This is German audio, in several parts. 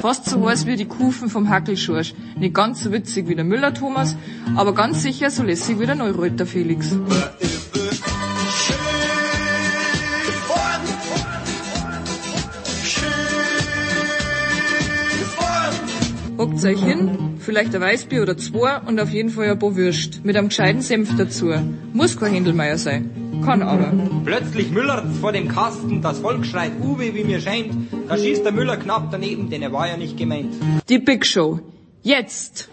Fast so heiß wie die Kufen vom Hackelschorsch. Nicht ganz so witzig wie der Müller-Thomas, aber ganz sicher so lässig wie der Neureuter Felix. Hockt euch hin, vielleicht ein Weißbier oder zwei und auf jeden Fall ein paar Würst. Mit einem gescheiten Senf dazu. Muss kein Händelmeier sein. Kann aber. Plötzlich müllert's vor dem Kasten, das Volk schreit Uwe, wie mir scheint. Da schießt der Müller knapp daneben, denn er war ja nicht gemeint. Die Big Show. Jetzt!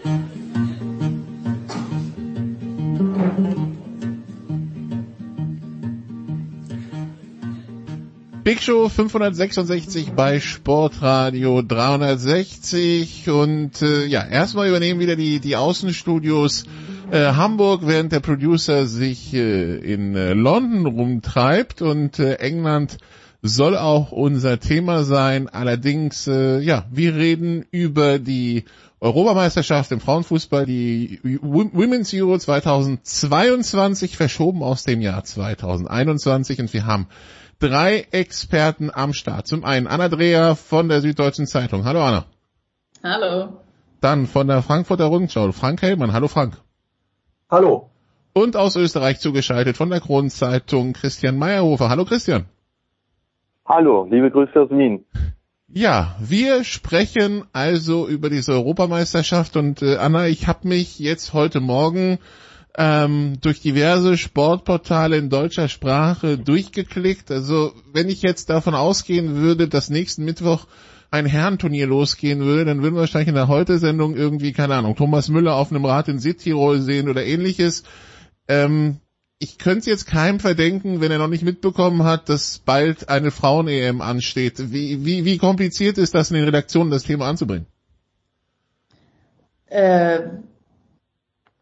Big Show 566 bei Sportradio 360 und äh, ja, erstmal übernehmen wieder die, die Außenstudios äh, Hamburg, während der Producer sich äh, in äh, London rumtreibt und äh, England soll auch unser Thema sein. Allerdings, äh, ja, wir reden über die Europameisterschaft im Frauenfußball, die Women's Euro 2022, verschoben aus dem Jahr 2021 und wir haben drei Experten am Start. Zum einen Anna Dreher von der Süddeutschen Zeitung. Hallo Anna. Hallo. Dann von der Frankfurter Rundschau Frank Hellmann. Hallo Frank. Hallo. Und aus Österreich zugeschaltet von der Kronenzeitung Christian Meyerhofer. Hallo Christian. Hallo, liebe Grüße aus Wien. Ja, wir sprechen also über diese Europameisterschaft und äh, Anna, ich habe mich jetzt heute Morgen ähm, durch diverse Sportportale in deutscher Sprache durchgeklickt. Also wenn ich jetzt davon ausgehen würde, dass nächsten Mittwoch ein Herrenturnier losgehen würde, dann würden wir wahrscheinlich in der Heute-Sendung irgendwie, keine Ahnung, Thomas Müller auf einem Rad in Südtirol sehen oder ähnliches. Ähm, ich könnte jetzt keinem verdenken, wenn er noch nicht mitbekommen hat, dass bald eine Frauen-EM ansteht. Wie, wie, wie kompliziert ist das in den Redaktionen, das Thema anzubringen? Äh,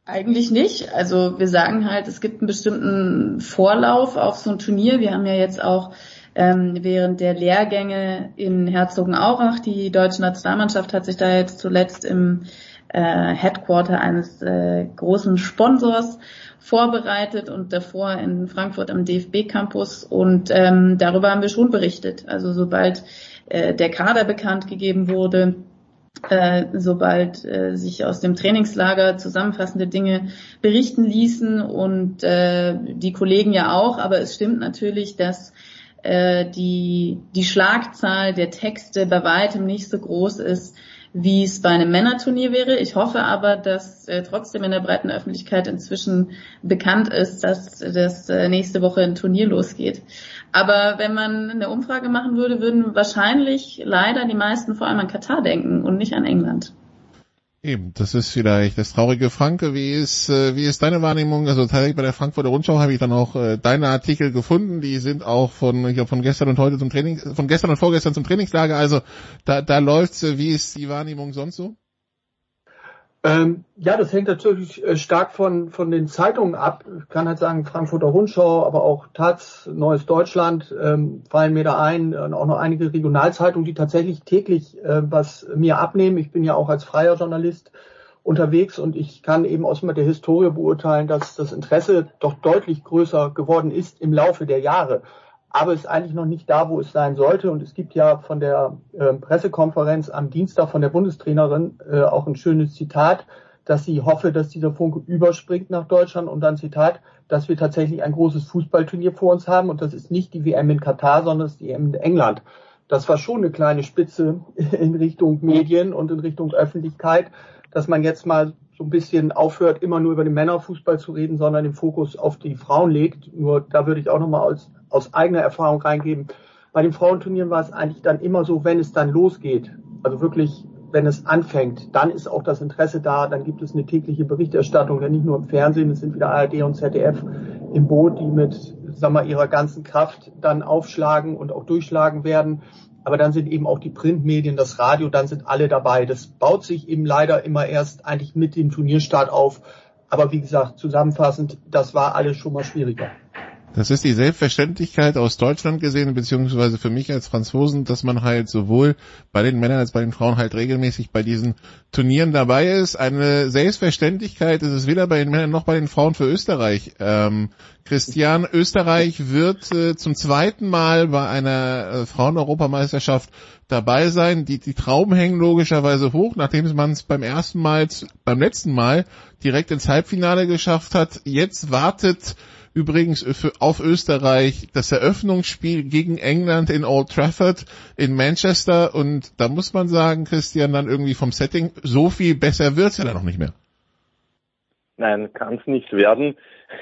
eigentlich nicht. Also wir sagen halt, es gibt einen bestimmten Vorlauf auf so ein Turnier. Wir haben ja jetzt auch ähm, während der Lehrgänge in Herzogenaurach, die deutsche Nationalmannschaft hat sich da jetzt zuletzt im äh, Headquarter eines äh, großen Sponsors vorbereitet und davor in Frankfurt am DFB-Campus und ähm, darüber haben wir schon berichtet. Also sobald äh, der Kader bekannt gegeben wurde, äh, sobald äh, sich aus dem Trainingslager zusammenfassende Dinge berichten ließen und äh, die Kollegen ja auch, aber es stimmt natürlich, dass äh, die, die Schlagzahl der Texte bei weitem nicht so groß ist, wie es bei einem Männerturnier wäre. Ich hoffe aber, dass äh, trotzdem in der breiten Öffentlichkeit inzwischen bekannt ist, dass das äh, nächste Woche ein Turnier losgeht. Aber wenn man eine Umfrage machen würde, würden wahrscheinlich leider die meisten vor allem an Katar denken und nicht an England. Eben, das ist vielleicht das traurige Franke. Wie ist, äh, wie ist deine Wahrnehmung? Also tatsächlich bei der Frankfurter Rundschau habe ich dann auch äh, deine Artikel gefunden. Die sind auch von, ich glaub, von gestern und heute zum Training, von gestern und vorgestern zum Trainingslager. Also da, da läuft's. Wie ist die Wahrnehmung sonst so? Ähm, ja, das hängt natürlich äh, stark von, von den Zeitungen ab. Ich kann halt sagen, Frankfurter Rundschau, aber auch Taz, Neues Deutschland ähm, fallen mir da ein. Und auch noch einige Regionalzeitungen, die tatsächlich täglich äh, was mir abnehmen. Ich bin ja auch als freier Journalist unterwegs und ich kann eben aus der Historie beurteilen, dass das Interesse doch deutlich größer geworden ist im Laufe der Jahre aber ist eigentlich noch nicht da, wo es sein sollte. Und es gibt ja von der äh, Pressekonferenz am Dienstag von der Bundestrainerin äh, auch ein schönes Zitat, dass sie hoffe, dass dieser Funke überspringt nach Deutschland und dann Zitat, dass wir tatsächlich ein großes Fußballturnier vor uns haben und das ist nicht die WM in Katar, sondern die WM in England. Das war schon eine kleine Spitze in Richtung Medien und in Richtung Öffentlichkeit, dass man jetzt mal so ein bisschen aufhört, immer nur über den Männerfußball zu reden, sondern den Fokus auf die Frauen legt. Nur da würde ich auch nochmal aus aus eigener Erfahrung reingeben. Bei den Frauenturnieren war es eigentlich dann immer so, wenn es dann losgeht, also wirklich, wenn es anfängt, dann ist auch das Interesse da, dann gibt es eine tägliche Berichterstattung, denn nicht nur im Fernsehen, es sind wieder ARD und ZDF im Boot, die mit, sag mal, ihrer ganzen Kraft dann aufschlagen und auch durchschlagen werden. Aber dann sind eben auch die Printmedien, das Radio, dann sind alle dabei. Das baut sich eben leider immer erst eigentlich mit dem Turnierstart auf, aber wie gesagt, zusammenfassend, das war alles schon mal schwieriger. Das ist die Selbstverständlichkeit aus Deutschland gesehen, beziehungsweise für mich als Franzosen, dass man halt sowohl bei den Männern als bei den Frauen halt regelmäßig bei diesen Turnieren dabei ist. Eine Selbstverständlichkeit ist es weder bei den Männern noch bei den Frauen für Österreich. Ähm, Christian, Österreich wird äh, zum zweiten Mal bei einer äh, Frauen-Europameisterschaft dabei sein. Die, die Trauben hängen logischerweise hoch, nachdem man es beim ersten Mal, beim letzten Mal direkt ins Halbfinale geschafft hat. Jetzt wartet übrigens für, auf Österreich das Eröffnungsspiel gegen England in Old Trafford in Manchester und da muss man sagen, Christian, dann irgendwie vom Setting, so viel besser wird's ja dann noch nicht mehr. Nein, kann es nicht werden.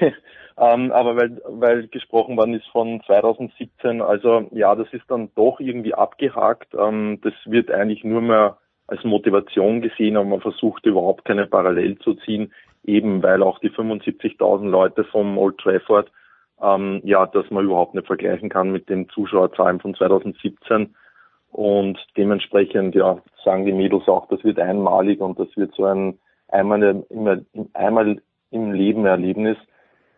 ähm, aber weil, weil gesprochen worden ist von 2017, also ja, das ist dann doch irgendwie abgehakt. Ähm, das wird eigentlich nur mehr als Motivation gesehen, aber man versucht überhaupt keine Parallel zu ziehen eben weil auch die 75.000 Leute vom Old Trafford, ähm, ja, dass man überhaupt nicht vergleichen kann mit den Zuschauerzahlen von 2017. Und dementsprechend, ja, sagen die Mädels auch, das wird einmalig und das wird so ein einmal, immer, einmal im Leben Erlebnis.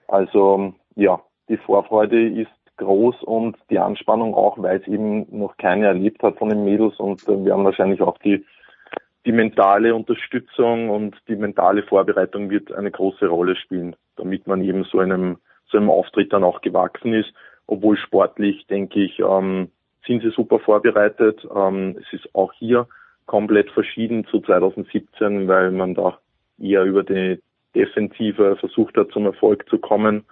Also, ja, die Vorfreude ist groß und die Anspannung auch, weil es eben noch keine erlebt hat von den Mädels und äh, wir haben wahrscheinlich auch die die mentale Unterstützung und die mentale Vorbereitung wird eine große Rolle spielen, damit man eben so einem, so einem Auftritt dann auch gewachsen ist. Obwohl sportlich, denke ich, ähm, sind sie super vorbereitet. Ähm, es ist auch hier komplett verschieden zu 2017, weil man da eher über die Defensive versucht hat, zum Erfolg zu kommen.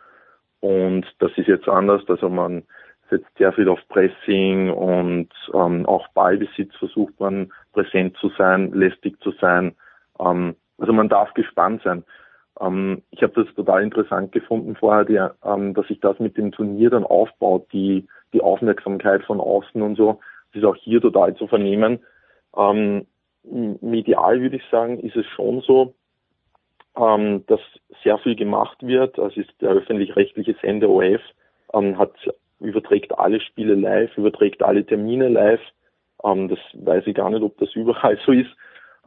Und das ist jetzt anders. Also man setzt sehr viel auf Pressing und ähm, auch Ballbesitz versucht man präsent zu sein, lästig zu sein. Ähm, also man darf gespannt sein. Ähm, ich habe das total interessant gefunden vorher, die, ähm, dass sich das mit dem Turnier dann aufbaut, die, die Aufmerksamkeit von außen und so. Das ist auch hier total zu vernehmen. Ähm, medial würde ich sagen, ist es schon so, ähm, dass sehr viel gemacht wird. Also ist der öffentlich-rechtliche Sender OF ähm, hat überträgt alle Spiele live, überträgt alle Termine live. Ähm, das weiß ich gar nicht, ob das überall so ist.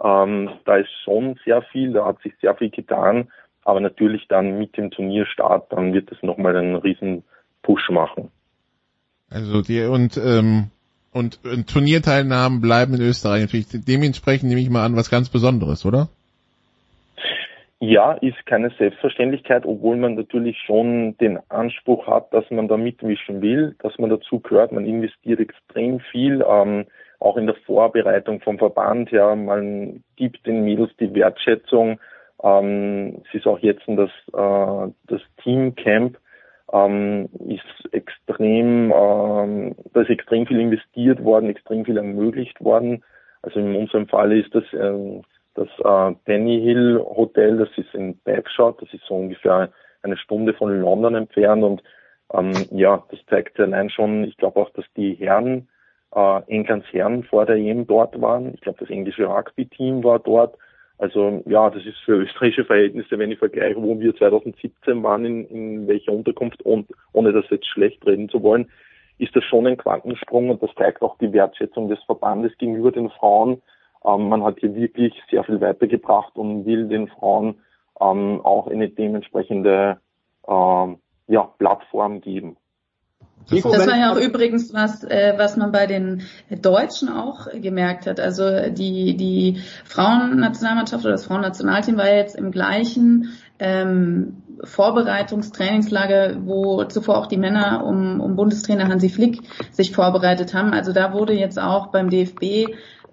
Ähm, da ist schon sehr viel, da hat sich sehr viel getan. Aber natürlich dann mit dem Turnierstart, dann wird es nochmal einen riesen Push machen. Also die und ähm, und, und Turnierteilnahmen bleiben in Österreich natürlich dementsprechend nehme ich mal an was ganz Besonderes, oder? Ja, ist keine Selbstverständlichkeit, obwohl man natürlich schon den Anspruch hat, dass man da mitmischen will, dass man dazu gehört. Man investiert extrem viel, ähm, auch in der Vorbereitung vom Verband her. Man gibt den Mädels die Wertschätzung. Ähm, es ist auch jetzt das, äh, das Teamcamp ähm, ist extrem, ähm, da ist extrem viel investiert worden, extrem viel ermöglicht worden. Also in unserem Fall ist das äh, das äh, Penny Hill Hotel, das ist in Bagshot, das ist so ungefähr eine Stunde von London entfernt und ähm, ja, das zeigt allein schon, ich glaube auch, dass die Herren, äh, Englands Herren vor der EM dort waren. Ich glaube, das englische Rugby-Team war dort. Also ja, das ist für österreichische Verhältnisse, wenn ich vergleiche, wo wir 2017 waren, in, in welcher Unterkunft und ohne das jetzt schlecht reden zu wollen, ist das schon ein Quantensprung und das zeigt auch die Wertschätzung des Verbandes gegenüber den Frauen, ähm, man hat hier wirklich sehr viel weitergebracht und will den Frauen ähm, auch eine dementsprechende ähm, ja, Plattform geben. Das war ja auch übrigens was, äh, was man bei den Deutschen auch gemerkt hat. Also die, die Frauennationalmannschaft oder das Frauennationalteam war jetzt im gleichen ähm, Vorbereitungstrainingslager, wo zuvor auch die Männer um, um Bundestrainer Hansi Flick sich vorbereitet haben. Also da wurde jetzt auch beim DFB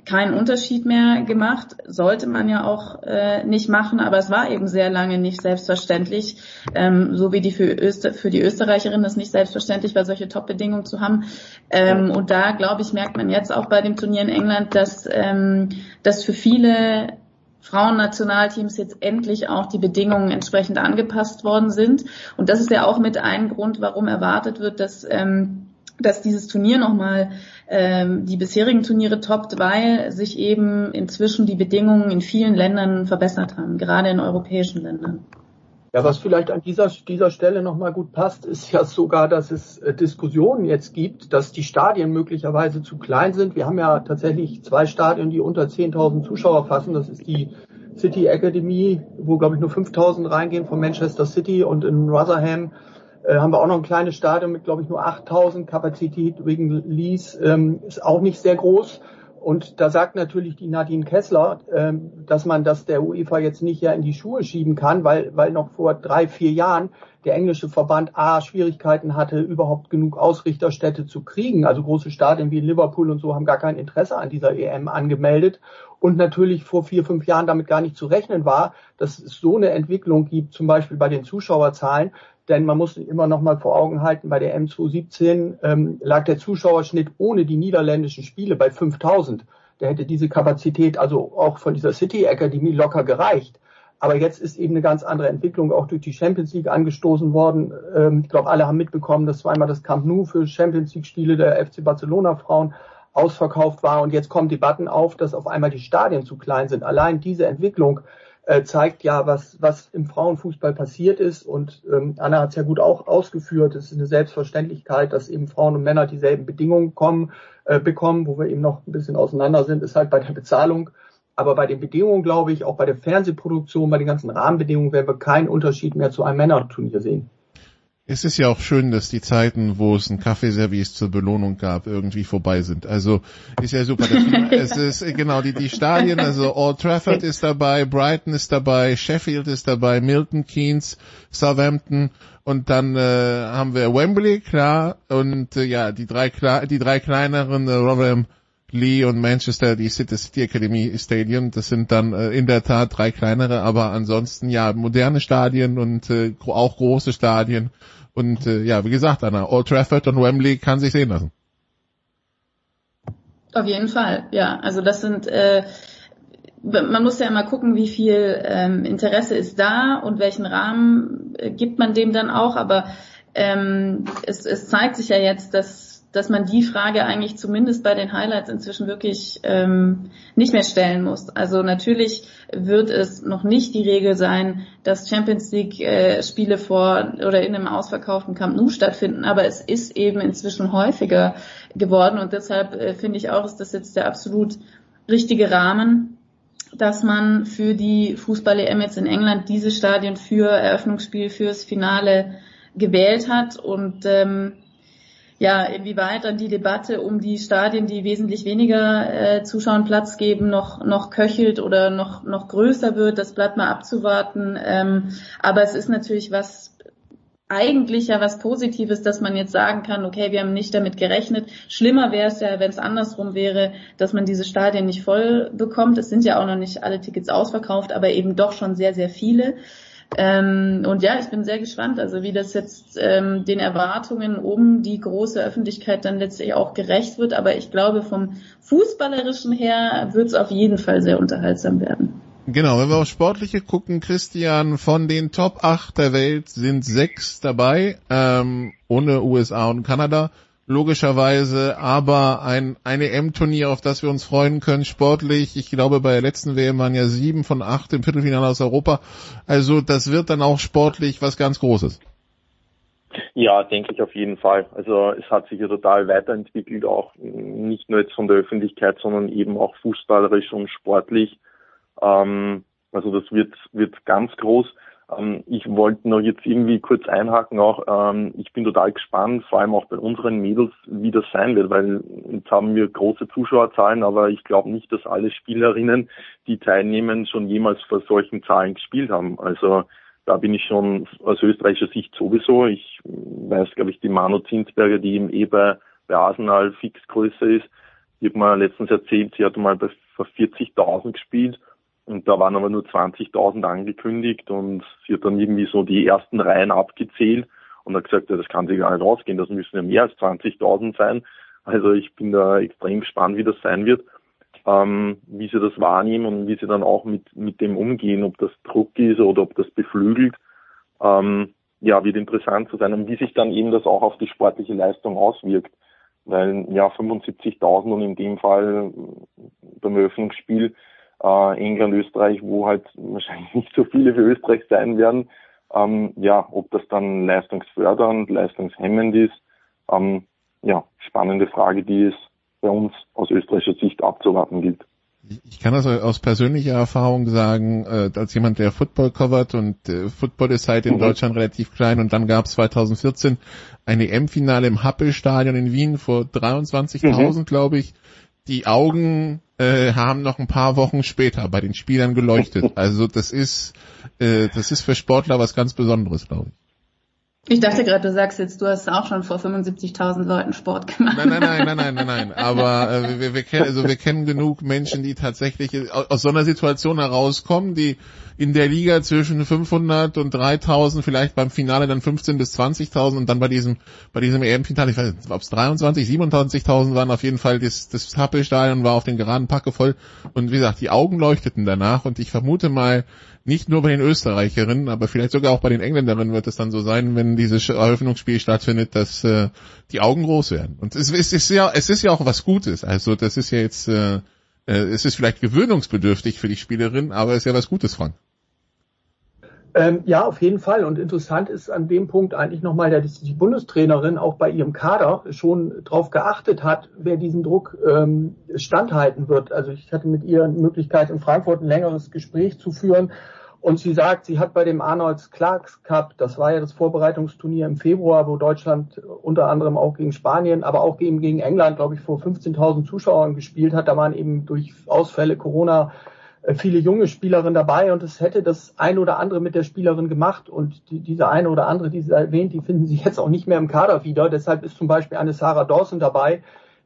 keinen Unterschied mehr gemacht. Sollte man ja auch äh, nicht machen, aber es war eben sehr lange nicht selbstverständlich, ähm, so wie die für, Öster für die Österreicherinnen es nicht selbstverständlich war, solche Top-Bedingungen zu haben. Ähm, und da, glaube ich, merkt man jetzt auch bei dem Turnier in England, dass, ähm, dass für viele Frauennationalteams jetzt endlich auch die Bedingungen entsprechend angepasst worden sind. Und das ist ja auch mit ein Grund, warum erwartet wird, dass ähm, dass dieses Turnier nochmal ähm, die bisherigen Turniere toppt, weil sich eben inzwischen die Bedingungen in vielen Ländern verbessert haben, gerade in europäischen Ländern. Ja, was vielleicht an dieser, dieser Stelle nochmal gut passt, ist ja sogar, dass es äh, Diskussionen jetzt gibt, dass die Stadien möglicherweise zu klein sind. Wir haben ja tatsächlich zwei Stadien, die unter 10.000 Zuschauer fassen. Das ist die City Academy, wo glaube ich nur 5000 reingehen von Manchester City und in Rotherham äh, haben wir auch noch ein kleines Stadion mit glaube ich nur 8000 Kapazität wegen Lease, ähm, ist auch nicht sehr groß. Und da sagt natürlich die Nadine Kessler, ähm, dass man das der UEFA jetzt nicht ja in die Schuhe schieben kann, weil, weil noch vor drei, vier Jahren der englische Verband A Schwierigkeiten hatte, überhaupt genug Ausrichterstädte zu kriegen. Also große Stadien wie Liverpool und so haben gar kein Interesse an dieser EM angemeldet. Und natürlich vor vier, fünf Jahren damit gar nicht zu rechnen war, dass es so eine Entwicklung gibt, zum Beispiel bei den Zuschauerzahlen, denn man muss immer noch mal vor Augen halten, bei der M217 ähm, lag der Zuschauerschnitt ohne die niederländischen Spiele bei 5000. Da hätte diese Kapazität also auch von dieser City Academy locker gereicht. Aber jetzt ist eben eine ganz andere Entwicklung auch durch die Champions League angestoßen worden. Ähm, ich glaube, alle haben mitbekommen, dass zweimal das Camp Nou für Champions League Spiele der FC Barcelona Frauen ausverkauft war. Und jetzt kommen Debatten auf, dass auf einmal die Stadien zu klein sind. Allein diese Entwicklung äh, zeigt ja, was, was im Frauenfußball passiert ist. Und ähm, Anna hat es ja gut auch ausgeführt. Es ist eine Selbstverständlichkeit, dass eben Frauen und Männer dieselben Bedingungen kommen, äh, bekommen. Wo wir eben noch ein bisschen auseinander sind, ist halt bei der Bezahlung. Aber bei den Bedingungen, glaube ich, auch bei der Fernsehproduktion, bei den ganzen Rahmenbedingungen werden wir keinen Unterschied mehr zu einem Männerturnier sehen. Es ist ja auch schön, dass die Zeiten, wo es ein Kaffeeservice zur Belohnung gab, irgendwie vorbei sind. Also ist ja super. es ist genau die, die Stadien, also Old Trafford ist dabei, Brighton ist dabei, Sheffield ist dabei, Milton Keynes, Southampton und dann äh, haben wir Wembley, klar, und äh, ja, die drei die drei kleineren, äh, Rotherham, Lee und Manchester, die City, City Academy Stadium, das sind dann äh, in der Tat drei kleinere, aber ansonsten ja moderne Stadien und äh, auch große Stadien und äh, ja, wie gesagt, Anna, Old Trafford und Wembley kann sich sehen lassen. Auf jeden Fall, ja. Also das sind, äh, man muss ja immer gucken, wie viel ähm, Interesse ist da und welchen Rahmen äh, gibt man dem dann auch. Aber ähm, es, es zeigt sich ja jetzt, dass dass man die Frage eigentlich zumindest bei den Highlights inzwischen wirklich ähm, nicht mehr stellen muss. Also natürlich wird es noch nicht die Regel sein, dass Champions League äh, Spiele vor oder in einem ausverkauften Camp Nou stattfinden, aber es ist eben inzwischen häufiger geworden und deshalb äh, finde ich auch, ist das jetzt der absolut richtige Rahmen, dass man für die Fußball-EM jetzt in England diese Stadien für Eröffnungsspiel, fürs Finale gewählt hat und ähm, ja, inwieweit dann die Debatte um die Stadien, die wesentlich weniger äh, Zuschauern Platz geben, noch, noch köchelt oder noch, noch größer wird, das bleibt mal abzuwarten. Ähm, aber es ist natürlich was, eigentlich ja was Positives, dass man jetzt sagen kann, okay, wir haben nicht damit gerechnet. Schlimmer wäre es ja, wenn es andersrum wäre, dass man diese Stadien nicht voll bekommt. Es sind ja auch noch nicht alle Tickets ausverkauft, aber eben doch schon sehr, sehr viele. Ähm, und ja, ich bin sehr gespannt, also wie das jetzt ähm, den Erwartungen um die große Öffentlichkeit dann letztlich auch gerecht wird. Aber ich glaube, vom Fußballerischen her wird es auf jeden Fall sehr unterhaltsam werden. Genau, wenn wir auf Sportliche gucken, Christian, von den Top 8 der Welt sind sechs dabei, ähm, ohne USA und Kanada logischerweise, aber ein, eine M-Turnier, auf das wir uns freuen können, sportlich. Ich glaube, bei der letzten WM waren ja sieben von acht im Viertelfinale aus Europa. Also das wird dann auch sportlich was ganz Großes. Ja, denke ich auf jeden Fall. Also es hat sich ja total weiterentwickelt, auch nicht nur jetzt von der Öffentlichkeit, sondern eben auch fußballerisch und sportlich. Ähm, also das wird, wird ganz groß. Ähm, ich wollte noch jetzt irgendwie kurz einhaken auch. Ähm, ich bin total gespannt, vor allem auch bei unseren Mädels, wie das sein wird, weil jetzt haben wir große Zuschauerzahlen, aber ich glaube nicht, dass alle Spielerinnen, die teilnehmen, schon jemals vor solchen Zahlen gespielt haben. Also da bin ich schon aus österreichischer Sicht sowieso. Ich weiß, glaube ich, die Manu Zinsberger, die eben eh bei, bei Arsenal fix größer ist, die hat mir letztens erzählt, sie hat mal bei 40.000 gespielt und da waren aber nur 20.000 angekündigt und sie hat dann irgendwie so die ersten Reihen abgezählt und hat gesagt, ja, das kann sich gar nicht ausgehen, das müssen ja mehr als 20.000 sein. Also ich bin da extrem gespannt, wie das sein wird, ähm, wie sie das wahrnehmen und wie sie dann auch mit, mit dem umgehen, ob das Druck ist oder ob das beflügelt. Ähm, ja, wird interessant zu sein und wie sich dann eben das auch auf die sportliche Leistung auswirkt. Weil ja 75.000 und in dem Fall beim Eröffnungsspiel äh, England, Österreich, wo halt wahrscheinlich nicht so viele für Österreich sein werden. Ähm, ja, ob das dann leistungsfördernd, leistungshemmend ist, ähm, ja, spannende Frage, die es bei uns aus österreichischer Sicht abzuwarten gilt. Ich kann das aus persönlicher Erfahrung sagen, äh, als jemand, der Football covert und äh, Football ist halt in mhm. Deutschland relativ klein und dann gab es 2014 ein EM-Finale im Happelstadion in Wien vor 23.000, mhm. glaube ich. Die Augen äh, haben noch ein paar Wochen später bei den Spielern geleuchtet. Also das ist, äh, das ist für Sportler was ganz Besonderes, glaube ich. Ich dachte gerade, du sagst jetzt, du hast auch schon vor 75.000 Leuten Sport gemacht. Nein, nein, nein, nein, nein, nein, nein. Aber äh, wir, wir, kennen, also wir kennen genug Menschen, die tatsächlich aus, aus so einer Situation herauskommen, die in der Liga zwischen 500 und 3000, vielleicht beim Finale dann 15 bis 20.000 und dann bei diesem bei diesem EM-Finale, ich weiß nicht, ob es 23, 27.000 waren, auf jeden Fall das, das Happelstadion war auf den geraden Packe voll und wie gesagt, die Augen leuchteten danach und ich vermute mal, nicht nur bei den Österreicherinnen, aber vielleicht sogar auch bei den Engländerinnen wird es dann so sein, wenn dieses Eröffnungsspiel stattfindet, dass äh, die Augen groß werden. Und es, es, ist ja, es ist ja auch was Gutes. Also das ist ja jetzt, äh, äh, es ist vielleicht gewöhnungsbedürftig für die Spielerin, aber es ist ja was Gutes, Frank. Ähm, ja, auf jeden Fall. Und interessant ist an dem Punkt eigentlich nochmal, dass die Bundestrainerin auch bei ihrem Kader schon darauf geachtet hat, wer diesen Druck ähm, standhalten wird. Also ich hatte mit ihr die Möglichkeit, in Frankfurt ein längeres Gespräch zu führen. Und sie sagt, sie hat bei dem Arnolds Clarks Cup, das war ja das Vorbereitungsturnier im Februar, wo Deutschland unter anderem auch gegen Spanien, aber auch gegen, gegen England, glaube ich, vor 15.000 Zuschauern gespielt hat. Da waren eben durch Ausfälle Corona viele junge Spielerinnen dabei und es hätte das eine oder andere mit der Spielerin gemacht und die, diese eine oder andere, die sie erwähnt, die finden sie jetzt auch nicht mehr im Kader wieder. Deshalb ist zum Beispiel eine Sarah Dawson dabei,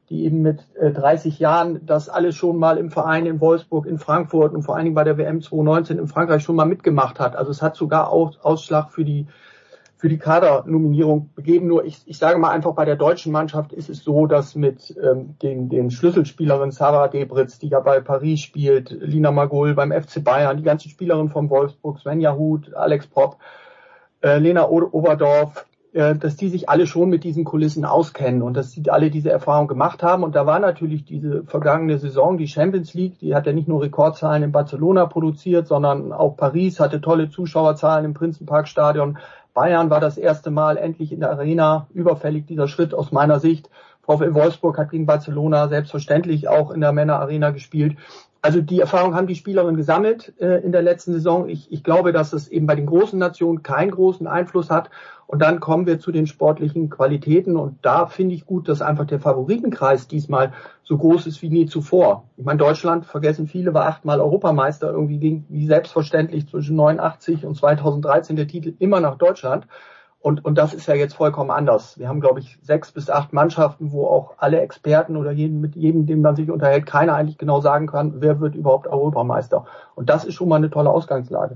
die eben mit äh, 30 Jahren das alles schon mal im Verein in Wolfsburg, in Frankfurt und vor allen Dingen bei der WM 2019 in Frankreich schon mal mitgemacht hat. Also es hat sogar auch Ausschlag für die für die Kadernominierung begeben. Nur ich, ich sage mal einfach, bei der deutschen Mannschaft ist es so, dass mit ähm, den, den Schlüsselspielerinnen Sarah Debritz, die ja bei Paris spielt, Lina Magul beim FC Bayern, die ganzen Spielerinnen von Wolfsburg, Svenja Huth, Alex Popp, äh, Lena Oberdorf, äh, dass die sich alle schon mit diesen Kulissen auskennen und dass sie alle diese Erfahrung gemacht haben. Und da war natürlich diese vergangene Saison, die Champions League, die hat ja nicht nur Rekordzahlen in Barcelona produziert, sondern auch Paris hatte tolle Zuschauerzahlen im Prinzenparkstadion, Bayern war das erste Mal endlich in der Arena. Überfällig dieser Schritt aus meiner Sicht. VfL Wolfsburg hat gegen Barcelona selbstverständlich auch in der Männerarena gespielt. Also die Erfahrung haben die Spielerinnen gesammelt äh, in der letzten Saison. Ich, ich glaube, dass es eben bei den großen Nationen keinen großen Einfluss hat. Und dann kommen wir zu den sportlichen Qualitäten. Und da finde ich gut, dass einfach der Favoritenkreis diesmal so groß ist wie nie zuvor. Ich meine, Deutschland, vergessen viele, war achtmal Europameister. Irgendwie ging wie selbstverständlich zwischen 89 und 2013 der Titel immer nach Deutschland. Und, und das ist ja jetzt vollkommen anders. Wir haben, glaube ich, sechs bis acht Mannschaften, wo auch alle Experten oder jeden, mit jedem, dem man sich unterhält, keiner eigentlich genau sagen kann, wer wird überhaupt Europameister. Und das ist schon mal eine tolle Ausgangslage.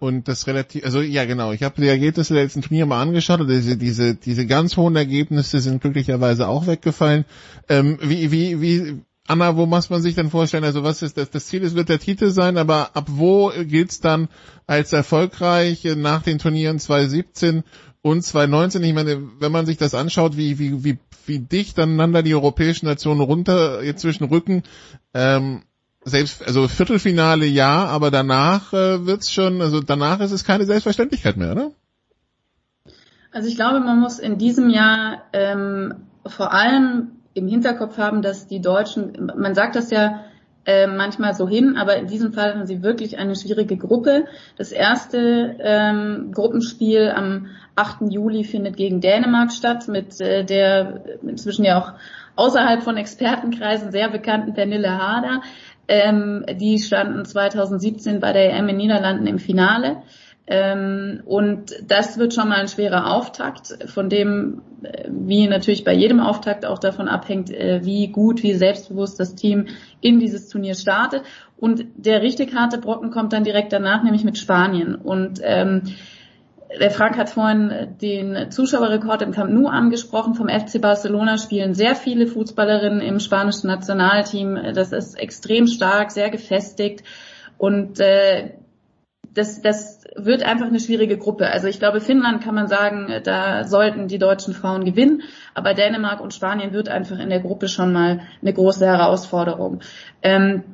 Und das relativ, also ja genau, ich habe die Ergebnisse der letzten Turniere mal angeschaut und diese, diese, diese ganz hohen Ergebnisse sind glücklicherweise auch weggefallen. Ähm, wie, wie, wie, Anna, wo muss man sich denn vorstellen? Also was ist das? Das Ziel ist, wird der Titel sein, aber ab wo gilt's dann als erfolgreich nach den Turnieren 2017 und 2019? Ich meine, wenn man sich das anschaut, wie, wie, wie, wie dicht aneinander die europäischen Nationen runter jetzt zwischen Rücken, ähm, selbst, also Viertelfinale ja, aber danach äh, wird's schon, also danach ist es keine Selbstverständlichkeit mehr, oder? Also ich glaube, man muss in diesem Jahr ähm, vor allem im Hinterkopf haben, dass die Deutschen, man sagt das ja äh, manchmal so hin, aber in diesem Fall haben sie wirklich eine schwierige Gruppe. Das erste ähm, Gruppenspiel am 8. Juli findet gegen Dänemark statt, mit äh, der inzwischen ja auch außerhalb von Expertenkreisen sehr bekannten Pernille Harder. Ähm, die standen 2017 bei der EM in Niederlanden im Finale. Ähm, und das wird schon mal ein schwerer Auftakt, von dem, äh, wie natürlich bei jedem Auftakt auch davon abhängt, äh, wie gut, wie selbstbewusst das Team in dieses Turnier startet. Und der richtig harte Brocken kommt dann direkt danach, nämlich mit Spanien. Und ähm, der Frank hat vorhin den Zuschauerrekord im Camp Nou angesprochen. Vom FC Barcelona spielen sehr viele Fußballerinnen im spanischen Nationalteam. Das ist extrem stark, sehr gefestigt. Und äh, das, das wird einfach eine schwierige Gruppe. Also ich glaube, Finnland kann man sagen, da sollten die deutschen Frauen gewinnen, aber Dänemark und Spanien wird einfach in der Gruppe schon mal eine große Herausforderung. Ähm,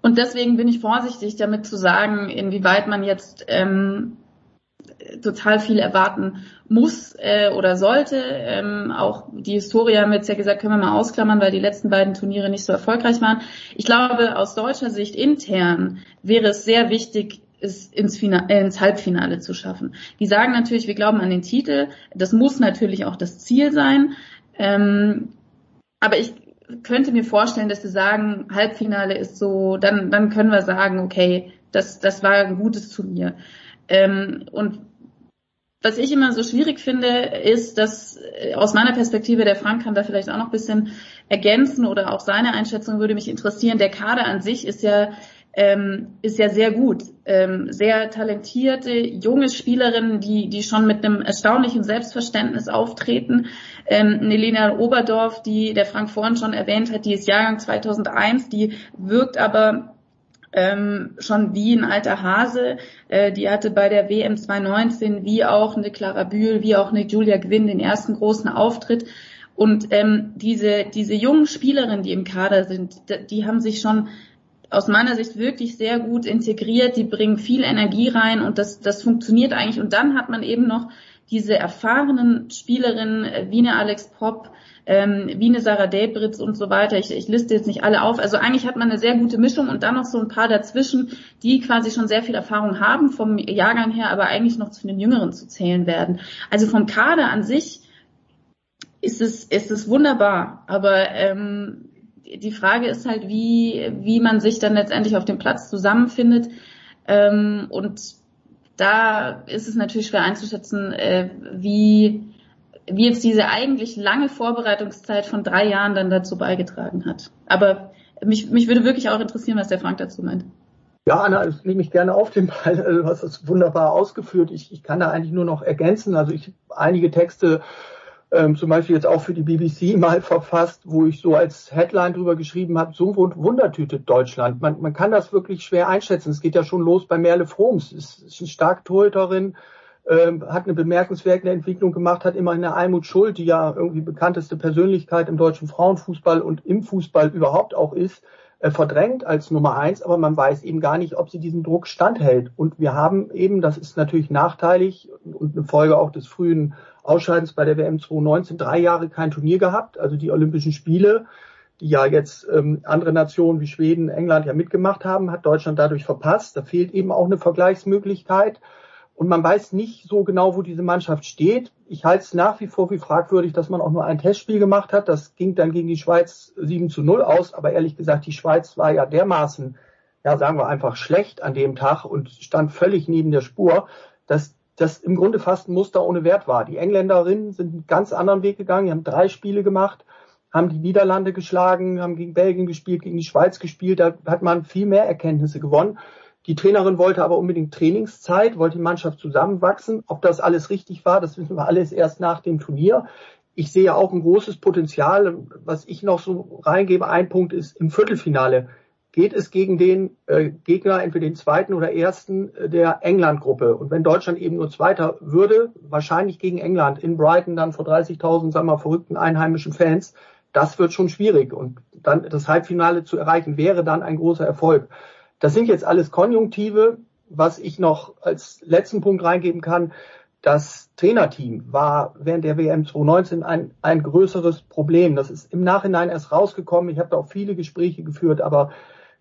und deswegen bin ich vorsichtig damit zu sagen, inwieweit man jetzt ähm, total viel erwarten muss äh, oder sollte. Ähm, auch die Historie haben wir jetzt ja gesagt, können wir mal ausklammern, weil die letzten beiden Turniere nicht so erfolgreich waren. Ich glaube, aus deutscher Sicht intern wäre es sehr wichtig, es ins, Finale, äh, ins Halbfinale zu schaffen. Die sagen natürlich, wir glauben an den Titel. Das muss natürlich auch das Ziel sein. Ähm, aber ich könnte mir vorstellen, dass sie sagen, Halbfinale ist so, dann, dann können wir sagen, okay, das, das war ein gutes Turnier. Ähm, und was ich immer so schwierig finde, ist, dass äh, aus meiner Perspektive, der Frank kann da vielleicht auch noch ein bisschen ergänzen oder auch seine Einschätzung würde mich interessieren. Der Kader an sich ist ja ähm, ist ja sehr gut. Ähm, sehr talentierte, junge Spielerinnen, die, die schon mit einem erstaunlichen Selbstverständnis auftreten. Ähm, Nelena Oberdorf, die der Frank vorhin schon erwähnt hat, die ist Jahrgang 2001, die wirkt aber ähm, schon wie ein alter Hase. Äh, die hatte bei der WM 2019 wie auch eine Clara Bühl, wie auch eine Julia Gwynn den ersten großen Auftritt. Und ähm, diese, diese jungen Spielerinnen, die im Kader sind, die haben sich schon aus meiner Sicht wirklich sehr gut integriert. Die bringen viel Energie rein und das, das funktioniert eigentlich. Und dann hat man eben noch diese erfahrenen Spielerinnen äh, wie eine Alex Popp, ähm, wie eine Sarah Delbritz und so weiter. Ich, ich liste jetzt nicht alle auf. Also eigentlich hat man eine sehr gute Mischung und dann noch so ein paar dazwischen, die quasi schon sehr viel Erfahrung haben vom Jahrgang her, aber eigentlich noch zu den Jüngeren zu zählen werden. Also vom Kader an sich ist es, ist es wunderbar. Aber ähm, die Frage ist halt, wie, wie man sich dann letztendlich auf dem Platz zusammenfindet. Ähm, und da ist es natürlich schwer einzuschätzen, äh, wie, wie jetzt diese eigentlich lange Vorbereitungszeit von drei Jahren dann dazu beigetragen hat. Aber mich, mich würde wirklich auch interessieren, was der Frank dazu meint. Ja, Anna, ich nehme mich gerne auf den Ball. Du hast das wunderbar ausgeführt. Ich, ich kann da eigentlich nur noch ergänzen. Also ich einige Texte ähm, zum Beispiel jetzt auch für die BBC mal verfasst, wo ich so als Headline drüber geschrieben habe, so Wundertüte Deutschland. Man, man kann das wirklich schwer einschätzen. Es geht ja schon los bei Merle Froms. Ist, ist eine stark Torhüterin, ähm, hat eine bemerkenswerte Entwicklung gemacht, hat immerhin eine Almut Schuld, die ja irgendwie bekannteste Persönlichkeit im deutschen Frauenfußball und im Fußball überhaupt auch ist, äh, verdrängt als Nummer eins, aber man weiß eben gar nicht, ob sie diesem Druck standhält. Und wir haben eben, das ist natürlich nachteilig und eine Folge auch des frühen Ausscheidens bei der WM 2019 drei Jahre kein Turnier gehabt. Also die Olympischen Spiele, die ja jetzt ähm, andere Nationen wie Schweden, England ja mitgemacht haben, hat Deutschland dadurch verpasst. Da fehlt eben auch eine Vergleichsmöglichkeit. Und man weiß nicht so genau, wo diese Mannschaft steht. Ich halte es nach wie vor wie fragwürdig, dass man auch nur ein Testspiel gemacht hat. Das ging dann gegen die Schweiz 7 zu 0 aus. Aber ehrlich gesagt, die Schweiz war ja dermaßen, ja sagen wir einfach schlecht an dem Tag und stand völlig neben der Spur, dass das im Grunde fast ein Muster ohne Wert war. Die Engländerinnen sind einen ganz anderen Weg gegangen, die haben drei Spiele gemacht, haben die Niederlande geschlagen, haben gegen Belgien gespielt, gegen die Schweiz gespielt, da hat man viel mehr Erkenntnisse gewonnen. Die Trainerin wollte aber unbedingt Trainingszeit, wollte die Mannschaft zusammenwachsen. Ob das alles richtig war, das wissen wir alles erst nach dem Turnier. Ich sehe auch ein großes Potenzial. Was ich noch so reingebe, ein Punkt ist im Viertelfinale geht es gegen den äh, Gegner, entweder den zweiten oder ersten äh, der England-Gruppe. Und wenn Deutschland eben nur Zweiter würde, wahrscheinlich gegen England in Brighton dann vor 30.000, sagen wir verrückten einheimischen Fans, das wird schon schwierig. Und dann das Halbfinale zu erreichen, wäre dann ein großer Erfolg. Das sind jetzt alles Konjunktive. Was ich noch als letzten Punkt reingeben kann, das Trainerteam war während der WM 2019 ein, ein größeres Problem. Das ist im Nachhinein erst rausgekommen. Ich habe da auch viele Gespräche geführt, aber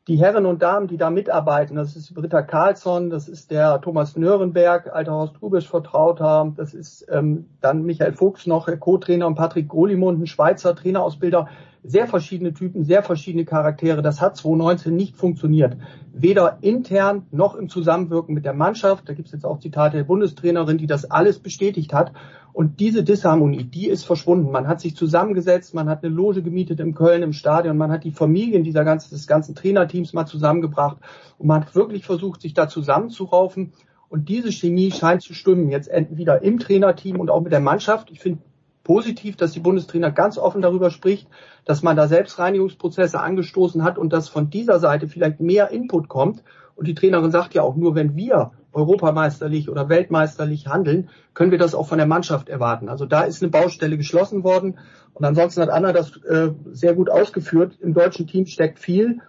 die Herren und Damen, die da mitarbeiten, das ist Britta Karlsson, das ist der Thomas Nörenberg, alter Horst Rubisch Vertrauter, das ist ähm, dann Michael Fuchs noch, Co-Trainer und Patrick Grolimund, ein Schweizer Trainerausbilder sehr verschiedene Typen, sehr verschiedene Charaktere. Das hat 2019 nicht funktioniert. Weder intern noch im Zusammenwirken mit der Mannschaft. Da gibt es jetzt auch Zitate der Bundestrainerin, die das alles bestätigt hat. Und diese Disharmonie, die ist verschwunden. Man hat sich zusammengesetzt, man hat eine Loge gemietet in Köln im Stadion, man hat die Familien dieser ganzen, des ganzen Trainerteams mal zusammengebracht und man hat wirklich versucht, sich da zusammenzuraufen. Und diese Chemie scheint zu stimmen, jetzt wieder im Trainerteam und auch mit der Mannschaft. Ich finde positiv, dass die Bundestrainer ganz offen darüber spricht, dass man da Selbstreinigungsprozesse angestoßen hat und dass von dieser Seite vielleicht mehr Input kommt. Und die Trainerin sagt ja auch, nur wenn wir europameisterlich oder weltmeisterlich handeln, können wir das auch von der Mannschaft erwarten. Also da ist eine Baustelle geschlossen worden. Und ansonsten hat Anna das äh, sehr gut ausgeführt. Im deutschen Team steckt viel.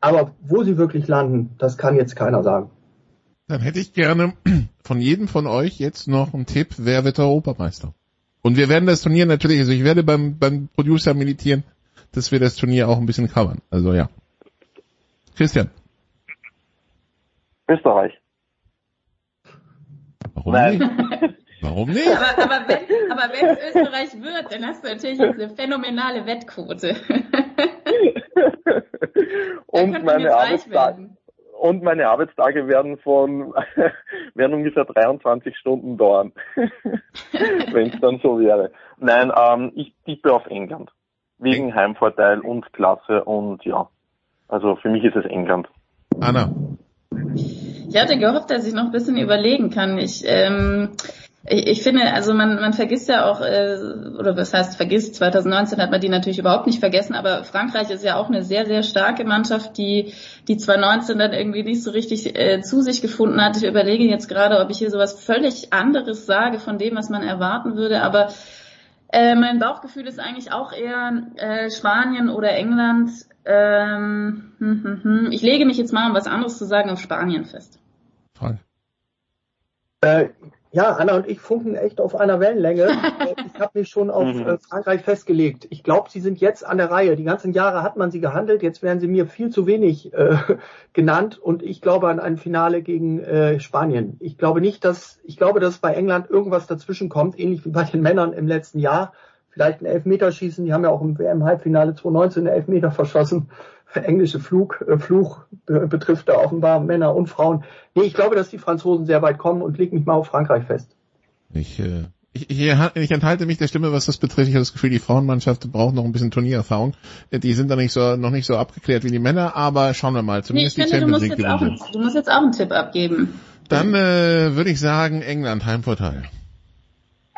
Aber wo sie wirklich landen, das kann jetzt keiner sagen. Dann hätte ich gerne von jedem von euch jetzt noch einen Tipp, wer wird Europameister? Und wir werden das Turnier natürlich, also ich werde beim, beim Producer militieren, dass wir das Turnier auch ein bisschen covern. Also ja. Christian. Österreich. Warum Nein. nicht? Warum nicht? Aber, aber wenn aber wenn es Österreich wird, dann hast du natürlich jetzt eine phänomenale Wettquote. und meine werden. Und meine Arbeitstage werden von werden ungefähr 23 Stunden dauern, wenn es dann so wäre. Nein, ähm, ich tippe auf England wegen Heimvorteil und Klasse und ja, also für mich ist es England. Anna. Ich hatte gehofft, dass ich noch ein bisschen überlegen kann. Ich, ähm, ich, ich finde, also man, man vergisst ja auch, äh, oder was heißt vergisst, 2019 hat man die natürlich überhaupt nicht vergessen, aber Frankreich ist ja auch eine sehr, sehr starke Mannschaft, die, die 2019 dann irgendwie nicht so richtig äh, zu sich gefunden hat. Ich überlege jetzt gerade, ob ich hier sowas völlig anderes sage von dem, was man erwarten würde, aber äh, mein Bauchgefühl ist eigentlich auch eher äh, Spanien oder England. Ähm, hm, hm, hm. Ich lege mich jetzt mal, um was anderes zu sagen, auf Spanien fest. Frank. Äh, ja, Anna und ich funken echt auf einer Wellenlänge. Ich habe mich schon auf Mhm. äh, Frankreich festgelegt. Ich glaube, sie sind jetzt an der Reihe. Die ganzen Jahre hat man sie gehandelt. Jetzt werden sie mir viel zu wenig äh, genannt und ich glaube an ein Finale gegen äh, Spanien. Ich glaube nicht, dass ich glaube, dass bei England irgendwas dazwischen kommt, ähnlich wie bei den Männern im letzten Jahr. Vielleicht ein Elfmeterschießen. Die haben ja auch im WM-Halbfinale 2019 einen Elfmeter verschossen. Englische Flug, äh, Fluch äh, betrifft da offenbar Männer und Frauen. Nee, ich glaube, dass die Franzosen sehr weit kommen und leg mich mal auf Frankreich fest. Ich, äh, ich, ich, ich enthalte mich der Stimme, was das betrifft. Ich habe das Gefühl, die Frauenmannschaft braucht noch ein bisschen Turniererfahrung. Äh, Die sind da nicht so, noch nicht so abgeklärt wie die Männer, aber schauen wir mal. Nee, Zumindest ich die finde, du Champions musst, League jetzt auch, gewinnen. einen- du musst jetzt auch einen Tipp abgeben. Dann äh, würde ich sagen, England, Heimvorteil.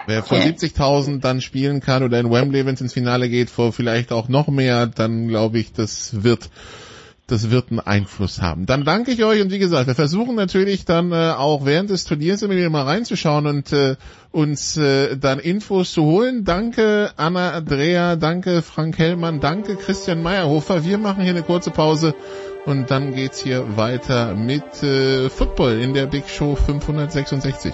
Wer vor Okay. 70.000 dann spielen kann oder in Wembley, wenn es ins Finale geht, vor vielleicht auch noch mehr, dann glaube ich, das wird das wird einen Einfluss haben. Dann danke ich euch und wie gesagt, wir versuchen natürlich dann äh, auch während des Turniers immer wieder mal reinzuschauen und äh, uns äh, dann Infos zu holen. Danke Anna Andrea, danke Frank Hellmann, danke Christian Meyerhofer. Wir machen hier eine kurze Pause und dann geht's hier weiter mit äh, Football in der Big Show 566.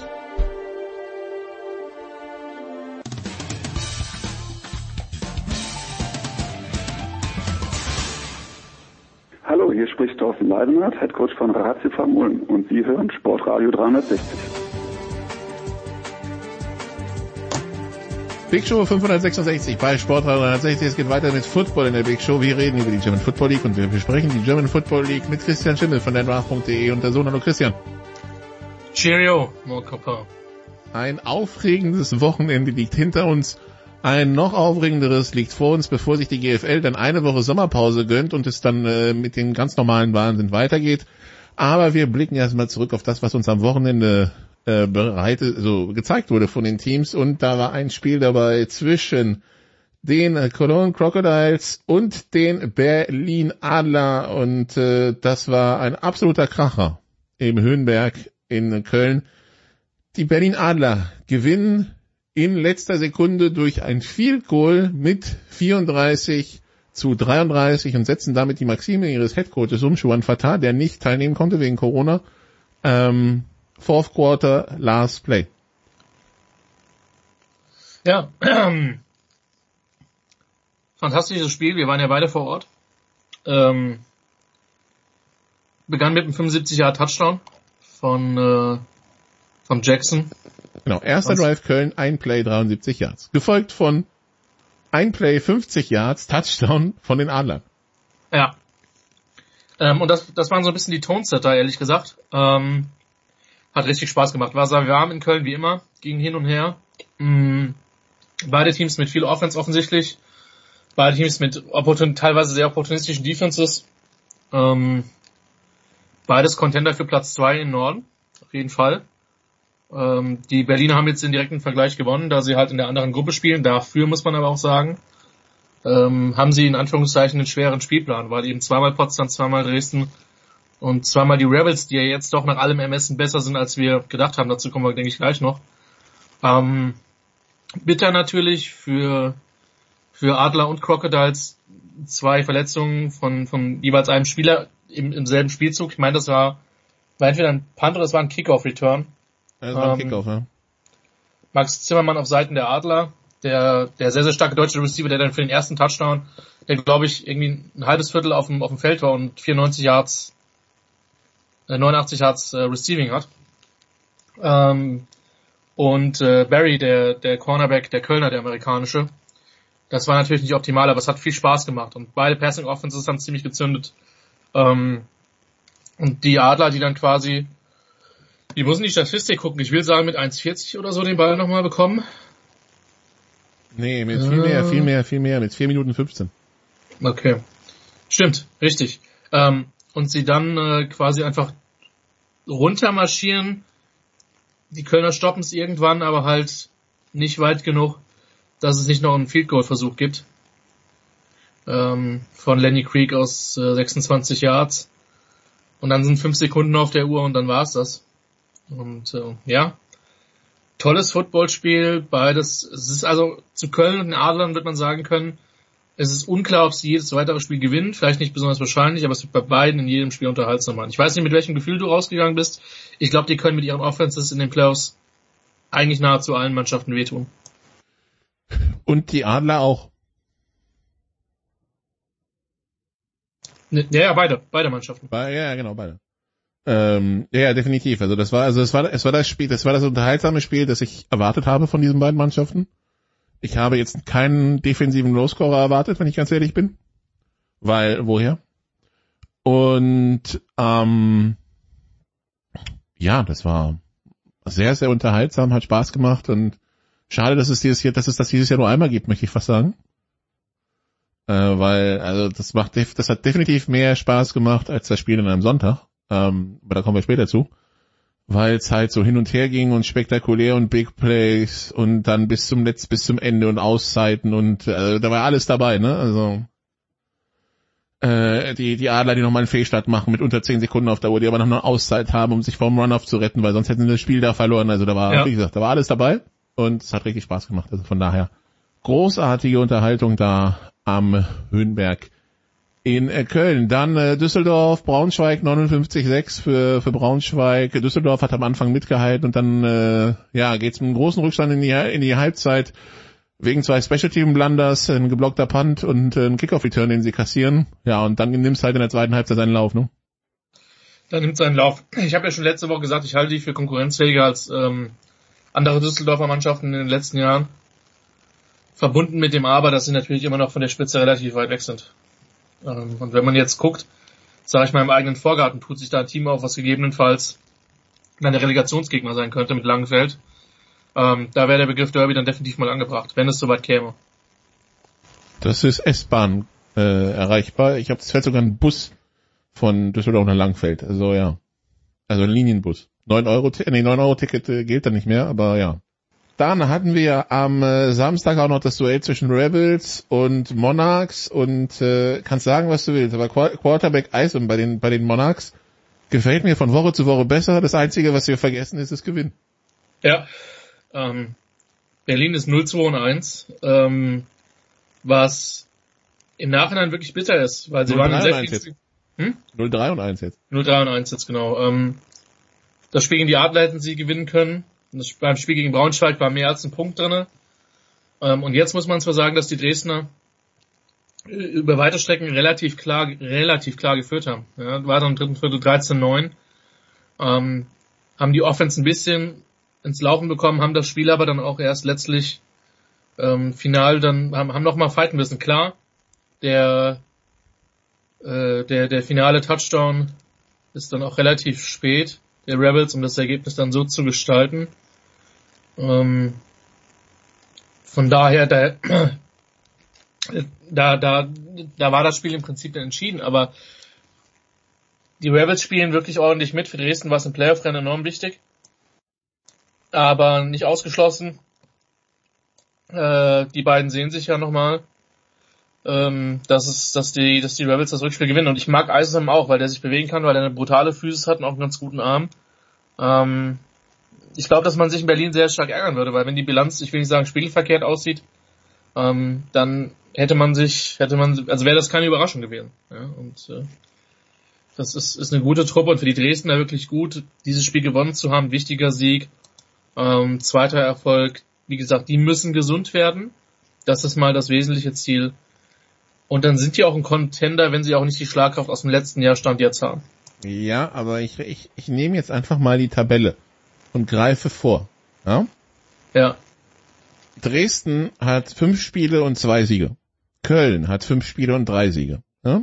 Leidenhardt, Headcoach von Ratio Farm Ulm und Sie hören Sportradio 360. Big Show 566 bei Sportradio 360. Es geht weiter mit Football in der Big Show. Wir reden über die German Football League und wir besprechen die German Football League mit Christian Schimmel von denrach.de und der Sohn. Hallo Christian. Cheerio, Mokopa. Ein aufregendes Wochenende liegt hinter uns. Ein noch aufregenderes liegt vor uns, bevor sich die GFL dann eine Woche Sommerpause gönnt und es dann äh, mit dem ganz normalen Wahnsinn weitergeht. Aber wir blicken erstmal zurück auf das, was uns am Wochenende äh, bereitet, so gezeigt wurde von den Teams. Und da war ein Spiel dabei zwischen den äh, Cologne Crocodiles und den Berlin Adler. Und äh, das war ein absoluter Kracher im Höhenberg in Köln. Die Berlin Adler gewinnen in letzter Sekunde durch ein Field Goal mit 34 zu 33 und setzen damit die Maxime ihres Headcoaches um, Juan Fatah, der nicht teilnehmen konnte wegen Corona. Ähm, Fourth Quarter, last play. Ja, fantastisches Spiel. Wir waren ja beide vor Ort. Ähm, begann mit einem 75 Jahre Touchdown von äh, von Jackson. Genau, erster Was? Drive Köln, ein Play 73 Yards. Gefolgt von ein Play 50 Yards, Touchdown von den Adlern. Ja. Ähm, und das, das waren so ein bisschen die Tonesetter, ehrlich gesagt. Ähm, hat richtig Spaß gemacht. War sehr warm in Köln wie immer, ging hin und her. Mm, beide Teams mit viel Offense offensichtlich. Beide Teams mit opportun teilweise sehr opportunistischen Defenses. Ähm, beides Contender für Platz zwei im Norden, auf jeden Fall. Ähm, die Berliner haben jetzt den direkten Vergleich gewonnen, da sie halt in der anderen Gruppe spielen. Dafür muss man aber auch sagen, ähm, haben sie in Anführungszeichen einen schweren Spielplan, weil eben zweimal Potsdam, zweimal Dresden und zweimal die Rebels, die ja jetzt doch nach allem Ermessen besser sind, als wir gedacht haben. Dazu kommen wir, denke ich, gleich noch. Ähm, bitter natürlich für, für Adler und Crocodiles zwei Verletzungen von, von jeweils einem Spieler im, im selben Spielzug. Ich meine, das war war entweder ein Punt oder es war ein Kickoff-Return. Ja, das war ein Ähm, Kickoff, ja. Max Zimmermann auf Seiten der Adler, der, der sehr, sehr starke deutsche Receiver, der dann für den ersten Touchdown, der glaube ich irgendwie ein halbes Viertel auf dem, auf dem Feld war und 94 Yards, äh, 89 Yards äh, Receiving hat. Ähm, und äh, Barry, der, der Cornerback, der Kölner, der amerikanische, das war natürlich nicht optimal, aber es hat viel Spaß gemacht und beide Passing Offenses haben ziemlich gezündet. Ähm, und die Adler, die dann quasi, die müssen die Statistik gucken. Ich will sagen, mit 1,40 oder so den Ball nochmal bekommen. Nee, mit viel mehr, viel mehr, viel mehr, mit 4 Minuten 15. Okay. Stimmt, richtig. Ähm, und sie dann äh, quasi einfach runtermarschieren. Die Kölner stoppen es irgendwann, aber halt nicht weit genug, dass es nicht noch einen Field Goal Versuch gibt. Ähm, von Lenny Creek aus äh, 26 Yards. Und dann sind fünf Sekunden auf der Uhr und dann war's das. Und äh, ja, tolles Footballspiel, beides. Es ist also zu Köln und den Adlern wird man sagen können, es ist unklar, ob sie jedes weitere Spiel gewinnen. Vielleicht nicht besonders wahrscheinlich, aber es wird bei beiden in jedem Spiel unterhaltsam machen. Ich weiß nicht, mit welchem Gefühl du rausgegangen bist. Ich glaube, die können mit ihren Offenses in den Playoffs eigentlich nahezu allen Mannschaften wehtun. Und die Adler auch. Ne, Ja, ja, beide, beide Mannschaften. Bei, ja, genau, beide. Ähm, ja, definitiv. Also das war, also es war, es war das Spiel, das war das unterhaltsame Spiel, das ich erwartet habe von diesen beiden Mannschaften. Ich habe jetzt keinen defensiven Lowscorer erwartet, wenn ich ganz ehrlich bin. Weil, woher? Und ähm, ja, das war sehr, sehr unterhaltsam, hat Spaß gemacht und schade, dass es dieses Jahr, dass es das dieses Jahr nur einmal gibt, möchte ich fast sagen. Äh, weil, also das macht, das hat definitiv mehr Spaß gemacht als das Spiel an einem Sonntag. Ähm, aber da kommen wir später zu. Weil es halt so hin und her ging und spektakulär und Big Plays und dann bis zum Letz, bis zum Ende und Auszeiten und äh, da war alles dabei, ne? Also äh, die, die Adler, die nochmal einen Fehlstart machen mit unter 10 Sekunden auf der Uhr, die aber noch eine Auszeit haben, um sich vom Run-Off zu retten, weil sonst hätten sie das Spiel da verloren. Also da war, Ja. wie gesagt, da war alles dabei und es hat richtig Spaß gemacht. Also von daher großartige Unterhaltung da am Höhenberg in äh, Köln. Dann äh, Düsseldorf, Braunschweig 59-6 für, für Braunschweig. Düsseldorf hat am Anfang mitgehalten und dann äh, ja geht's mit einem großen Rückstand in die, in die Halbzeit wegen zwei Special Team Blunders, ein geblockter Punt und äh, ein Kickoff Return, den sie kassieren. Ja, und dann nimmst halt in der zweiten Halbzeit seinen Lauf, ne? Dann nimmt seinen Lauf. Ich habe ja schon letzte Woche gesagt, ich halte die für konkurrenzfähiger als ähm, andere Düsseldorfer Mannschaften in den letzten Jahren. Verbunden mit dem Aber, dass sie natürlich immer noch von der Spitze relativ weit weg sind. Ähm, und wenn man jetzt guckt, sage ich mal im eigenen Vorgarten, tut sich da ein Team auf, was gegebenenfalls der Relegationsgegner sein könnte mit Langenfeld. Ähm, da wäre der Begriff Derby dann definitiv mal angebracht, wenn es soweit käme. Das ist S-Bahn äh, erreichbar. Ich habe es fährt sogar ein Bus von Düsseldorf nach Langfeld. Also ja. Also ein Linienbus. 9 Euro, nee, 9 Euro Ticket äh, gilt dann nicht mehr, aber ja. Dann hatten wir am äh, Samstag auch noch das Duell zwischen Rebels und Monarchs und äh, kannst sagen, was du willst, aber Qua- Quarterback Isom bei den bei den Monarchs gefällt mir von Woche zu Woche besser. Das Einzige, was wir vergessen, ist das Gewinn. Ja. Ähm, Berlin ist 0-2 und 1, ähm, was im Nachhinein wirklich bitter ist, weil sie 0-3 waren in sehr 1 viel, jetzt. 0-3 und 1 jetzt. 0-3 und 1 jetzt genau. Ähm, das Spiel gegen die Adler hätten sie gewinnen können. Das, beim Spiel gegen Braunschweig war mehr als ein Punkt drinne. Ähm, und jetzt muss man zwar sagen, dass die Dresdner äh, über weite Strecken relativ klar, relativ klar geführt haben. Ja, war dann im dritten Viertel 13-9. Ähm, haben die Offense ein bisschen ins Laufen bekommen, haben das Spiel aber dann auch erst letztlich ähm, final dann haben, haben noch fighten müssen. Klar, der äh, der der finale Touchdown ist dann auch relativ spät der Rebels, um das Ergebnis dann so zu gestalten. Ähm, von daher, da, da, da, da war das Spiel im Prinzip dann entschieden, aber die Rebels spielen wirklich ordentlich mit. Für Dresden war es im Playoff-Rennen enorm wichtig. Aber nicht ausgeschlossen. Äh, die beiden sehen sich ja nochmal. Ähm, dass es, dass die, dass die Rebels das Rückspiel gewinnen. Und ich mag Eisenham auch, weil der sich bewegen kann, weil er eine brutale Physis hat und auch einen ganz guten Arm. Ähm, ich glaube, dass man sich in Berlin sehr stark ärgern würde, weil wenn die Bilanz, ich will nicht sagen spiegelverkehrt aussieht, ähm, dann hätte man sich, hätte man, also wäre das keine Überraschung gewesen. Ja, und äh, Das ist, ist eine gute Truppe und für die Dresdner wirklich gut, dieses Spiel gewonnen zu haben. Wichtiger Sieg. Ähm, zweiter Erfolg. Wie gesagt, die müssen gesund werden. Das ist mal das wesentliche Ziel. Und dann sind die auch ein Contender, wenn sie auch nicht die Schlagkraft aus dem letzten Jahr Stand jetzt haben. Ja, aber ich, ich, ich nehme jetzt einfach mal die Tabelle und greife vor. Ja? Ja. Dresden hat fünf Spiele und zwei Siege. Köln hat fünf Spiele und drei Siege. Ja?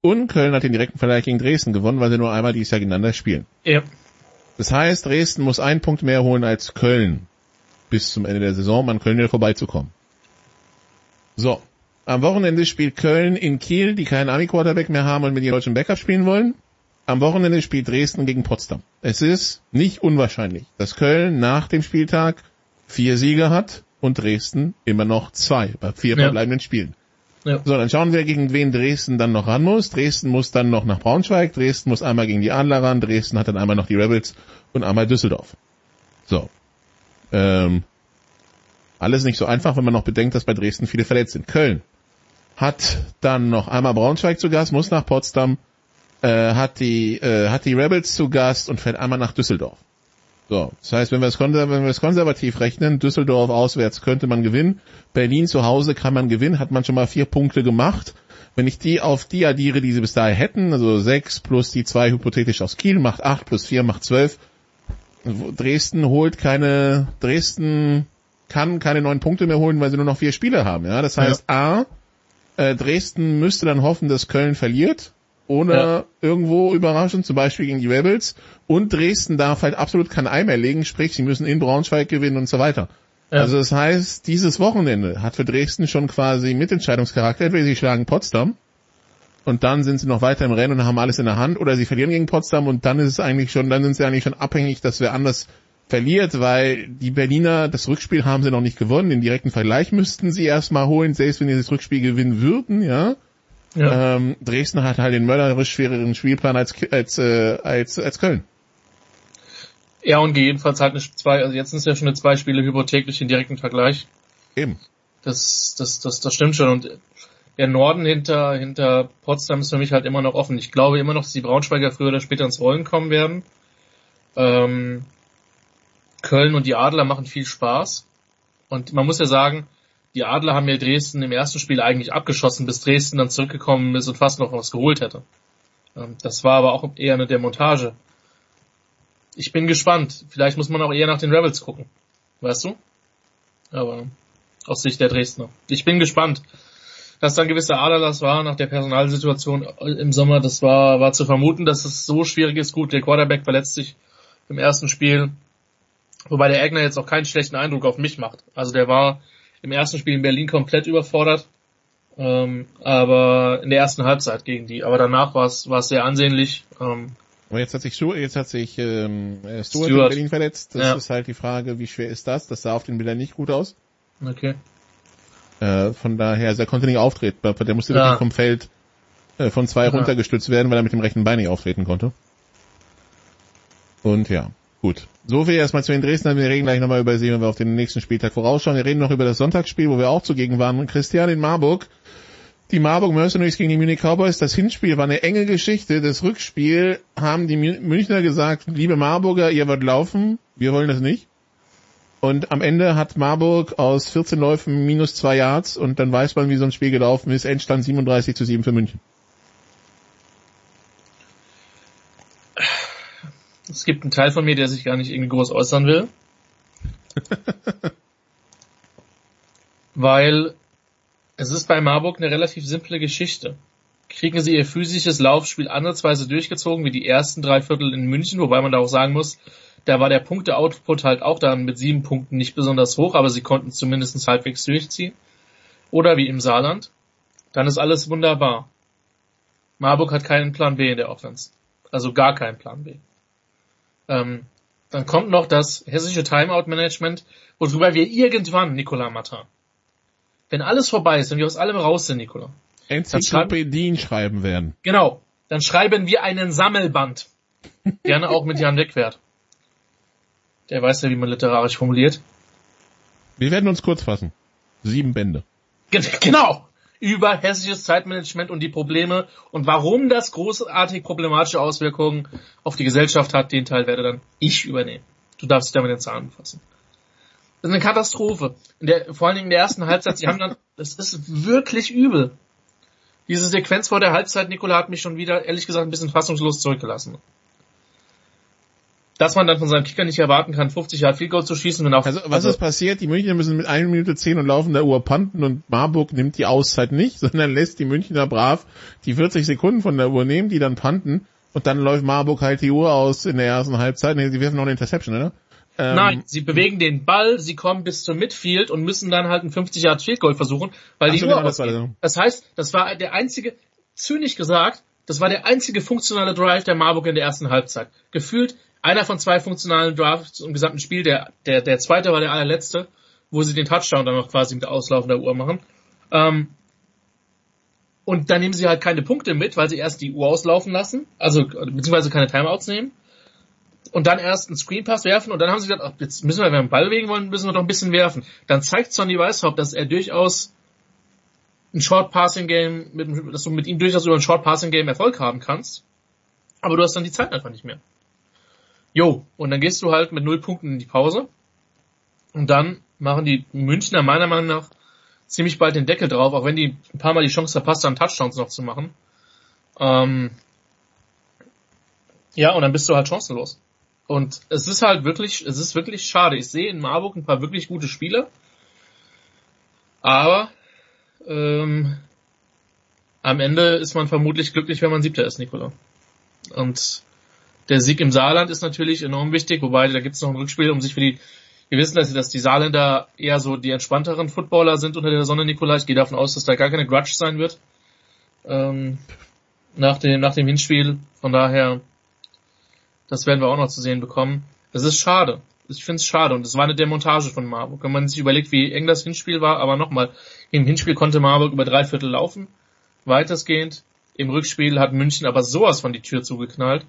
Und Köln hat den direkten Vergleich gegen Dresden gewonnen, weil sie nur einmal dieses Jahr gegeneinander spielen. Ja. Das heißt, Dresden muss einen Punkt mehr holen als Köln bis zum Ende der Saison, um an Köln wieder vorbeizukommen. So. Am Wochenende spielt Köln in Kiel, die keinen Ami-Quarterback mehr haben und mit ihren deutschen Backup spielen wollen. Am Wochenende spielt Dresden gegen Potsdam. Es ist nicht unwahrscheinlich, dass Köln nach dem Spieltag vier Siege hat und Dresden immer noch zwei bei vier Ja. verbleibenden Spielen. Ja. So, dann schauen wir, gegen wen Dresden dann noch ran muss. Dresden muss dann noch nach Braunschweig, Dresden muss einmal gegen die Adler ran, Dresden hat dann einmal noch die Rebels und einmal Düsseldorf. So. Ähm, alles nicht so einfach, wenn man noch bedenkt, dass bei Dresden viele verletzt sind. Köln hat dann noch einmal Braunschweig zu Gast, muss nach Potsdam, äh, hat die äh, hat die Rebels zu Gast und fährt einmal nach Düsseldorf. So, das heißt, wenn wir es konser wenn wir es konservativ rechnen, Düsseldorf auswärts könnte man gewinnen, Berlin zu Hause kann man gewinnen, hat man schon mal vier Punkte gemacht. Wenn ich die auf die addiere, die sie bis dahin hätten, also sechs plus die zwei hypothetisch aus Kiel, macht acht plus vier macht zwölf. Dresden holt keine, Dresden kann keine neun Punkte mehr holen, weil sie nur noch vier Spiele haben. Ja, das heißt, A, äh, Dresden müsste dann hoffen, dass Köln verliert, ohne Ja. irgendwo überraschend, zum Beispiel gegen die Rebels. Und Dresden darf halt absolut kein Ei mehr legen, sprich, sie müssen in Braunschweig gewinnen und so weiter. Ja. Also das heißt, dieses Wochenende hat für Dresden schon quasi Mitentscheidungscharakter. Entweder sie schlagen Potsdam und dann sind sie noch weiter im Rennen und haben alles in der Hand, oder sie verlieren gegen Potsdam und dann ist es eigentlich schon, dann sind sie eigentlich schon abhängig, dass wer anders verliert, weil die Berliner, das Rückspiel haben sie noch nicht gewonnen, den direkten Vergleich müssten sie erstmal holen, selbst wenn sie das Rückspiel gewinnen würden, ja. Ja. Ähm, Dresden hat halt den mörderisch schwereren Spielplan als, als, äh, als, als Köln. Ja, und jedenfalls halt eine zwei, also jetzt sind es ja schon eine zwei Spiele Hypothek durch den direkten Vergleich. Eben. Das, das, das, das stimmt schon. Und der Norden hinter, hinter Potsdam ist für mich halt immer noch offen. Ich glaube immer noch, dass die Braunschweiger früher oder später ins Rollen kommen werden. Ähm, Köln und die Adler machen viel Spaß. Und man muss ja sagen, die Adler haben ja Dresden im ersten Spiel eigentlich abgeschossen, bis Dresden dann zurückgekommen ist und fast noch was geholt hätte. Ähm, das war aber auch eher eine Demontage. Ich bin gespannt. Vielleicht muss man auch eher nach den Rebels gucken. Weißt du? Aber aus Sicht der Dresdner. Ich bin gespannt. Dass da ein gewisser Aderlass war nach der Personalsituation im Sommer, das war, war zu vermuten, dass es so schwierig ist. Gut, der Quarterback verletzt sich im ersten Spiel. Wobei der Egner jetzt auch keinen schlechten Eindruck auf mich macht. Also der war im ersten Spiel in Berlin komplett überfordert. Ähm, aber in der ersten Halbzeit gegen die. Aber danach war es war es sehr ansehnlich. Ähm, Aber jetzt hat sich Stuart, jetzt hat sich ähm, äh, Stuart, in Stuart. Berlin verletzt. Das Ja. ist halt die Frage, wie schwer ist das? Das sah auf den Bildern nicht gut aus. okay. Äh, von daher, also er konnte nicht auftreten. Der musste Ja. wirklich vom Feld äh, von zwei Ja. runtergestützt werden, weil er mit dem rechten Bein nicht auftreten konnte. Und ja, gut. So viel erstmal zu den Dresdnern. Wir reden gleich nochmal über sie, wenn wir auf den nächsten Spieltag vorausschauen. Wir reden noch über das Sonntagsspiel, wo wir auch zugegen waren. Christian in Marburg. Die Marburg Mercenaries gegen die Munich Cowboys. Das Hinspiel war eine enge Geschichte. Das Rückspiel haben die Mün- Münchner gesagt, liebe Marburger, ihr wollt laufen. Wir wollen das nicht. Und am Ende hat Marburg aus 14 Läufen minus zwei Yards und dann weiß man, wie so ein Spiel gelaufen ist. Endstand 37 zu 7 für München. Es gibt einen Teil von mir, der sich gar nicht irgendwie groß äußern will. Weil es ist bei Marburg eine relativ simple Geschichte. Kriegen sie ihr physisches Laufspiel ansatzweise durchgezogen wie die ersten drei Viertel in München, wobei man da auch sagen muss, da war der Punkte-Output halt auch dann mit sieben Punkten nicht besonders hoch, aber sie konnten es zumindest halbwegs durchziehen. Oder wie im Saarland, dann ist alles wunderbar. Marburg hat keinen Plan B in der Offense. Also gar keinen Plan B. Ähm, dann kommt noch das hessische Timeout-Management, worüber wir irgendwann, Nicolas Martin, wenn alles vorbei ist, wenn wir aus allem raus sind, Nicolas, Enzyklopädien schreiben werden. genau, dann schreiben wir einen Sammelband. Gerne auch mit Jan Wegwert. Der weiß ja, wie man literarisch formuliert. Wir werden uns kurz fassen. Sieben Bände. Gen- Genau, über hessisches Zeitmanagement und die Probleme und warum das großartig problematische Auswirkungen auf die Gesellschaft hat, den Teil werde dann ich übernehmen. Du darfst dich damit den Zahn fassen. Das ist eine Katastrophe. Der, vor allen Dingen in der ersten Halbzeit, sie haben dann, das ist wirklich übel. Diese Sequenz vor der Halbzeit, Nikola, hat mich schon wieder, ehrlich gesagt, ein bisschen fassungslos zurückgelassen. Dass man dann von seinem Kicker nicht erwarten kann, 50 Jahre Field Goal zu schießen und auch... Also, was ist passiert? Die Münchner müssen mit 1 Minute 10 und laufender Uhr panten und Marburg nimmt die Auszeit nicht, sondern lässt die Münchner brav die 40 Sekunden von der Uhr nehmen, die dann panten und dann läuft Marburg halt die Uhr aus in der ersten Halbzeit. Nee, sie werfen noch eine Interception, oder? Ähm, Nein, sie bewegen den Ball, sie kommen bis zum Midfield und müssen dann halt ein 50 Yard Field Goal versuchen, weil die so, Uhr genau, das, so. das heißt, das war der einzige, zynisch gesagt, das war der einzige funktionale Drive der Marburg in der ersten Halbzeit. Gefühlt einer von zwei funktionalen Drives im gesamten Spiel, der, der, der zweite war der allerletzte, wo sie den Touchdown dann noch quasi mit auslaufender Uhr machen. Ähm, und dann nehmen sie halt keine Punkte mit, weil sie erst die Uhr auslaufen lassen, also beziehungsweise keine Timeouts nehmen und dann erst einen Screenpass werfen und dann haben sie gesagt, ach, jetzt müssen wir, wenn wir einen Ball bewegen wollen, müssen wir doch ein bisschen werfen. Dann zeigt Sonny Weishaupt, dass er durchaus ein Short Passing Game, mit, dass du mit ihm durchaus über ein Short Passing Game Erfolg haben kannst. Aber du hast dann die Zeit einfach nicht mehr. Jo, und dann gehst du halt mit null Punkten in die Pause. Und dann machen die Münchner meiner Meinung nach ziemlich bald den Deckel drauf, auch wenn die ein paar Mal die Chance verpasst haben, Touchdowns noch zu machen. Ähm ja, und dann bist du halt chancenlos. Und es ist halt wirklich, es ist wirklich schade. Ich sehe in Marburg ein paar wirklich gute Spieler. Aber ähm, am Ende ist man vermutlich glücklich, wenn man Siebter ist, Nikola. Und der Sieg im Saarland ist natürlich enorm wichtig, wobei da gibt es noch ein Rückspiel, um sich für die wir wissen, dass, die Saarländer eher so die entspannteren Footballer sind unter der Sonne, Nikola. Ich gehe davon aus, dass da gar keine Grudge sein wird. Ähm, nach dem, nach dem Hinspiel. Von daher das werden wir auch noch zu sehen bekommen. Das ist schade. Ich finde es schade und es war eine Demontage von Marburg. Wenn man sich überlegt, wie eng das Hinspiel war, aber nochmal, im Hinspiel konnte Marburg über drei Viertel laufen, weitestgehend. Im Rückspiel hat München aber sowas von die Tür zugeknallt.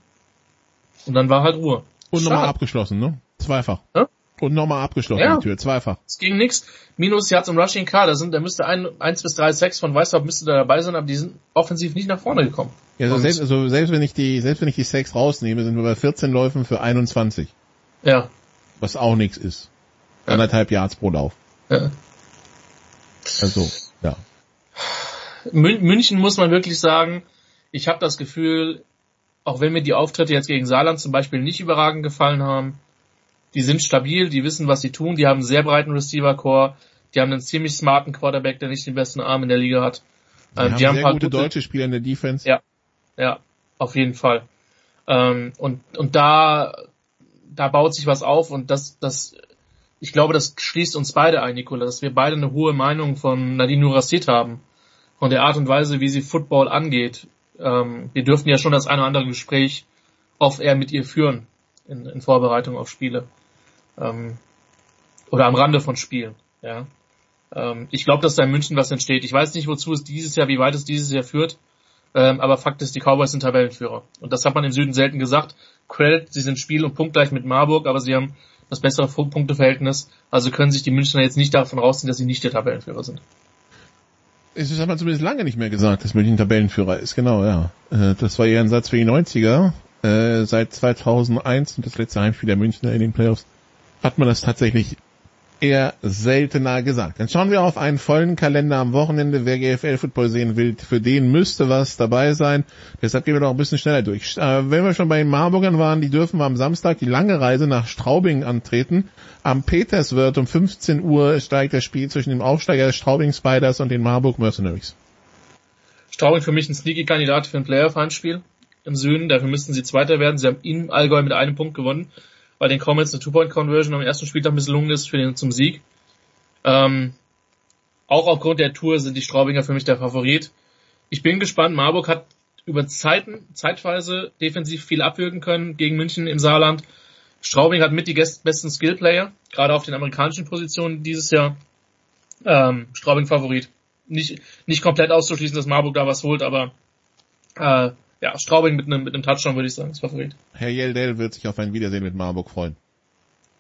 Und dann war halt Ruhe. Und nochmal abgeschlossen, ne? Zweifach. Ja? Und nochmal abgeschlossen ja. die Tür, zweifach. Es ging nix. Minus Yards im Rushing Car, da sind, da müsste ein, eins bis drei Sex von Weißhaupt müsste da dabei sein, aber die sind offensiv nicht nach vorne gekommen. Ja, also selbst, also selbst wenn ich die, selbst wenn ich die Sex rausnehme, sind wir bei 14 Läufen für 21. Ja. Was auch nix ist. Ja. Anderthalb Yards pro Lauf. Ja. Also, ja. München muss man wirklich sagen, ich habe das Gefühl, auch wenn mir die Auftritte jetzt gegen Saarland zum Beispiel nicht überragend gefallen haben, die sind stabil, die wissen, was sie tun, die haben einen sehr breiten Receiver-Core, die haben einen ziemlich smarten Quarterback, der nicht den besten Arm in der Liga hat. Die ähm, haben die haben sehr gute, gute deutsche Spieler in der Defense. Ja, ja, auf jeden Fall. Ähm, und, und da, da baut sich was auf und das, das, ich glaube, das schließt uns beide ein, Nikola, dass wir beide eine hohe Meinung von Nadine Nurassit haben. Von der Art und Weise, wie sie Football angeht. Ähm, wir dürfen ja schon das eine oder andere Gespräch off-air mit ihr führen in, in Vorbereitung auf Spiele ähm, oder am Rande von Spielen. Ja. Ähm, ich glaube, dass da in München was entsteht. Ich weiß nicht, wozu es dieses Jahr, wie weit es dieses Jahr führt, ähm, aber Fakt ist, die Cowboys sind Tabellenführer. Und das hat man im Süden selten gesagt. Credit, sie sind Spiel- und punktgleich mit Marburg, aber sie haben das bessere Punkteverhältnis. Also können sich die Münchner jetzt nicht davon rausziehen, dass sie nicht der Tabellenführer sind. Es hat man zumindest lange nicht mehr gesagt, dass München Tabellenführer ist. Genau, ja. Äh, das war eher ein Satz für die 90er. Äh, seit 2001 und das letzte Heimspiel der Münchner in den Playoffs hat man das tatsächlich eher seltener gesagt. Dann schauen wir auf einen vollen Kalender am Wochenende. Wer GFL Football sehen will, für den müsste was dabei sein. Deshalb gehen wir doch ein bisschen schneller durch. Äh, wenn wir schon bei den Marburgern waren, die dürfen am Samstag die lange Reise nach Straubing antreten. Am Peterswirt um 15 Uhr steigt das Spiel zwischen dem Aufsteiger Straubing Spiders und den Marburg Mercenaries. Straubing für mich ein sneaky Kandidat für ein Playoff-Heimspiel im Süden. Dafür müssten sie Zweiter werden. Sie haben in Allgäu mit einem Punkt gewonnen weil den jetzt eine Two-Point-Conversion am ersten Spieltag misslungen ist für den zum Sieg. Ähm, auch aufgrund der Tour sind die Straubinger für mich der Favorit. Ich bin gespannt. Marburg hat über Zeiten, zeitweise defensiv viel abwürgen können gegen München im Saarland. Straubing hat mit die besten Skillplayer, gerade auf den amerikanischen Positionen dieses Jahr. Ähm, Straubing Favorit. Nicht, nicht komplett auszuschließen, dass Marburg da was holt, aber äh, ja, Straubing mit einem, mit einem Touchdown würde ich sagen, ist Favorit. Herr Yeldell wird sich auf ein Wiedersehen mit Marburg freuen.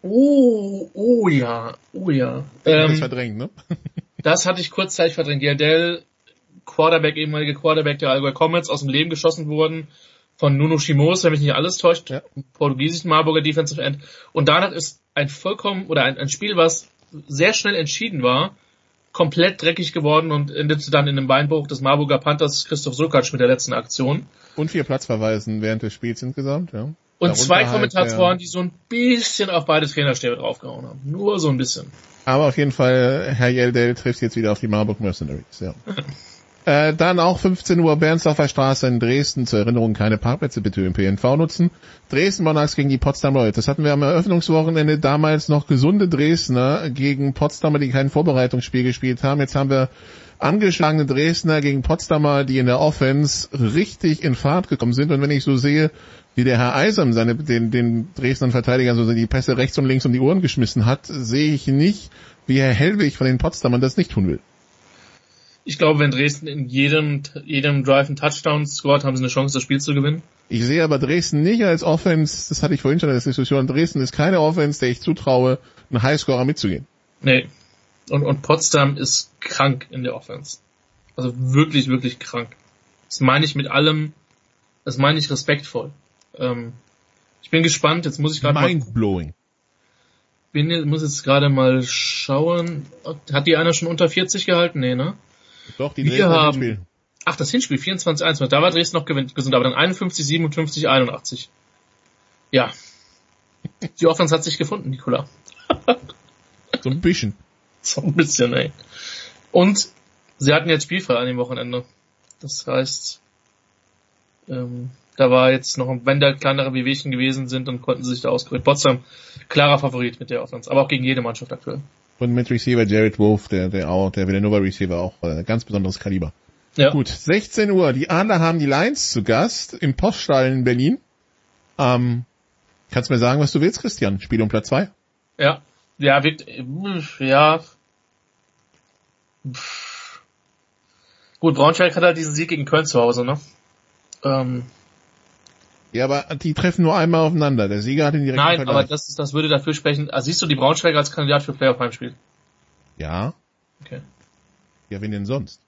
Oh, oh ja, oh ja. Ähm, das verdrängt, ne? das hatte ich kurzzeitig verdrängt. Yeldell Quarterback, ehemalige Quarterback der Allgäu Comets aus dem Leben geschossen wurden von Nuno Chimos, wenn mich nicht alles täuscht, Ja. portugiesischen Marburger Defensive End. Und danach ist ein vollkommen, oder ein, ein Spiel, was sehr schnell entschieden war, komplett dreckig geworden und endete dann in einem Beinbruch des Marburger Panthers Christoph Sulkac mit der letzten Aktion. Und vier Platzverweisen während des Spiels insgesamt, ja. Und Darunter zwei halt, Kommentatoren, ja. die so ein bisschen auf beide Trainerstäbe draufgehauen haben. Nur so ein bisschen. Aber auf jeden Fall, Herr Yeldell trifft jetzt wieder auf die Marburg Mercenaries, ja. Äh, dann auch 15 Uhr Bernsdorfer Straße in Dresden. Zur Erinnerung keine Parkplätze bitte im PNV nutzen. Dresden Monarchs gegen die Potsdam Royals. Das hatten wir am Eröffnungswochenende damals noch gesunde Dresdner gegen Potsdamer, die kein Vorbereitungsspiel gespielt haben. Jetzt haben wir angeschlagene Dresdner gegen Potsdamer, die in der Offense richtig in Fahrt gekommen sind. Und wenn ich so sehe, wie der Herr Eisam seine, den, den Dresdner Verteidigern so die Pässe rechts und links um die Ohren geschmissen hat, sehe ich nicht, wie Herr Hellwig von den Potsdamern das nicht tun will. Ich glaube, wenn Dresden in jedem, jedem Drive einen Touchdown scored, haben sie eine Chance, das Spiel zu gewinnen. Ich sehe aber Dresden nicht als Offense, das hatte ich vorhin schon in der Diskussion, Dresden ist keine Offense, der ich zutraue, einen Highscorer mitzugehen. Nee. Und, und Potsdam ist krank in der Offense. Also wirklich, wirklich krank. Das meine ich mit allem, das meine ich respektvoll. Ähm, ich bin gespannt, jetzt muss ich gerade mal, Mindblowing. bin, muss jetzt gerade mal schauen. Hat die einer schon unter 40 gehalten? Nee, ne? Doch, die Wir haben- Hinspiel. Ach, das Hinspiel 24-1. Da war Dresden noch gewinnt, gesund, aber dann 51, 57, 81. Ja. Die Offense hat sich gefunden, Nikola. So ein bisschen. So ein bisschen, ey. Und sie hatten jetzt spielfrei an dem Wochenende. Das heißt, ähm, da war jetzt noch, wenn da kleinere Wehwehchen gewesen sind, dann konnten sie sich da auskurieren. Potsdam, klarer Favorit mit der Offense, aber auch gegen jede Mannschaft aktuell. Und mit Receiver Jared Wolf, der, der auch, der Villanova Receiver auch, äh, ganz besonderes Kaliber. Ja. Gut, 16 Uhr. Die Adler haben die Lions zu Gast im Poststall in Berlin. Ähm, kannst du mir sagen, was du willst, Christian? Spiel um Platz 2? Ja. Ja, wirkt, ja. Gut, Braunschweig hat halt diesen Sieg gegen Köln zu Hause, ne? Ähm, Ja, aber die treffen nur einmal aufeinander. Der Sieger hat den direkten nein, Vergleich. aber das, das würde dafür sprechen. Also siehst du die Braunschweiger als Kandidat für Playoff-Heimspiel? Ja. Okay. Ja, wen denn sonst?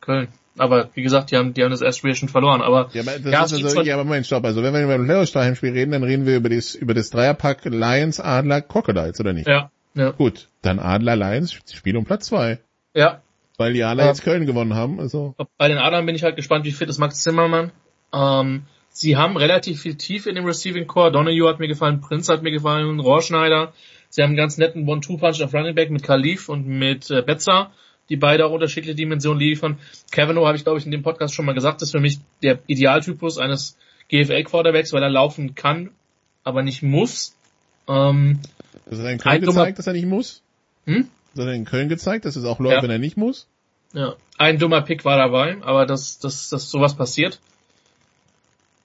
Köln. Aber wie gesagt, die haben, die haben das erste Spiel schon verloren. Aber Ja, aber, das Ja, ist also, ja, aber Moment, stopp. Also wenn wir über ein Playoff-Heimspiel reden, dann reden wir über das, über das Dreierpack Lions, Adler, Crocodiles, oder nicht? ja, ja, Gut, dann Adler, Lions, Spiel um Platz 2. ja. Weil die Adler Ja. jetzt Köln gewonnen haben, also. Bei den Adlern bin ich halt gespannt, wie fit ist Max Zimmermann. Ähm, sie haben relativ viel Tiefe in dem Receiving Core. Donahue hat mir gefallen, Prinz hat mir gefallen, Rohrschneider. Sie haben einen ganz netten One-Two-Punch auf Running Back mit Khalif und mit äh, Betzer, die beide auch unterschiedliche Dimensionen liefern. Kavanaugh habe ich, glaube ich, in dem Podcast schon mal gesagt, ist für mich der Idealtypus eines GFL-Quarterbacks, weil er laufen kann, aber nicht muss. Ähm, Das hat er in Köln Ein gezeigt, dass er nicht muss. Hm? Das hat er in Köln gezeigt, dass es auch läuft, Ja. wenn er nicht muss. Ja, ein dummer Pick war dabei, aber dass, dass, dass sowas passiert.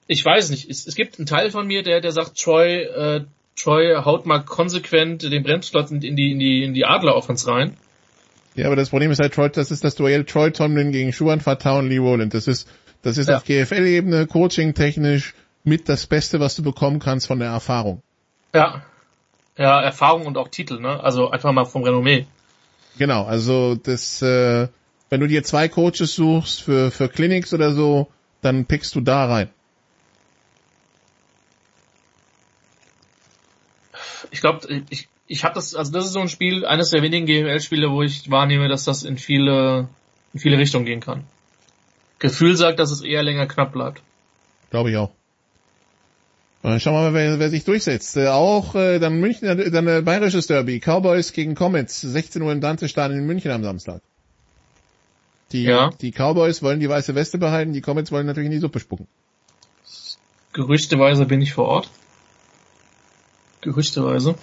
Ich weiß nicht. Es, es gibt einen Teil von mir, der, der sagt, Troy, äh, Troy haut mal konsequent den Bremsklotz in die, in die, in die Adler-Offense rein. Ja, aber das Problem ist halt Troy, das ist das Duell Troy Tomlin gegen Schuhan Fatah und Lee Rowland. Das ist, das ist Ja. auf GFL-Ebene, Coaching-technisch mit das Beste, was du bekommen kannst von der Erfahrung. Ja. Ja, Erfahrung und auch Titel, ne? Also einfach mal vom Renommee. Genau, also das, äh, wenn du dir zwei Coaches suchst für, für Clinics oder so, dann pickst du da rein. Ich glaube, ich, ich habe das, also das ist so ein Spiel, eines der wenigen GML-Spiele, wo ich wahrnehme, dass das in viele, in viele Richtungen gehen kann. Gefühl sagt, dass es eher länger knapp bleibt. Glaube ich auch. Und dann schauen wir mal, wer, wer sich durchsetzt. Äh, auch äh, dann München, dann äh, bayerisches Derby. Cowboys gegen Comets. 16 Uhr im Dante-Stadion in München am Samstag. Die, Ja. die Cowboys wollen die weiße Weste behalten, die Comets wollen natürlich in die Suppe spucken. Gerüchteweise bin ich vor Ort. Gerüchteweise.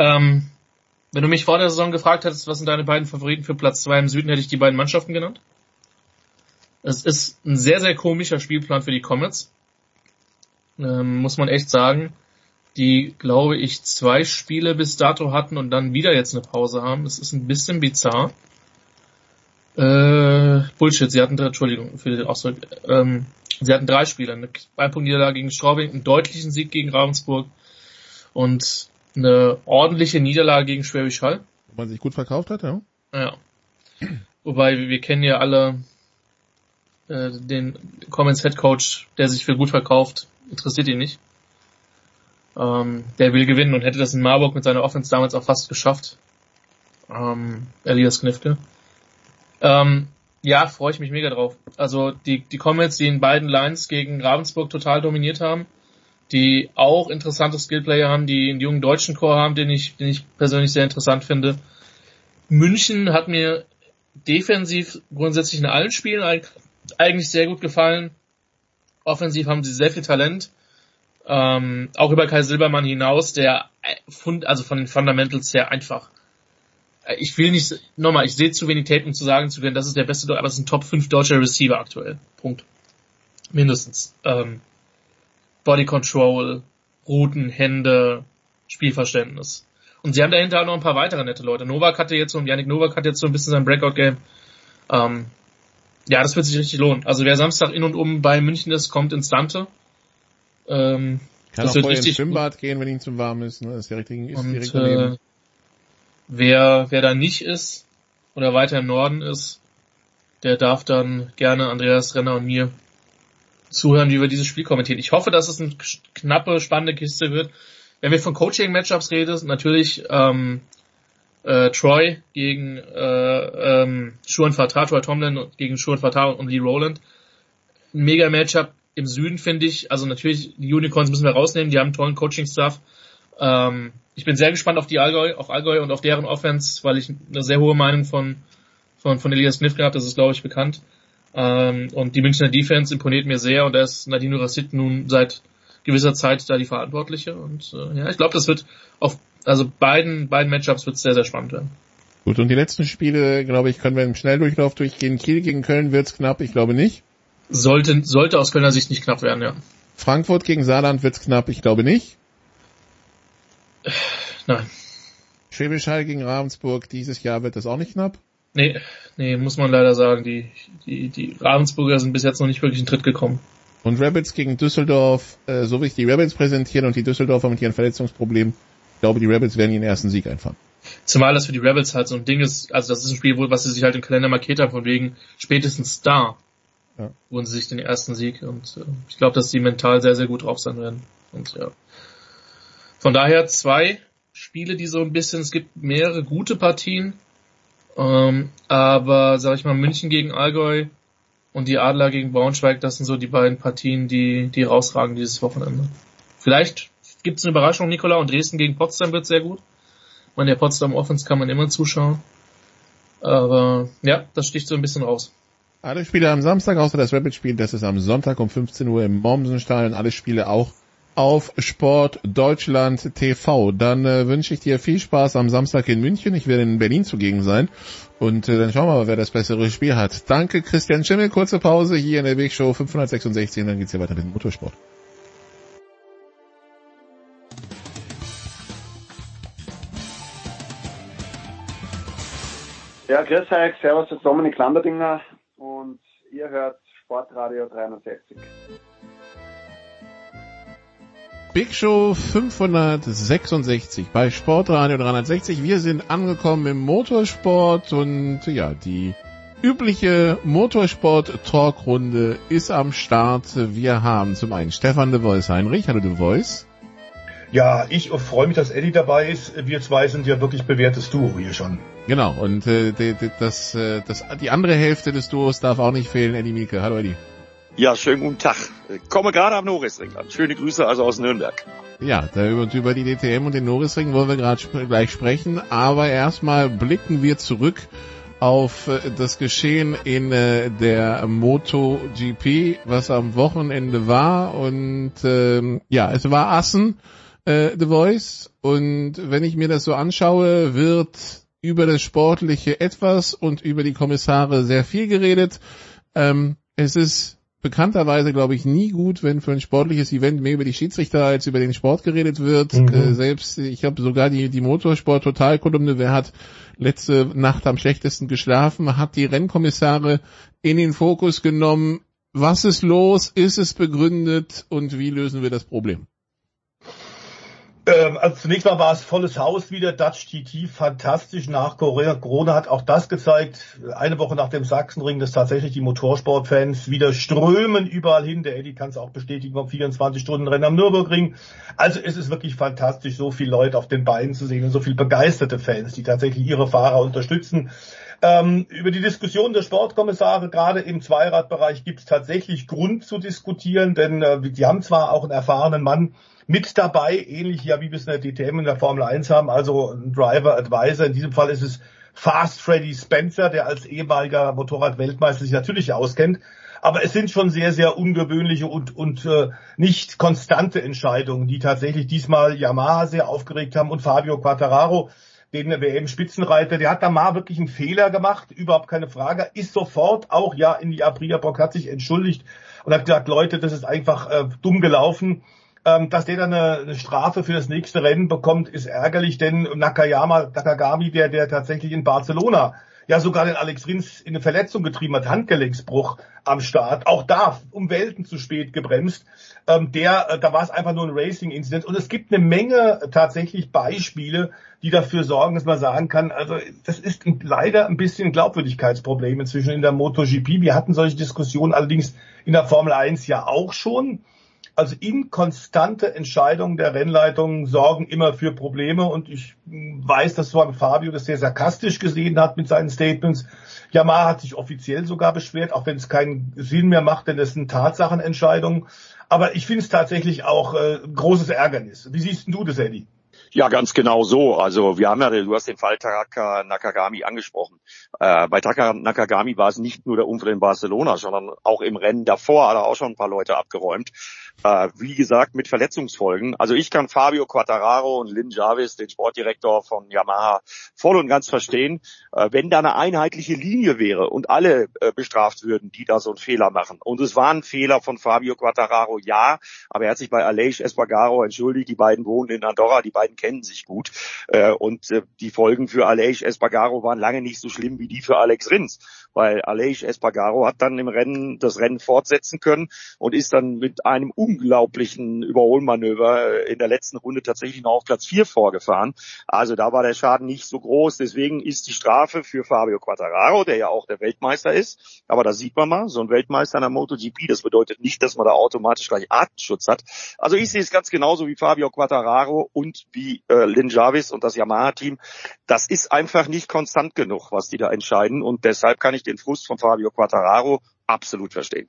Ähm, wenn du mich vor der Saison gefragt hättest, was sind deine beiden Favoriten für Platz zwei im Süden, hätte ich die beiden Mannschaften genannt. Es ist ein sehr, sehr komischer Spielplan für die Comets. Ähm, muss man echt sagen. Die, glaube ich, zwei Spiele bis dato hatten und dann wieder jetzt eine Pause haben. Das ist ein bisschen bizarr. Äh, Bullshit, sie hatten, Entschuldigung für den Ausdruck, ähm, sie hatten drei Spiele, eine Ein-Punkt-Niederlage gegen Straubing, einen deutlichen Sieg gegen Ravensburg und eine ordentliche Niederlage gegen Schwäbisch Hall. Wo man sich gut verkauft hat, ja. Ja. Wobei wir kennen ja alle äh, den Comments Head Coach, der sich für gut verkauft, interessiert ihn nicht. Ähm, der will gewinnen und hätte das in Marburg mit seiner Offense damals auch fast geschafft. Ähm, Elias Knifke. Ähm, ja, freue ich mich mega drauf. Also die, die Comets, die in beiden Lines gegen Ravensburg total dominiert haben, die auch interessante Skillplayer haben, die einen jungen deutschen Chor haben, den ich, den ich persönlich sehr interessant finde. München hat mir defensiv grundsätzlich in allen Spielen eigentlich sehr gut gefallen. Offensiv haben sie sehr viel Talent. Ähm, auch über Kai Silbermann hinaus, der äh, also von den Fundamentals sehr einfach ich will nicht, nochmal, ich sehe zu wenig Tape, um zu sagen zu können, das ist der beste, aber es ist ein Top 5 deutscher Receiver aktuell. Punkt. Mindestens. Ähm, Body Control, Routen, Hände, Spielverständnis. Und sie haben dahinter auch noch ein paar weitere nette Leute. Novak hatte jetzt so, Yannick Novak hat jetzt so ein bisschen sein Breakout-Game. Ähm, ja, das wird sich richtig lohnen. Also wer Samstag in und um bei München ist, kommt ins Dante. Ähm, Kann das auch vorher ins Schwimmbad gut. gehen, wenn ihn zu warm ist. Ne? Das ist direkt, ist und, direkt äh, Wer, wer da nicht ist oder weiter im Norden ist, der darf dann gerne Andreas Renner und mir zuhören, wie wir dieses Spiel kommentieren. Ich hoffe, dass es eine knappe, spannende Kiste wird. Wenn wir von Coaching-Matchups reden, natürlich ähm, äh, Troy gegen äh, ähm, Schuan Fatah, Troy Tomlin gegen Schuan Fatah und Lee Rowland. Mega Matchup im Süden, finde ich. Also natürlich, die Unicorns müssen wir rausnehmen, die haben tollen Coaching-Staff. Ähm, ich bin sehr gespannt auf die Allgäu, auf Allgäu und auf deren Offense, weil ich eine sehr hohe Meinung von, von, von Elias Smith gehabt, das ist glaube ich bekannt. Ähm, und die Münchner Defense imponiert mir sehr und da ist Nadine Rassit nun seit gewisser Zeit da die Verantwortliche und äh, ja, ich glaube, das wird auf also beiden beiden Matchups wird sehr sehr spannend werden. Gut, und die letzten Spiele, glaube ich, können wir im Schnelldurchlauf durchgehen. Kiel gegen Köln wird's knapp, ich glaube nicht. Sollte sollte aus Kölner Sicht nicht knapp werden, ja. Frankfurt gegen Saarland wird's knapp, ich glaube nicht. Nein. Schwäbisch Hall gegen Ravensburg, dieses Jahr wird das auch nicht knapp? Nee, nee, muss man leider sagen. Die, die, die Ravensburger sind bis jetzt noch nicht wirklich in Tritt gekommen. Und Rabbits gegen Düsseldorf, äh, so wie ich die Rabbits präsentieren und die Düsseldorfer mit ihren Verletzungsproblemen, ich glaube, die Rabbits werden ihren ersten Sieg einfahren. Zumal das für die Rebels halt so ein Ding ist, also das ist ein Spiel, wo, was sie sich halt im Kalender markiert haben, von wegen spätestens da ja. wurden sie sich den ersten Sieg und äh, ich glaube, dass sie mental sehr, sehr gut drauf sein werden. Und ja. Von daher zwei Spiele, die so ein bisschen, es gibt mehrere gute Partien, ähm, aber sag ich mal, München gegen Allgäu und die Adler gegen Braunschweig, das sind so die beiden Partien, die, die rausragen dieses Wochenende. Vielleicht gibt es eine Überraschung, Nikola, und Dresden gegen Potsdam wird sehr gut. Ich meine, der Potsdam Offense kann man immer zuschauen. Aber ja, das sticht so ein bisschen raus. Alle Spiele am Samstag, außer das Rapid-Spiel, das ist am Sonntag um 15 Uhr im Mommsenstadion. Alle Spiele auch auf Sport Deutschland TV. Dann äh, wünsche ich dir viel Spaß am Samstag in München. Ich werde in Berlin zugegen sein. Und äh, dann schauen wir mal, wer das bessere Spiel hat. Danke Christian Schimmel. Kurze Pause hier in der Big Show 566 und dann geht's hier weiter mit dem Motorsport. Ja, grüß euch, servus, das ist Dominik Landerdinger und ihr hört Sportradio 360. Big Show 566 bei Sportradio 360. Wir sind angekommen im Motorsport und ja, die übliche Motorsport-Talkrunde ist am Start. Wir haben zum einen Stefan de Vois Heinrich. Hallo de Vois. Ja, ich freue mich, dass Eddie dabei ist. Wir zwei sind ja wirklich bewährtes Duo hier schon. Genau, und äh, das, äh, das, die andere Hälfte des Duos darf auch nicht fehlen, Eddie Mieke. Hallo Eddie. Ja, schönen guten Tag. Komme gerade am Norrisring an. Schöne Grüße also aus Nürnberg. Ja, da über, über die DTM und den Norrisring wollen wir gerade sp gleich sprechen, aber erstmal blicken wir zurück auf äh, das Geschehen in äh, der MotoGP, was am Wochenende war und ähm, ja, es war Assen, äh, The Voice und wenn ich mir das so anschaue, wird über das Sportliche etwas und über die Kommissare sehr viel geredet. Ähm, es ist bekannterweise, glaube ich, nie gut, wenn für ein sportliches Event mehr über die Schiedsrichter als über den Sport geredet wird. Mhm. Äh, selbst, ich habe sogar die, die Motorsport-Totalkolumne, wer hat letzte Nacht am schlechtesten geschlafen, hat die Rennkommissare in den Fokus genommen. Was ist los? Ist es begründet? Und wie lösen wir das Problem? Ähm, also zunächst mal war es volles Haus wieder, Dutch TT, fantastisch nach Corona. Corona hat auch das gezeigt, eine Woche nach dem Sachsenring, dass tatsächlich die Motorsportfans wieder strömen überall hin. Der Eddie kann es auch bestätigen, um 24 Stunden Rennen am Nürburgring. Also es ist wirklich fantastisch, so viele Leute auf den Beinen zu sehen und so viele begeisterte Fans, die tatsächlich ihre Fahrer unterstützen. Ähm, über die Diskussion der Sportkommissare, gerade im Zweiradbereich, gibt es tatsächlich Grund zu diskutieren, denn äh, die haben zwar auch einen erfahrenen Mann, mit dabei, ähnlich ja wie wir es in der DTM in der Formel 1 haben, also ein Driver Advisor. In diesem Fall ist es Fast Freddy Spencer, der als ehemaliger Motorradweltmeister sich natürlich auskennt. Aber es sind schon sehr, sehr ungewöhnliche und, und äh, nicht konstante Entscheidungen, die tatsächlich diesmal Yamaha sehr aufgeregt haben und Fabio Quattararo, den WM-Spitzenreiter, der hat da mal wirklich einen Fehler gemacht, überhaupt keine Frage, ist sofort auch ja in die Aprilia Bock, hat sich entschuldigt und hat gesagt, Leute, das ist einfach äh, dumm gelaufen. Ähm, dass der dann eine, eine, Strafe für das nächste Rennen bekommt, ist ärgerlich, denn Nakayama, Nakagami, der, der tatsächlich in Barcelona ja sogar den Alex Rins in eine Verletzung getrieben hat, Handgelenksbruch am Start, auch da um Welten zu spät gebremst. Ähm, der, äh, da war es einfach nur ein Racing-Incident und es gibt eine Menge tatsächlich Beispiele, die dafür sorgen, dass man sagen kann, also das ist ein, leider ein bisschen Glaubwürdigkeitsproblem inzwischen in der MotoGP. Wir hatten solche Diskussionen allerdings in der Formel 1 ja auch schon. Also inkonstante Entscheidungen der Rennleitung sorgen immer für Probleme und ich weiß, dass Juan Fabio das sehr sarkastisch gesehen hat mit seinen Statements. Yamaha hat sich offiziell sogar beschwert, auch wenn es keinen Sinn mehr macht, denn das sind Tatsachenentscheidungen. Aber ich finde es tatsächlich auch äh, großes Ärgernis. Wie siehst du das, Eddie? Ja, ganz genau so. Also wir haben ja, du hast den Fall Taka Nakagami angesprochen. Äh, bei Taka Nakagami war es nicht nur der Unfall in Barcelona, sondern auch im Rennen davor hat er auch schon ein paar Leute abgeräumt. Äh, wie gesagt, mit Verletzungsfolgen. Also ich kann Fabio Quattararo und Lynn Jarvis, den Sportdirektor von Yamaha, voll und ganz verstehen. Äh, wenn da eine einheitliche Linie wäre und alle äh, bestraft würden, die da so einen Fehler machen. Und es war ein Fehler von Fabio Quattararo, ja, aber er hat sich bei Aleix Espargaro entschuldigt. Die beiden wohnen in Andorra, die beiden kennen sich gut. Äh, und äh, die Folgen für Aleix Espargaro waren lange nicht so schlimm wie die für Alex Rins, weil Aleix Espargaro hat dann im Rennen das Rennen fortsetzen können und ist dann mit einem unglaublichen Überholmanöver in der letzten Runde tatsächlich noch auf Platz 4 vorgefahren. Also da war der Schaden nicht so groß. Deswegen ist die Strafe für Fabio Quattararo, der ja auch der Weltmeister ist. Aber da sieht man mal, so ein Weltmeister in der MotoGP, das bedeutet nicht, dass man da automatisch gleich Artenschutz hat. Also ich sehe es ganz genauso wie Fabio Quattararo und wie äh, Lin Jarvis und das Yamaha-Team. Das ist einfach nicht konstant genug, was die da entscheiden. Und deshalb kann ich den Frust von Fabio Quattararo absolut verstehen.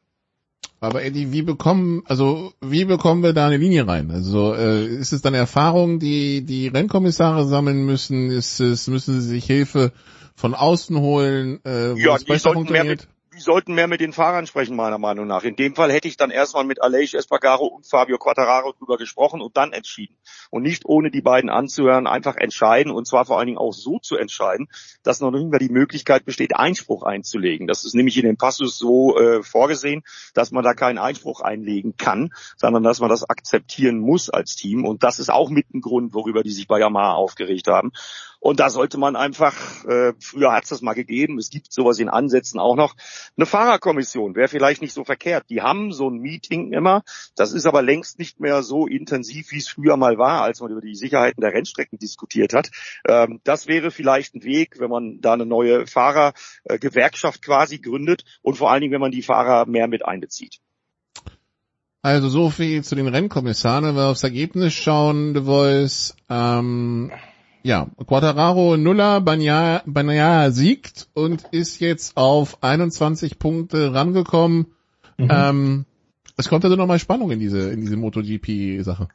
Aber Eddie, wie bekommen, also wie bekommen wir da eine Linie rein? Also äh, ist es dann Erfahrung, die die Rennkommissare sammeln müssen? Ist es müssen sie sich Hilfe von außen holen? Äh, ja, es besser funktioniert? Die sollten mehr mit den Fahrern sprechen, meiner Meinung nach. In dem Fall hätte ich dann erstmal mit Aleix Espargaro und Fabio Quattararo drüber gesprochen und dann entschieden. Und nicht ohne die beiden anzuhören, einfach entscheiden und zwar vor allen Dingen auch so zu entscheiden, dass noch nicht mehr die Möglichkeit besteht, Einspruch einzulegen. Das ist nämlich in dem Passus so äh, vorgesehen, dass man da keinen Einspruch einlegen kann, sondern dass man das akzeptieren muss als Team. Und das ist auch mit ein Grund, worüber die sich bei Yamaha aufgeregt haben. Und da sollte man einfach, äh, früher hat es das mal gegeben, es gibt sowas in Ansätzen auch noch, eine Fahrerkommission wäre vielleicht nicht so verkehrt. Die haben so ein Meeting immer, das ist aber längst nicht mehr so intensiv, wie es früher mal war, als man über die Sicherheiten der Rennstrecken diskutiert hat. Ähm, das wäre vielleicht ein Weg, wenn man da eine neue Fahrergewerkschaft quasi gründet und vor allen Dingen, wenn man die Fahrer mehr mit einbezieht. Also so viel zu den Rennkommissaren. Wenn wir aufs Ergebnis schauen, The Voice, ähm, ja, Quattararo Nuller, Banyaya siegt und ist jetzt auf 21 Punkte rangekommen. Mhm. Ähm, es kommt also nochmal Spannung in diese, in diese MotoGP-Sache.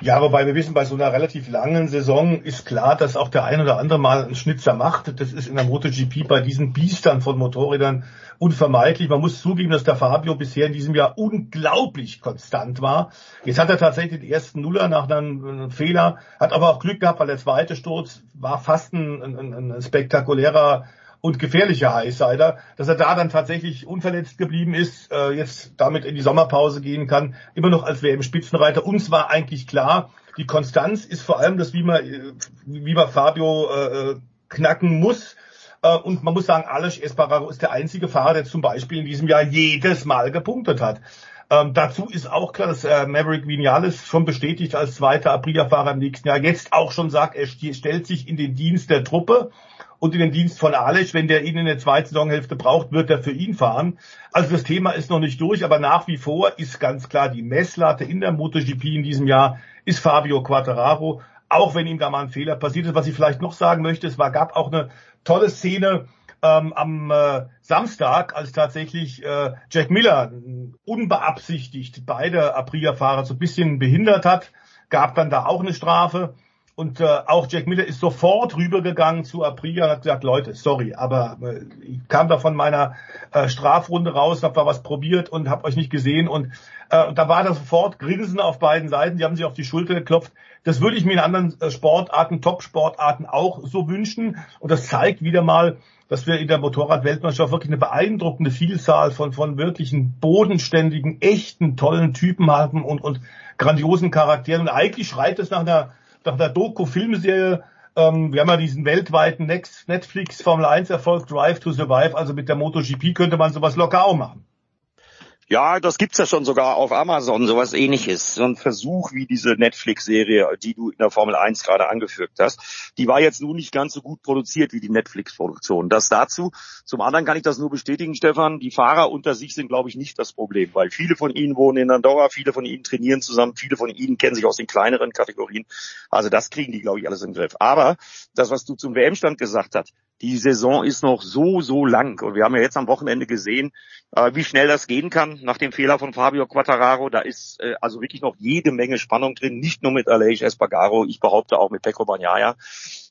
Ja, wobei wir wissen, bei so einer relativ langen Saison ist klar, dass auch der ein oder andere mal einen Schnitzer macht. Das ist in der MotoGP bei diesen Biestern von Motorrädern unvermeidlich. Man muss zugeben, dass der Fabio bisher in diesem Jahr unglaublich konstant war. Jetzt hat er tatsächlich den ersten Nuller nach einem, einem Fehler, hat aber auch Glück gehabt, weil der zweite Sturz war fast ein, ein, ein spektakulärer und gefährlicher Highsider, dass er da dann tatsächlich unverletzt geblieben ist, äh, jetzt damit in die Sommerpause gehen kann, immer noch als WM-Spitzenreiter. Uns war eigentlich klar, die Konstanz ist vor allem das, wie man, wie man Fabio äh, knacken muss. Äh, und man muss sagen, Aleš Espargaro ist der einzige Fahrer, der zum Beispiel in diesem Jahr jedes Mal gepunktet hat. Ähm, dazu ist auch klar, dass äh, Maverick Vinales schon bestätigt als zweiter Aprilia-Fahrer im nächsten Jahr jetzt auch schon sagt, er stellt sich in den Dienst der Truppe und in den Dienst von Alec. Wenn der ihn in der zweiten Saisonhälfte braucht, wird er für ihn fahren. Also das Thema ist noch nicht durch, aber nach wie vor ist ganz klar die Messlatte in der MotoGP in diesem Jahr ist Fabio Quattararo, auch wenn ihm da mal ein Fehler passiert ist. Was ich vielleicht noch sagen möchte, es war, gab auch eine tolle Szene, ähm, am äh, Samstag, als tatsächlich äh, Jack Miller unbeabsichtigt beide Aprilia-Fahrer so ein bisschen behindert hat, gab dann da auch eine Strafe. Und äh, auch Jack Miller ist sofort rübergegangen zu Aprilia und hat gesagt, Leute, sorry, aber äh, ich kam da von meiner äh, Strafrunde raus, habe da was probiert und habe euch nicht gesehen. Und äh, da war da sofort Grinsen auf beiden Seiten, die haben sich auf die Schulter geklopft. Das würde ich mir in anderen äh, Sportarten, Top-Sportarten auch so wünschen. Und das zeigt wieder mal, dass wir in der Motorrad-Weltmeisterschaft wirklich eine beeindruckende Vielzahl von, von wirklichen bodenständigen, echten, tollen Typen haben und, und grandiosen Charakteren. Und eigentlich schreit es nach einer, nach einer Doku-Filmserie, ähm, wir haben ja diesen weltweiten Netflix Formel 1 Erfolg Drive to Survive, also mit der MotoGP könnte man sowas locker auch machen. Ja, das gibt's ja schon sogar auf Amazon, sowas ähnliches. So ein Versuch wie diese Netflix-Serie, die du in der Formel 1 gerade angeführt hast. Die war jetzt nun nicht ganz so gut produziert wie die Netflix-Produktion. Das dazu. Zum anderen kann ich das nur bestätigen, Stefan. Die Fahrer unter sich sind, glaube ich, nicht das Problem, weil viele von ihnen wohnen in Andorra, viele von ihnen trainieren zusammen, viele von ihnen kennen sich aus den kleineren Kategorien. Also das kriegen die, glaube ich, alles im Griff. Aber das, was du zum WM-Stand gesagt hast, die Saison ist noch so, so lang. Und wir haben ja jetzt am Wochenende gesehen, äh, wie schnell das gehen kann nach dem Fehler von Fabio Quattararo. Da ist äh, also wirklich noch jede Menge Spannung drin, nicht nur mit Aleix Espargaro, ich behaupte auch mit Pecco Bagnaia.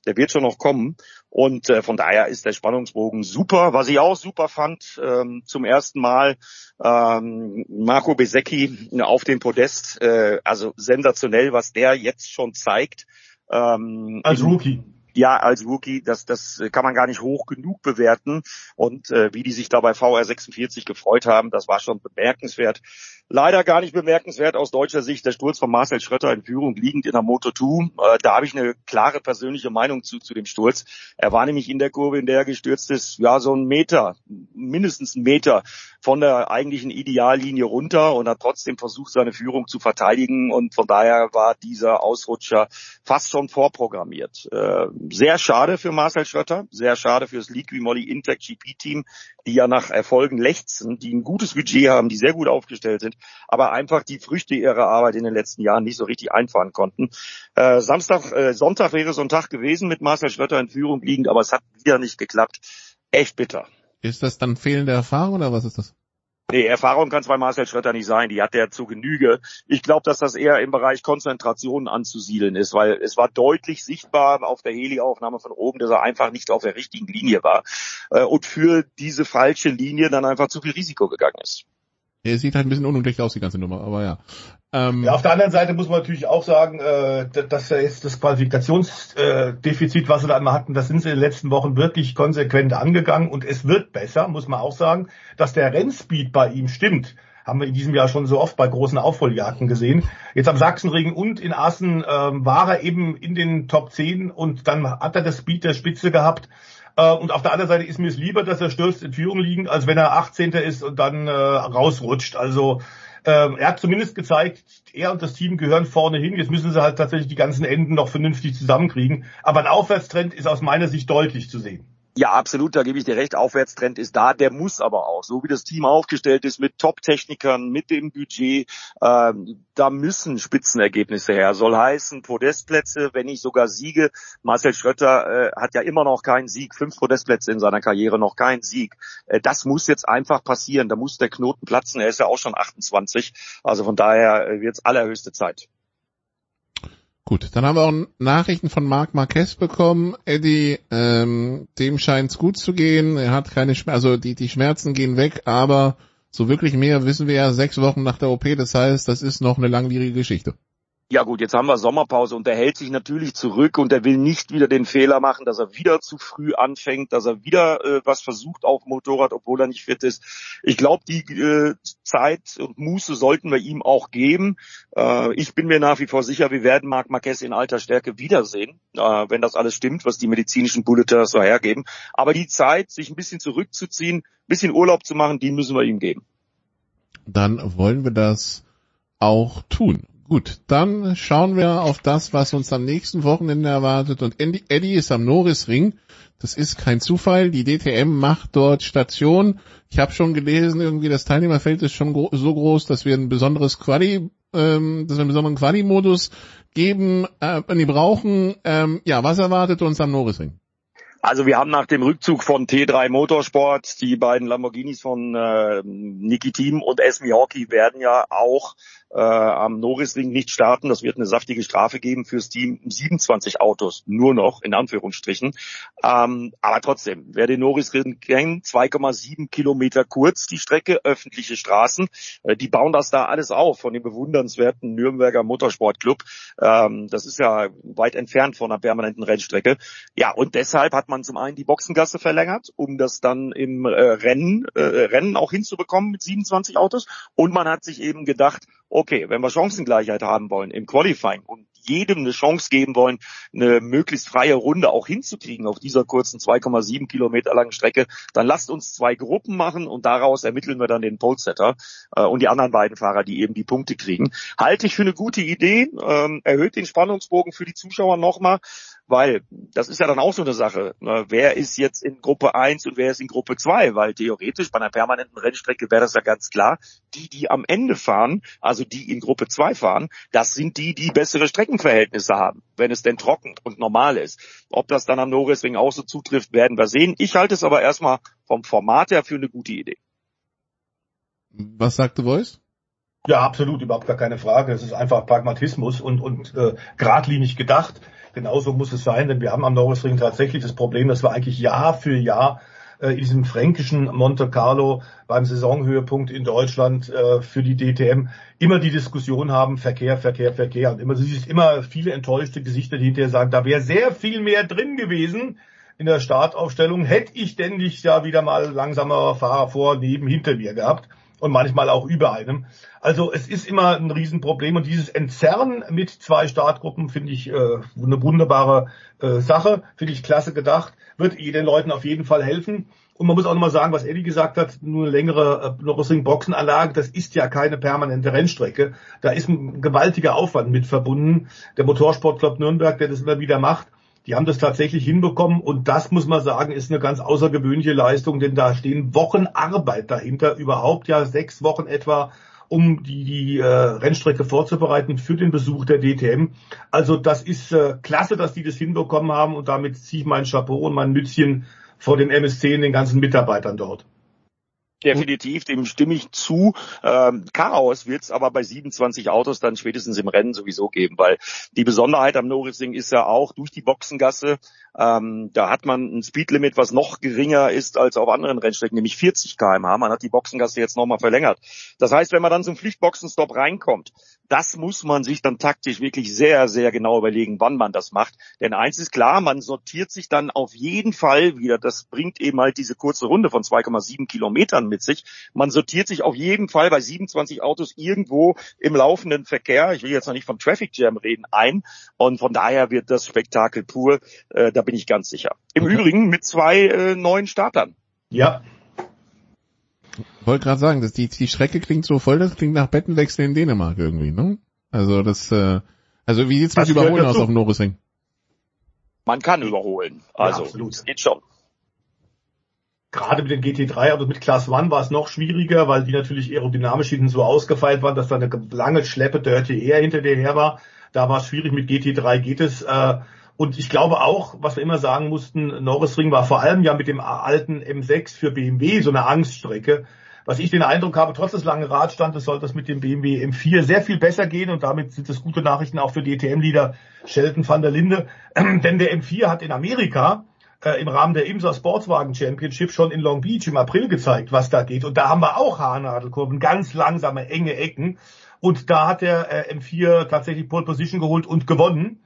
Der wird schon noch kommen. Und äh, von daher ist der Spannungsbogen super. Was ich auch super fand, ähm, zum ersten Mal ähm, Marco Besecchi auf dem Podest. Äh, also sensationell, was der jetzt schon zeigt. Ähm, Als Rookie ja, als Rookie, das, das kann man gar nicht hoch genug bewerten. Und äh, wie die sich da bei VR46 gefreut haben, das war schon bemerkenswert. Leider gar nicht bemerkenswert aus deutscher Sicht der Sturz von Marcel Schrötter in Führung liegend in der Moto 2. Äh, da habe ich eine klare persönliche Meinung zu, zu dem Sturz. Er war nämlich in der Kurve, in der er gestürzt ist, ja so ein Meter, mindestens ein Meter von der eigentlichen Ideallinie runter und hat trotzdem versucht, seine Führung zu verteidigen. Und von daher war dieser Ausrutscher fast schon vorprogrammiert. Äh, sehr schade für Marcel Schrötter, sehr schade für das Liqui Moly Intec GP Team, die ja nach Erfolgen lechzen, die ein gutes Budget haben, die sehr gut aufgestellt sind, aber einfach die Früchte ihrer Arbeit in den letzten Jahren nicht so richtig einfahren konnten. Äh, Samstag, äh, Sonntag wäre so ein Tag gewesen mit Marcel Schrötter in Führung liegend, aber es hat wieder nicht geklappt. Echt bitter. Ist das dann fehlende Erfahrung oder was ist das? Nee, Erfahrung kann bei Marcel Schrötter nicht sein. Die hat er zu Genüge. Ich glaube, dass das eher im Bereich Konzentration anzusiedeln ist, weil es war deutlich sichtbar auf der Heli-Aufnahme von oben, dass er einfach nicht auf der richtigen Linie war äh, und für diese falsche Linie dann einfach zu viel Risiko gegangen ist. Er sieht halt ein bisschen unglücklich aus, die ganze Nummer, aber ja. Ähm, ja, auf der anderen Seite muss man natürlich auch sagen, äh, dass jetzt das Qualifikationsdefizit, was sie da einmal hatten, das sind sie in den letzten Wochen wirklich konsequent angegangen und es wird besser, muss man auch sagen, dass der Rennspeed bei ihm stimmt. Haben wir in diesem Jahr schon so oft bei großen Aufholjagden gesehen. Jetzt am Sachsenring und in Assen ähm, war er eben in den Top 10 und dann hat er das Speed der Spitze gehabt. Äh, und auf der anderen Seite ist mir es lieber, dass er stürzt in Führung liegend, als wenn er 18. ist und dann äh, rausrutscht. Also ähm, er hat zumindest gezeigt, er und das Team gehören vorne hin. Jetzt müssen sie halt tatsächlich die ganzen Enden noch vernünftig zusammenkriegen. Aber ein Aufwärtstrend ist aus meiner Sicht deutlich zu sehen. Ja, absolut, da gebe ich dir recht. Aufwärtstrend ist da, der muss aber auch. So wie das Team aufgestellt ist mit Top-Technikern, mit dem Budget, äh, da müssen Spitzenergebnisse her. Soll heißen Podestplätze, wenn nicht sogar Siege. Marcel Schrötter äh, hat ja immer noch keinen Sieg, fünf Podestplätze in seiner Karriere, noch keinen Sieg. Äh, das muss jetzt einfach passieren. Da muss der Knoten platzen. Er ist ja auch schon 28. Also von daher äh, wird es allerhöchste Zeit. Gut, dann haben wir auch Nachrichten von Marc Marquez bekommen. Eddie, ähm, dem scheint es gut zu gehen. Er hat keine Schmerzen, also die, die Schmerzen gehen weg, aber so wirklich mehr wissen wir ja sechs Wochen nach der OP. Das heißt, das ist noch eine langwierige Geschichte. Ja gut, jetzt haben wir Sommerpause und er hält sich natürlich zurück und er will nicht wieder den Fehler machen, dass er wieder zu früh anfängt, dass er wieder äh, was versucht auf Motorrad, obwohl er nicht fit ist. Ich glaube, die äh, Zeit und Muße sollten wir ihm auch geben. Äh, ich bin mir nach wie vor sicher, wir werden Marc Marquez in alter Stärke wiedersehen, äh, wenn das alles stimmt, was die medizinischen Bulletins so hergeben. Aber die Zeit, sich ein bisschen zurückzuziehen, ein bisschen Urlaub zu machen, die müssen wir ihm geben. dann wollen wir das auch tun. Gut, dann schauen wir auf das, was uns am nächsten Wochenende erwartet. Und Eddie ist am Norrisring. Das ist kein Zufall. Die DTM macht dort Station. Ich habe schon gelesen, irgendwie das Teilnehmerfeld ist schon gro so groß, dass wir ein besonderes Quali, ähm, dass wir einen besonderen Quali-Modus geben, äh, die brauchen. Ähm, ja, was erwartet uns am Norrisring? Also wir haben nach dem Rückzug von T3 Motorsport die beiden Lamborghinis von äh, Niki Team und Esmi Hockey werden ja auch äh, am Norrisring nicht starten. Das wird eine saftige Strafe geben fürs Team. 27 Autos, nur noch, in Anführungsstrichen. Ähm, aber trotzdem, wer den Norrisring kennt, 2,7 Kilometer kurz die Strecke, öffentliche Straßen. Äh, die bauen das da alles auf von dem bewundernswerten Nürnberger Motorsportclub. Ähm, das ist ja weit entfernt von einer permanenten Rennstrecke. Ja, und deshalb hat man zum einen die Boxengasse verlängert, um das dann im äh, Rennen, äh, Rennen auch hinzubekommen mit 27 Autos. Und man hat sich eben gedacht, okay, wenn wir Chancengleichheit haben wollen im Qualifying und jedem eine Chance geben wollen, eine möglichst freie Runde auch hinzukriegen auf dieser kurzen 2,7 Kilometer langen Strecke, dann lasst uns zwei Gruppen machen und daraus ermitteln wir dann den Polesetter äh, und die anderen beiden Fahrer, die eben die Punkte kriegen. Halte ich für eine gute Idee, ähm, erhöht den Spannungsbogen für die Zuschauer nochmal. Weil das ist ja dann auch so eine Sache. Ne? Wer ist jetzt in Gruppe 1 und wer ist in Gruppe 2? Weil theoretisch bei einer permanenten Rennstrecke wäre das ja ganz klar. Die, die am Ende fahren, also die in Gruppe 2 fahren, das sind die, die bessere Streckenverhältnisse haben, wenn es denn trocken und normal ist. Ob das dann am Norrisring auch so zutrifft, werden wir sehen. Ich halte es aber erstmal vom Format her für eine gute Idee. Was sagte Voice? Ja, absolut, überhaupt gar keine Frage. Es ist einfach Pragmatismus und, und äh, geradlinig gedacht. Genauso muss es sein, denn wir haben am Norrisring tatsächlich das Problem, dass wir eigentlich Jahr für Jahr äh, in diesem fränkischen Monte Carlo beim Saisonhöhepunkt in Deutschland äh, für die DTM immer die Diskussion haben, Verkehr, Verkehr, Verkehr. Und immer, siehst immer viele enttäuschte Gesichter, die hinterher sagen, da wäre sehr viel mehr drin gewesen in der Startaufstellung. Hätte ich denn nicht ja wieder mal langsamer Fahrer vor, neben, hinter mir gehabt und manchmal auch über einem. Also es ist immer ein Riesenproblem und dieses Entzerren mit zwei Startgruppen finde ich äh, eine wunderbare äh, Sache, finde ich klasse gedacht, wird den Leuten auf jeden Fall helfen. Und man muss auch nochmal sagen, was Eddie gesagt hat, nur eine längere äh, Nürburgring-Boxenanlage, das ist ja keine permanente Rennstrecke. Da ist ein gewaltiger Aufwand mit verbunden. Der Motorsportclub Nürnberg, der das immer wieder macht, die haben das tatsächlich hinbekommen und das muss man sagen, ist eine ganz außergewöhnliche Leistung, denn da stehen Wochen Arbeit dahinter, überhaupt ja sechs Wochen etwa, um die, die äh, Rennstrecke vorzubereiten für den Besuch der DTM. Also das ist äh, klasse, dass die das hinbekommen haben und damit ziehe ich mein Chapeau und mein Mützchen vor dem MSC und den ganzen Mitarbeitern dort. Definitiv, dem stimme ich zu. Ähm, Chaos wird es aber bei 27 Autos dann spätestens im Rennen sowieso geben, weil die Besonderheit am Norrising ist ja auch durch die Boxengasse, ähm, da hat man ein Speedlimit, was noch geringer ist als auf anderen Rennstrecken, nämlich 40 km/h. Man hat die Boxengasse jetzt nochmal verlängert. Das heißt, wenn man dann zum Pflichtboxenstopp reinkommt, das muss man sich dann taktisch wirklich sehr, sehr genau überlegen, wann man das macht. Denn eins ist klar, man sortiert sich dann auf jeden Fall wieder, das bringt eben halt diese kurze Runde von 2,7 Kilometern mit sich. Man sortiert sich auf jeden Fall bei 27 Autos irgendwo im laufenden Verkehr, ich will jetzt noch nicht vom Traffic Jam reden, ein. Und von daher wird das Spektakel pur, äh, bin ich ganz sicher. Im okay. Übrigen mit zwei äh, neuen Startern. Ja, wollte gerade sagen, dass die, die Strecke klingt so voll, das klingt nach Bettenwechsel in Dänemark irgendwie, ne? Also das, äh, also wie sieht's mit Überholen aus auf dem Norrisring? Man kann überholen, also ja, absolut. geht schon. Gerade mit den GT3, also mit Class One war es noch schwieriger, weil die natürlich aerodynamisch hinten so ausgefeilt waren, dass da eine lange Schleppe Dirty Air hinter dir her war. Da war es schwierig, mit GT3 geht es. Äh, und ich glaube auch, was wir immer sagen mussten, Norrisring war vor allem ja mit dem alten M6 für BMW so eine Angststrecke. Was ich den Eindruck habe, trotz des langen Radstandes soll das mit dem BMW M4 sehr viel besser gehen und damit sind das gute Nachrichten auch für DTM-Leader Sheldon van der Linde. Denn der M4 hat in Amerika äh, im Rahmen der IMSA Sportswagen Championship schon in Long Beach im April gezeigt, was da geht. Und da haben wir auch Haarnadelkurven, ganz langsame, enge Ecken. Und da hat der äh, M4 tatsächlich Pole Position geholt und gewonnen.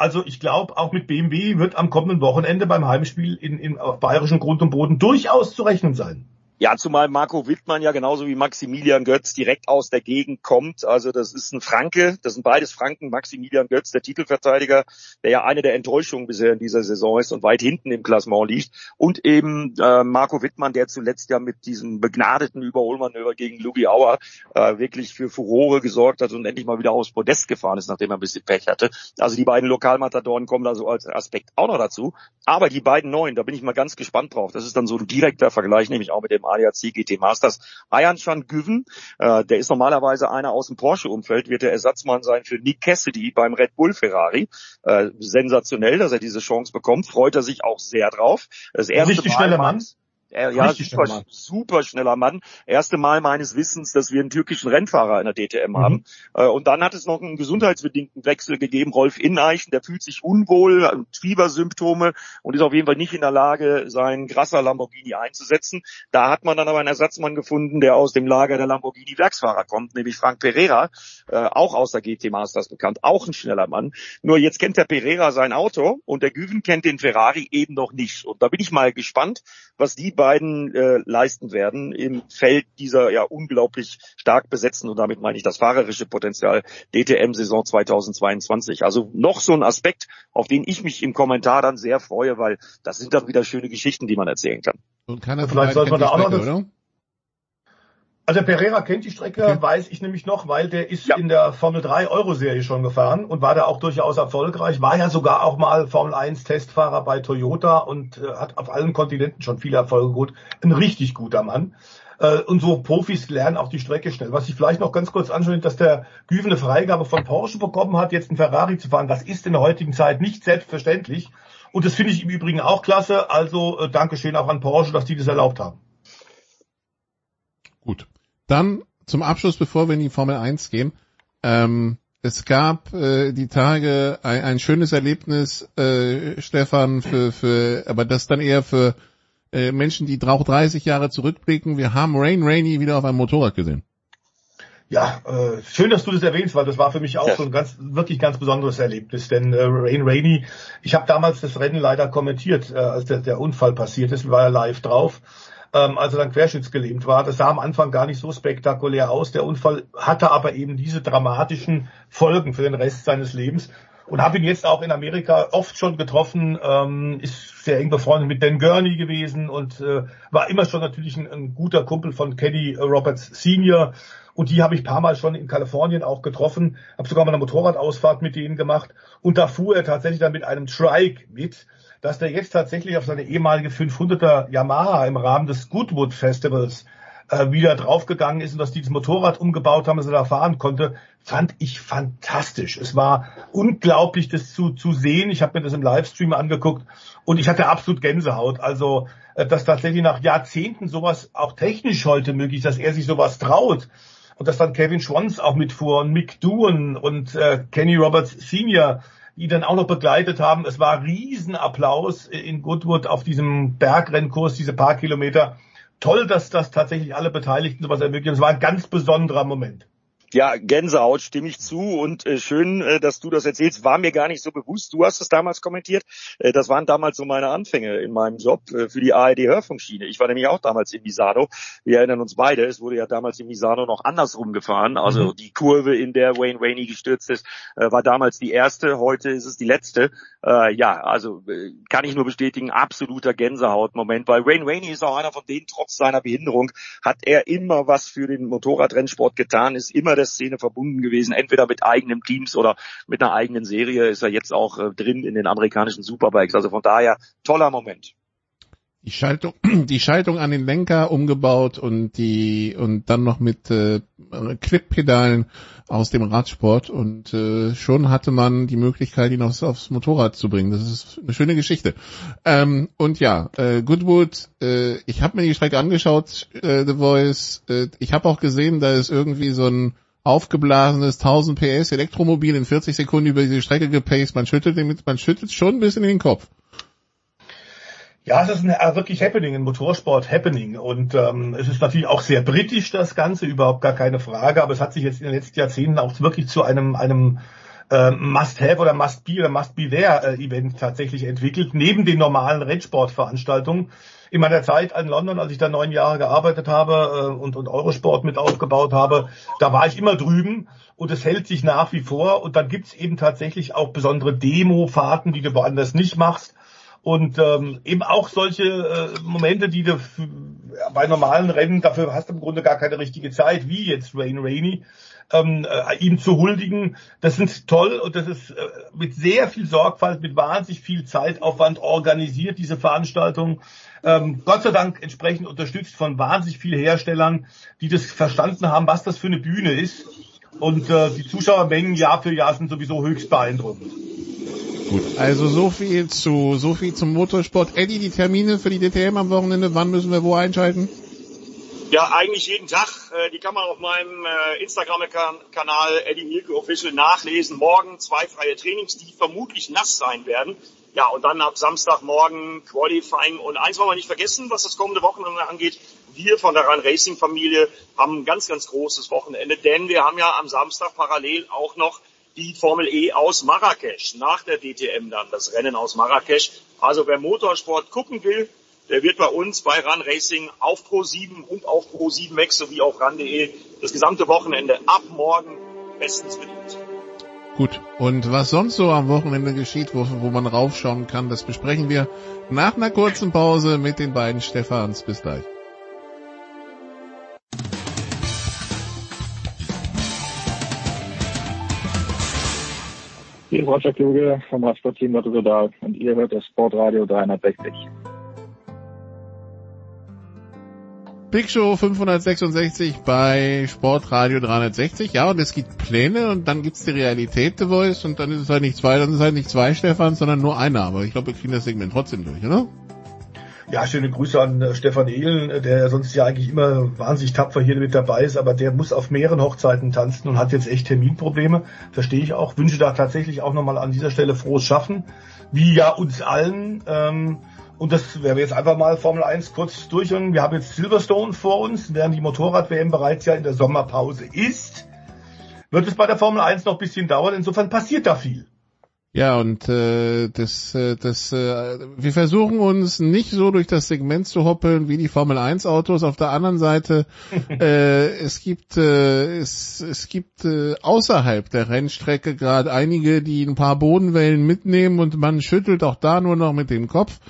Also ich glaube, auch mit BMW wird am kommenden Wochenende beim Heimspiel in, in, auf bayerischen Grund und Boden durchaus zu rechnen sein. Ja, zumal Marco Wittmann ja genauso wie Maximilian Götz direkt aus der Gegend kommt. Also das ist ein Franke, das sind beides Franken. Maximilian Götz, der Titelverteidiger, der ja eine der Enttäuschungen bisher in dieser Saison ist und weit hinten im Klassement liegt. Und eben äh, Marco Wittmann, der zuletzt ja mit diesem begnadeten Überholmanöver gegen Lugi Auer äh, wirklich für Furore gesorgt hat und endlich mal wieder aufs Podest gefahren ist, nachdem er ein bisschen Pech hatte. Also die beiden Lokalmatadoren kommen da so als Aspekt auch noch dazu. Aber die beiden neuen, da bin ich mal ganz gespannt drauf. Das ist dann so ein direkter Vergleich, nämlich auch mit dem ADAC GT Masters. Ayan Chan Güven, äh, der ist normalerweise einer aus dem Porsche-Umfeld, wird der Ersatzmann sein für Nick Cassidy beim Red Bull Ferrari. Äh, sensationell, dass er diese Chance bekommt, freut er sich auch sehr drauf. Das erste schneller Mann. Er, ja, super, schneller super schneller Mann. Erste Mal meines Wissens, dass wir einen türkischen Rennfahrer in der DTM mhm. haben. Äh, und dann hat es noch einen gesundheitsbedingten Wechsel gegeben. Rolf Ineichen, der fühlt sich unwohl, Fiebersymptome und ist auf jeden Fall nicht in der Lage, seinen Grasser Lamborghini einzusetzen. Da hat man dann aber einen Ersatzmann gefunden, der aus dem Lager der Lamborghini Werksfahrer kommt, nämlich Frank Pereira, äh, auch aus der GT Masters bekannt, auch ein schneller Mann. Nur jetzt kennt der Pereira sein Auto und der Güven kennt den Ferrari eben noch nicht. Und da bin ich mal gespannt, was die beiden äh, leisten werden im Feld dieser ja unglaublich stark besetzten und damit meine ich das fahrerische Potenzial DTM-Saison 2022. Also noch so ein Aspekt, auf den ich mich im Kommentar dann sehr freue, weil das sind dann wieder schöne Geschichten, die man erzählen kann. Und keiner vielleicht sollte man da auch noch das, also Pereira kennt die Strecke, okay. weiß ich nämlich noch, weil der ist ja. in der Formel 3 Euro-Serie schon gefahren und war da auch durchaus erfolgreich, war ja sogar auch mal Formel 1 Testfahrer bei Toyota und äh, hat auf allen Kontinenten schon viele Erfolge gut. Ein richtig guter Mann. Äh, und so Profis lernen auch die Strecke schnell. Was ich vielleicht noch ganz kurz anschaue, dass der Güven eine Freigabe von Porsche bekommen hat, jetzt einen Ferrari zu fahren. Das ist in der heutigen Zeit nicht selbstverständlich. Und das finde ich im Übrigen auch klasse. Also äh, Dankeschön auch an Porsche, dass die das erlaubt haben. Gut. Dann zum Abschluss, bevor wir in die Formel 1 gehen. Ähm, es gab äh, die Tage ein, ein schönes Erlebnis, äh, Stefan, für, für, aber das dann eher für äh, Menschen, die auch 30 Jahre zurückblicken. Wir haben Rain Rainey wieder auf einem Motorrad gesehen. Ja, äh, schön, dass du das erwähnst, weil das war für mich auch ja. so ein ganz, wirklich ganz besonderes Erlebnis. Denn äh, Rain Rainey, ich habe damals das Rennen leider kommentiert, äh, als der, der Unfall passiert ist, war ja live drauf ähm, als er dann querschnittsgelähmt war. Das sah am Anfang gar nicht so spektakulär aus. Der Unfall hatte aber eben diese dramatischen Folgen für den Rest seines Lebens. Und habe ihn jetzt auch in Amerika oft schon getroffen, ähm, ist sehr eng befreundet mit Dan Gurney gewesen und äh, war immer schon natürlich ein, ein guter Kumpel von Kenny Roberts Senior. Und die habe ich paar Mal schon in Kalifornien auch getroffen, habe sogar mal eine Motorradausfahrt mit denen gemacht. Und da fuhr er tatsächlich dann mit einem Trike mit dass der jetzt tatsächlich auf seine ehemalige 500er Yamaha im Rahmen des Goodwood Festivals äh, wieder draufgegangen ist und dass die das Motorrad umgebaut haben, dass er da fahren konnte, fand ich fantastisch. Es war unglaublich, das zu, zu sehen. Ich habe mir das im Livestream angeguckt und ich hatte absolut Gänsehaut. Also, äh, dass tatsächlich nach Jahrzehnten sowas auch technisch heute möglich ist, dass er sich sowas traut und dass dann Kevin Schwanz auch mitfuhr und Mick Doohan und äh, Kenny Roberts Senior die dann auch noch begleitet haben. Es war Riesenapplaus in Goodwood auf diesem Bergrennkurs, diese paar Kilometer. Toll, dass das tatsächlich alle Beteiligten sowas ermöglichen. Es war ein ganz besonderer Moment. Ja, Gänsehaut stimme ich zu und äh, schön, äh, dass du das erzählst. War mir gar nicht so bewusst. Du hast es damals kommentiert. Äh, das waren damals so meine Anfänge in meinem Job äh, für die ARD Hörfunkschiene. Ich war nämlich auch damals in Misano. Wir erinnern uns beide. Es wurde ja damals in Misano noch andersrum gefahren. Also mhm. die Kurve, in der Wayne Rainey gestürzt ist, äh, war damals die erste. Heute ist es die letzte. Äh, ja, also kann ich nur bestätigen, absoluter Gänsehautmoment, weil Wayne Rainey ist auch einer von denen, trotz seiner Behinderung, hat er immer was für den Motorradrennsport getan, ist immer der Szene verbunden gewesen, entweder mit eigenen Teams oder mit einer eigenen Serie ist er jetzt auch äh, drin in den amerikanischen Superbikes. Also von daher toller Moment. Die Schaltung, die Schaltung an den Lenker umgebaut und die und dann noch mit äh, Clip-Pedalen aus dem Radsport und äh, schon hatte man die Möglichkeit, ihn aufs, aufs Motorrad zu bringen. Das ist eine schöne Geschichte. Ähm, und ja, äh, Goodwood, äh, ich habe mir die Strecke angeschaut, äh, The Voice. Äh, ich habe auch gesehen, da ist irgendwie so ein aufgeblasenes 1000 PS Elektromobil in 40 Sekunden über diese Strecke gepaced. Man schüttelt, damit, man schüttelt schon ein bisschen in den Kopf. Ja, es ist ein äh, wirklich Happening, ein Motorsport Happening. Und ähm, es ist natürlich auch sehr britisch, das Ganze, überhaupt gar keine Frage. Aber es hat sich jetzt in den letzten Jahrzehnten auch wirklich zu einem, einem äh, Must-Have oder Must-Be oder Must-Be-There-Event tatsächlich entwickelt, neben den normalen Rennsportveranstaltungen. In meiner Zeit in London, als ich da neun Jahre gearbeitet habe äh, und, und Eurosport mit aufgebaut habe, da war ich immer drüben und es hält sich nach wie vor. Und dann gibt's eben tatsächlich auch besondere Demo-Fahrten, die du woanders nicht machst. Und ähm, eben auch solche äh, Momente, die du bei normalen Rennen, dafür hast du im Grunde gar keine richtige Zeit, wie jetzt Rain Rainy, ähm, äh, ihm zu huldigen. Das sind toll und das ist äh, mit sehr viel Sorgfalt, mit wahnsinnig viel Zeitaufwand organisiert, diese Veranstaltung. Ähm, Gott sei Dank entsprechend unterstützt von wahnsinnig vielen Herstellern, die das verstanden haben, was das für eine Bühne ist. Und äh, die Zuschauermengen Jahr für Jahr sind sowieso höchst beeindruckend. Gut, also so viel zu so viel zum Motorsport. Eddie, die Termine für die DTM am Wochenende, wann müssen wir wo einschalten? Ja, eigentlich jeden Tag. Äh, die kann man auf meinem äh, Instagram-Kanal Eddie Mielke Official nachlesen. Morgen zwei freie Trainings, die vermutlich nass sein werden. Ja, und dann ab Samstagmorgen Qualifying. Und eins wollen wir nicht vergessen, was das kommende Wochenende angeht. Wir von der Run Racing Familie haben ein ganz, ganz großes Wochenende, denn wir haben ja am Samstag parallel auch noch die Formel E aus Marrakesch, nach der DTM dann, das Rennen aus Marrakesch. Also wer Motorsport gucken will, der wird bei uns bei Run Racing auf Pro7 und auf Pro7 Max sowie auf Run.de das gesamte Wochenende ab morgen bestens bedient. Gut, und was sonst so am Wochenende geschieht, wo, wo man raufschauen kann, das besprechen wir nach einer kurzen Pause mit den beiden Stefans. Bis gleich. Hier ist Roger Kluge vom Radsportteam Lotto und ihr hört das Sportradio 360. Big Show 566 bei Sportradio 360. Ja, und es gibt Pläne und dann gibt's die Realität The Voice und dann ist es halt nicht zwei, dann ist es halt nicht zwei Stefan, sondern nur einer. Aber ich glaube, wir kriegen das Segment trotzdem durch, oder? Ja, schöne Grüße an äh, Stefan Ehlen, äh, der sonst ja eigentlich immer wahnsinnig tapfer hier mit dabei ist, aber der muss auf mehreren Hochzeiten tanzen und hat jetzt echt Terminprobleme. Verstehe ich auch. Wünsche da tatsächlich auch nochmal an dieser Stelle frohes Schaffen. Wie ja uns allen. Ähm, und das werden wir jetzt einfach mal Formel 1 kurz durch. Und wir haben jetzt Silverstone vor uns, während die Motorrad-WM bereits ja in der Sommerpause ist. Wird es bei der Formel 1 noch ein bisschen dauern. Insofern passiert da viel. Ja, und äh, das, äh, das, äh, wir versuchen uns nicht so durch das Segment zu hoppeln wie die Formel 1 Autos. Auf der anderen Seite, äh, es gibt, äh, es, es gibt äh, außerhalb der Rennstrecke gerade einige, die ein paar Bodenwellen mitnehmen und man schüttelt auch da nur noch mit dem Kopf.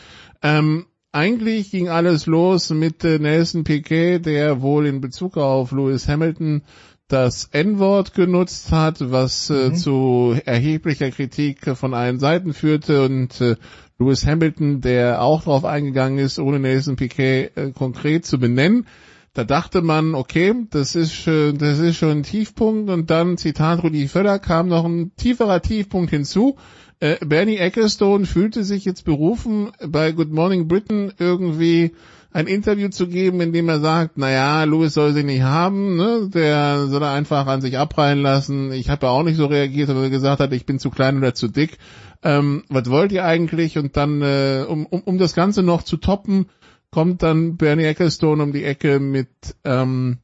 Ähm, eigentlich ging alles los mit äh, Nelson Piquet, der wohl in Bezug auf Lewis Hamilton das N-Wort genutzt hat, was äh, mhm. zu erheblicher Kritik von allen Seiten führte und äh, Lewis Hamilton, der auch darauf eingegangen ist, ohne Nelson Piquet äh, konkret zu benennen. Da dachte man, okay, das ist, äh, das ist schon ein Tiefpunkt und dann, Zitat Rudi Völler, kam noch ein tieferer Tiefpunkt hinzu. Äh, Bernie Ecclestone fühlte sich jetzt berufen, bei Good Morning Britain irgendwie ein Interview zu geben, in dem er sagt, naja, Louis soll sie nicht haben, ne? der soll er einfach an sich abprallen lassen. Ich habe ja auch nicht so reagiert, weil er gesagt hat, ich bin zu klein oder zu dick. Ähm, was wollt ihr eigentlich? Und dann, äh, um, um, um das Ganze noch zu toppen, kommt dann Bernie Ecclestone um die Ecke mit, ähm,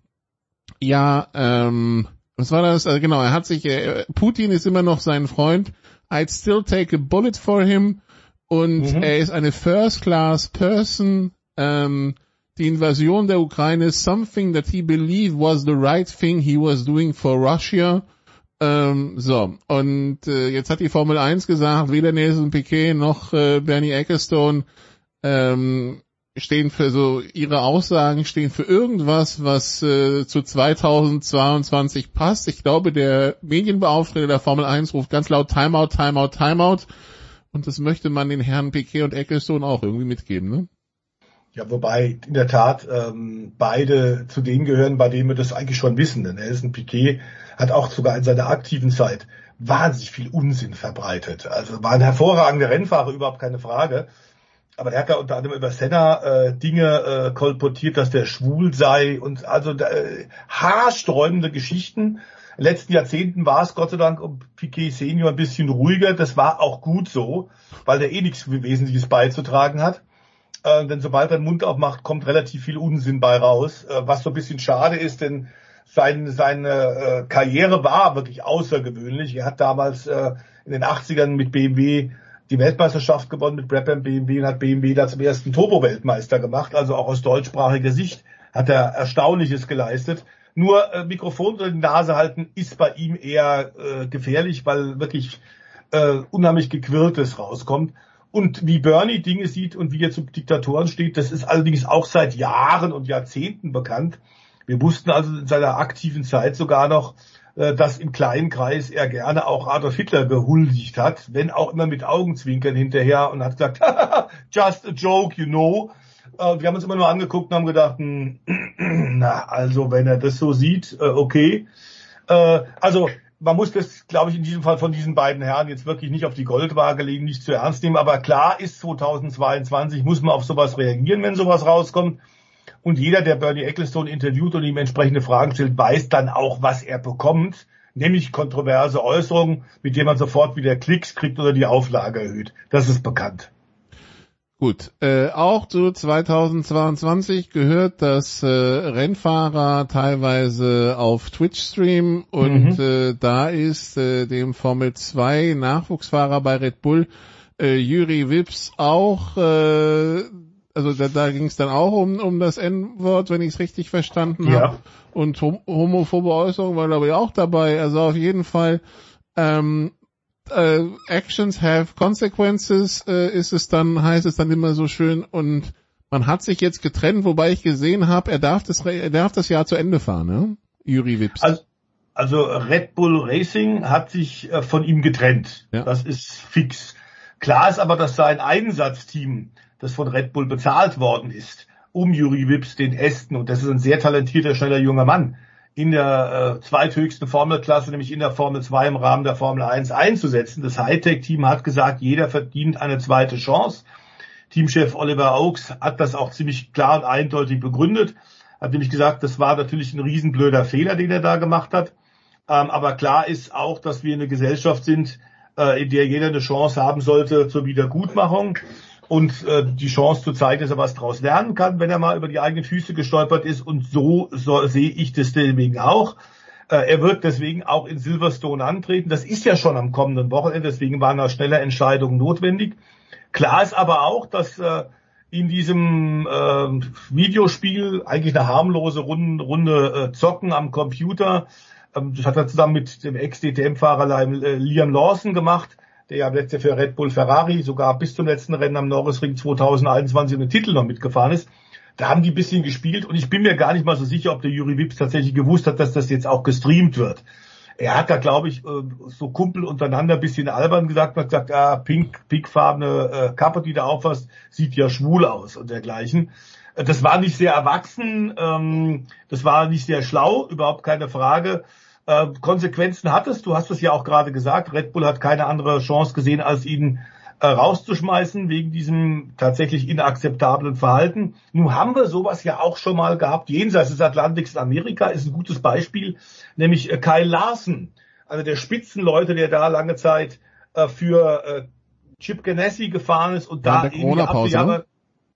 ja, ähm, was war das? Also genau, er hat sich, äh, Putin ist immer noch sein Freund. I'd still take a bullet for him. Und mhm. er ist eine First-Class Person ähm, die Invasion der Ukraine, something that he believed was the right thing he was doing for Russia. Ähm, so, und äh, jetzt hat die Formel 1 gesagt, weder Nelson Piquet noch äh, Bernie Ecclestone ähm, stehen für so, ihre Aussagen stehen für irgendwas, was äh, zu 2022 passt. Ich glaube, der Medienbeauftragte der Formel 1 ruft ganz laut Timeout, Timeout, Timeout. Und das möchte man den Herren Piquet und Ecclestone auch irgendwie mitgeben, ne? Ja, wobei in der Tat ähm, beide zu denen gehören, bei denen wir das eigentlich schon wissen. Denn Nelson Piquet hat auch sogar in seiner aktiven Zeit wahnsinnig viel Unsinn verbreitet. Also war ein hervorragender Rennfahrer, überhaupt keine Frage. Aber der hat ja unter anderem über Senna äh, Dinge äh, kolportiert, dass der schwul sei und also äh, haarsträubende Geschichten. In den letzten Jahrzehnten war es Gott sei Dank um Piquet Senior ein bisschen ruhiger. Das war auch gut so, weil der eh nichts Wesentliches beizutragen hat. Äh, denn sobald er den Mund aufmacht, kommt relativ viel Unsinn bei raus, äh, was so ein bisschen schade ist, denn Sein, seine äh, Karriere war wirklich außergewöhnlich. Er hat damals äh, in den 80ern mit BMW die Weltmeisterschaft gewonnen mit Brabham BMW und hat BMW da zum ersten Turbo-Weltmeister gemacht. Also auch aus deutschsprachiger Sicht hat er Erstaunliches geleistet. Nur äh, Mikrofon unter die Nase halten ist bei ihm eher äh, gefährlich, weil wirklich äh, unheimlich gequirltes rauskommt. Und wie Bernie Dinge sieht und wie er zu Diktatoren steht, das ist allerdings auch seit Jahren und Jahrzehnten bekannt. Wir wussten also in seiner aktiven Zeit sogar noch, dass im kleinen Kreis er gerne auch Adolf Hitler gehuldigt hat, wenn auch immer mit Augenzwinkern hinterher und hat gesagt, just a joke, you know. Äh, wir haben uns immer nur angeguckt und haben gedacht, hm, na, also wenn er das so sieht, äh, okay. Also man muss das, glaube ich, in diesem Fall von diesen beiden Herren jetzt wirklich nicht auf die Goldwaage legen, nicht zu ernst nehmen. Aber klar ist, 2022 muss man auf sowas reagieren, wenn sowas rauskommt. Und jeder, der Bernie Ecclestone interviewt und ihm entsprechende Fragen stellt, weiß dann auch, was er bekommt, nämlich kontroverse Äußerungen, mit denen man sofort wieder Klicks kriegt oder die Auflage erhöht. Das ist bekannt. Gut, äh, auch zu 2022 gehört, dass äh, Rennfahrer teilweise auf Twitch streamen und mhm. äh, da ist äh, dem Formel 2 Nachwuchsfahrer bei Red Bull äh, Juri Wips auch äh, also da, da ging es dann auch um, um das N-Wort, wenn ich es richtig verstanden ja. habe. Und hom homophobe Äußerungen war glaube ich auch dabei. Also auf jeden Fall ähm, äh, Actions have consequences äh, ist es dann, heißt es dann immer so schön und man hat sich jetzt getrennt, wobei ich gesehen habe, er darf das er darf das Jahr zu Ende fahren, ne? Juri Wips. Also, also Red Bull Racing hat sich äh, von ihm getrennt. Ja. Das ist fix. Klar ist aber, dass sein Einsatzteam das von Red Bull bezahlt worden ist, um Juri Wips, den Esten, und das ist ein sehr talentierter, schneller junger Mann, in der äh, zweithöchsten Formelklasse, nämlich in der Formel 2 im Rahmen der Formel 1 einzusetzen. Das Hightech-Team hat gesagt, jeder verdient eine zweite Chance. Teamchef Oliver Oakes hat das auch ziemlich klar und eindeutig begründet. Hat nämlich gesagt, das war natürlich ein riesenblöder Fehler, den er da gemacht hat. Ähm, aber klar ist auch, dass wir eine Gesellschaft sind, äh, in der jeder eine Chance haben sollte zur Wiedergutmachung und äh, die Chance zu zeigen, dass er was daraus lernen kann, wenn er mal über die eigenen Füße gestolpert ist. Und so, so sehe ich das deswegen auch. Äh, er wird deswegen auch in Silverstone antreten. Das ist ja schon am kommenden Wochenende, deswegen waren da schnelle Entscheidungen notwendig. Klar ist aber auch, dass äh, in diesem äh, Videospiel eigentlich eine harmlose Runde, Runde äh, Zocken am Computer, ähm, das hat er zusammen mit dem Ex-DTM-Fahrer Liam Lawson gemacht, der ja letztes Jahr für Red Bull Ferrari sogar bis zum letzten Rennen am Norrisring 2021 den Titel noch mitgefahren ist. Da haben die ein bisschen gespielt und ich bin mir gar nicht mal so sicher, ob der Juri Wips tatsächlich gewusst hat, dass das jetzt auch gestreamt wird. Er hat da, glaube ich, äh, so Kumpel untereinander ein bisschen albern gesagt hat gesagt, ah, pink, pinkfarbene äh, Kappe, die da auffasst, sieht ja schwul aus und dergleichen. Äh, das war nicht sehr erwachsen, ähm, das war nicht sehr schlau, überhaupt keine Frage. Äh, Konsequenzen hattest. Du hast es ja auch gerade gesagt. Red Bull hat keine andere Chance gesehen, als ihn äh, rauszuschmeißen wegen diesem tatsächlich inakzeptablen Verhalten. Nun haben wir sowas ja auch schon mal gehabt. Jenseits des Atlantiks in Amerika ist ein gutes Beispiel, nämlich äh, Kyle Larson, also der Spitzenleute, der da lange Zeit äh, für äh, Chip Ganassi gefahren ist und ja, da eben die Jahre,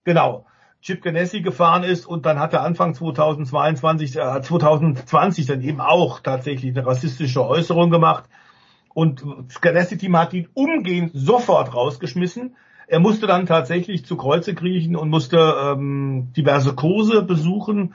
genau, Chip Ganassi gefahren ist und dann hat er Anfang 2022, äh, 2020 dann eben auch tatsächlich eine rassistische Äußerung gemacht und das Ganassi-Team hat ihn umgehend sofort rausgeschmissen. Er musste dann tatsächlich zu Kreuze kriechen und musste ähm, diverse Kurse besuchen.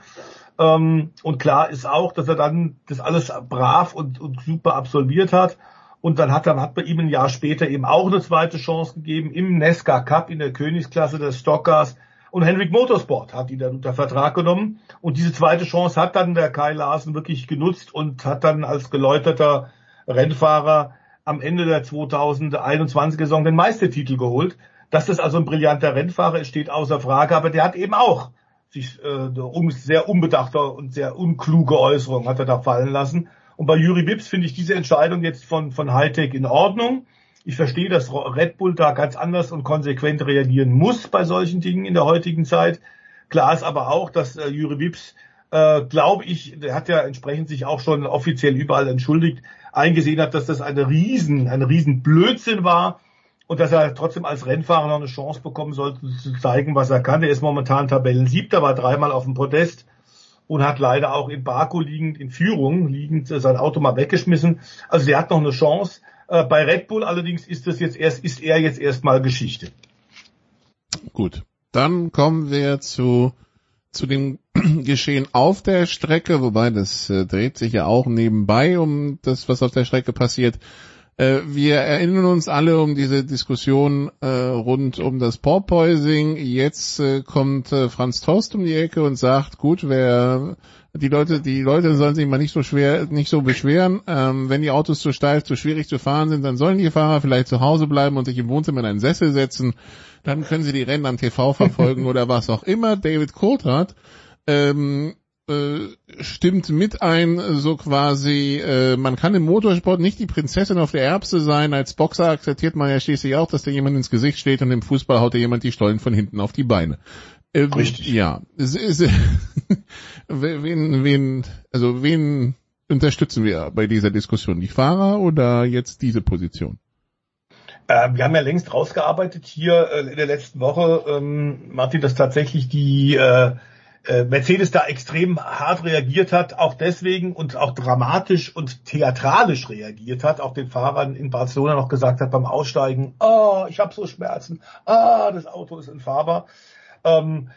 Ähm, und klar ist auch, dass er dann das alles brav und, und super absolviert hat. Und dann hat, dann hat man ihm ein Jahr später eben auch eine zweite Chance gegeben im Nesca Cup in der Königsklasse des Stockers und Henrik Motorsport hat ihn dann unter Vertrag genommen. Und diese zweite Chance hat dann der Kai Larsen wirklich genutzt und hat dann als geläuterter Rennfahrer am Ende der 2021 Saison den Meistertitel geholt. Dass das also ein brillanter Rennfahrer ist, steht außer Frage, aber der hat eben auch sich äh, sehr unbedachter und sehr unkluge Äußerungen hat er da fallen lassen. Und bei Juri Wips finde ich diese Entscheidung jetzt von, von Hightech in Ordnung. Ich verstehe, dass Red Bull da ganz anders und konsequent reagieren muss bei solchen Dingen in der heutigen Zeit. Klar ist aber auch, dass äh, Juri Wips, äh, glaube ich, der hat ja entsprechend sich auch schon offiziell überall entschuldigt, eingesehen hat, dass das eine riesen, ein riesen Blödsinn war und dass er trotzdem als Rennfahrer noch eine Chance bekommen sollte, zu zeigen, was er kann. Er ist momentan Tabellensiebter, war dreimal auf dem Podest und hat leider auch in Baku liegend, in Führung liegend, äh, sein Auto mal weggeschmissen. Also der hat noch eine Chance. Äh, bei Red Bull allerdings ist das jetzt erst, ist er jetzt erstmal Geschichte. Gut. Dann kommen wir zu, zu dem Geschehen auf der Strecke, wobei das äh, dreht sich ja auch nebenbei um das, was auf der Strecke passiert. Äh, wir erinnern uns alle um diese Diskussion äh, rund um das Porpoising. Jetzt äh, kommt äh, Franz Torst um die Ecke und sagt, gut, wer die Leute, die Leute sollen sich mal nicht so schwer, nicht so beschweren. Ähm, wenn die Autos zu steif, zu schwierig zu fahren sind, dann sollen die Fahrer vielleicht zu Hause bleiben und sich im Wohnzimmer in einen Sessel setzen. Dann können sie die Rennen am TV verfolgen oder was auch immer. David Coulthard ähm, äh, stimmt mit ein, so quasi, äh, man kann im Motorsport nicht die Prinzessin auf der Erbse sein. Als Boxer akzeptiert man ja schließlich auch, dass da jemand ins Gesicht steht und im Fußball haut da jemand die Stollen von hinten auf die Beine. Ähm, Richtig. Ja. Wen, wen, also wen unterstützen wir bei dieser Diskussion? Die Fahrer oder jetzt diese Position? Äh, wir haben ja längst rausgearbeitet hier äh, in der letzten Woche, ähm, Martin, dass tatsächlich die äh, äh, Mercedes da extrem hart reagiert hat, auch deswegen und auch dramatisch und theatralisch reagiert hat, auch den Fahrern in Barcelona noch gesagt hat beim Aussteigen, oh, ich habe so Schmerzen, ah, das Auto ist unfahrbar. Ähm,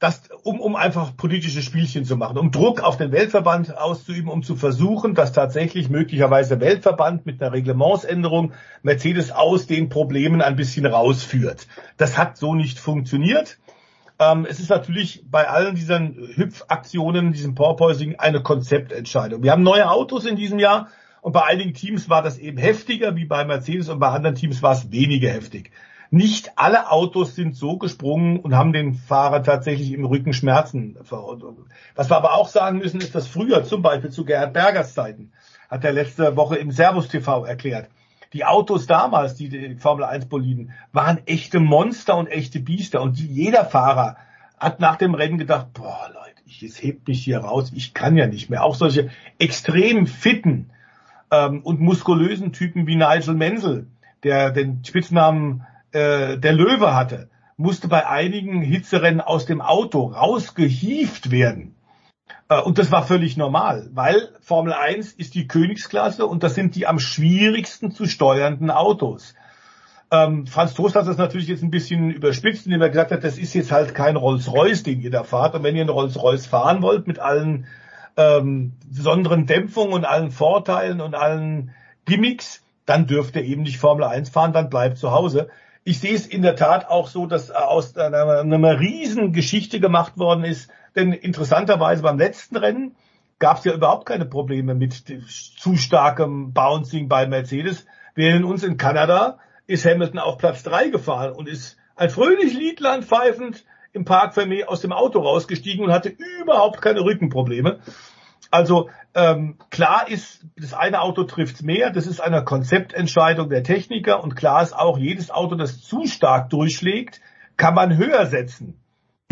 das, um, um einfach politische Spielchen zu machen, um Druck auf den Weltverband auszuüben, um zu versuchen, dass tatsächlich möglicherweise Weltverband mit einer Reglementsänderung Mercedes aus den Problemen ein bisschen rausführt. Das hat so nicht funktioniert. Ähm, es ist natürlich bei allen diesen Hüpfaktionen, diesem Porpoising eine Konzeptentscheidung. Wir haben neue Autos in diesem Jahr und bei einigen Teams war das eben heftiger wie bei Mercedes und bei anderen Teams war es weniger heftig. Nicht alle Autos sind so gesprungen und haben den Fahrer tatsächlich im Rücken Schmerzen verursacht. Was wir aber auch sagen müssen, ist, dass früher zum Beispiel zu Gerhard Bergers Zeiten, hat er letzte Woche im Servus TV erklärt, die Autos damals, die, die Formel 1 Boliden, waren echte Monster und echte Biester. Und jeder Fahrer hat nach dem Rennen gedacht, boah Leute, ich, es hebt mich hier raus, ich kann ja nicht mehr. Auch solche extrem fitten ähm, und muskulösen Typen wie Nigel Menzel, der den Spitznamen äh, der Löwe hatte, musste bei einigen Hitzerennen aus dem Auto rausgehieft werden. Äh, und das war völlig normal, weil Formel 1 ist die Königsklasse und das sind die am schwierigsten zu steuernden Autos. Ähm, Franz Toast hat das natürlich jetzt ein bisschen überspitzt, indem er gesagt hat, das ist jetzt halt kein Rolls-Royce, den ihr da fahrt. Und wenn ihr einen Rolls-Royce fahren wollt mit allen ähm, besonderen Dämpfungen und allen Vorteilen und allen Gimmicks, dann dürft ihr eben nicht Formel 1 fahren, dann bleibt zu Hause. Ich sehe es in der Tat auch so, dass aus einer, einer riesen Geschichte gemacht worden ist, denn interessanterweise beim letzten Rennen gab es ja überhaupt keine Probleme mit zu starkem Bouncing bei Mercedes. Während uns in Kanada ist Hamilton auf Platz drei gefahren und ist ein fröhlich Liedland pfeifend im Park Fermé aus dem Auto rausgestiegen und hatte überhaupt keine Rückenprobleme. Also ähm, klar ist, das eine Auto trifft mehr, das ist eine Konzeptentscheidung der Techniker und klar ist auch, jedes Auto, das zu stark durchschlägt, kann man höher setzen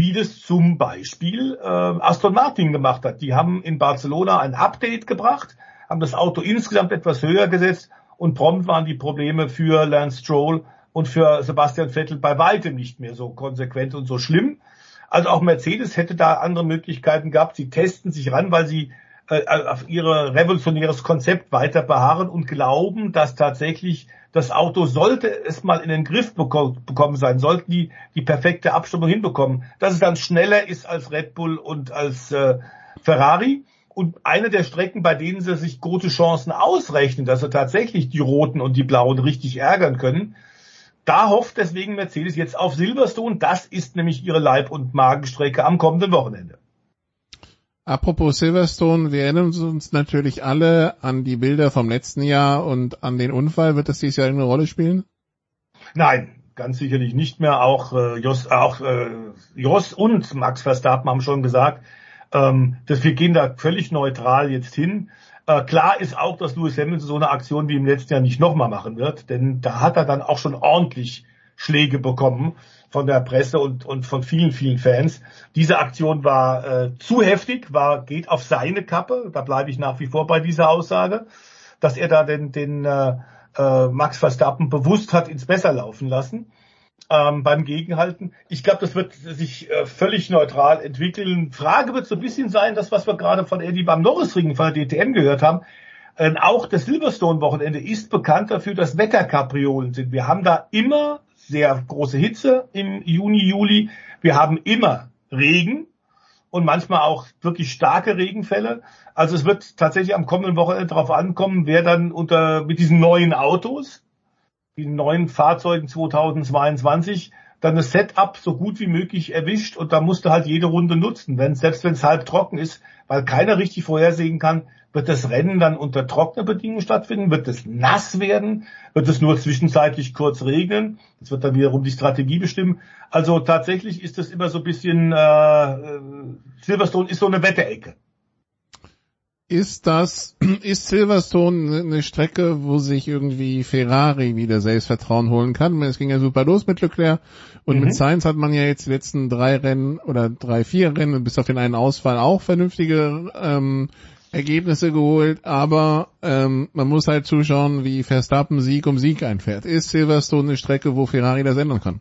wie das zum Beispiel äh, Aston Martin gemacht hat. Die haben in Barcelona ein Update gebracht, haben das Auto insgesamt etwas höher gesetzt und prompt waren die Probleme für Lance Stroll und für Sebastian Vettel bei weitem nicht mehr so konsequent und so schlimm. Also auch Mercedes hätte da andere Möglichkeiten gehabt. Sie testen sich ran, weil sie äh, auf ihr revolutionäres Konzept weiter beharren und glauben, dass tatsächlich das Auto sollte es mal in den Griff bekommen sein, sollten die die perfekte Abstimmung hinbekommen, dass es dann schneller ist als Red Bull und als äh, Ferrari. Und eine der Strecken, bei denen sie sich gute Chancen ausrechnen, dass sie tatsächlich die Roten und die Blauen richtig ärgern können, da hofft deswegen Mercedes jetzt auf Silverstone. Das ist nämlich ihre Leib- und Magenstrecke am kommenden Wochenende. Apropos Silverstone, wir erinnern uns natürlich alle an die Bilder vom letzten Jahr und an den Unfall. Wird das dieses Jahr eine Rolle spielen? Nein, ganz sicherlich nicht mehr. Auch äh, Jos, auch äh, Jos und Max Verstappen haben schon gesagt, ähm, dass wir gehen da völlig neutral jetzt hin. Äh, klar ist auch, dass Lewis Hamilton so eine Aktion wie im letzten Jahr nicht nochmal machen wird, denn da hat er dann auch schon ordentlich Schläge bekommen von der Presse und, und von vielen, vielen Fans. Diese Aktion war äh, zu heftig, war, geht auf seine Kappe. Da bleibe ich nach wie vor bei dieser Aussage, dass er da den, den äh, äh, Max Verstappen bewusst hat ins Messer laufen lassen. Ähm, beim Gegenhalten. Ich glaube, das wird sich äh, völlig neutral entwickeln. Frage wird so ein bisschen sein, das, was wir gerade von Eddie beim Norrisring von der DTM gehört haben. Ähm, auch das Silverstone-Wochenende ist bekannt dafür, dass Wetterkapriolen sind. Wir haben da immer sehr große Hitze im Juni, Juli. Wir haben immer Regen und manchmal auch wirklich starke Regenfälle. Also es wird tatsächlich am kommenden Wochenende darauf ankommen, wer dann unter mit diesen neuen Autos, diesen neuen Fahrzeugen 2022 dann das Setup so gut wie möglich erwischt und da musst du halt jede Runde nutzen, wenn selbst wenn es halb trocken ist, weil keiner richtig vorhersehen kann, wird das Rennen dann unter trockenen Bedingungen stattfinden? Wird es nass werden? Wird es nur zwischenzeitlich kurz regnen? Das wird dann wiederum die Strategie bestimmen. Also tatsächlich ist das immer so ein bisschen, äh, äh Silverstone ist so eine Wetterecke. Ist das, ist Silverstone eine Strecke, wo sich irgendwie Ferrari wieder Selbstvertrauen holen kann? Es ging ja super los mit Leclerc und mhm. mit Sainz hat man ja jetzt die letzten drei Rennen oder drei, vier Rennen bis auf den einen Ausfall auch vernünftige ähm, Ergebnisse geholt, aber ähm, man muss halt zuschauen, wie Verstappen Sieg um Sieg einfährt. Ist Silverstone eine Strecke, wo Ferrari das ändern kann?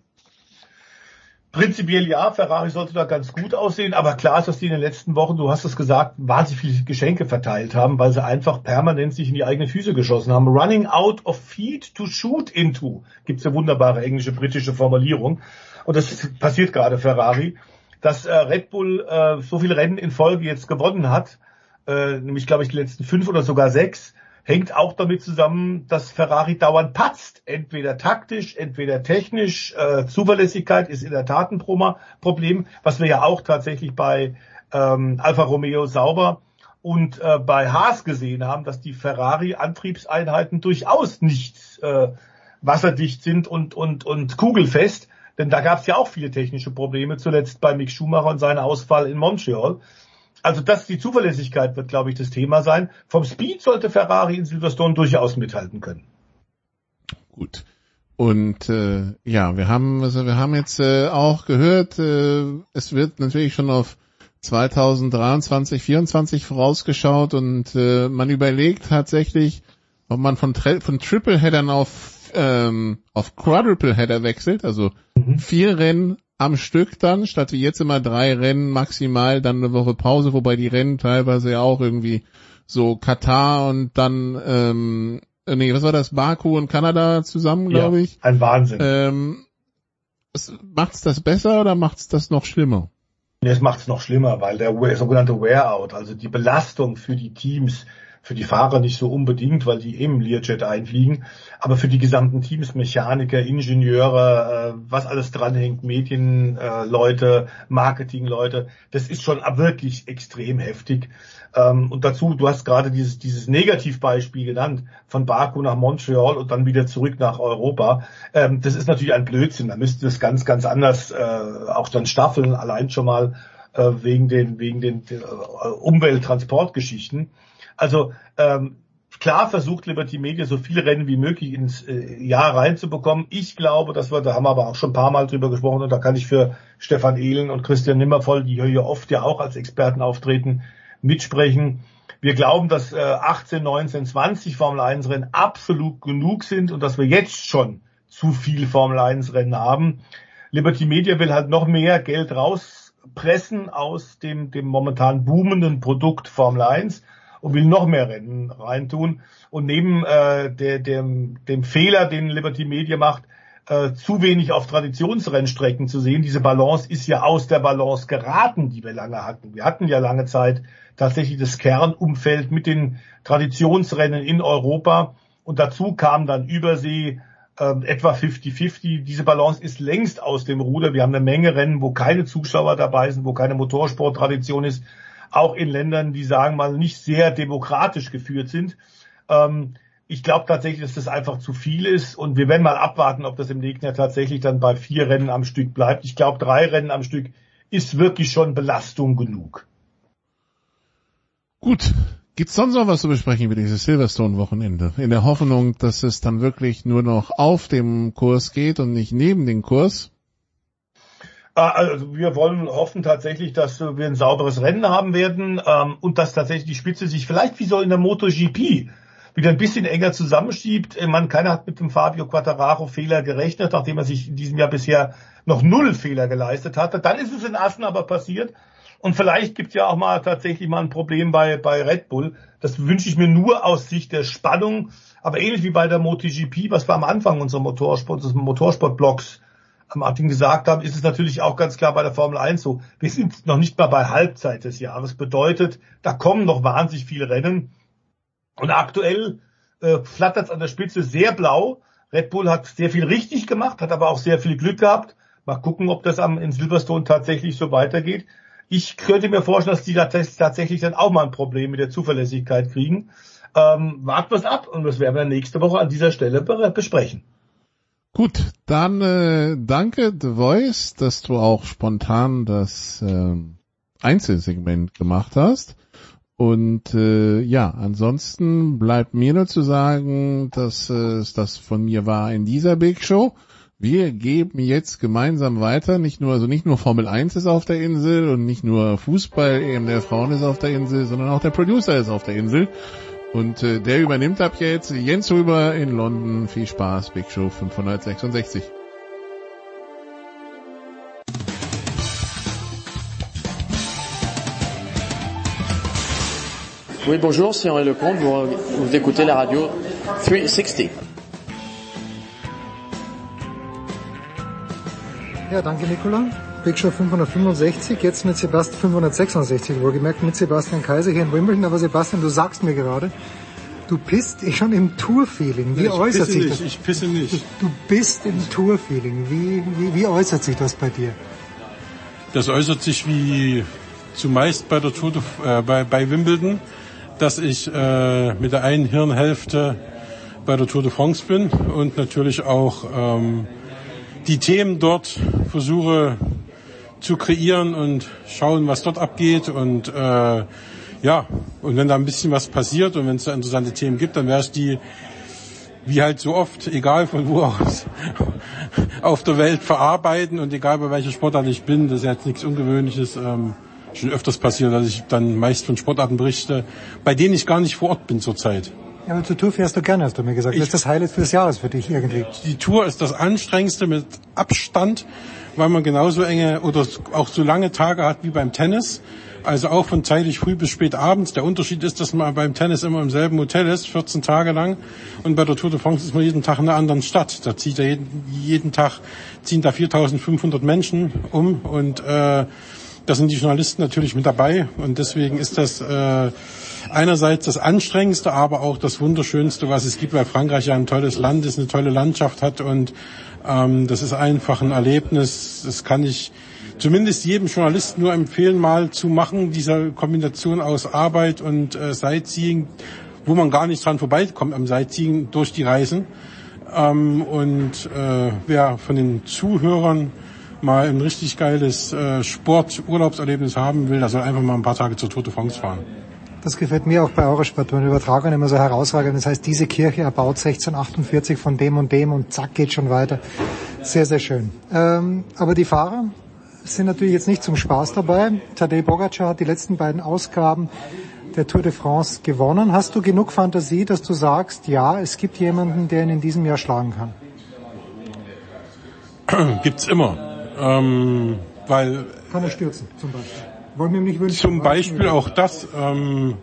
Prinzipiell ja, Ferrari sollte da ganz gut aussehen, aber klar ist, dass die in den letzten Wochen, du hast es gesagt, wahnsinnig viele Geschenke verteilt haben, weil sie einfach permanent sich in die eigenen Füße geschossen haben. Running out of feet to shoot into, gibt's eine wunderbare englische, britische Formulierung. Und das passiert gerade Ferrari, dass äh, Red Bull äh, so viele Rennen in Folge jetzt gewonnen hat, äh, nämlich glaube ich die letzten fünf oder sogar sechs, hängt auch damit zusammen, dass Ferrari dauernd patzt. Entweder taktisch, entweder technisch. Äh, Zuverlässigkeit ist in der Tat ein Problem, was wir ja auch tatsächlich bei ähm, Alfa Romeo sauber und äh, bei Haas gesehen haben, dass die Ferrari-Antriebseinheiten durchaus nicht äh, wasserdicht sind und, und, und kugelfest. Denn da gab es ja auch viele technische Probleme, zuletzt bei Mick Schumacher und seinem Ausfall in Montreal also das, die Zuverlässigkeit wird, glaube ich, das Thema sein. Vom Speed sollte Ferrari in Silverstone durchaus mithalten können. Gut. Und äh, ja, wir haben also wir haben jetzt äh, auch gehört, äh, es wird natürlich schon auf 2023, 2024 vorausgeschaut und äh, man überlegt tatsächlich, ob man von, von Triple Headern auf ähm, auf Quadruple Header wechselt, also mhm. vier Rennen am Stück dann, statt wie jetzt immer drei Rennen maximal, dann eine Woche Pause, wobei die Rennen teilweise ja auch irgendwie so Katar und dann, ähm, äh, nee, was war das, Baku und Kanada zusammen, glaube ja, ich. Ein Wahnsinn. Ähm, macht's das besser oder macht's das noch schlimmer? Nee, es macht's noch schlimmer, weil der sogenannte Wear-out, also die Belastung für die Teams, für die Fahrer nicht so unbedingt, weil die eben Learjet einfliegen, aber für die gesamten Teams, Mechaniker, Ingenieure, äh, was alles dranhängt, Medienleute, äh, Marketingleute, das ist schon wirklich extrem heftig. Ähm, und dazu, du hast gerade dieses, dieses Negativbeispiel genannt, von Baku nach Montreal und dann wieder zurück nach Europa. Ähm, das ist natürlich ein Blödsinn, da müsste es ganz, ganz anders äh, auch dann staffeln, allein schon mal äh, wegen den, wegen den äh, Umwelttransportgeschichten. Also ähm, klar versucht Liberty Media so viele Rennen wie möglich ins äh, Jahr reinzubekommen. Ich glaube, dass wir, da haben wir aber auch schon ein paar Mal drüber gesprochen und da kann ich für Stefan Ehlen und Christian Nimmervoll, die hier oft ja auch als Experten auftreten, mitsprechen. Wir glauben, dass äh, 18, 19, 20 Formel 1 Rennen absolut genug sind und dass wir jetzt schon zu viel Formel 1 Rennen haben. Liberty Media will halt noch mehr Geld rauspressen aus dem, dem momentan boomenden Produkt Formel 1 und will noch mehr Rennen reintun. Und neben äh, der, dem, dem Fehler, den Liberty Media macht, äh, zu wenig auf Traditionsrennstrecken zu sehen. Diese Balance ist ja aus der Balance geraten, die wir lange hatten. Wir hatten ja lange Zeit tatsächlich das Kernumfeld mit den Traditionsrennen in Europa und dazu kam dann Übersee äh, etwa 50-50. Diese Balance ist längst aus dem Ruder. Wir haben eine Menge Rennen, wo keine Zuschauer dabei sind, wo keine Motorsporttradition ist auch in Ländern, die sagen mal nicht sehr demokratisch geführt sind. Ähm, ich glaube tatsächlich, dass das einfach zu viel ist und wir werden mal abwarten, ob das im Jahr tatsächlich dann bei vier Rennen am Stück bleibt. Ich glaube, drei Rennen am Stück ist wirklich schon Belastung genug. Gut. Gibt's sonst noch was zu besprechen über dieses Silverstone-Wochenende? In der Hoffnung, dass es dann wirklich nur noch auf dem Kurs geht und nicht neben dem Kurs? Ah, also wir wollen hoffen tatsächlich, dass wir ein sauberes Rennen haben werden ähm, und dass tatsächlich die Spitze sich vielleicht wie so in der MotoGP wieder ein bisschen enger zusammenschiebt. Äh, man, keiner hat mit dem Fabio Quattararo Fehler gerechnet, nachdem er sich in diesem Jahr bisher noch null Fehler geleistet hatte. Dann ist es in Assen aber passiert. Und vielleicht gibt ja auch mal tatsächlich mal ein Problem bei, bei Red Bull. Das wünsche ich mir nur aus Sicht der Spannung. Aber ähnlich wie bei der MotoGP, was wir am Anfang unserer Motorsport, unseres Motorsportblocks am Anfang gesagt haben, ist es natürlich auch ganz klar bei der Formel 1 so. Wir sind noch nicht mal bei Halbzeit des Jahres. Bedeutet, da kommen noch wahnsinnig viele Rennen. Und aktuell äh, flattert es an der Spitze sehr blau. Red Bull hat sehr viel richtig gemacht, hat aber auch sehr viel Glück gehabt. Mal gucken, ob das am, in Silverstone tatsächlich so weitergeht. Ich könnte mir vorstellen, dass die tatsächlich dann auch mal ein Problem mit der Zuverlässigkeit kriegen. Ähm, warten wir es ab und das werden wir nächste Woche an dieser Stelle besprechen. Gut, dann äh, danke The Voice, dass du auch spontan das äh, Einzelsegment gemacht hast. Und äh, ja, ansonsten bleibt mir nur zu sagen, dass äh, es das von mir war in dieser Big Show. Wir geben jetzt gemeinsam weiter, nicht nur, also nicht nur Formel 1 ist auf der Insel und nicht nur Fußball eben der Frauen ist auf der Insel, sondern auch der Producer ist auf der Insel. Und äh, der übernimmt ab jetzt Jens Rüber in London. Viel Spaß, Big Show 566. Oui, bonjour, c'est Henri Lecomte, vous, vous écoutez la radio 360. Ja, danke Nicola. Show 565, jetzt mit Sebastian 566, wohlgemerkt mit Sebastian Kaiser hier in Wimbledon. Aber Sebastian, du sagst mir gerade, du bist eh schon im Tour-Feeling. Wie ich äußert sich nicht, das? Ich pisse nicht. Du bist im Tour-Feeling. Wie, wie, wie äußert sich das bei dir? Das äußert sich wie zumeist bei der Tour de, äh, bei, bei Wimbledon dass ich äh, mit der einen Hirnhälfte bei der Tour de France bin und natürlich auch ähm, die Themen dort versuche zu kreieren und schauen, was dort abgeht und äh, ja, und wenn da ein bisschen was passiert und wenn es da interessante Themen gibt, dann werde ich die wie halt so oft, egal von wo aus, auf der Welt verarbeiten und egal bei welcher Sportart ich bin, das ist jetzt nichts Ungewöhnliches. Ähm, schon öfters passiert, dass ich dann meist von Sportarten berichte, bei denen ich gar nicht vor Ort bin zurzeit. Ja, aber zur Tour fährst du gerne, hast du mir gesagt. das ist das Highlight des Jahres für dich irgendwie. Die Tour ist das anstrengendste mit Abstand, weil man genauso enge oder auch so lange Tage hat wie beim Tennis. Also auch von zeitig früh bis spät abends. Der Unterschied ist, dass man beim Tennis immer im selben Hotel ist, 14 Tage lang. Und bei der Tour de France ist man jeden Tag in einer anderen Stadt. Da zieht er jeden, jeden Tag, ziehen da 4500 Menschen um und äh, da sind die Journalisten natürlich mit dabei und deswegen ist das äh, einerseits das anstrengendste, aber auch das wunderschönste, was es gibt, weil Frankreich ja ein tolles Land ist, eine tolle Landschaft hat und ähm, das ist einfach ein Erlebnis. Das kann ich zumindest jedem Journalisten nur empfehlen, mal zu machen, diese Kombination aus Arbeit und äh, Sightseeing, wo man gar nicht dran vorbeikommt am Sightseeing durch die Reisen. Ähm, und äh, wer von den Zuhörern mal ein richtig geiles äh, Sport-Urlaubserlebnis haben will, der soll einfach mal ein paar Tage zur Tour de France fahren. Das gefällt mir auch bei Eurosport, wenn Übertragungen immer so herausragend. Das heißt, diese Kirche erbaut 1648 von dem und dem und zack geht schon weiter. Sehr, sehr schön. Ähm, aber die Fahrer sind natürlich jetzt nicht zum Spaß dabei. Tadej Bogacar hat die letzten beiden Ausgaben der Tour de France gewonnen. Hast du genug Fantasie, dass du sagst, ja, es gibt jemanden, der ihn in diesem Jahr schlagen kann? Gibt's immer. Ähm, weil kann er stürzen, zum Beispiel. Zum Beispiel auch das. Ähm,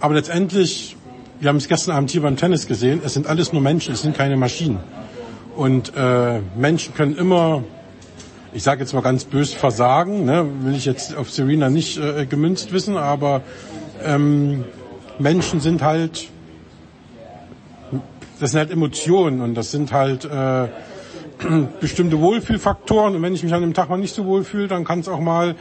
aber letztendlich, wir haben es gestern Abend hier beim Tennis gesehen, es sind alles nur Menschen, es sind keine Maschinen. Und äh, Menschen können immer, ich sage jetzt mal ganz böse, versagen. Ne? Will ich jetzt auf Serena nicht äh, gemünzt wissen, aber ähm, Menschen sind halt, das sind halt Emotionen und das sind halt äh, bestimmte Wohlfühlfaktoren. Und wenn ich mich an dem Tag mal nicht so wohlfühle, dann kann es auch mal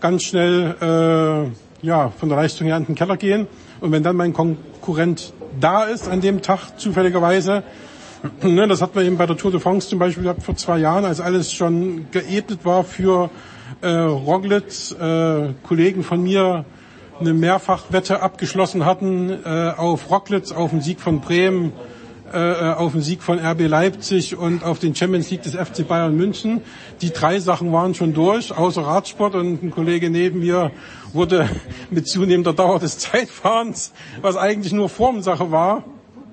ganz schnell äh, ja, von der Leistung her in den Keller gehen. Und wenn dann mein Konkurrent da ist an dem Tag zufälligerweise, ne, das hat man eben bei der Tour de France zum Beispiel gehabt vor zwei Jahren, als alles schon geebnet war für äh, Roglic, äh, Kollegen von mir eine Mehrfachwette abgeschlossen hatten äh, auf Rocklitz, auf den Sieg von Bremen, äh, auf den Sieg von RB Leipzig und auf den Champions League des FC Bayern München. Die drei Sachen waren schon durch, außer Radsport und ein Kollege neben mir wurde mit zunehmender Dauer des Zeitfahrens, was eigentlich nur Formsache war,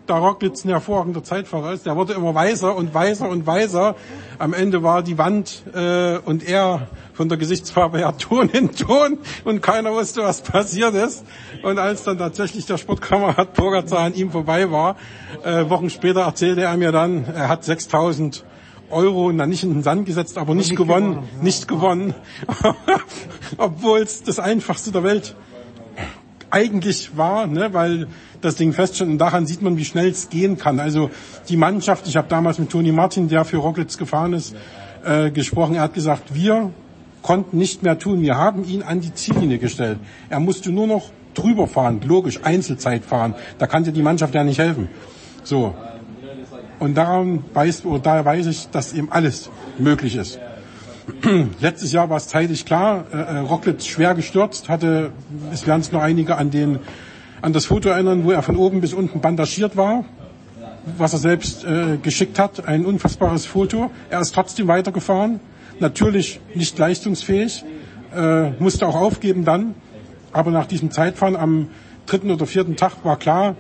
da Rocklitz ein hervorragender Zeitfahrer ist, der wurde immer weiser und weiser und weiser. Am Ende war die Wand äh, und er von der Gesichtsfarbe her Ton in Ton und keiner wusste, was passiert ist. Und als dann tatsächlich der Sportkamerad Pogacar an ihm vorbei war, äh, Wochen später erzählte er mir dann, er hat 6000 Euro na nicht in den Sand gesetzt, aber nicht, nicht gewonnen, gewonnen ja. nicht gewonnen, obwohl es das einfachste der Welt eigentlich war, ne, weil das Ding feststand. Und daran sieht man, wie schnell es gehen kann. Also die Mannschaft, ich habe damals mit Toni Martin, der für Rocklitz gefahren ist, äh, gesprochen. Er hat gesagt, wir konnten nicht mehr tun. Wir haben ihn an die Ziellinie gestellt. Er musste nur noch drüber fahren, logisch, Einzelzeit fahren. Da kann dir die Mannschaft ja nicht helfen. So. Und daran weiß, oder daher weiß ich, dass eben alles möglich ist. Letztes Jahr war es zeitlich klar, äh, äh Rocklitz schwer gestürzt, hatte, es werden es noch einige an den an das Foto erinnern, wo er von oben bis unten bandagiert war, was er selbst äh, geschickt hat. Ein unfassbares Foto. Er ist trotzdem weitergefahren. Natürlich nicht leistungsfähig, äh, musste auch aufgeben dann. Aber nach diesem Zeitfahren am dritten oder vierten Tag war klar,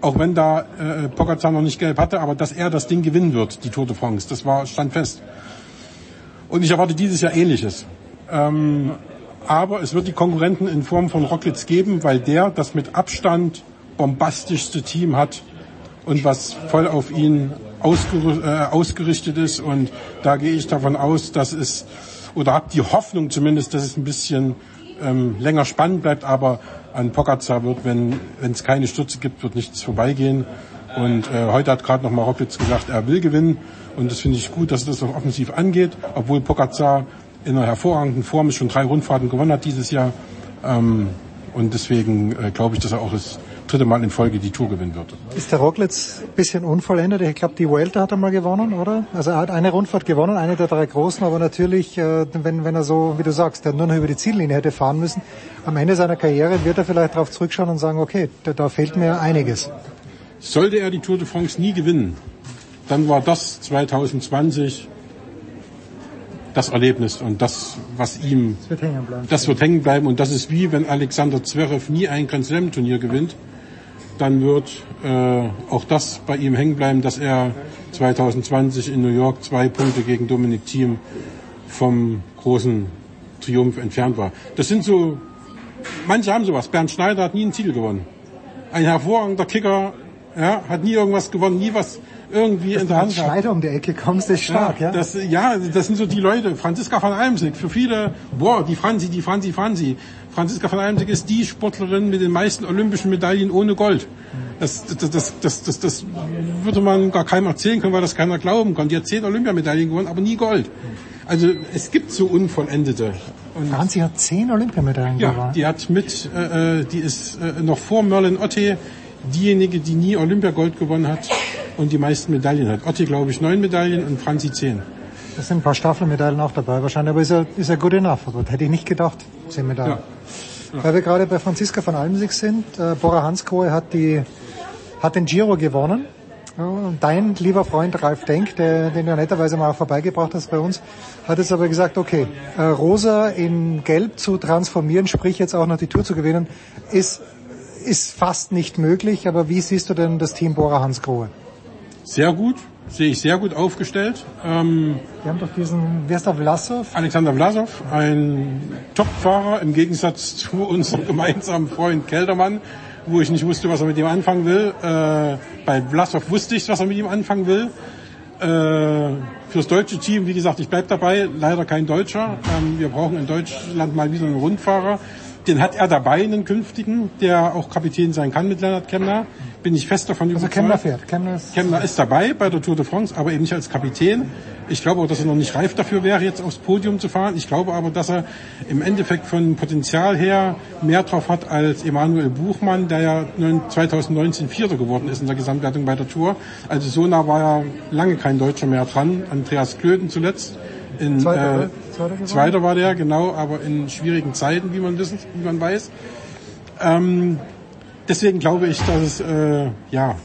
auch wenn da äh, Pogacar noch nicht gelb hatte, aber dass er das Ding gewinnen wird, die Tour de France. Das war, stand fest. Und ich erwarte dieses Jahr Ähnliches. Ähm, aber es wird die Konkurrenten in Form von Rocklitz geben, weil der das mit Abstand bombastischste Team hat und was voll auf ihn ausger äh, ausgerichtet ist. Und da gehe ich davon aus, dass es, oder habe die Hoffnung zumindest, dass es ein bisschen ähm, länger spannend bleibt. Aber an Pogacar wird, wenn es keine Stürze gibt, wird nichts vorbeigehen. Und äh, heute hat gerade noch mal Rocklitz gesagt, er will gewinnen. Und das finde ich gut, dass er das auch offensiv angeht, obwohl Pogacar in einer hervorragenden Form schon drei Rundfahrten gewonnen hat dieses Jahr. Ähm, und deswegen äh, glaube ich, dass er auch das dritte Mal in Folge die Tour gewinnen wird. Ist der Rocklitz ein bisschen unvollendet? Ich glaube, die Vuelta hat er mal gewonnen, oder? Also er hat eine Rundfahrt gewonnen, eine der drei großen, aber natürlich, äh, wenn, wenn er so, wie du sagst, der nur noch über die Ziellinie hätte fahren müssen, am Ende seiner Karriere wird er vielleicht darauf zurückschauen und sagen, okay, da, da fehlt mir einiges. Sollte er die Tour de France nie gewinnen, dann war das 2020 das Erlebnis und das, was ihm, das wird hängen bleiben. Das wird hängen bleiben und das ist wie, wenn Alexander Zverev nie ein Grand Slam Turnier gewinnt, dann wird äh, auch das bei ihm hängen bleiben, dass er 2020 in New York zwei Punkte gegen Dominic Thiem vom großen Triumph entfernt war. Das sind so, manche haben sowas. Bernd Schneider hat nie einen Titel gewonnen. Ein hervorragender Kicker, ja, hat nie irgendwas gewonnen, nie was irgendwie Dass in der Hand gehabt. Schneider um die Ecke kommst, ist stark, ja? Ja, das, ja, das sind so die Leute. Franziska von Almsig, für viele, boah, die Franzi, die Franzi, Franzi. Franziska von Almsig ist die Sportlerin mit den meisten olympischen Medaillen ohne Gold. Das, das, das, das, das, das würde man gar keinem erzählen können, weil das keiner glauben kann. Die hat zehn Olympiamedaillen gewonnen, aber nie Gold. Also es gibt so Unvollendete. Und Franzi hat zehn Olympiamedaillen ja, gewonnen. die hat mit, äh, äh, die ist äh, noch vor Merlin Otte diejenige, die nie Olympiagold gewonnen hat und die meisten Medaillen hat. Otti, glaube ich, neun Medaillen und Franzi zehn. Das sind ein paar Staffelmedaillen auch dabei wahrscheinlich, aber ist er, ist er good enough? Aber hätte ich nicht gedacht, zehn Medaillen. Ja. Ja. Weil wir gerade bei Franziska von Almsig sind, äh, Bora Hanskohe hat, die, hat den Giro gewonnen. Dein lieber Freund Ralf Denk, der, den du netterweise mal vorbeigebracht hast bei uns, hat jetzt aber gesagt, okay, äh, Rosa in Gelb zu transformieren, sprich jetzt auch noch die Tour zu gewinnen, ist ist fast nicht möglich, aber wie siehst du denn das Team Bora Hansgrohe? Sehr gut, sehe ich sehr gut aufgestellt. Ähm, Wir haben doch diesen, wer ist der Vlasov? Alexander Vlasov, ein Topfahrer im Gegensatz zu unserem gemeinsamen Freund Keldermann, wo ich nicht wusste, was er mit ihm anfangen will. Äh, bei Vlasov wusste ich, was er mit ihm anfangen will. Äh, fürs deutsche Team, wie gesagt, ich bleib dabei, leider kein Deutscher. Ähm, wir brauchen in Deutschland mal wieder einen Rundfahrer. Den hat er dabei, einen künftigen, der auch Kapitän sein kann mit Lennart Kemner. Bin ich fest davon also überzeugt. Kemner fährt. Kemner ist, Kemner ist dabei bei der Tour de France, aber eben nicht als Kapitän. Ich glaube auch, dass er noch nicht reif dafür wäre, jetzt aufs Podium zu fahren. Ich glaube aber, dass er im Endeffekt von Potenzial her mehr drauf hat als Emanuel Buchmann, der ja 2019 Vierter geworden ist in der Gesamtwertung bei der Tour. Also so nah war ja lange kein Deutscher mehr dran. Andreas Klöden zuletzt in, Zweiter, äh, Zweiter, Zweiter, war der, genau, aber in schwierigen Zeiten, wie man wissen, wie man weiß. Ähm, deswegen glaube ich, dass es, äh, ja,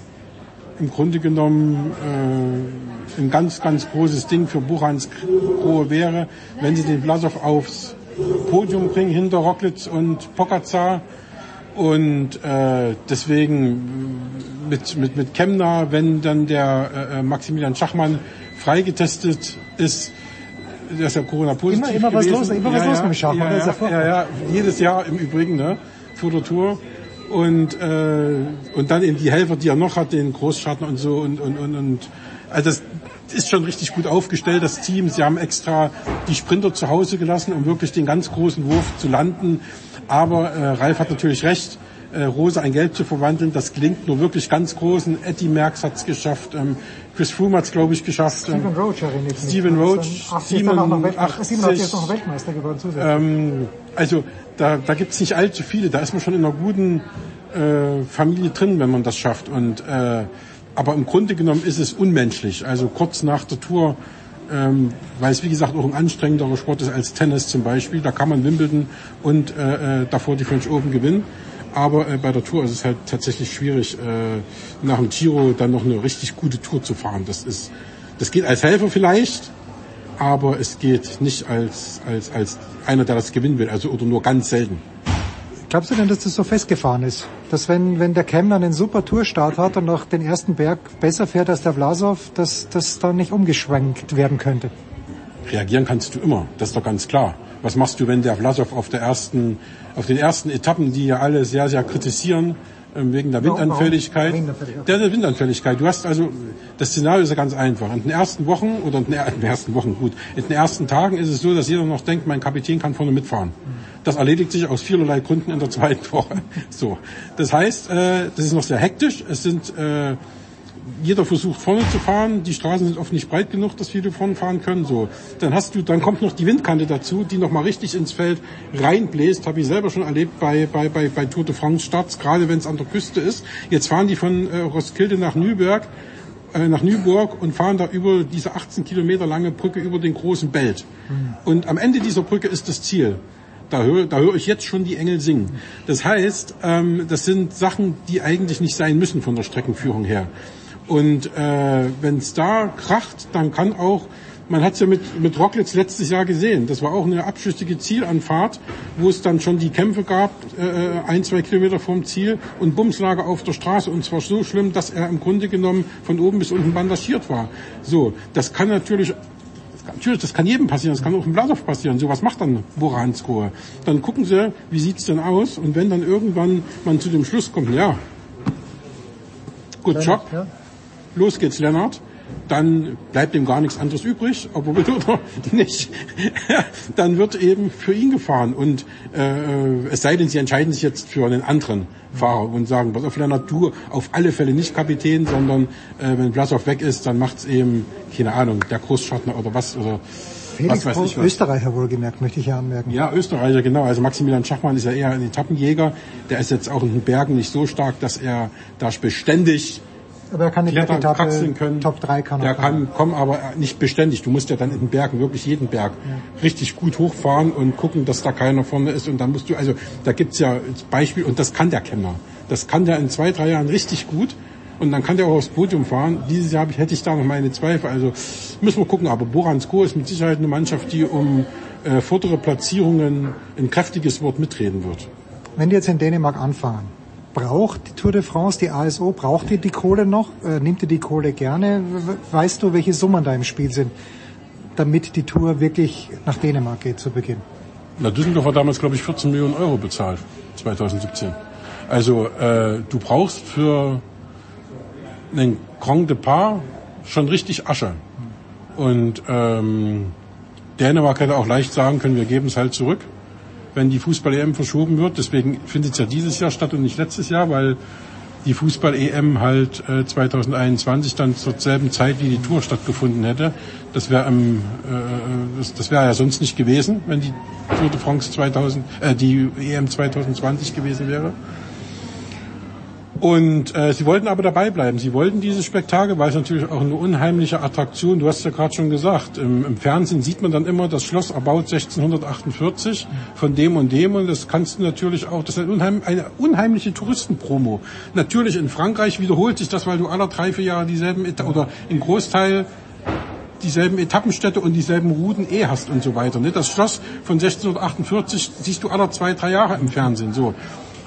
im Grunde genommen äh, ein ganz, ganz großes Ding für Buchans Grohe wäre, wenn sie den Vlasov aufs Podium bringen hinter Rocklitz und Pogacar. Und äh, deswegen mit, mit, mit Kemner, wenn dann der äh, Maximilian Schachmann freigetestet ist, der ist ja Corona-positiv Immer, immer was gewesen. los, immer was ja, los ja, mit dem Schachmann, Ja, ja ja, ja, ja, jedes Jahr im Übrigen, ne, vor der Tour. Und, äh, und dann eben die Helfer, die er noch hat, den Großschatten und so und, und, und, und also das ist schon richtig gut aufgestellt, das Team. Sie haben extra die Sprinter zu Hause gelassen, um wirklich den ganz großen Wurf zu landen. Aber äh, Ralf hat natürlich recht, äh, Rose ein Gelb zu verwandeln, das klingt nur wirklich ganz großen. Eddie Merckx hat es geschafft, ähm, Chris Froome hat es, glaube ich, geschafft. Steven ähm, Roach erinnert mich. Steven Roach, 80 ist dann auch noch Weltmeister, 87. 87 ist noch Weltmeister geworden zusätzlich. Ähm, also da, da gibt es nicht allzu viele. Da ist man schon in einer guten äh, Familie drin, wenn man das schafft. Und äh, aber im Grunde genommen ist es unmenschlich. Also kurz nach der Tour, ähm, weil es wie gesagt auch ein anstrengenderer Sport ist als Tennis zum Beispiel. Da kann man Wimbledon und äh, äh, davor die French Open gewinnen. Aber äh, bei der Tour ist es halt tatsächlich schwierig, äh, nach dem Giro dann noch eine richtig gute Tour zu fahren. Das ist, das geht als Helfer vielleicht, aber es geht nicht als, als, als einer, der das gewinnen will, also oder nur ganz selten. Glaubst du denn, dass das so festgefahren ist? Dass wenn, wenn der Kemner einen super Tourstart hat und noch den ersten Berg besser fährt als der Vlasov, dass das dann nicht umgeschwenkt werden könnte? Reagieren kannst du immer, das ist doch ganz klar. Was machst du, wenn der Vlasov auf der ersten, auf den ersten Etappen, die ja alle sehr, sehr kritisieren, ähm, wegen der? Windanfälligkeit. Der, der Windanfälligkeit. Du hast also, das Szenario ist ja ganz einfach. In den ersten Wochen, oder in den, in den ersten Wochen, gut, in den ersten Tagen ist es so, dass jeder noch denkt, mein Kapitän kann vorne mitfahren. Das erledigt sich aus vielerlei Gründen in der zweiten Woche. So. Das heißt, äh, das ist noch sehr hektisch. Es sind, äh, jeder versucht vorne zu fahren, die Straßen sind oft nicht breit genug, dass viele vorne fahren können. So, dann hast du, dann kommt noch die Windkante dazu, die noch mal richtig ins Feld reinbläst. Habe ich selber schon erlebt bei bei bei, bei Tour de France Starts, gerade wenn es an der Küste ist. Jetzt fahren die von äh, Roskilde nach Nürnberg äh, nach Nürburg und fahren da über diese 18 Kilometer lange Brücke über den großen Belt. Und am Ende dieser Brücke ist das Ziel. Da höre, da höre ich jetzt schon die Engel singen. Das heißt, ähm, das sind Sachen, die eigentlich nicht sein müssen von der Streckenführung her. Und äh, wenn es da kracht, dann kann auch, man hat es ja mit, mit Rocklitz letztes Jahr gesehen, das war auch eine abschüssige Zielanfahrt, wo es dann schon die Kämpfe gab, äh, ein, zwei Kilometer vorm Ziel und Bumslager auf der Straße und zwar so schlimm, dass er im Grunde genommen von oben bis unten bandagiert war. So, das kann natürlich Natürlich, das kann jedem passieren, das kann auch im Blasow passieren. So was macht dann Boransko. Dann gucken sie, wie sieht's denn aus? Und wenn dann irgendwann man zu dem Schluss kommt, ja, gut Job. Los geht's, Lennart, dann bleibt ihm gar nichts anderes übrig, ob er will oder nicht. dann wird eben für ihn gefahren. Und äh, es sei denn, sie entscheiden sich jetzt für einen anderen Fahrer und sagen, pass auf, Lennart, du auf alle Fälle nicht Kapitän, sondern äh, wenn Blasov weg ist, dann macht's eben, keine Ahnung, der Großschattner oder was, oder Felix was weiß ich was. Österreicher wohlgemerkt, möchte ich ja anmerken. Ja, Österreicher, genau. Also Maximilian Schachmann ist ja eher ein Etappenjäger. Der ist jetzt auch in den Bergen nicht so stark, dass er da beständig Aber er kann die klettern, kraxeln können. Top 3 kann Der er fahren. kann kommen, aber nicht beständig. Du musst ja dann in den Bergen, wirklich jeden Berg, richtig gut hochfahren und gucken, dass da keiner vorne ist. Und dann musst du, also da gibt's ja Beispiel, und das kann der Kemner. Das kann der in zwei, drei Jahren richtig gut. Und dann kann der auch aufs Podium fahren. Dieses Jahr hätte ich da noch meine Zweifel. Also müssen wir gucken. Aber Boransko ist mit Sicherheit eine Mannschaft, die um äh, vordere Platzierungen ein kräftiges Wort mitreden wird. Wenn die jetzt in Dänemark anfangen, braucht die Tour de France, die ASO, braucht die die Kohle noch? Äh, nimmt ihr die Kohle gerne? We- Weißt du, welche Summen da im Spiel sind, damit die Tour wirklich nach Dänemark geht zu Beginn? Na, Düsseldorf hat damals, glaube ich, 14 Millionen Euro bezahlt, 2017. Also äh, du brauchst für einen Grand Depart schon richtig Asche. Und ähm, Dänemark hätte auch leicht sagen können, wir geben es halt zurück, wenn die Fußball-EM verschoben wird. Deswegen findet es ja dieses Jahr statt und nicht letztes Jahr, weil die Fußball-EM halt äh, 2021 dann zur selben Zeit wie die Tour stattgefunden hätte. Das wäre ähm, äh, das, das wäre ja sonst nicht gewesen, wenn die Tour de France 2000, äh, die EM 2020 gewesen wäre. Und äh, sie wollten aber dabei bleiben. Sie wollten dieses Spektakel, weil es natürlich auch eine unheimliche Attraktion, du hast ja gerade schon gesagt, im, im Fernsehen sieht man dann immer das Schloss erbaut 1648 von dem und dem und das kannst du natürlich auch, das ist eine, unheim, eine unheimliche Touristenpromo. Natürlich in Frankreich wiederholt sich das, weil du aller drei, vier Jahre dieselben Eta oder im Großteil dieselben Etappenstädte und dieselben Routen eh hast und so weiter. Ne? Das Schloss von 1648 siehst du aller zwei, drei Jahre im Fernsehen. So.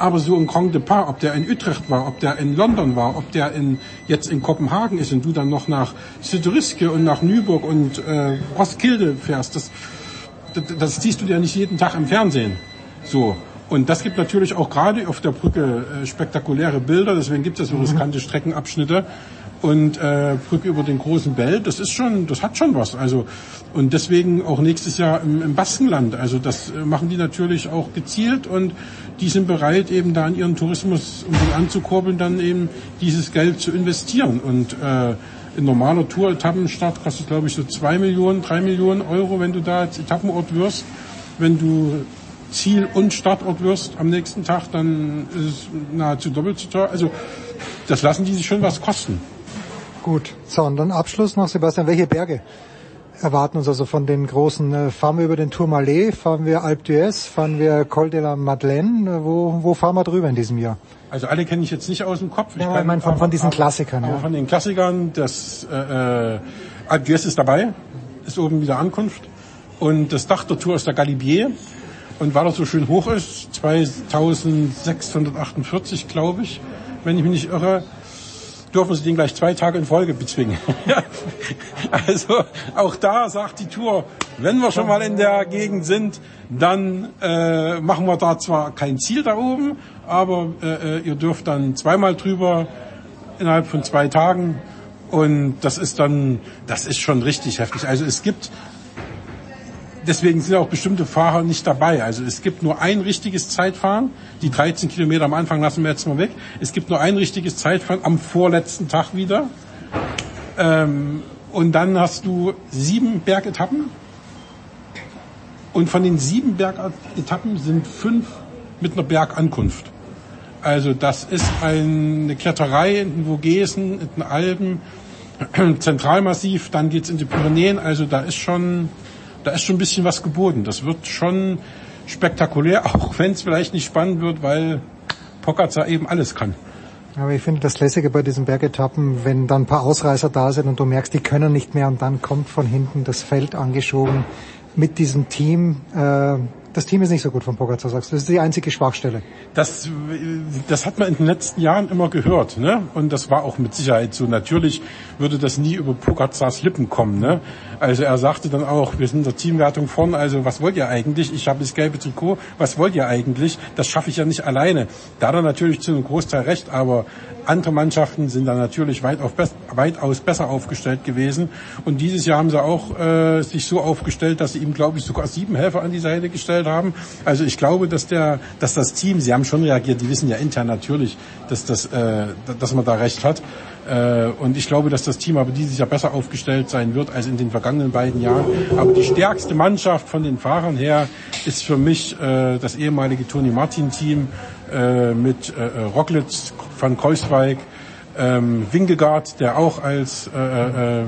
Aber so ein Grand Depart, ob der in Utrecht war, ob der in London war, ob der in, jetzt in Kopenhagen ist und du dann noch nach Südriske und nach Nürburg und äh, Roskilde fährst, das, das, das siehst du ja nicht jeden Tag im Fernsehen. So. Und das gibt natürlich auch gerade auf der Brücke äh, spektakuläre Bilder, deswegen gibt es so riskante Streckenabschnitte und äh, Brücke über den großen Bell, das ist schon, das hat schon was. Also und deswegen auch nächstes Jahr im, im Baskenland. Also das äh, machen die natürlich auch gezielt und die sind bereit, eben da in ihren Tourismus, um den anzukurbeln, dann eben dieses Geld zu investieren. Und äh, in normaler Tour-Etappenstart kostet, glaube ich, so zwei Millionen, drei Millionen Euro, wenn du da als Etappenort wirst. Wenn du Ziel- und Startort wirst am nächsten Tag, dann ist es nahezu doppelt so teuer. Also das lassen die sich schon was kosten. Gut, so und dann Abschluss noch, Sebastian, welche Berge erwarten uns also von den großen? Äh, fahren wir über den Tourmalet, fahren wir Alpe d'Huez, fahren wir Col de la Madeleine? Äh, wo, wo fahren wir drüber in diesem Jahr? Also alle kenne ich jetzt nicht aus dem Kopf. Ich ja, ich meine von, von diesen aber, Klassikern. Aber ja. von den Klassikern, das äh, äh, Alpe d'Huez ist dabei, ist oben wieder Ankunft. Und das Dach der Tour ist der Galibier. Und weil er so schön hoch ist, 2648 glaube ich, wenn ich mich nicht irre, dürfen sie den gleich zwei Tage in Folge bezwingen. also auch da sagt die Tour, wenn wir schon mal in der Gegend sind, dann äh, machen wir da zwar kein Ziel da oben, aber äh, ihr dürft dann zweimal drüber innerhalb von zwei Tagen und das ist dann, das ist schon richtig heftig. Also es gibt deswegen sind auch bestimmte Fahrer nicht dabei. Also es gibt nur ein richtiges Zeitfahren. Die 13 Kilometer am Anfang lassen wir jetzt mal weg. Es gibt nur ein richtiges Zeitfahren am vorletzten Tag wieder. Ähm, und dann hast du sieben Bergetappen. Und von den sieben Bergetappen sind fünf mit einer Bergankunft. Also das ist eine Kletterei in den Vogesen, in den Alpen, Zentralmassiv, dann geht's in die Pyrenäen. Also da ist schon da ist schon ein bisschen was geboten. Das wird schon spektakulär, auch wenn es vielleicht nicht spannend wird, weil Pogacar eben alles kann. Aber ich finde das Lässige bei diesen Bergetappen, wenn dann ein paar Ausreißer da sind und du merkst, die können nicht mehr und dann kommt von hinten das Feld angeschoben mit diesem Team. Äh, das Team ist nicht so gut von Pogacar, sagst du. Das ist die einzige Schwachstelle. Das, das hat man in den letzten Jahren immer gehört, ne? Und das war auch mit Sicherheit so. Natürlich würde das nie über Pogacars Lippen kommen, ne? Also er sagte dann auch, wir sind in der Teamwertung vorne, also was wollt ihr eigentlich? Ich habe das gelbe Trikot, was wollt ihr eigentlich? Das schaffe ich ja nicht alleine. Da hat er natürlich zu einem Großteil recht, aber andere Mannschaften sind da natürlich weitaus, weitaus besser aufgestellt gewesen. Und dieses Jahr haben sie auch äh, sich so aufgestellt, dass sie ihm, glaube ich, sogar sieben Helfer an die Seite gestellt haben. Also ich glaube, dass der, dass das Team, sie haben schon reagiert, die wissen ja intern natürlich, dass das, äh, dass man da recht hat. Äh, und ich glaube, dass das Team aber dieses Jahr besser aufgestellt sein wird als in den vergangenen beiden Jahren. Aber die stärkste Mannschaft von den Fahrern her ist für mich äh, das ehemalige Tony Martin Team äh, mit Rocklitz, Van Kreuzweig, ähm, Wingegaard, der auch als äh, äh, äh,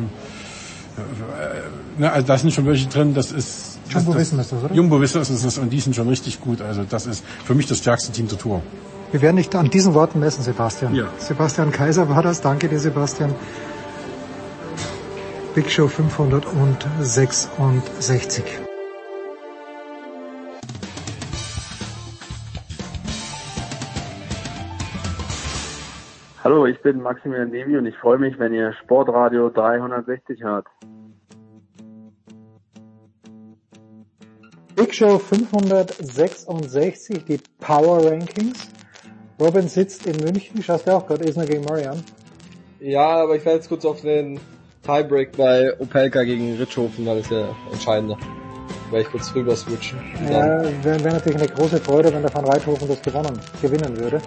ne, also da sind schon welche drin, das ist Jumbo Wissen ist das, oder? Jumbo Wissen ist das und die sind schon richtig gut. Also das ist für mich das stärkste Team der Tour. Wir werden nicht an diesen Worten messen, Sebastian. Ja. Sebastian Kaiser war das. Danke dir, Sebastian. Big Show 566. Hallo, ich bin Maximilian Nevi und ich freue mich, wenn ihr Sportradio 360 hört. Big Show 566, die Power Rankings. Robin sitzt in München, schaust du auch gerade Isner gegen Murray an? Ja, aber ich werde jetzt kurz auf den Tiebreak bei Opelka gegen Ritschhofen, weil das ist ja entscheidender. Werde ich kurz rüber switchen. Ja, wäre wär natürlich eine große Freude, wenn der Van Reithofen das gewonnen, gewinnen würde.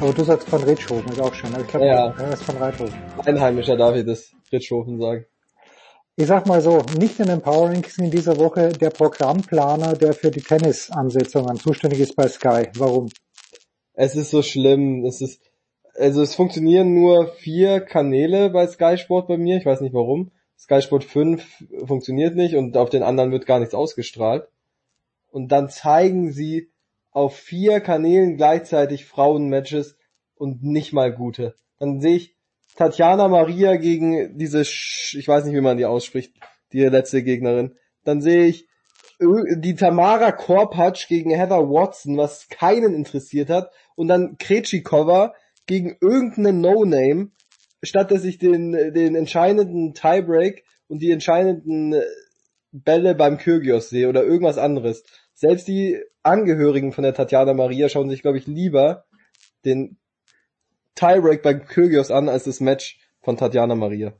Aber du sagst Van Ritschhofen, ist auch schön. Ich glaube, Ja. er ist Van Reithofen. Einheimischer darf ich das Ritschhofen sagen. Ich sag mal so, nicht in den Power Rankings in dieser Woche der Programmplaner, der für die Tennisansetzungen zuständig ist bei Sky. Warum? Es ist so schlimm, es ist, also es funktionieren nur vier Kanäle bei Sky Sport bei mir, ich weiß nicht warum. Sky Sport 5 funktioniert nicht und auf den anderen wird gar nichts ausgestrahlt. Und dann zeigen sie auf vier Kanälen gleichzeitig Frauenmatches und nicht mal gute. Dann sehe ich Tatjana Maria gegen diese, Sch ich weiß nicht, wie man die ausspricht, die letzte Gegnerin. Dann sehe ich ö- die Tamara Korpatsch gegen Heather Watson, was keinen interessiert hat. Und dann Krejcikova gegen irgendeinen No-Name, statt dass ich den, den entscheidenden Tiebreak und die entscheidenden äh, Bälle beim Kyrgios sehe oder irgendwas anderes. Selbst die Angehörigen von der Tatjana Maria schauen sich, glaube ich, lieber den Tiebreak beim Kyrgios an als das Match von Tatjana Maria.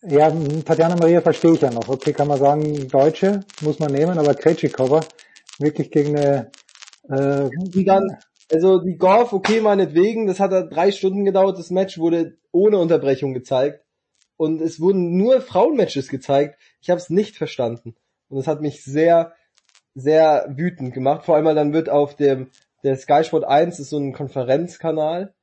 Ja, Tatjana Maria verstehe ich ja noch. Okay, kann man sagen, Deutsche muss man nehmen, aber Krejcikova wirklich gegen eine äh, Die dann, also die Golf, okay, meinetwegen, das hat da drei Stunden gedauert, das Match wurde ohne Unterbrechung gezeigt. Und es wurden nur Frauenmatches gezeigt. Ich habe es nicht verstanden. Und es hat mich sehr, sehr wütend gemacht. Vor allem, weil dann wird auf dem, der Sky Sport 1 ist so ein Konferenzkanal.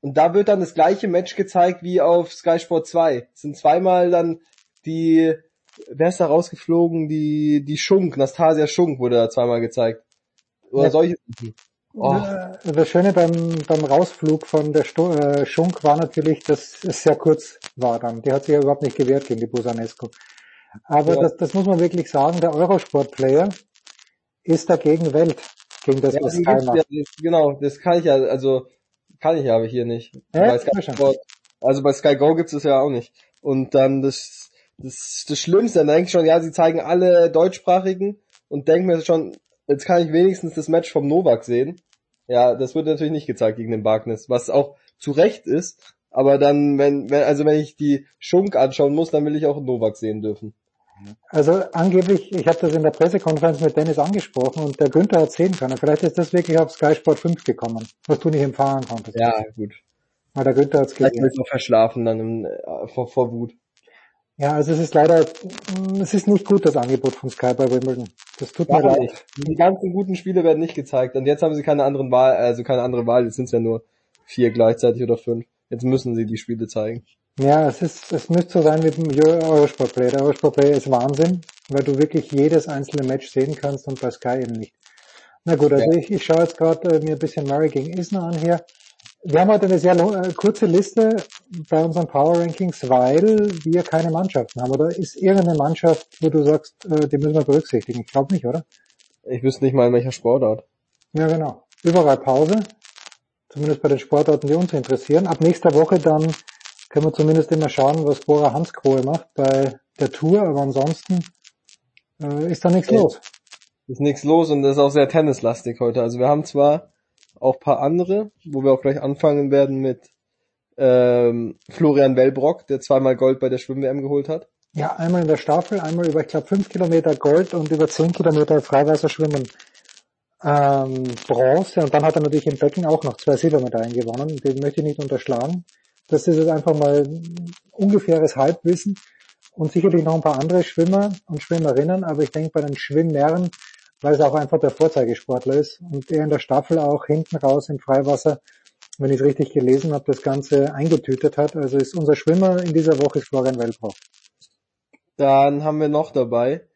Und da wird dann das gleiche Match gezeigt wie auf Sky Sport 2. Es sind zweimal dann die, wer ist da rausgeflogen? Die, die Schunk, Nastasia Schunk wurde da zweimal gezeigt. Oder Ja. solche Sachen. Oh. Äh, Das Schöne beim, beim Rausflug von der Sto äh, Schunk war natürlich, dass es sehr kurz war dann. Die hat sich ja überhaupt nicht gewehrt gegen die Busanesco. Aber Ja. das, das muss man wirklich sagen, der Eurosport-Player ist dagegen Welt, gegen das, Ja, was Sky macht. ja, genau, das kann ich ja, also kann ich ja aber hier nicht. Ja, bei Sky. Sport, also bei Sky Go gibt's das ja auch nicht. Und dann das, das, das Schlimmste, dann denke ich schon, ja, sie zeigen alle deutschsprachigen und denke mir schon, jetzt kann ich wenigstens das Match vom Novak sehen. Ja, das wird natürlich nicht gezeigt gegen den Wagnis, was auch zu Recht ist. Aber dann, wenn, wenn, also wenn ich die Schunk anschauen muss, dann will ich auch Novak sehen dürfen. Also angeblich, ich habe das in der Pressekonferenz mit Dennis angesprochen und der Günther hat sehen können. Vielleicht ist das wirklich auf Sky Sport 5 gekommen, was du nicht empfangen konntest. Ja, gut. Weil der Günther hat's Vielleicht gesehen. wird noch verschlafen dann im, äh, vor, vor Wut. Ja, also es ist leider, es ist nicht gut, das Angebot von Sky bei Wimbledon. Das tut mir leid. Die ganzen guten Spiele werden nicht gezeigt. Und jetzt haben sie keine anderen Wahl, also keine andere Wahl. Jetzt sind es ja nur vier gleichzeitig oder fünf. Jetzt müssen sie die Spiele zeigen. Ja, es ist, es müsste so sein mit dem Euro- Eurosport Play. Der Eurosport Play ist Wahnsinn, weil du wirklich jedes einzelne Match sehen kannst und bei Sky eben nicht. Na gut, also Ja. ich, ich schaue jetzt gerade äh, mir ein bisschen Murray gegen Isner an hier. Wir haben heute eine sehr äh, kurze Liste bei unseren Power Rankings, weil wir keine Mannschaften haben. Oder ist irgendeine Mannschaft, wo du sagst, äh, die müssen wir berücksichtigen? Ich glaube nicht, oder? Ich wüsste nicht mal in welcher Sportart. Ja, genau. Überall Pause. Zumindest bei den Sportarten, die uns interessieren. Ab nächster Woche dann können wir zumindest immer schauen, was Bora Hansgrohe macht bei der Tour. Aber ansonsten äh, ist da nichts Ja. los. Ist nichts los und das ist auch sehr tennislastig heute. Also wir haben zwar auch paar andere, wo wir auch gleich anfangen werden mit ähm, Florian Wellbrock, der zweimal Gold bei der Schwimm-WM geholt hat. Ja, einmal in der Staffel, einmal über, ich glaube, fünf Kilometer Gold und über zehn Kilometer Freiwasserschwimmen ähm, Bronze. Und dann hat er natürlich im Becken auch noch zwei Silbermedaillen gewonnen. Den möchte ich nicht unterschlagen. Das ist jetzt einfach mal ungefähres Halbwissen und sicherlich noch ein paar andere Schwimmer und Schwimmerinnen, aber ich denke bei den Schwimmherren, weil es auch einfach der Vorzeigesportler ist und er in der Staffel auch hinten raus im Freiwasser, wenn ich es richtig gelesen habe, das Ganze eingetütet hat. Also ist unser Schwimmer in dieser Woche ist Florian Wellbrock. Dann haben wir noch dabei,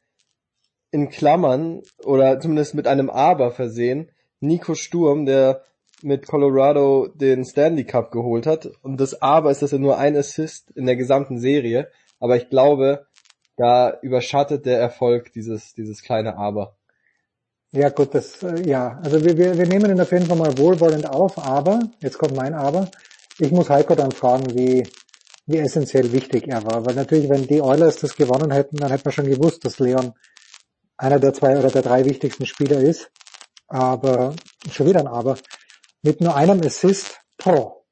in Klammern, oder zumindest mit einem Aber versehen, Nico Sturm, der mit Colorado den Stanley Cup geholt hat. Und das Aber ist, dass er nur ein Assist in der gesamten Serie. Aber ich glaube, da überschattet der Erfolg dieses, dieses kleine Aber. Ja gut, das äh, ja, also wir, wir, wir nehmen ihn auf jeden Fall mal wohlwollend auf, aber, jetzt kommt mein Aber, ich muss Heiko dann fragen, wie, wie essentiell wichtig er war. Weil natürlich, wenn die Oilers das gewonnen hätten, dann hätte man schon gewusst, dass Leon einer der zwei oder der drei wichtigsten Spieler ist. Aber, schon wieder ein Aber, mit nur einem Assist, pro.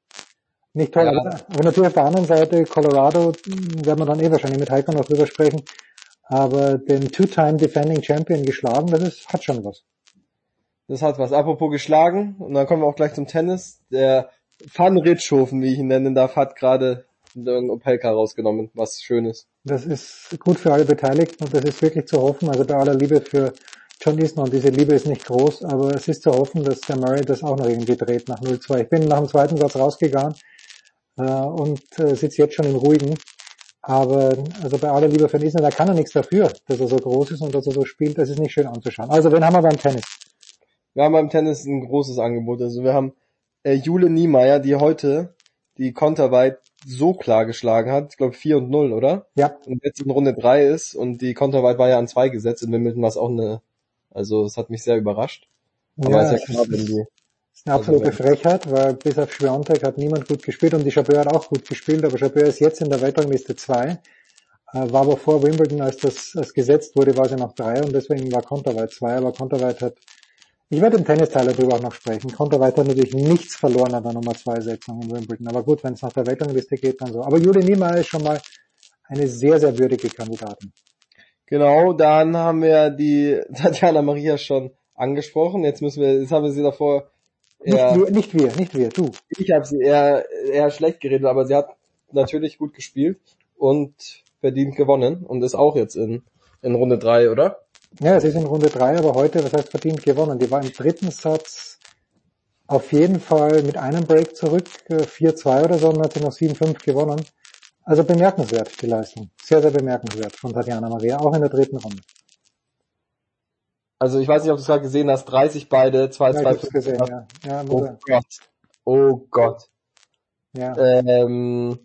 Nicht toll, Ja. aber, aber natürlich auf der anderen Seite, Colorado, werden wir dann eh wahrscheinlich mit Heiko noch drüber sprechen, aber den Two-Time Defending Champion geschlagen, das ist, hat schon was. Das hat was. Apropos geschlagen, und dann kommen wir auch gleich zum Tennis. Der Van Richthofen, wie ich ihn nennen darf, hat gerade den Opelka rausgenommen, was schön ist. Das ist gut für alle Beteiligten und das ist wirklich zu hoffen. Also bei aller Liebe für John Isner und diese Liebe ist nicht groß, aber es ist zu hoffen, dass der Murray das auch noch irgendwie dreht nach 0-2. Ich bin nach dem zweiten Satz rausgegangen äh, und äh, sitze jetzt schon im Ruhigen. Aber also bei aller Liebe für Isner, da kann er nichts dafür, dass er so groß ist und dass er so spielt. Das ist nicht schön anzuschauen. Also wen haben wir beim Tennis? Wir haben beim Tennis ein großes Angebot. Also wir haben äh, Jule Niemeyer, die heute die Konterweit so klar geschlagen hat. Ich glaube 4 und 0, oder? Ja. Und jetzt in Runde 3 ist und die Konterweit war ja an 2 gesetzt. In Wimbledon war es auch eine, also es hat mich sehr überrascht. Aber Ja, ist ja es klar, wenn die eine absolute Also, Frechheit, weil bis auf Schwiontek hat niemand gut gespielt und die Jabeur hat auch gut gespielt, aber Jabeur ist jetzt in der Weltrangliste 2, äh, war aber vor Wimbledon, als das als gesetzt wurde, war sie noch 3 und deswegen war Konterweit 2, aber Konterweit hat, ich werde im Tennisteil darüber auch noch sprechen, Konterweit hat natürlich nichts verloren an der Nummer 2 Setzung in Wimbledon, aber gut, wenn es nach der Weltrangliste geht, dann so. Aber Juli Niemeyer ist schon mal eine sehr, sehr würdige Kandidatin. Genau, dann haben wir die Tatjana Maria schon angesprochen. Jetzt müssen wir, jetzt haben wir sie davor eher, Nicht, wir, nicht wir, nicht wir, du. ich habe sie eher, eher schlecht geredet, aber sie hat natürlich gut gespielt und verdient gewonnen und ist auch jetzt in, in Runde 3, oder? Ja, es ist in Runde 3, aber heute, was heißt verdient gewonnen? Die war im dritten Satz auf jeden Fall mit einem Break zurück, äh, 4-2 oder so, und dann hat sie noch 7-5 gewonnen. Also bemerkenswert, die Leistung. Sehr, sehr bemerkenswert von Tatjana Maria, auch in der dritten Runde. Also ich weiß nicht, ob du es gerade gesehen hast, 30 beide, 2, Ja, ich 2, hab's gesehen, ja. Ja, Oh Mutter. Gott. Oh Gott. Ja. Ähm,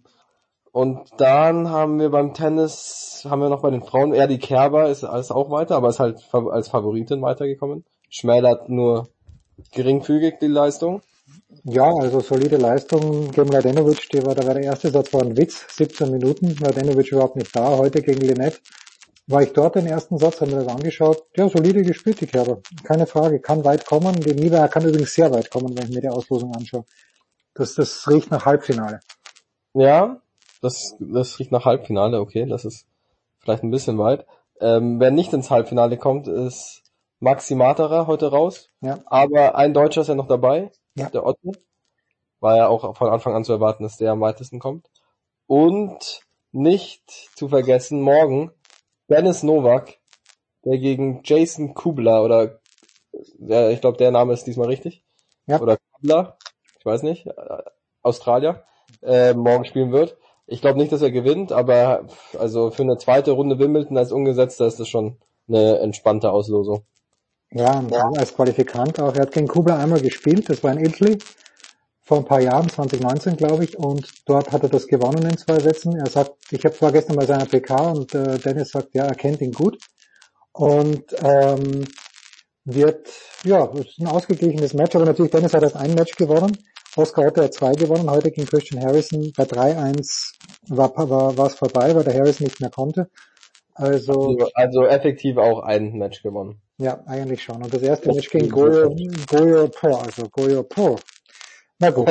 und dann haben wir beim Tennis, haben wir noch bei den Frauen, eher die Kerber ist alles auch weiter, aber ist halt als Favoritin weitergekommen. Schmälert nur geringfügig die Leistung. Ja, also solide Leistung gegen Mladenovic, die war, da war der erste Satz war ein Witz, 17 Minuten, Mladenovic überhaupt nicht da, heute gegen Linette. War ich dort den ersten Satz, haben wir das angeschaut, ja, solide gespielt, die Kerber. Keine Frage, kann weit kommen, die Niva kann übrigens sehr weit kommen, wenn ich mir die Auslosung anschaue. Das, das riecht nach Halbfinale. Ja, das, das riecht nach Halbfinale, okay, das ist vielleicht ein bisschen weit. Ähm, wer nicht ins Halbfinale kommt, ist Maxi Materer heute raus. Ja. Aber ein Deutscher ist ja noch dabei, Ja. der Otto. War ja auch von Anfang an zu erwarten, dass der am weitesten kommt. Und nicht zu vergessen, morgen Dennis Novak, der gegen Jason Kubler oder ja, ich glaube der Name ist diesmal richtig. Ja. Oder Kubler, ich weiß nicht, äh, Australier, äh, morgen spielen wird. Ich glaube nicht, dass er gewinnt, aber also für eine zweite Runde Wimbledon als Ungesetzter ist das schon eine entspannte Auslosung. Ja, und als Qualifikant auch. Er hat gegen Kubler einmal gespielt, das war in Italy vor ein paar Jahren, 2019 glaube ich, und dort hat er das gewonnen in zwei Sätzen. Er sagt, ich habe zwar gestern bei seiner PK und äh, Dennis sagt, ja, er kennt ihn gut und ähm, wird, ja, es ist ein ausgeglichenes Match, aber natürlich Dennis hat erst ein Match gewonnen. Oscar Otto hat zwei gewonnen, heute gegen Christian Harrison. Bei 3-1 war, war, war es vorbei, weil der Harrison nicht mehr konnte. Also, Also, also effektiv auch ein Match gewonnen. ja, eigentlich schon. Und das erste Match gegen Goyo, Goyo Pro, also Goyo Pro. Na gut.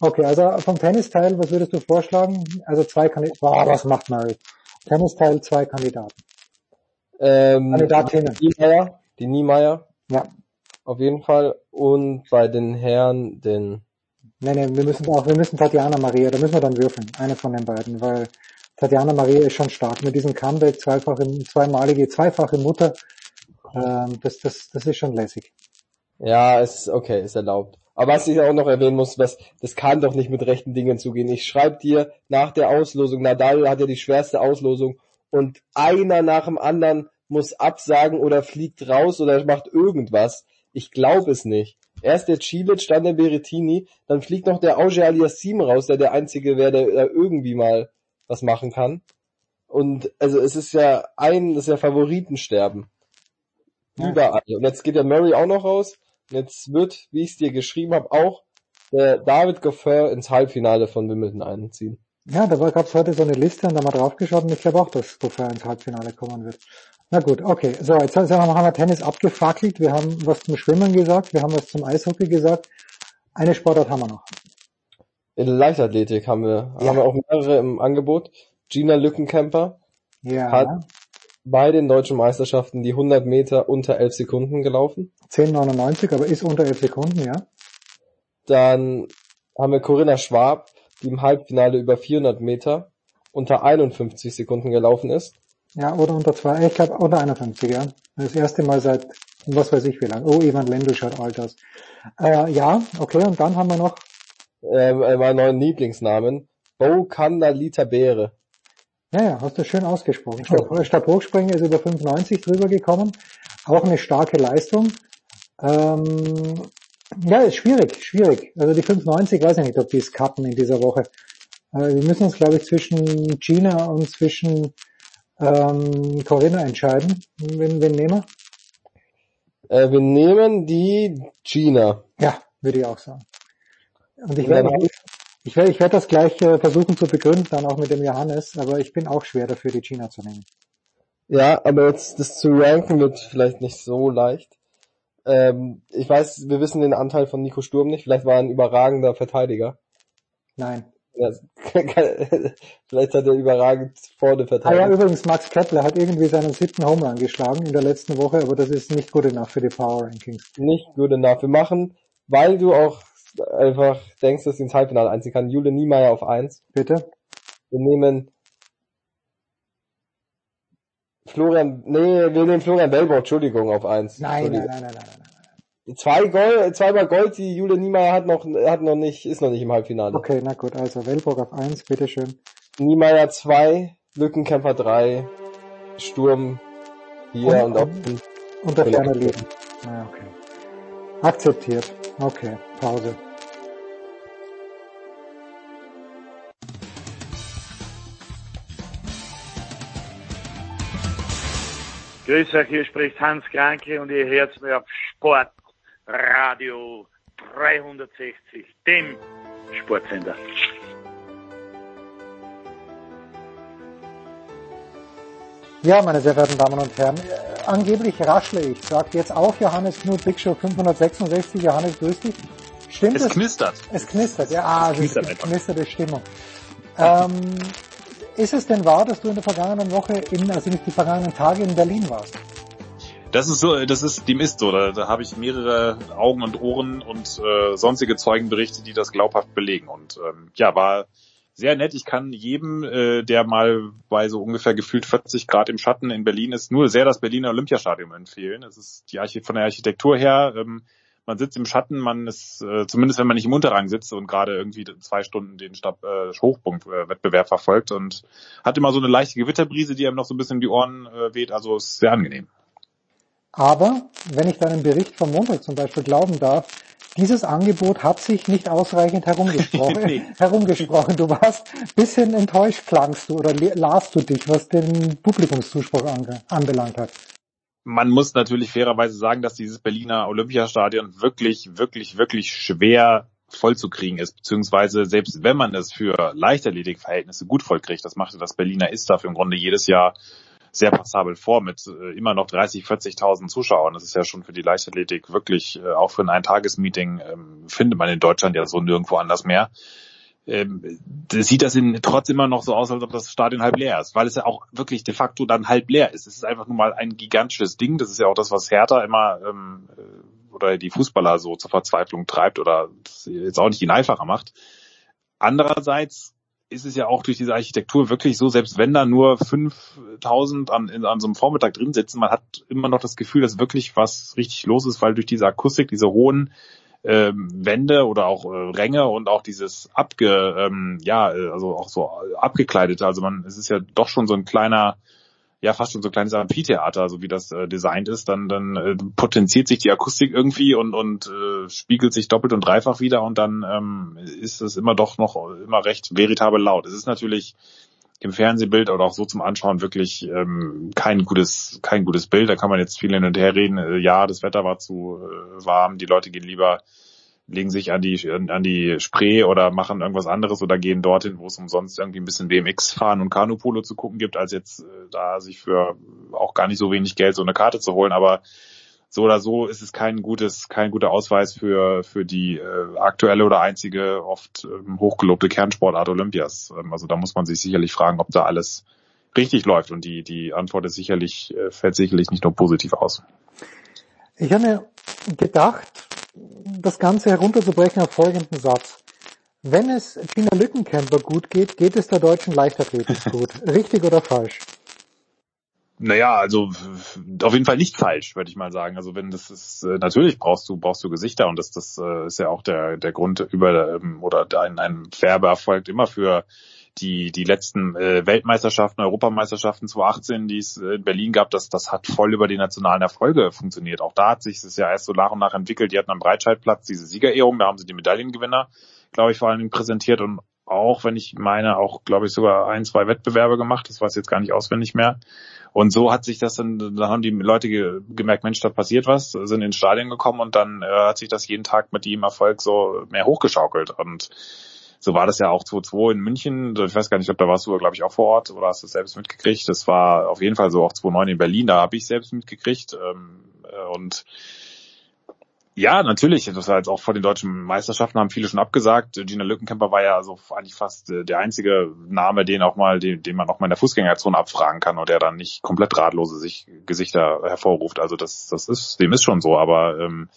Okay, also vom Tennisteil, was würdest du vorschlagen? Also zwei Kandidaten. Boah, was macht Murray? Tennisteil, zwei Kandidaten. Ähm, Kandidatinnen. Die Niemeyer, die Niemeyer. Ja. Auf jeden Fall. Und bei den Herren den Nee, nee, wir müssen auch, wir müssen Tatjana Maria, da müssen wir dann würfeln. Eine von den beiden, weil Tatjana Maria ist schon stark mit diesem Comeback, zweifache, zweimalige, zweifache Mutter. Ähm, das, das, das ist schon lässig. Ja, ist okay, ist erlaubt. Aber was ich auch noch erwähnen muss, was, das kann doch nicht mit rechten Dingen zugehen. Ich schreibe dir nach der Auslosung, Nadal hat ja die schwerste Auslosung und einer nach dem anderen muss absagen oder fliegt raus oder macht irgendwas. Ich glaube es nicht. Erst der Cilic, dann der Berettini, dann fliegt noch der Auger Aliassim raus, der der einzige wäre, der, der irgendwie mal was machen kann. Und also es ist ja ein, das ist ja Favoritensterben. Überall. Und jetzt geht der Murray auch noch raus. Jetzt wird, wie ich es dir geschrieben habe, auch der David Goffin ins Halbfinale von Wimbledon einziehen. Ja, da gab es heute so eine Liste und da mal draufgeschaut und ich glaube auch, dass Goffin ins Halbfinale kommen wird. Na gut, okay. So, jetzt haben wir Tennis abgefackelt. Wir haben was zum Schwimmen gesagt, wir haben was zum Eishockey gesagt. Eine Sportart haben wir noch. In der Leichtathletik haben wir, Ja. haben wir auch mehrere im Angebot. Gina Lückenkämper Ja. hat bei den deutschen Meisterschaften die 100 Meter unter 11 Sekunden gelaufen. 10,99, aber ist unter 11 Sekunden, ja. Dann haben wir Corinna Schwab, die im Halbfinale über 400 Meter unter 51 Sekunden gelaufen ist. Ja, oder unter zwei, ich glaube unter 51, ja. Das erste Mal seit was weiß ich wie lang. Oh, Ivan Lendl schaut alt aus. Äh, ja, okay, und dann haben wir noch äh, meinen neuen Lieblingsnamen. Bo Kandalita Beere. Ja, ja, hast du schön ausgesprochen. Stab, Stabhochspringer ist über 95 drüber gekommen. Auch eine starke Leistung. Ähm, ja, ist schwierig, schwierig. Also die 95, weiß ich nicht, ob die es kappen in dieser Woche. Äh, wir müssen uns, glaube ich, zwischen Gina und zwischen ähm, Corinna entscheiden. Wen, wen nehmen Äh, wir nehmen die Gina. wir? Ja, würde ich auch sagen. Und ich werde, ich werde, ich werde das gleich äh, versuchen zu begründen, dann auch mit dem Johannes, aber ich bin auch schwer dafür, die Gina zu nehmen. Ja, aber jetzt das zu ranken wird vielleicht nicht so leicht. Ähm, ich weiß, wir wissen den Anteil von Nico Sturm nicht. Vielleicht war er ein überragender Verteidiger. Nein. Ja, vielleicht hat er überragend vorne Ah ja, verteidigt. übrigens, Max Kepler hat irgendwie seinen siebten Home Run geschlagen in der letzten Woche, aber das ist nicht gut enough für die Power Rankings. Nicht gut enough. Wir machen, weil du auch einfach denkst, dass sie ins Halbfinale einziehen kann, Jule Niemeyer auf eins. Bitte? Wir nehmen Florian, nee, wir nehmen Florian Belbort, Entschuldigung, auf eins. Nein, nein, nein, nein, nein, nein. Zwei Gold, zweimal Gold, die Jule Niemeyer hat noch, hat noch nicht, ist noch nicht im Halbfinale. Okay, na gut, also Wellburg auf eins, bitteschön. Niemeyer 2, Lückenkämpfer 3, Sturm 4 und, Und- auch Und der Ferner Leben. Na, okay. Akzeptiert. Okay, Pause. Grüß euch, hier spricht Hans Kranke und ihr hört mir auf Sportradio 360, dem Sportsender. Ja, meine sehr verehrten Damen und Herren, äh, angeblich raschle ich. Sagt jetzt auch Johannes Knut Big Show 566. Johannes, grüß dich. Stimmt Es knistert. Es knistert, ja, ah, Es es ist knistert einfach. knisterte Stimmung. Ähm, ist es denn wahr, dass du in der vergangenen Woche, in, also nicht die vergangenen Tage in Berlin warst? Das ist so, das ist, dem ist so. Da, da habe ich mehrere Augen und Ohren und äh, sonstige Zeugenberichte, die das glaubhaft belegen. Und ähm, ja, war sehr nett. Ich kann jedem, äh, der mal bei so ungefähr gefühlt 40 Grad im Schatten in Berlin ist, nur sehr das Berliner Olympiastadion empfehlen. Es ist die Archi von der Architektur her. Ähm, man sitzt im Schatten, man ist, äh, zumindest wenn man nicht im Unterrang sitzt und gerade irgendwie zwei Stunden den Stab, äh, Hochpunktwettbewerb verfolgt und hat immer so eine leichte Gewitterbrise, die einem noch so ein bisschen in die Ohren äh, weht. Also ist sehr angenehm. Aber, wenn ich deinen Bericht vom Montag zum Beispiel glauben darf, dieses Angebot hat sich nicht ausreichend herumgesprochen. Nee. herumgesprochen. Du warst bisschen enttäuscht, klangst du oder le- las du dich, was den Publikumszuspruch ange anbelangt hat. man muss natürlich fairerweise sagen, dass dieses Berliner Olympiastadion wirklich, wirklich, wirklich schwer vollzukriegen ist, beziehungsweise selbst wenn man es für Leichtathletikverhältnisse gut vollkriegt, das machte das Berliner Istaf im Grunde jedes Jahr sehr passabel vor mit äh, immer noch 30, 40.000 Zuschauern. Das ist ja schon für die Leichtathletik wirklich, äh, auch für ein Eintagesmeeting, ähm, findet man in Deutschland ja so nirgendwo anders mehr. Ähm, sieht das in, trotz immer noch so aus, als ob das Stadion halb leer ist, weil es ja auch wirklich de facto dann halb leer ist. Es ist einfach nur mal ein gigantisches Ding. Das ist ja auch das, was Hertha immer ähm, äh, oder die Fußballer so zur Verzweiflung treibt oder jetzt auch nicht ihn einfacher macht. Andererseits ist es ja auch durch diese Architektur wirklich so, selbst wenn da nur 5000 an, in, an so einem Vormittag drin sitzen, man hat immer noch das Gefühl, dass wirklich was richtig los ist, weil durch diese Akustik, diese hohen ähm, Wände oder auch äh, Ränge und auch dieses abge, ähm, ja, äh, also auch so abgekleidete, also man, es ist ja doch schon so ein kleiner, ja fast schon so ein kleines Amphitheater, so wie das äh, designt ist, dann dann äh, potenziert sich die Akustik irgendwie und und äh, spiegelt sich doppelt und dreifach wieder und dann ähm, ist es immer doch noch immer recht veritabel laut. Es ist natürlich im Fernsehbild oder auch so zum Anschauen wirklich ähm, kein gutes kein gutes Bild. Da kann man jetzt viel hin und her reden. Äh, ja, das Wetter war zu äh, warm, die Leute gehen lieber legen sich an die an die Spree oder machen irgendwas anderes oder gehen dorthin, wo es umsonst irgendwie ein bisschen BMX fahren und Kanupolo zu gucken gibt, als jetzt äh, da sich für auch gar nicht so wenig Geld so eine Karte zu holen. Aber so oder so ist es kein gutes, kein guter Ausweis für für die äh, aktuelle oder einzige oft ähm, hochgelobte Kernsportart Olympias. Ähm, also da muss man sich sicherlich fragen, ob da alles richtig läuft und die die Antwort ist sicherlich äh, fällt sicherlich nicht nur positiv aus. Ich habe mir gedacht, das Ganze herunterzubrechen auf folgenden Satz. Wenn es Gina Lückenkämper gut geht, geht es der deutschen Leichtathletik gut. Richtig oder falsch? Naja, also auf jeden Fall nicht falsch, würde ich mal sagen. Also wenn das ist, äh, natürlich brauchst du brauchst du Gesichter und das das äh, ist ja auch der der Grund über ähm, oder ein ein Werbeerfolg immer für die die letzten äh, Weltmeisterschaften, Europameisterschaften 2018, die es in Berlin gab, das das hat voll über die nationalen Erfolge funktioniert. Auch da hat sich es ja erst so nach und nach entwickelt. Die hatten am Breitscheidplatz diese Siegerehrung, da haben sie die Medaillengewinner, glaube ich, vor allen Dingen präsentiert und auch, wenn ich meine, auch, glaube ich, sogar ein, zwei Wettbewerbe gemacht. Das weiß ich jetzt gar nicht auswendig mehr. Und so hat sich das dann, da haben die Leute ge gemerkt, Mensch, da passiert was, sind ins Stadion gekommen und dann äh, hat sich das jeden Tag mit dem Erfolg so mehr hochgeschaukelt. Und so war das ja auch 2-2 in München. Ich weiß gar nicht, ob da warst du, glaube ich, auch vor Ort oder hast du es selbst mitgekriegt. Das war auf jeden Fall so auch 2-9 in Berlin, da habe ich selbst mitgekriegt. Ähm, äh, und ja, natürlich. Das war jetzt auch vor den deutschen Meisterschaften haben viele schon abgesagt. Gina Lückenkämper war ja also eigentlich fast äh, der einzige Name, den auch mal, den, den man auch mal in der Fußgängerzone abfragen kann und der dann nicht komplett ratlose sich, Gesichter hervorruft. Also das, das ist, dem ist schon so. Aber ähm,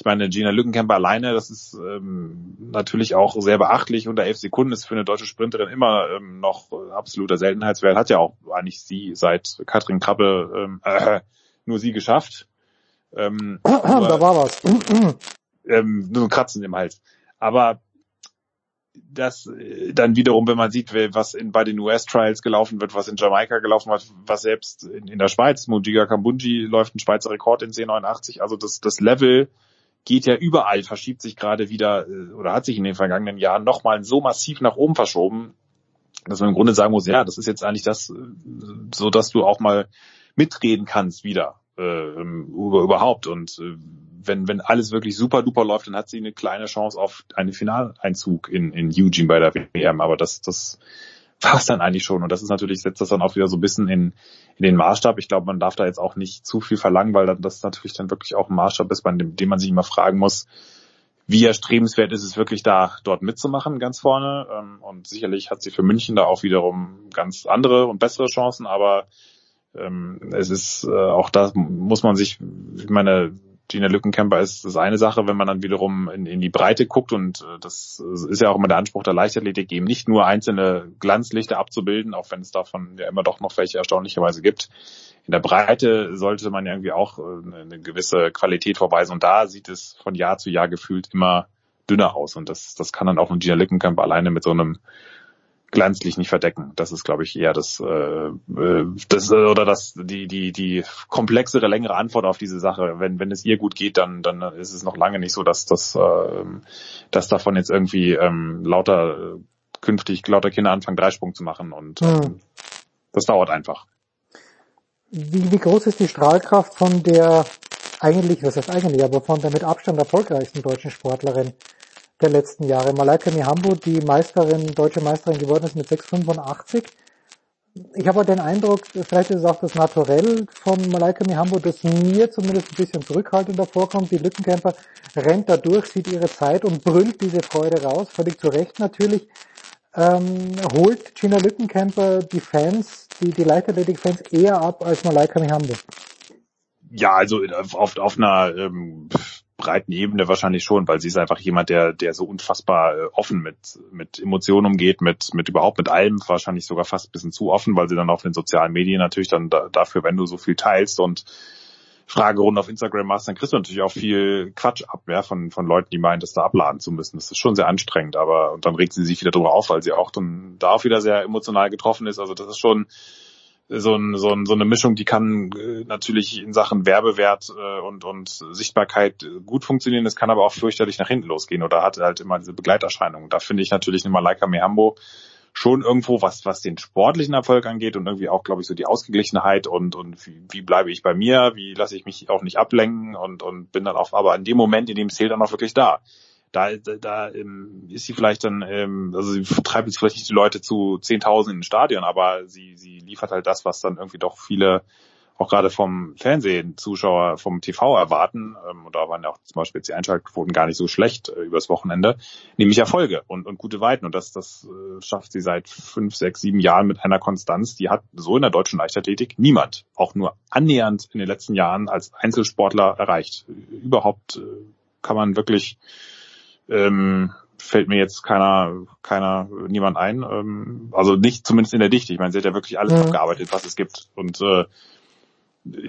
ich meine, Gina Lückenkämper alleine, das ist ähm, natürlich auch sehr beachtlich. Unter elf Sekunden ist für eine deutsche Sprinterin immer ähm, noch absoluter Seltenheitswert. Hat ja auch eigentlich sie seit Katrin Krabbe ähm, äh, nur sie geschafft. Ähm, da war was. ähm, nur ein Kratzen im Hals. Aber das äh, dann wiederum, wenn man sieht, was in, bei den US-Trials gelaufen wird, was in Jamaika gelaufen wird, was selbst in, in der Schweiz, Mujiga Kambunji läuft ein Schweizer Rekord in 1089, also das, das Level geht ja überall, verschiebt sich gerade wieder äh, oder hat sich in den vergangenen Jahren nochmal so massiv nach oben verschoben, dass man im Grunde sagen muss, ja, das ist jetzt eigentlich das, äh, so dass du auch mal mitreden kannst wieder äh, über, überhaupt. Und äh, wenn, wenn alles wirklich super duper läuft, dann hat sie eine kleine Chance auf einen Finaleinzug in, in Eugene bei der WM. Aber das, das war es dann eigentlich schon. Und das ist natürlich, setzt das dann auch wieder so ein bisschen in, in den Maßstab. Ich glaube, man darf da jetzt auch nicht zu viel verlangen, weil das natürlich dann wirklich auch ein Maßstab ist, bei dem, dem man sich immer fragen muss, wie erstrebenswert ist es wirklich da, dort mitzumachen, ganz vorne. Ähm, und sicherlich hat sie für München da auch wiederum ganz andere und bessere Chancen, aber ähm, es ist äh, auch da muss man sich, ich meine, Gina Lückenkämper ist das eine Sache, wenn man dann wiederum in, in die Breite guckt und äh, das ist ja auch immer der Anspruch der Leichtathletik, eben nicht nur einzelne Glanzlichter abzubilden, auch wenn es davon ja immer doch noch welche erstaunlicherweise gibt. In der Breite sollte man ja irgendwie auch äh, eine gewisse Qualität vorweisen und da sieht es von Jahr zu Jahr gefühlt immer dünner aus und das, das kann dann auch ein Gina Lückenkämper alleine mit so einem glanzlich nicht verdecken. Das ist, glaube ich, eher das, äh, äh, das äh, oder das die die die komplexere, längere Antwort auf diese Sache. Wenn wenn es ihr gut geht, dann dann ist es noch lange nicht so, dass das äh, dass davon jetzt irgendwie ähm, lauter äh, künftig lauter Kinder anfangen Dreisprung zu machen und mhm. das dauert einfach. Wie, wie groß ist die Strahlkraft von der eigentlich, was heißt eigentlich, aber von der mit Abstand erfolgreichsten deutschen Sportlerin? Der letzten Jahre. Malaika Mihambo, die Meisterin, deutsche Meisterin geworden ist mit 6,85. Ich habe den Eindruck, vielleicht ist es auch das Naturell von Malaika Mihambo, das mir zumindest ein bisschen zurückhaltender vorkommt. Die Lückenkämper rennt da durch, sieht ihre Zeit und brüllt diese Freude raus, völlig zu Recht natürlich. Ähm, holt Gina Lückenkämper die Fans, die, die Leichtathletik-Fans eher ab als Malaika Mihambo? Ja, also auf, auf einer ähm, breiten Ebene wahrscheinlich schon, weil sie ist einfach jemand, der, der so unfassbar äh, offen mit, mit Emotionen umgeht, mit, mit überhaupt mit allem, wahrscheinlich sogar fast ein bisschen zu offen, weil sie dann auf den sozialen Medien natürlich dann da, dafür, wenn du so viel teilst und Fragerunden auf Instagram machst, dann kriegst du natürlich auch viel Quatsch ab, ja, von, von Leuten, die meinen, das da abladen zu müssen. Das ist schon sehr anstrengend, aber, und dann regt sie sich wieder drüber auf, weil sie auch dann da auch wieder sehr emotional getroffen ist. Also das ist schon, so, ein, so, ein, so eine Mischung, die kann äh, natürlich in Sachen Werbewert äh, und, und Sichtbarkeit gut funktionieren. Es kann aber auch fürchterlich nach hinten losgehen oder hat halt immer diese Begleiterscheinungen. Da finde ich natürlich eine Malaika Mehambo schon irgendwo, was, was den sportlichen Erfolg angeht und irgendwie auch, glaube ich, so die Ausgeglichenheit und, und wie, wie bleibe ich bei mir, wie lasse ich mich auch nicht ablenken und, und bin dann auch, aber in dem Moment, in dem es zählt, dann auch wirklich da da, da, da ähm, ist sie vielleicht dann, ähm, also sie treibt jetzt vielleicht nicht die Leute zu 10.000 in den Stadion, aber sie, sie liefert halt das, was dann irgendwie doch viele auch gerade vom Fernsehen Zuschauer vom TV erwarten, ähm, und da waren ja auch zum Beispiel jetzt die Einschaltquoten gar nicht so schlecht äh, übers Wochenende, nämlich Erfolge und, und gute Weiten. Und das, das äh, schafft sie seit fünf, sechs, sieben Jahren mit einer Konstanz, die hat so in der deutschen Leichtathletik niemand, auch nur annähernd in den letzten Jahren als Einzelsportler erreicht. Überhaupt äh, kann man wirklich ähm, fällt mir jetzt keiner, keiner, niemand ein. Ähm, also nicht zumindest in der Dichte. Ich meine, sie hat ja wirklich alles mhm. abgearbeitet, was es gibt. Und äh,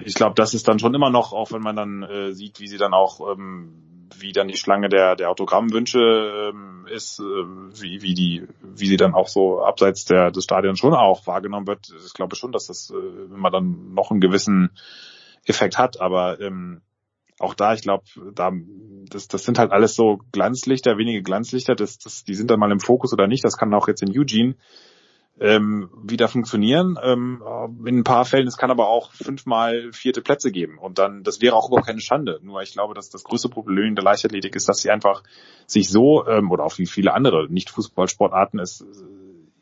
ich glaube, das ist dann schon immer noch, auch wenn man dann äh, sieht, wie sie dann auch, ähm, wie dann die Schlange der, der Autogrammwünsche ähm, ist, äh, wie, wie die, wie sie dann auch so abseits der, des Stadions schon auch wahrgenommen wird. Ich glaube schon, dass das äh, immer dann noch einen gewissen Effekt hat, aber ähm, auch da, ich glaube, da das, das sind halt alles so Glanzlichter, wenige Glanzlichter, das, das, die sind dann mal im Fokus oder nicht. Das kann auch jetzt in Eugene ähm, wieder funktionieren. Ähm, in ein paar Fällen, es kann aber auch fünfmal vierte Plätze geben. Und dann, das wäre auch überhaupt keine Schande. Nur ich glaube, dass das größte Problem der Leichtathletik ist, dass sie einfach sich so, ähm, oder auch wie viele andere Nicht-Fußballsportarten, es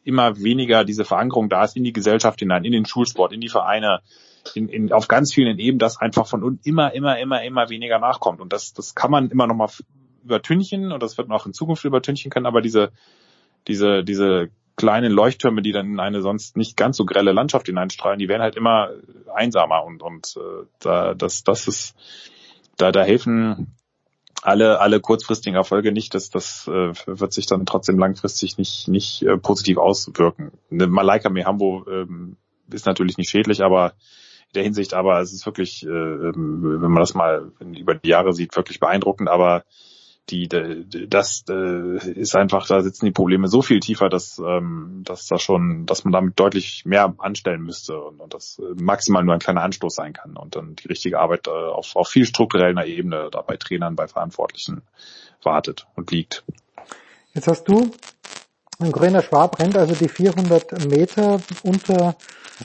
immer weniger diese Verankerung da ist in die Gesellschaft hinein, in den Schulsport, in die Vereine, in, in, auf ganz vielen Ebenen, dass einfach von unten immer, immer, immer, immer weniger nachkommt. Und das, das kann man immer noch mal übertünchen und das wird man auch in Zukunft übertünchen können, aber diese, diese, diese kleinen Leuchttürme, die dann in eine sonst nicht ganz so grelle Landschaft hineinstrahlen, die werden halt immer einsamer und, und äh, da, das, das ist, da, da helfen alle, alle kurzfristigen Erfolge nicht, das, das äh, wird sich dann trotzdem langfristig nicht, nicht äh, positiv auswirken. Eine Malaika Mehambo ähm, ist natürlich nicht schädlich, aber der Hinsicht, aber es ist wirklich, äh, ähm, wenn man das mal über die Jahre sieht, wirklich beeindruckend, aber die, das äh, ist einfach, da sitzen die Probleme so viel tiefer, dass, ähm, dass da schon, dass man damit deutlich mehr anstellen müsste und, und das maximal nur ein kleiner Anstoß sein kann und dann die richtige Arbeit äh, auf, auf viel struktureller Ebene da bei Trainern, bei Verantwortlichen wartet und liegt. Jetzt hast du, grüner Schwab rennt also die 400 Meter unter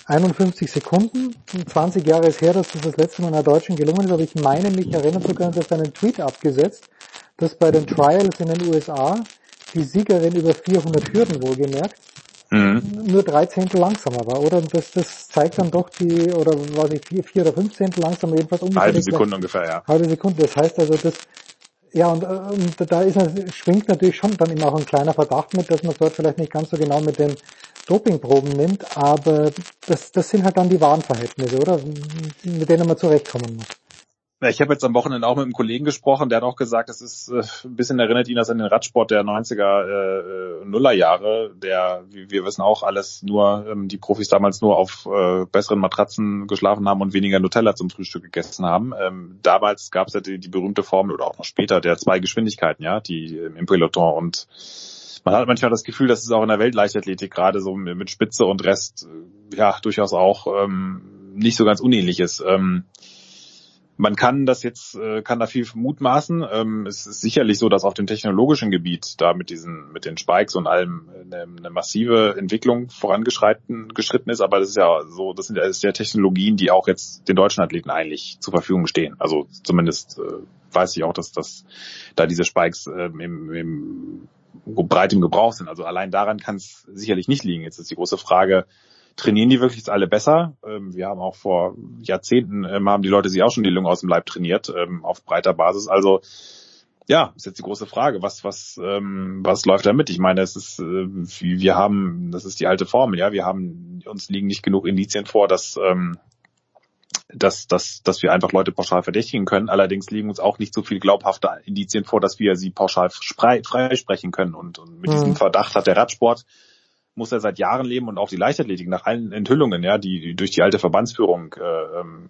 51 Sekunden. 20 Jahre ist her, dass das das letzte Mal einer Deutschen gelungen ist, aber ich meine mich erinnern zu können, dass einen Tweet abgesetzt, dass bei den Trials in den USA die Siegerin über 400 Hürden wohlgemerkt mhm. nur drei Zehntel langsamer war, oder? Das, das zeigt dann doch die, oder war sie vier, vier oder fünf Zehntel langsamer, jedenfalls ungefähr. Halbe Sekunde ungefähr, ja. Halbe Sekunde. Das heißt also, das, ja, und, und da ist, schwingt natürlich schon dann immer auch ein kleiner Verdacht mit, dass man es dort vielleicht nicht ganz so genau mit den Dopingproben nimmt, aber das, das sind halt dann die wahren Verhältnisse, oder? Mit denen man zurechtkommen muss. Ich habe jetzt am Wochenende auch mit einem Kollegen gesprochen, der hat auch gesagt, es ist äh, ein bisschen erinnert ihn das an den Radsport der 90er äh, Nullerjahre, der, wie wir wissen auch, alles nur, ähm, die Profis damals nur auf äh, besseren Matratzen geschlafen haben und weniger Nutella zum Frühstück gegessen haben. Ähm, damals gab es ja die, die berühmte Formel oder auch noch später der zwei Geschwindigkeiten, ja, die ähm, im Peloton und man hat manchmal das Gefühl, dass es auch in der Weltleichtathletik gerade so mit Spitze und Rest äh, ja durchaus auch ähm, nicht so ganz unähnlich ist. Ähm, man kann das jetzt, äh, kann da viel mutmaßen. Ähm, es ist sicherlich so, dass auf dem technologischen Gebiet da mit diesen, mit den Spikes und allem eine, eine massive Entwicklung vorangeschritten geschritten ist. Aber das ist ja so, das sind ja, das Technologien, die auch jetzt den deutschen Athleten eigentlich zur Verfügung stehen. Also zumindest äh, weiß ich auch, dass, dass da diese Spikes äh, im, im breit im Gebrauch sind. Also allein daran kann es sicherlich nicht liegen. Jetzt ist die große Frage, trainieren die wirklich alle besser. Ähm, wir haben auch vor Jahrzehnten ähm, haben die Leute sich auch schon die Lunge aus dem Leib trainiert ähm, auf breiter Basis. Also ja, ist jetzt die große Frage, was was ähm, was läuft da mit? Ich meine, es ist äh, wir haben, das ist die alte Formel, ja, wir haben uns liegen nicht genug Indizien vor, dass ähm, dass, dass, dass wir einfach Leute pauschal verdächtigen können. Allerdings liegen uns auch nicht so viel glaubhafte Indizien vor, dass wir sie pauschal freisprechen können. Und, und mit mhm. diesem Verdacht hat der Radsport muss er seit Jahren leben und auch die Leichtathletik nach allen Enthüllungen, ja, die durch die alte Verbandsführung, äh, ähm,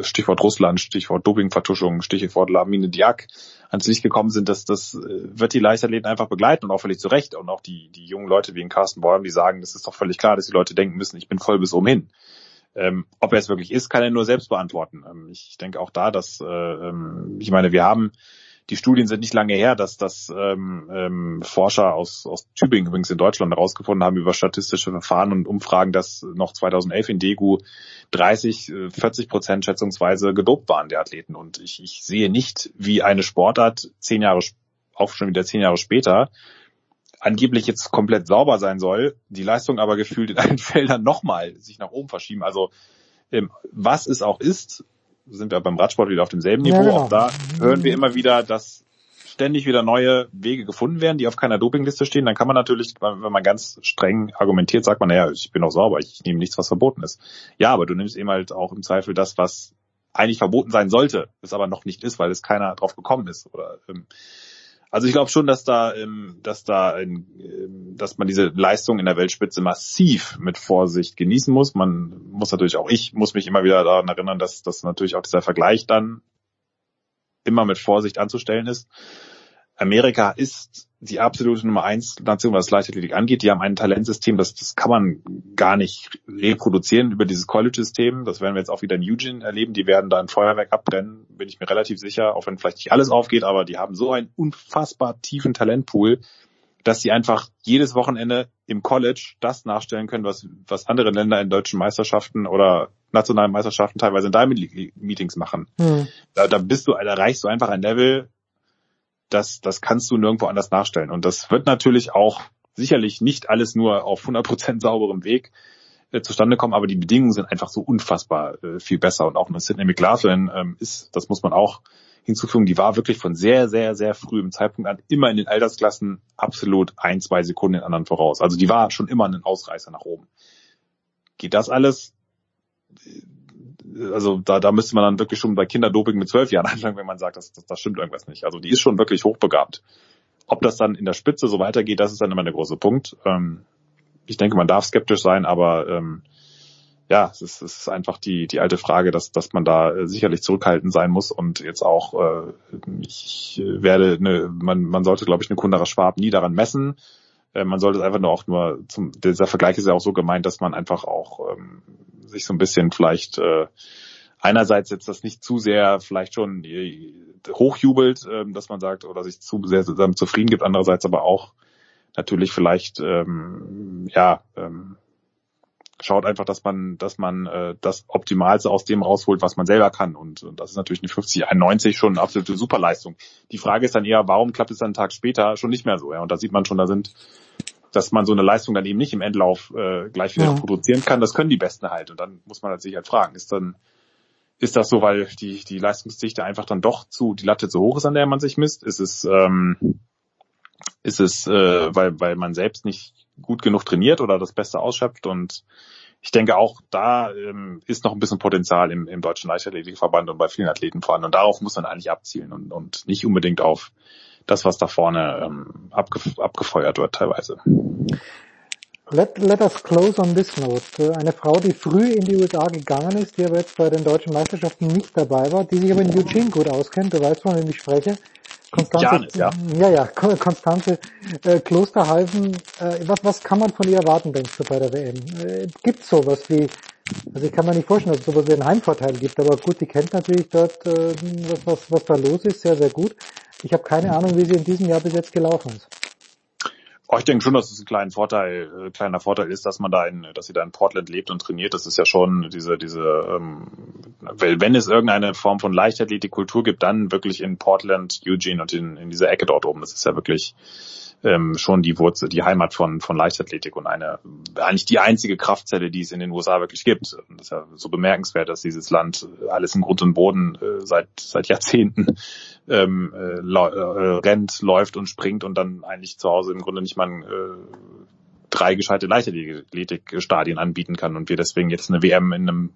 Stichwort Russland, Stichwort Dopingvertuschung, Stichwort Lamine Diak ans Licht gekommen sind, dass das äh, wird die Leichtathleten einfach begleiten und auch völlig zu Recht. Und auch die, die jungen Leute wie in Carsten Bäum, die sagen, das ist doch völlig klar, dass die Leute denken müssen, ich bin voll bis oben hin. Ähm, ob er es wirklich ist, kann er nur selbst beantworten. Ähm, ich denke auch da, dass, äh, ähm, ich meine, wir haben die Studien sind nicht lange her, dass das ähm, ähm, Forscher aus, aus Tübingen übrigens in Deutschland herausgefunden haben über statistische Verfahren und Umfragen, dass noch 2011 in Degu 30, 40 Prozent schätzungsweise gedopt waren der Athleten. Und ich, ich sehe nicht, wie eine Sportart zehn Jahre, auch schon wieder zehn Jahre später, angeblich jetzt komplett sauber sein soll, die Leistung aber gefühlt in allen Feldern nochmal sich nach oben verschieben. Also ähm, was es auch ist, sind wir beim Radsport wieder auf demselben Niveau. Ja, genau. Auch da hören wir immer wieder, dass ständig wieder neue Wege gefunden werden, die auf keiner Dopingliste stehen. Dann kann man natürlich, wenn man ganz streng argumentiert, sagt man, naja, ich bin doch sauber, ich nehme nichts, was verboten ist. Ja, aber du nimmst eben halt auch im Zweifel das, was eigentlich verboten sein sollte, es aber noch nicht ist, weil es keiner drauf gekommen ist. Oder ähm, Also ich glaube schon, dass da, ähm, dass da, ähm, dass man diese Leistung in der Weltspitze massiv mit Vorsicht genießen muss. Man muss natürlich auch ich muss mich immer wieder daran erinnern, dass dass natürlich auch dieser Vergleich dann immer mit Vorsicht anzustellen ist. Amerika ist die absolute Nummer eins Nation, was Leichtathletik angeht. Die haben ein Talentsystem, das, das kann man gar nicht reproduzieren über dieses College-System. Das werden wir jetzt auch wieder in Eugene erleben. Die werden da ein Feuerwerk abbrennen, bin ich mir relativ sicher, auch wenn vielleicht nicht alles aufgeht, aber die haben so einen unfassbar tiefen Talentpool, dass sie einfach jedes Wochenende im College das nachstellen können, was, was andere Länder in deutschen Meisterschaften oder nationalen Meisterschaften teilweise in Diamond League Meetings machen. Hm. Da, da bist du, da erreichst du einfach ein Level, das, das kannst du nirgendwo anders nachstellen. Und das wird natürlich auch sicherlich nicht alles nur auf 100% sauberem Weg äh, zustande kommen, aber die Bedingungen sind einfach so unfassbar äh, viel besser. Und auch eine Sidney McLaughlin ähm, ist, das muss man auch hinzufügen, die war wirklich von sehr, sehr, sehr frühem Zeitpunkt an immer in den Altersklassen absolut ein, zwei Sekunden den anderen voraus. Also die war schon immer ein Ausreißer nach oben. Geht das alles? Also da, da müsste man dann wirklich schon bei Kinderdoping mit zwölf Jahren anfangen, wenn man sagt, das, das, das stimmt irgendwas nicht. Also die ist schon wirklich hochbegabt. Ob das dann in der Spitze so weitergeht, das ist dann immer der große Punkt. Ähm, ich denke, man darf skeptisch sein, aber ähm, ja, es ist, es ist einfach die, die alte Frage, dass, dass man da äh, sicherlich zurückhaltend sein muss und jetzt auch, äh, ich werde, eine, man, man sollte, glaube ich, eine Kundera Schwab nie daran messen. Äh, man sollte es einfach nur auch nur, zum, dieser Vergleich ist ja auch so gemeint, dass man einfach auch ähm, sich so ein bisschen vielleicht äh, einerseits jetzt das nicht zu sehr vielleicht schon äh, hochjubelt, äh, dass man sagt, oder sich zu sehr damit zufrieden gibt, andererseits aber auch natürlich vielleicht ähm, ja ähm, schaut einfach, dass man, dass man äh, das Optimalste aus dem rausholt, was man selber kann. Und, und das ist natürlich eine 5091 schon eine absolute Superleistung. Die Frage ist dann eher, warum klappt es dann einen Tag später schon nicht mehr so? Ja? Und da sieht man schon, da sind, dass man so eine Leistung dann eben nicht im Endlauf äh, gleich wieder Ja. produzieren kann. Das können die Besten halt. Und dann muss man halt sich halt fragen, ist dann ist das so, weil die, die Leistungsdichte einfach dann doch zu, die Latte zu hoch ist, an der man sich misst? Ist es, ähm, ist es, äh, weil, weil man selbst nicht gut genug trainiert oder das Beste ausschöpft? Und ich denke auch, da ähm, ist noch ein bisschen Potenzial im, im Deutschen Leichtathletikverband und bei vielen Athleten vorhanden. Und darauf muss man eigentlich abzielen und, und nicht unbedingt auf das, was da vorne ähm, abgef abgefeuert wird teilweise. Let, let us close on this note. Äh, Eine Frau, die früh in die USA gegangen ist, die aber jetzt bei den deutschen Meisterschaften nicht dabei war, die sich aber in Eugene gut auskennt, du weißt, von wem ich spreche. Konstanze, ja. ja, ja, Ko- Konstanze äh, Klosterhalfen. Äh, was, was kann man von ihr erwarten, denkst du, bei der WM? Äh, gibt sowas wie, also ich kann mir nicht vorstellen, dass es sowas wie einen Heimvorteil gibt, aber gut, die kennt natürlich dort, äh, was, was, was da los ist, sehr, sehr gut. Ich habe keine Ahnung, wie sie in diesem Jahr bis jetzt gelaufen ist. Oh, ich denke schon, dass es ein kleiner Vorteil, äh, kleiner Vorteil ist, dass man da in, dass sie da in Portland lebt und trainiert. Das ist ja schon diese, diese, ähm, wenn es irgendeine Form von Leichtathletikkultur gibt, dann wirklich in Portland, Eugene und in, in dieser Ecke dort oben. Das ist ja wirklich ähm, schon die Wurzel, die Heimat von, von Leichtathletik und eine, eigentlich die einzige Kraftzelle, die es in den USA wirklich gibt. Und das ist ja so bemerkenswert, dass dieses Land alles im Grund und Boden äh, seit, seit Jahrzehnten ähm, äh, äh, rennt, läuft und springt und dann eigentlich zu Hause im Grunde nicht mal äh, drei gescheite Leichtathletikstadien anbieten kann und wir deswegen jetzt eine WM in, einem,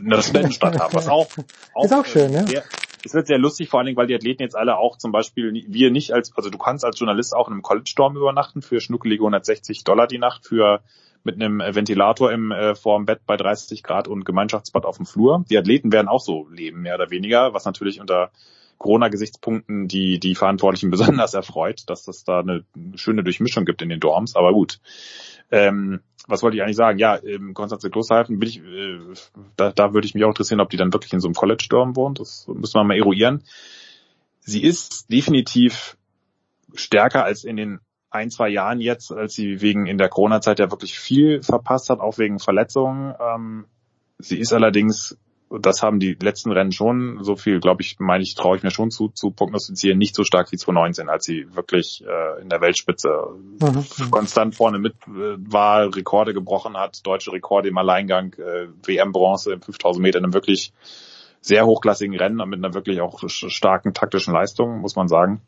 in einer Studentenstadt haben, was auch, Ist auch schön, ja. sehr, es wird sehr lustig, vor allen Dingen, weil die Athleten jetzt alle auch zum Beispiel, wir nicht als, also du kannst als Journalist auch in einem College-Dorm übernachten für schnuckelige 160 Dollar die Nacht für mit einem Ventilator im äh, vorm Bett bei 30 Grad und Gemeinschaftsbad auf dem Flur. Die Athleten werden auch so leben, mehr oder weniger, was natürlich unter Corona-Gesichtspunkten die, die Verantwortlichen besonders erfreut, dass das da eine schöne Durchmischung gibt in den Dorms, aber gut. Ähm, was wollte ich eigentlich sagen? Ja, im Konstanze Klosterhalfen bin ich, äh, da, da würde ich mich auch interessieren, ob die dann wirklich in so einem College-Dorm wohnt. Das müssen wir mal eruieren. Sie ist definitiv stärker als in den ein, zwei Jahren jetzt, als sie wegen in der Corona-Zeit ja wirklich viel verpasst hat, auch wegen Verletzungen. Ähm, sie ist allerdings, das haben die letzten Rennen schon, so viel, glaube ich, meine ich, traue ich mir schon zu, zu prognostizieren, nicht so stark wie 2019, als sie wirklich äh, in der Weltspitze Mhm. konstant vorne mit äh, war, Rekorde gebrochen hat, deutsche Rekorde im Alleingang, äh, WM-Bronze im 5000 Meter in einem wirklich sehr hochklassigen Rennen und mit einer wirklich auch starken taktischen Leistung, muss man sagen.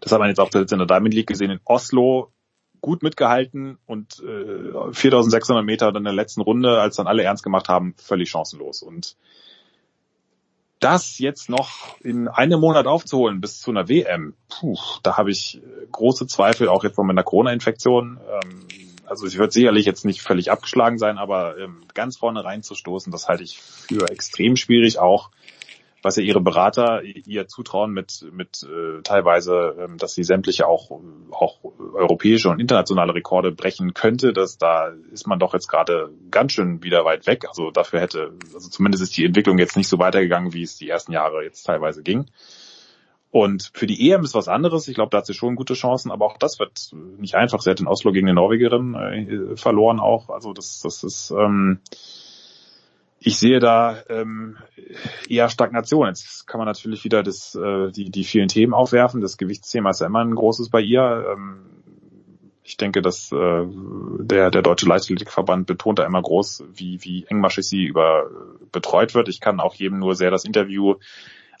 Das hat man jetzt auch zuletzt in der Diamond League gesehen in Oslo gut mitgehalten und äh, 4600 Meter dann in der letzten Runde, als dann alle ernst gemacht haben, völlig chancenlos. Und das jetzt noch in einem Monat aufzuholen bis zu einer WM, puh, da habe ich äh, große Zweifel, auch jetzt von meiner Corona-Infektion. Ähm, also ich wird sicherlich jetzt nicht völlig abgeschlagen sein, aber ähm, ganz vorne reinzustoßen, das halte ich für extrem schwierig, auch was ja ihre Berater ihr zutrauen mit mit äh, teilweise, ähm, dass sie sämtliche auch auch europäische und internationale Rekorde brechen könnte, dass da ist man doch jetzt gerade ganz schön wieder weit weg. Also dafür hätte, also zumindest ist die Entwicklung jetzt nicht so weitergegangen, wie es die ersten Jahre jetzt teilweise ging. Und für die EM ist was anderes. Ich glaube, da hat sie schon gute Chancen, aber auch das wird nicht einfach. Sie hat in Oslo gegen die Norwegerin äh, verloren auch. Also das, das ist ähm, ich sehe da ähm, eher Stagnation. Jetzt kann man natürlich wieder das, äh, die, die vielen Themen aufwerfen. Das Gewichtsthema ist ja immer ein großes bei ihr. Ähm, ich denke, dass äh, der, der Deutsche Leichtathletikverband betont da immer groß, wie, wie engmaschig sie über betreut wird. Ich kann auch jedem nur sehr das Interview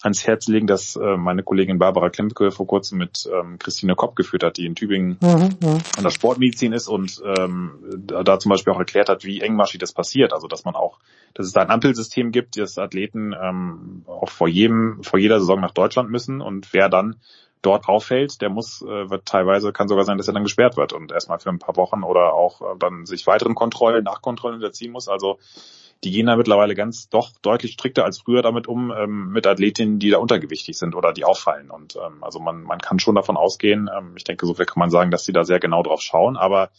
ans Herz legen, dass äh, meine Kollegin Barbara Klemke vor kurzem mit ähm, Christine Kopp geführt hat, die in Tübingen mhm, mhm. an der Sportmedizin ist und ähm, da, da zum Beispiel auch erklärt hat, wie engmaschig das passiert. Also dass man auch, dass es da ein Ampelsystem gibt, dass Athleten ähm, auch vor jedem, vor jeder Saison nach Deutschland müssen und wer dann dort auffällt, der muss, äh, wird teilweise, kann sogar sein, dass er dann gesperrt wird und erstmal für ein paar Wochen oder auch äh, dann sich weiteren Kontrollen, Nachkontrollen unterziehen muss. Also die gehen da mittlerweile ganz doch deutlich strikter als früher damit um, ähm, mit Athletinnen, die da untergewichtig sind oder die auffallen. Und ähm, also man, man kann schon davon ausgehen, ähm, ich denke, so viel kann man sagen, dass sie da sehr genau drauf schauen, aber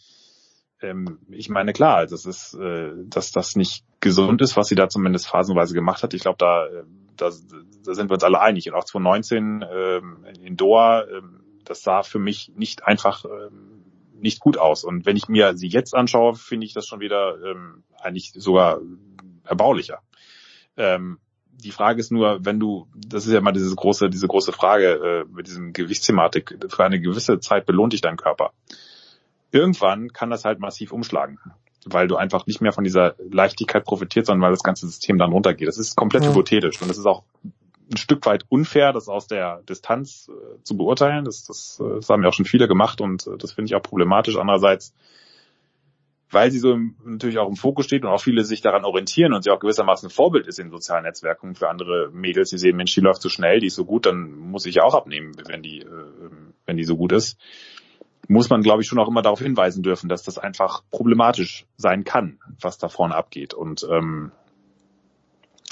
ähm, ich meine, klar, das ist, äh, dass das nicht gesund ist, was sie da zumindest phasenweise gemacht hat. Ich glaube, da, äh, da, da sind wir uns alle einig. Und auch 2019 ähm, in Doha, ähm, das sah für mich nicht einfach ähm, nicht gut aus. Und wenn ich mir sie jetzt anschaue, finde ich das schon wieder ähm, eigentlich sogar erbaulicher. Ähm, die Frage ist nur, wenn du, das ist ja mal diese große, diese große Frage äh, mit diesem Gewichtsthematik, für eine gewisse Zeit belohnt dich dein Körper. Irgendwann kann das halt massiv umschlagen, weil du einfach nicht mehr von dieser Leichtigkeit profitiert, sondern weil das ganze System dann runtergeht. Das ist komplett ja. hypothetisch und das ist auch ein Stück weit unfair, das aus der Distanz äh, zu beurteilen. Das, das, äh, das haben ja auch schon viele gemacht und äh, das finde ich auch problematisch. Andererseits weil sie so im, natürlich auch im Fokus steht und auch viele sich daran orientieren und sie auch gewissermaßen ein Vorbild ist in sozialen Netzwerken für andere Mädels, die sehen, Mensch, die läuft so schnell, die ist so gut, dann muss ich ja auch abnehmen, wenn die, äh, wenn die so gut ist. Muss man, glaube ich, schon auch immer darauf hinweisen dürfen, dass das einfach problematisch sein kann, was da vorne abgeht. Und ähm,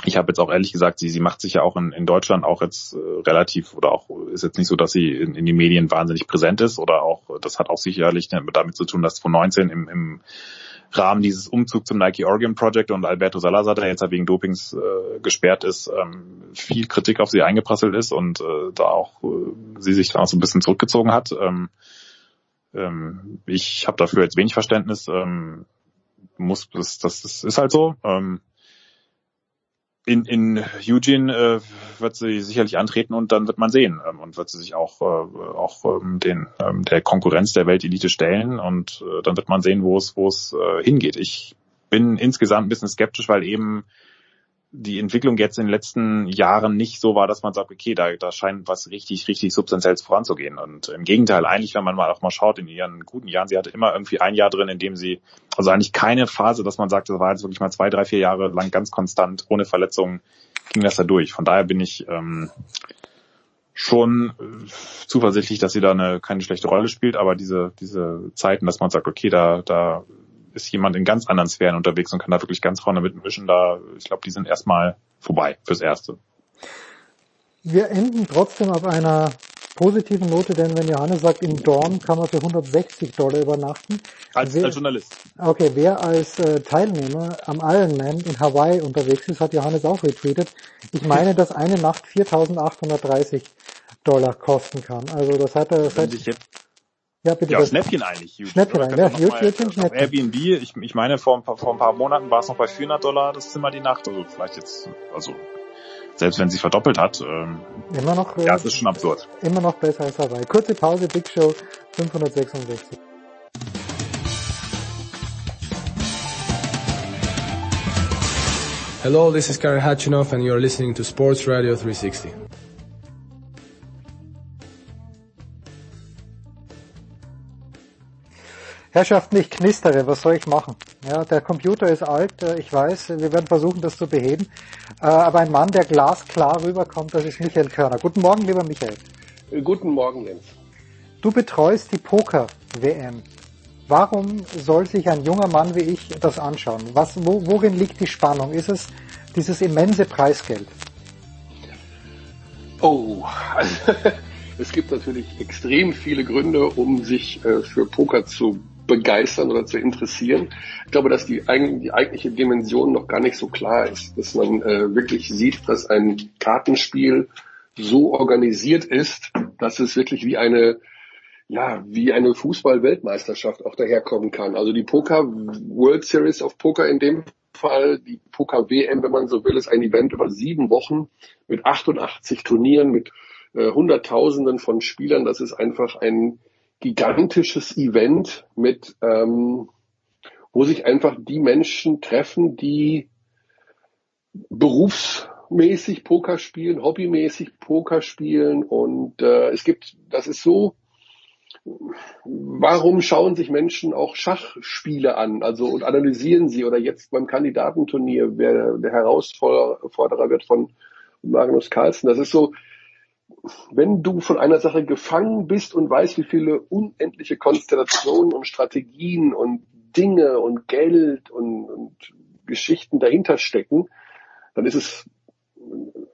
ich habe jetzt auch ehrlich gesagt, sie, sie macht sich ja auch in, in Deutschland auch jetzt äh, relativ oder auch ist jetzt nicht so, dass sie in, in die Medien wahnsinnig präsent ist oder auch, das hat auch sicherlich damit zu tun, dass 2019 im, im Rahmen dieses Umzugs zum Nike Oregon Project und Alberto Salazar, der jetzt wegen Dopings äh, gesperrt ist, ähm, viel Kritik auf sie eingeprasselt ist und äh, da auch äh, sie sich dann auch so ein bisschen zurückgezogen hat. Ähm, ähm, ich habe dafür jetzt wenig Verständnis. Ähm, muss das, das, das ist halt so. Ähm, in, in Eugene äh, wird sie sicherlich antreten und dann wird man sehen ähm, und wird sie sich auch, äh, auch ähm, den, ähm, der Konkurrenz der Weltelite stellen und äh, dann wird man sehen, wo es, wo es äh, hingeht. Ich bin insgesamt ein bisschen skeptisch, weil eben die Entwicklung jetzt in den letzten Jahren nicht so war, dass man sagt, okay, da, da scheint was richtig, richtig Substanzielles voranzugehen. Und im Gegenteil, eigentlich, wenn man mal auch mal schaut in ihren guten Jahren, sie hatte immer irgendwie ein Jahr drin, in dem sie, also eigentlich keine Phase, dass man sagt, das war jetzt wirklich mal zwei, drei, vier Jahre lang ganz konstant, ohne Verletzungen, ging das da durch. Von daher bin ich ähm, schon äh, zuversichtlich, dass sie da eine keine schlechte Rolle spielt, aber diese, diese Zeiten, dass man sagt, okay, da, da ist jemand in ganz anderen Sphären unterwegs und kann da wirklich ganz vorne mitmischen. Da, ich glaube, die sind erstmal vorbei fürs Erste. Wir enden trotzdem auf einer positiven Note, denn wenn Johannes sagt, in Dorn kann man für 160 Dollar übernachten. Als, wer, als Journalist. Okay, wer als äh, Teilnehmer am Ironman in Hawaii unterwegs ist, hat Johannes auch retweetet. Ich meine, dass eine Nacht 4.830 Dollar kosten kann. Also das hat er seit... Ja, bitte. Ja, Schnäppchen eigentlich. Huge. Schnäppchen eigentlich, ja, huge, Schnäppchen, Schnäppchen. Airbnb, ich, ich meine, vor ein, paar, vor ein paar Monaten war es noch bei 400 Dollar das Zimmer die Nacht. Also vielleicht jetzt, also selbst wenn sie verdoppelt hat. Ähm, immer noch. Ja, es ist schon absurd. Immer noch besser als Hawaii. Kurze Pause, Big Show 566. Hello, this is Gary Hatchinoff and you're listening to Sports Radio 360. Herrschaften, ich knistere, was soll ich machen? Ja, der Computer ist alt, äh, ich weiß, wir werden versuchen, das zu beheben. Äh, aber ein Mann, der glasklar rüberkommt, das ist Michael Körner. Guten Morgen, lieber Michael. Guten Morgen, Lenz. Du betreust die Poker-WM. Warum soll sich ein junger Mann wie ich das anschauen? Was, wo, worin liegt die Spannung? Ist es dieses immense Preisgeld? Oh, also, es gibt natürlich extrem viele Gründe, um sich äh, für Poker zu begeistern oder zu interessieren. Ich glaube, dass die, die eigentliche Dimension noch gar nicht so klar ist, dass man äh, wirklich sieht, dass ein Kartenspiel so organisiert ist, dass es wirklich wie eine ja, wie eine Fußball-Weltmeisterschaft auch daherkommen kann. Also die Poker World Series of Poker in dem Fall, die Poker WM, wenn man so will, ist ein Event über sieben Wochen mit 88 Turnieren, mit äh, Hunderttausenden von Spielern. Das ist einfach ein gigantisches Event mit, ähm, wo sich einfach die Menschen treffen, die berufsmäßig Poker spielen, hobbymäßig Poker spielen. Und äh, es gibt, das ist so warum schauen sich Menschen auch Schachspiele an, also und analysieren sie? Oder jetzt beim Kandidatenturnier, wer der Herausforderer wird von Magnus Carlsen. Das ist so, wenn du von einer Sache gefangen bist und weißt, wie viele unendliche Konstellationen und Strategien und Dinge und Geld und, und Geschichten dahinter stecken, dann ist es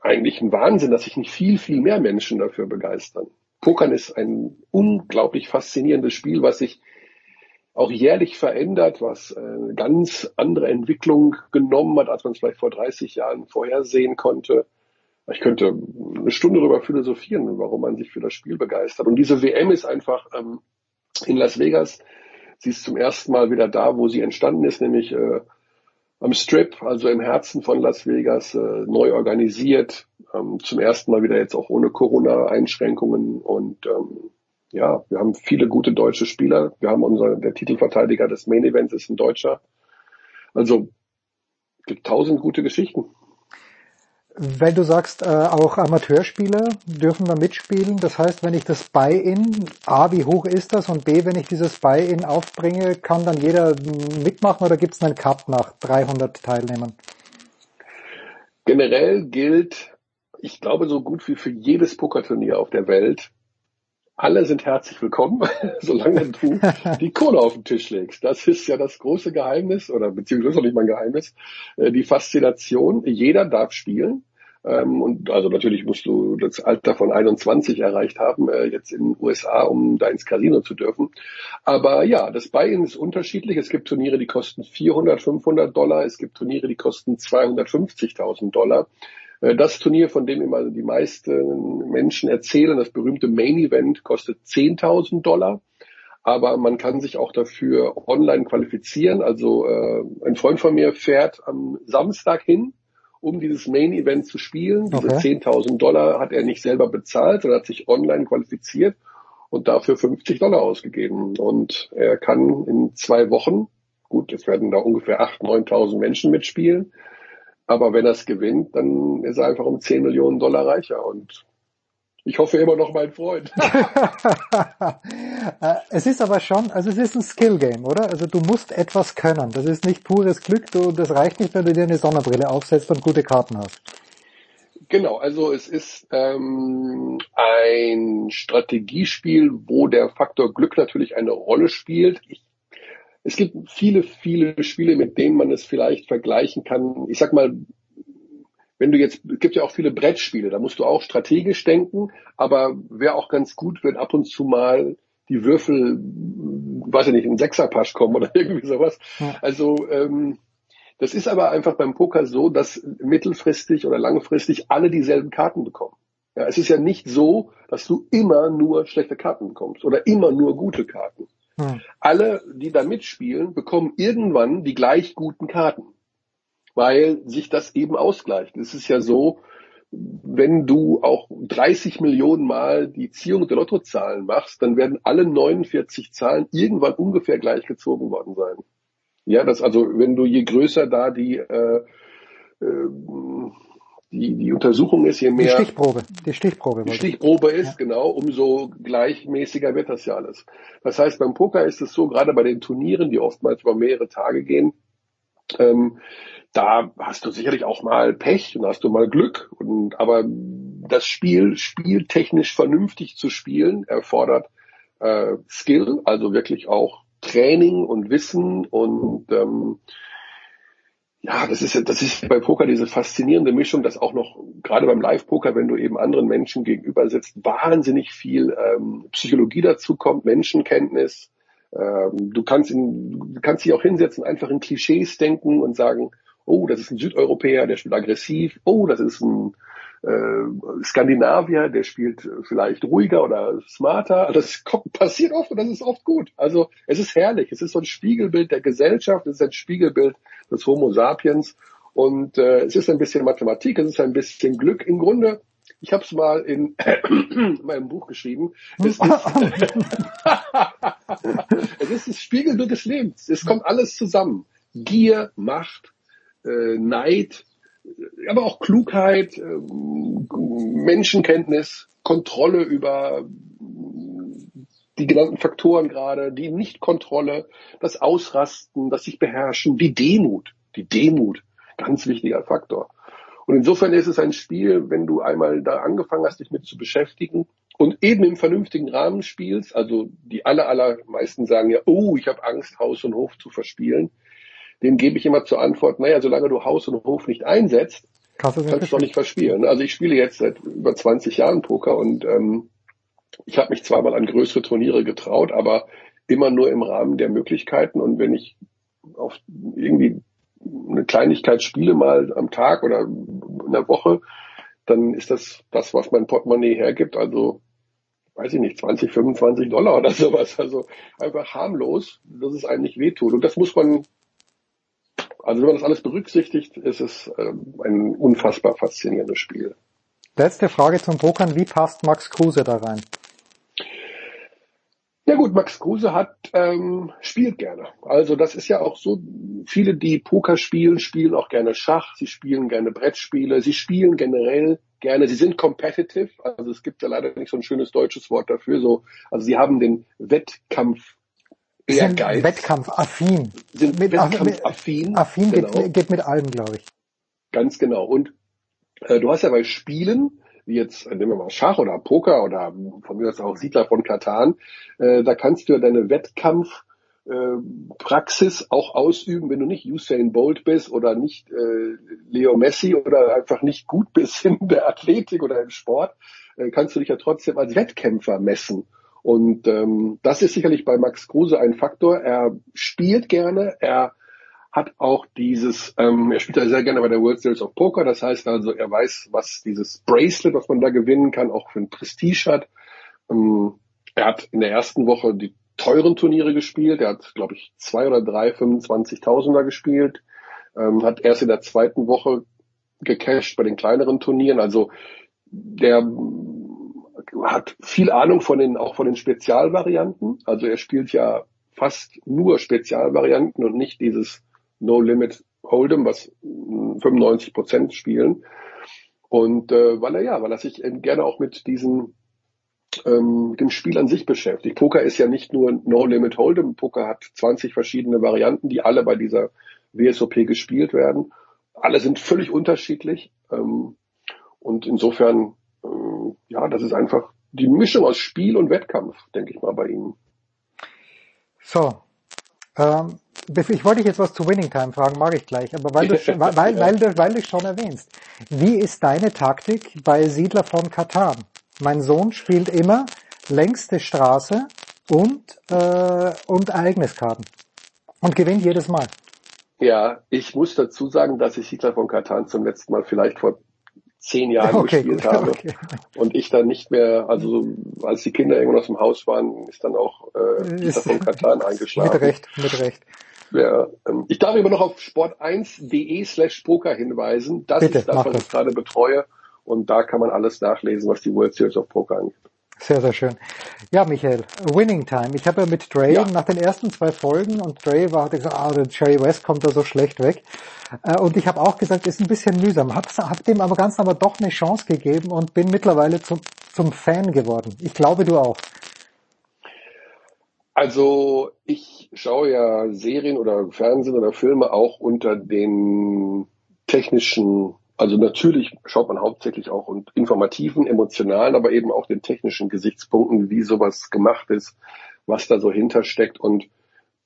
eigentlich ein Wahnsinn, dass sich nicht viel, viel mehr Menschen dafür begeistern. Pokern ist ein unglaublich faszinierendes Spiel, was sich auch jährlich verändert, was eine ganz andere Entwicklung genommen hat, als man es vielleicht vor 30 Jahren vorhersehen konnte. Ich könnte eine Stunde darüber philosophieren, warum man sich für das Spiel begeistert. Und diese WM ist einfach ähm, in Las Vegas. Sie ist zum ersten Mal wieder da, wo sie entstanden ist, nämlich äh, am Strip, also im Herzen von Las Vegas, äh, neu organisiert, ähm, zum ersten Mal wieder jetzt auch ohne Corona-Einschränkungen und ähm, ja, wir haben viele gute deutsche Spieler. Wir haben unser, der Titelverteidiger des Main Events ist ein Deutscher. Also gibt tausend gute Geschichten. Weil du sagst, äh, auch Amateurspieler dürfen da mitspielen. Das heißt, wenn ich das Buy-in, A, wie hoch ist das? Und B, wenn ich dieses Buy-in aufbringe, kann dann jeder mitmachen oder gibt es einen Cut nach 300 Teilnehmern? Generell gilt, ich glaube, so gut wie für jedes Pokerturnier auf der Welt, alle sind herzlich willkommen, solange du die Kohle auf den Tisch legst. Das ist ja das große Geheimnis, oder beziehungsweise nicht mein Geheimnis, äh, die Faszination. Jeder darf spielen. Ähm, und also natürlich musst du das Alter von 21 erreicht haben, äh, jetzt in den USA, um da ins Casino zu dürfen. Aber ja, das Buy-in ist unterschiedlich. Es gibt Turniere, die kosten 400, 500 Dollar. Es gibt Turniere, die kosten 250.000 Dollar. Äh, das Turnier, von dem immer die meisten Menschen erzählen, das berühmte Main Event, kostet 10.000 Dollar. Aber man kann sich auch dafür online qualifizieren. Also äh, ein Freund von mir fährt am Samstag hin, um dieses Main Event zu spielen. Diese okay. 10.000 Dollar hat er nicht selber bezahlt, sondern hat sich online qualifiziert und dafür 50 Dollar ausgegeben. Und er kann in zwei Wochen, gut, es werden da ungefähr 8.000, 9.000 Menschen mitspielen, aber wenn er es gewinnt, dann ist er einfach um 10 Millionen Dollar reicher und ich hoffe immer noch mein Freund. Äh, es ist aber schon, also es ist ein Skill-Game, oder? Also du musst etwas können. Das ist nicht pures Glück, du, das reicht nicht, wenn du dir eine Sonnenbrille aufsetzt und gute Karten hast. Genau, also es ist ähm, ein Strategiespiel, wo der Faktor Glück natürlich eine Rolle spielt. Ich es gibt viele, viele Spiele, mit denen man es vielleicht vergleichen kann. Ich sag mal, wenn du jetzt, es gibt ja auch viele Brettspiele, da musst du auch strategisch denken, aber wäre auch ganz gut, wenn ab und zu mal die Würfel, weiß ich nicht, in Sechserpasch kommen oder irgendwie sowas. Ja. Also ähm, das ist aber einfach beim Poker so, dass mittelfristig oder langfristig alle dieselben Karten bekommen. Ja, es ist ja nicht so, dass du immer nur schlechte Karten bekommst oder immer nur gute Karten. Alle, die da mitspielen, bekommen irgendwann die gleich guten Karten, weil sich das eben ausgleicht. Es ist ja so, wenn du auch 30 Millionen Mal die Ziehung der Lottozahlen machst, dann werden alle 49 Zahlen irgendwann ungefähr gleich gezogen worden sein. Ja, das also, wenn du je größer da die äh, äh, die, die Untersuchung ist, je Die mehr Stichprobe. Die Stichprobe. die wollte ich- Stichprobe ist, genau, umso gleichmäßiger wird das ja alles. Das heißt, beim Poker ist es so, gerade bei den Turnieren, die oftmals über mehrere Tage gehen, ähm, da hast du sicherlich auch mal Pech und hast du mal Glück. Und, aber das Spiel, spieltechnisch vernünftig zu spielen, erfordert äh, Skill, also wirklich auch Training und Wissen und ähm, ja, das ist das ist bei Poker diese faszinierende Mischung, dass auch noch, gerade beim Live-Poker, wenn du eben anderen Menschen gegenüber sitzt, wahnsinnig viel ähm, Psychologie dazu kommt, Menschenkenntnis. Ähm, du kannst in, du kannst dich auch hinsetzen, einfach in Klischees denken und sagen, oh, das ist ein Südeuropäer, der spielt aggressiv, oh, das ist ein äh, Skandinavier, der spielt vielleicht ruhiger oder smarter. Das kommt, passiert oft und das ist oft gut. Also es ist herrlich. Es ist so ein Spiegelbild der Gesellschaft, es ist ein Spiegelbild des Homo sapiens und äh, es ist ein bisschen Mathematik, es ist ein bisschen Glück. Im Grunde, ich habe es mal in meinem Buch geschrieben, es ist, es ist das Spiegelbild des Lebens. Es kommt alles zusammen. Gier, Macht, äh, Neid, aber auch Klugheit, ähm, Menschenkenntnis, Kontrolle über die genannten Faktoren gerade, die Nichtkontrolle, das Ausrasten, das sich beherrschen, die Demut, die Demut, ganz wichtiger Faktor. Und insofern ist es ein Spiel, wenn du einmal da angefangen hast, dich mit zu beschäftigen und eben im vernünftigen Rahmen spielst, also die aller, allermeisten sagen ja, oh, ich habe Angst, Haus und Hof zu verspielen, dem gebe ich immer zur Antwort, naja, solange du Haus und Hof nicht einsetzt, Kannst du doch nicht verspielen. Also ich spiele jetzt seit über 20 Jahren Poker und ähm, ich habe mich zweimal an größere Turniere getraut, aber immer nur im Rahmen der Möglichkeiten. Und wenn ich auf irgendwie eine Kleinigkeit spiele mal am Tag oder in der Woche, dann ist das das, was mein Portemonnaie hergibt. Also weiß ich nicht, 20, 25 Dollar oder sowas. Also einfach harmlos, dass es einem nicht wehtut. Und das muss man, also wenn man das alles berücksichtigt, ist es ähm, ein unfassbar faszinierendes Spiel. Letzte Frage zum Pokern. Wie passt Max Kruse da rein? Ja gut, Max Kruse hat ähm, spielt gerne. Also das ist ja auch so, viele, die Poker spielen, spielen auch gerne Schach, sie spielen gerne Brettspiele, sie spielen generell gerne, sie sind competitive, also es gibt ja leider nicht so ein schönes deutsches Wort dafür, so, also sie haben den Wettkampf Sind Ehrgeiz, Wettkampfaffin. sind Mit- wettkampfaffin. Affin genau. geht, geht mit allem, glaube ich. Ganz genau. Und äh, du hast ja bei Spielen, wie jetzt, äh, nehmen wir mal Schach oder Poker oder von mir aus auch Siedler von Katan, äh, da kannst du ja deine Wettkampf äh, Praxis auch ausüben, wenn du nicht Usain Bolt bist oder nicht äh, Leo Messi oder einfach nicht gut bist in der Athletik oder im Sport, äh, kannst du dich ja trotzdem als Wettkämpfer messen. Und ähm, das ist sicherlich bei Max Kruse ein Faktor. Er spielt gerne, er hat auch dieses, ähm, er spielt ja sehr gerne bei der World Series of Poker, das heißt also, er weiß, was dieses Bracelet, was man da gewinnen kann, auch für ein Prestige hat. Ähm, er hat in der ersten Woche die teuren Turniere gespielt, er hat, glaube ich, zwei oder drei 25.000er gespielt, ähm, hat erst in der zweiten Woche gecasht bei den kleineren Turnieren, also der hat viel Ahnung von den, auch von den Spezialvarianten. Also er spielt ja fast nur Spezialvarianten und nicht dieses No Limit Hold'em, was mh, 95 Prozent spielen. Und äh, weil er ja, weil er sich gerne auch mit diesem ähm, dem Spiel an sich beschäftigt. Poker ist ja nicht nur No Limit Hold'em. Poker hat 20 verschiedene Varianten, die alle bei dieser WSOP gespielt werden. Alle sind völlig unterschiedlich. Ähm, und insofern, ähm, ja, das ist einfach die Mischung aus Spiel und Wettkampf, denke ich mal, bei ihm. So. Ähm, ich wollte dich jetzt was zu Winning Time fragen, mag ich gleich, aber weil du weil, weil, weil du weil du es schon erwähnst. Wie ist deine Taktik bei Siedler von Katan? Mein Sohn spielt immer längste Straße und äh, und Ereigniskarten und gewinnt jedes Mal. Ja, ich muss dazu sagen, dass ich Siedler von Katan zum letzten Mal vielleicht vor zehn Jahren Okay, gespielt gut, habe. okay. Und ich dann nicht mehr, also als die Kinder irgendwann aus dem Haus waren, ist dann auch äh, Ist- von Katan eingeschlafen. Mit Recht, mit Recht. Ja, ähm, ich darf immer noch auf sport1.de slash Poker hinweisen. Das Bitte, ist das, was das. ich gerade betreue. Und da kann man alles nachlesen, was die World Series of Poker angeht. Sehr, sehr schön. Ja, Michael, Winning Time. Ich habe ja mit Dre ja. nach den ersten zwei Folgen und Dre war, hat gesagt, ah, der Jerry West kommt da so schlecht weg. Äh, und ich habe auch gesagt, ist ein bisschen mühsam. Hab, hab dem aber ganz aber doch eine Chance gegeben und bin mittlerweile zum, zum Fan geworden. Ich glaube, du auch. Also ich schaue ja Serien oder Fernsehen oder Filme auch unter den technischen, also natürlich schaut man hauptsächlich auch und informativen, emotionalen, aber eben auch den technischen Gesichtspunkten, wie sowas gemacht ist, was da so hintersteckt und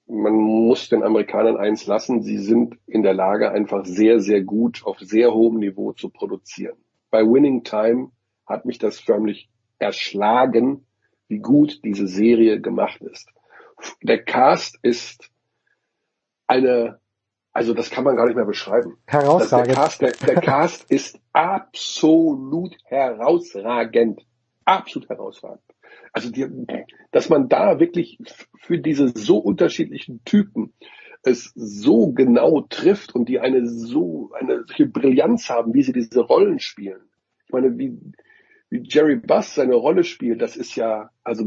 man muss den Amerikanern eins lassen, sie sind in der Lage, einfach sehr, sehr gut auf sehr hohem Niveau zu produzieren. Bei Winning Time hat mich das förmlich erschlagen, wie gut diese Serie gemacht ist der Cast ist eine, also das kann man gar nicht mehr beschreiben. Herausragend. Der Cast, der, der Cast ist absolut herausragend. Absolut herausragend. Also die, dass man da wirklich für diese so unterschiedlichen Typen es so genau trifft und die eine so eine solche Brillanz haben, wie sie diese Rollen spielen. Ich meine, wie, wie Jerry Buss seine Rolle spielt, das ist ja also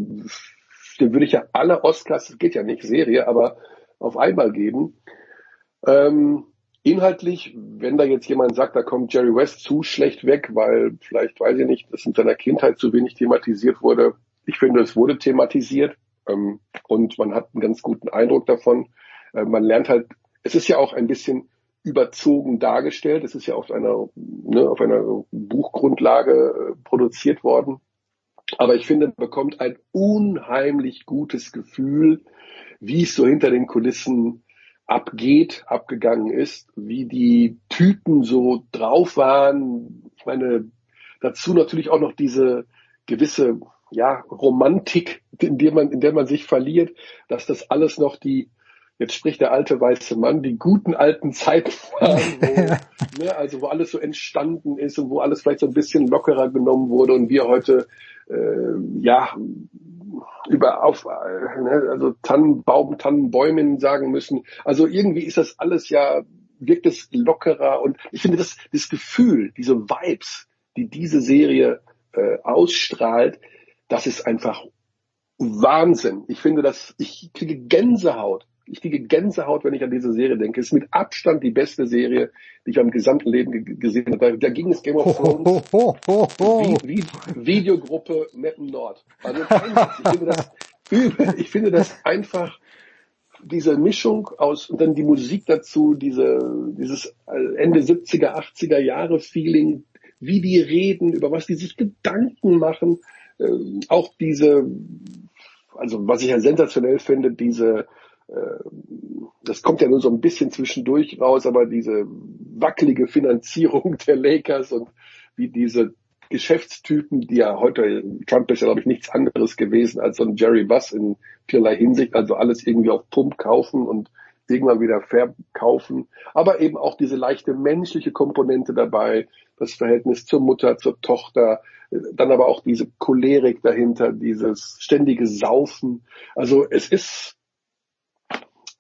dem würde ich ja alle Oscars, das geht ja nicht, Serie, aber auf einmal geben. Ähm, inhaltlich, wenn da jetzt jemand sagt, da kommt Jerry West zu schlecht weg, weil vielleicht, weiß ich nicht, das in seiner Kindheit zu wenig thematisiert wurde. Ich finde, es wurde thematisiert ähm, und man hat einen ganz guten Eindruck davon. Äh, man lernt halt, es ist ja auch ein bisschen überzogen dargestellt. Es ist ja auf einer, ne, auf einer Buchgrundlage äh, produziert worden. Aber ich finde, man bekommt ein unheimlich gutes Gefühl, wie es so hinter den Kulissen abgeht, abgegangen ist, wie die Typen so drauf waren. Ich meine, dazu natürlich auch noch diese gewisse ja, Romantik, in der man, in der man sich verliert, dass das alles noch die, jetzt spricht der alte weiße Mann, die guten alten Zeiten waren, wo, ne, also wo alles so entstanden ist und wo alles vielleicht so ein bisschen lockerer genommen wurde und wir heute äh, ja über auf äh, ne, also Tannenbaum, Tannenbäumen sagen müssen. Also irgendwie ist das alles ja wirkt es lockerer und ich finde das das Gefühl, diese Vibes, die diese Serie äh, ausstrahlt, das ist einfach Wahnsinn. Ich finde das, ich kriege Gänsehaut ich kriege Gänsehaut, wenn ich an diese Serie denke. Es ist mit Abstand die beste Serie, die ich am gesamten Leben gesehen habe. Da, da ging es Game of Thrones. Ho, ho, ho, wie, wie Videogruppe Mappen Nord. Also ich finde das. Ich finde das einfach diese Mischung aus und dann die Musik dazu, diese, dieses Ende 70er, 80er Jahre Feeling, wie die reden, über was die sich Gedanken machen, äh, auch diese, also was ich ja sensationell finde, diese äh, das kommt ja nur so ein bisschen zwischendurch raus, aber diese wackelige Finanzierung der Lakers und wie diese Geschäftstypen, die ja heute, Trump ist ja glaube ich nichts anderes gewesen als so ein Jerry Buss in vielerlei Hinsicht, also alles irgendwie auf Pump kaufen und irgendwann wieder verkaufen, aber eben auch diese leichte menschliche Komponente dabei, das Verhältnis zur Mutter, zur Tochter, dann aber auch diese Cholerik dahinter, dieses ständige Saufen. Also es ist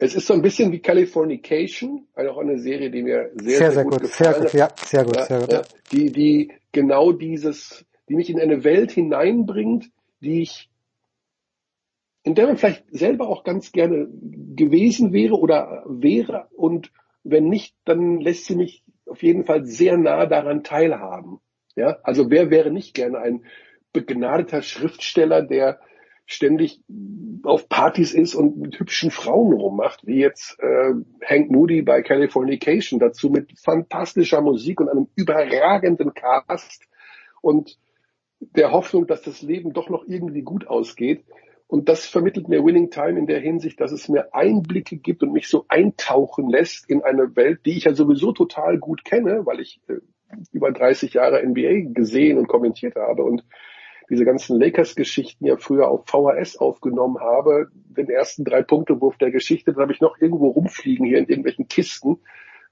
es ist so ein bisschen wie Californication, auch eine Serie, die mir sehr, sehr, sehr gut, gut sehr gut, ja, sehr gut, sehr gut. Ja, die, die genau dieses, die mich in eine Welt hineinbringt, die ich, in der man vielleicht selber auch ganz gerne gewesen wäre oder wäre und wenn nicht, dann lässt sie mich auf jeden Fall sehr nah daran teilhaben. Ja, also wer wäre nicht gerne ein begnadeter Schriftsteller, der ständig auf Partys ist und mit hübschen Frauen rummacht, wie jetzt äh, Hank Moody bei Californication, dazu mit fantastischer Musik und einem überragenden Cast und der Hoffnung, dass das Leben doch noch irgendwie gut ausgeht. Und das vermittelt mir Winning Time in der Hinsicht, dass es mir Einblicke gibt und mich so eintauchen lässt in eine Welt, die ich ja sowieso total gut kenne, weil ich äh, über 30 Jahre NBA gesehen und kommentiert habe und diese ganzen Lakers-Geschichten ja früher auf VHS aufgenommen habe, den ersten drei Punktewurf der Geschichte, dann habe ich noch irgendwo rumfliegen hier in irgendwelchen Kisten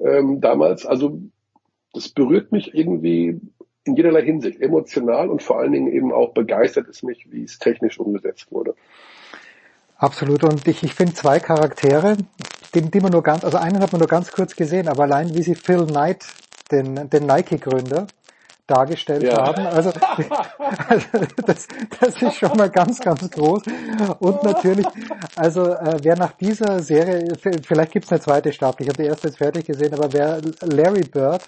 ähm, damals. Also das berührt mich irgendwie in jederlei Hinsicht, emotional und vor allen Dingen eben auch begeistert es mich, wie es technisch umgesetzt wurde. Absolut. Und ich, ich finde zwei Charaktere, die, die man nur ganz, also einen hat man nur ganz kurz gesehen, aber allein wie sie Phil Knight, den, den Nike-Gründer, dargestellt Ja. haben. Also, also das, das ist schon mal ganz, ganz groß. Und natürlich, also äh, wer nach dieser Serie, vielleicht gibt's eine zweite Staffel, ich habe die erste jetzt fertig gesehen, aber wer Larry Bird,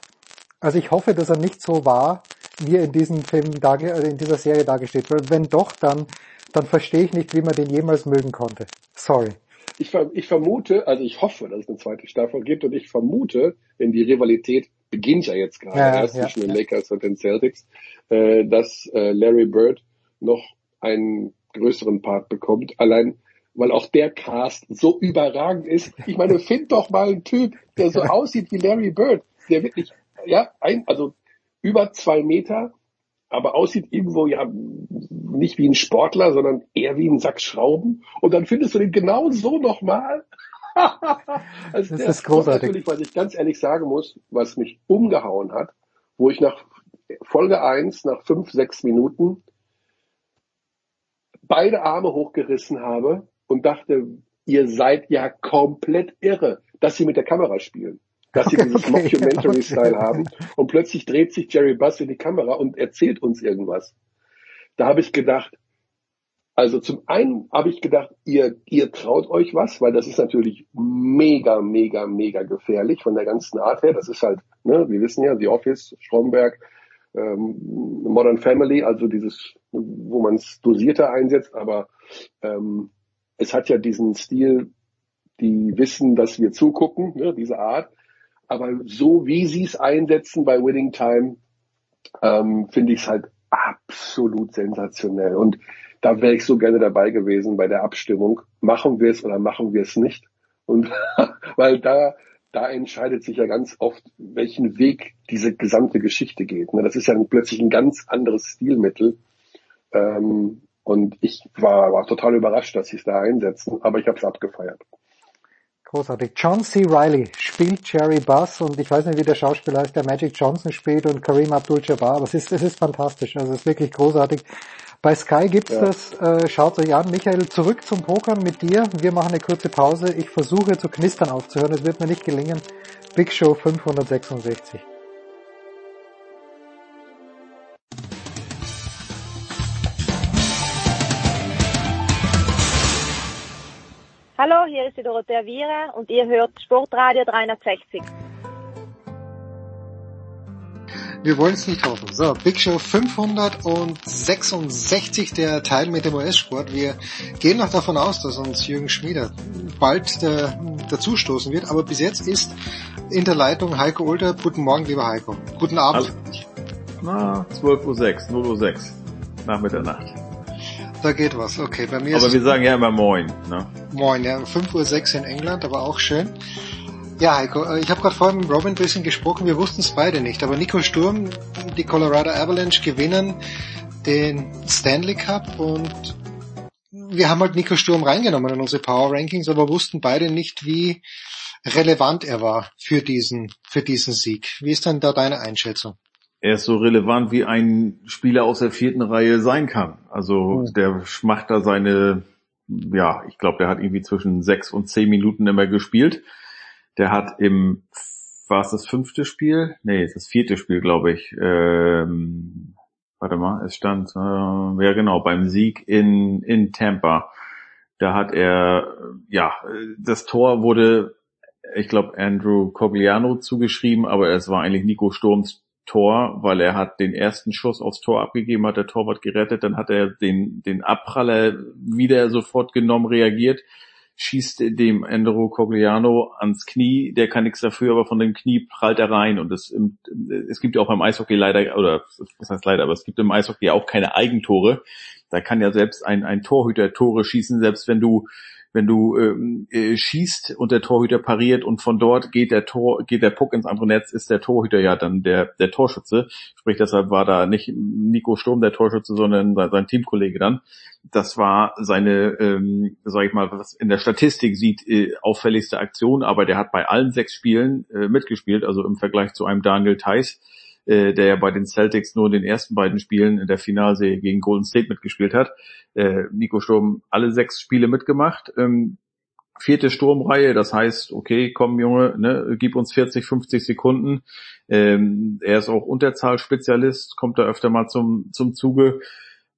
also ich hoffe, dass er nicht so war, wie er in diesem Film darge äh, in dieser Serie dargestellt wird. Wenn doch, dann, dann verstehe ich nicht, wie man den jemals mögen konnte. Sorry. Ich, ver ich vermute, also ich hoffe, dass es eine zweite Staffel gibt und ich vermute, denn die Rivalität beginnt ja jetzt gerade Ja, erst ja, zwischen den. Lakers und den Celtics, äh, dass äh, Larry Bird noch einen größeren Part bekommt, allein weil auch der Cast so überragend ist. Ich meine, find doch mal einen Typ, der so aussieht wie Larry Bird, der wirklich, ja, ein, also über zwei Meter, aber aussieht irgendwo ja nicht wie ein Sportler, sondern eher wie ein Sack Schrauben. Und dann findest du den genau so nochmal. Also Das ist großartig. Natürlich, was ich ganz ehrlich sagen muss, was mich umgehauen hat, wo ich nach Folge 1, nach fünf, sechs Minuten, beide Arme hochgerissen habe und dachte, ihr seid ja komplett irre, dass sie mit der Kamera spielen. Dass sie dieses Okay, Mockumentary-Style okay. haben. Und plötzlich dreht sich Jerry Buss in die Kamera und erzählt uns irgendwas. Da habe ich gedacht, also zum einen habe ich gedacht, ihr, ihr traut euch was, weil das ist natürlich mega, mega, mega gefährlich von der ganzen Art her. Das ist halt, ne, wir wissen ja, The Office, Stromberg, ähm, Modern Family, also dieses, wo man es dosierter einsetzt, aber ähm, es hat ja diesen Stil, die wissen, dass wir zugucken, ne, diese Art. Aber so wie sie es einsetzen bei Winning Time, ähm, finde ich es halt absolut sensationell. Und da wäre ich so gerne dabei gewesen bei der Abstimmung. Machen wir es oder machen wir es nicht? Und weil da, da entscheidet sich ja ganz oft, welchen Weg diese gesamte Geschichte geht. Ne? Das ist ja plötzlich ein ganz anderes Stilmittel. Ähm, und ich war, war total überrascht, dass sie es da einsetzen, aber ich habe es abgefeiert. Großartig. John C. Riley spielt Jerry Buss und ich weiß nicht, wie der Schauspieler heißt, der Magic Johnson spielt und Kareem Abdul-Jabbar, aber es ist, es ist fantastisch. Also es ist wirklich großartig. Bei Sky gibt's Ja. das, äh, schaut euch an. Michael, zurück zum Pokern mit dir. Wir machen eine kurze Pause. Ich versuche zu knistern aufzuhören. Es wird mir nicht gelingen. Big Show 566. Hallo, hier ist die Dorothea Viera und ihr hört Sportradio 360. Wir wollen es nicht hoffen. So, Big Show 566, der Teil mit dem US-Sport. Wir gehen noch davon aus, dass uns Jürgen Schmieder bald äh, dazustoßen wird, aber bis jetzt ist in der Leitung Heiko Ulter. Guten Morgen, lieber Heiko. Guten Abend. Na, 12.06 Uhr, 0.06 Uhr. Nach Mitternacht. Da geht was. Okay, bei mir Aber ist wir sagen ja immer Moin, ne? Moin, ja, 5.06 Uhr in England, aber auch schön. Ja, Heiko, äh, ich habe gerade vorhin mit Robin ein bisschen gesprochen, wir wussten es beide nicht, aber Nico Sturm, die Colorado Avalanche gewinnen den Stanley Cup und wir haben halt Nico Sturm reingenommen in unsere Power Rankings, aber wussten beide nicht, wie relevant er war für diesen, für diesen Sieg. Wie ist denn da deine Einschätzung? Er ist so relevant, wie ein Spieler aus der vierten Reihe sein kann. Also der macht da seine, ja, ich glaube, der hat irgendwie zwischen sechs und zehn Minuten immer gespielt. Der hat im, war es das fünfte Spiel? Nee, das vierte Spiel, glaube ich. Ähm, warte mal, es stand, äh, ja genau, beim Sieg in, in Tampa. Da hat er, ja, das Tor wurde, ich glaube, Andrew Cogliano zugeschrieben, aber es war eigentlich Nico Sturms Tor, weil er hat den ersten Schuss aufs Tor abgegeben, hat der Torwart gerettet, dann hat er den, den Abpraller wieder sofort genommen, reagiert, schießt dem Andrew Cogliano ans Knie, der kann nichts dafür, aber von dem Knie prallt er rein und es, es gibt ja auch beim Eishockey leider, oder was heißt leider, aber es gibt im Eishockey auch keine Eigentore. Da kann ja selbst ein, ein Torhüter Tore schießen, selbst wenn du wenn du ähm, äh, schießt und der Torhüter pariert und von dort geht der Tor, geht der Puck ins andere Netz, ist der Torhüter ja dann der, der Torschütze. Sprich, deshalb war da nicht Nico Sturm der Torschütze, sondern sein, sein Teamkollege dann. Das war seine, ähm, sag ich mal, was in der Statistik sieht, äh, auffälligste Aktion, aber der hat bei allen sechs Spielen äh, mitgespielt, also im Vergleich zu einem Daniel Theiss, äh, der ja bei den Celtics nur in den ersten beiden Spielen in der Finalserie gegen Golden State mitgespielt hat. Äh, Nico Sturm alle sechs Spiele mitgemacht. Ähm, vierte Sturmreihe, das heißt, okay, komm Junge, ne, gib uns 40, 50 Sekunden. Ähm, er ist auch Unterzahlspezialist, kommt da öfter mal zum, zum Zuge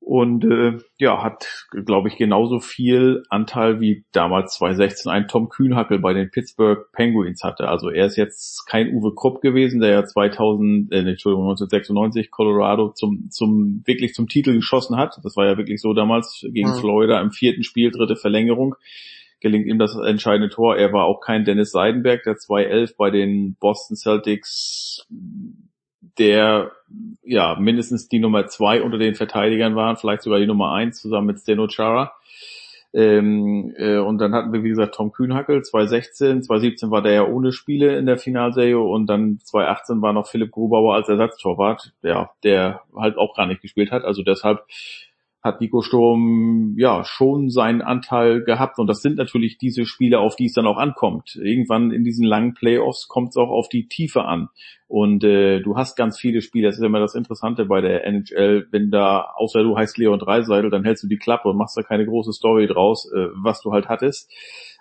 und äh, ja, hat, glaube ich, genauso viel Anteil wie damals 2016 ein Tom Kühnhackel bei den Pittsburgh Penguins hatte. Also er ist jetzt kein Uwe Krupp gewesen, der ja 2000, äh, Entschuldigung, 1996 Colorado zum, zum, wirklich zum Titel geschossen hat. Das war ja wirklich so damals gegen mhm. Florida im vierten Spiel, dritte Verlängerung gelingt ihm das entscheidende Tor. Er war auch kein Dennis Seidenberg, der 2-11 bei den Boston Celtics, der ja mindestens die Nummer zwei unter den Verteidigern war, vielleicht sogar die Nummer eins zusammen mit Steno Chara. Ähm, äh, und dann hatten wir, wie gesagt, Tom Kühnhackel, 2016, 2017 war der ja ohne Spiele in der Finalserie und dann 2018 war noch Philipp Grubauer als Ersatztorwart, ja, der halt auch gar nicht gespielt hat. Also deshalb hat Nico Sturm ja schon seinen Anteil gehabt und das sind natürlich diese Spiele, auf die es dann auch ankommt. Irgendwann in diesen langen Playoffs kommt es auch auf die Tiefe an und äh, du hast ganz viele Spiele. Das ist immer das Interessante bei der NHL, wenn da außer du heißt Leon Dreiseitel, dann hältst du die Klappe und machst da keine große Story draus, äh, was du halt hattest.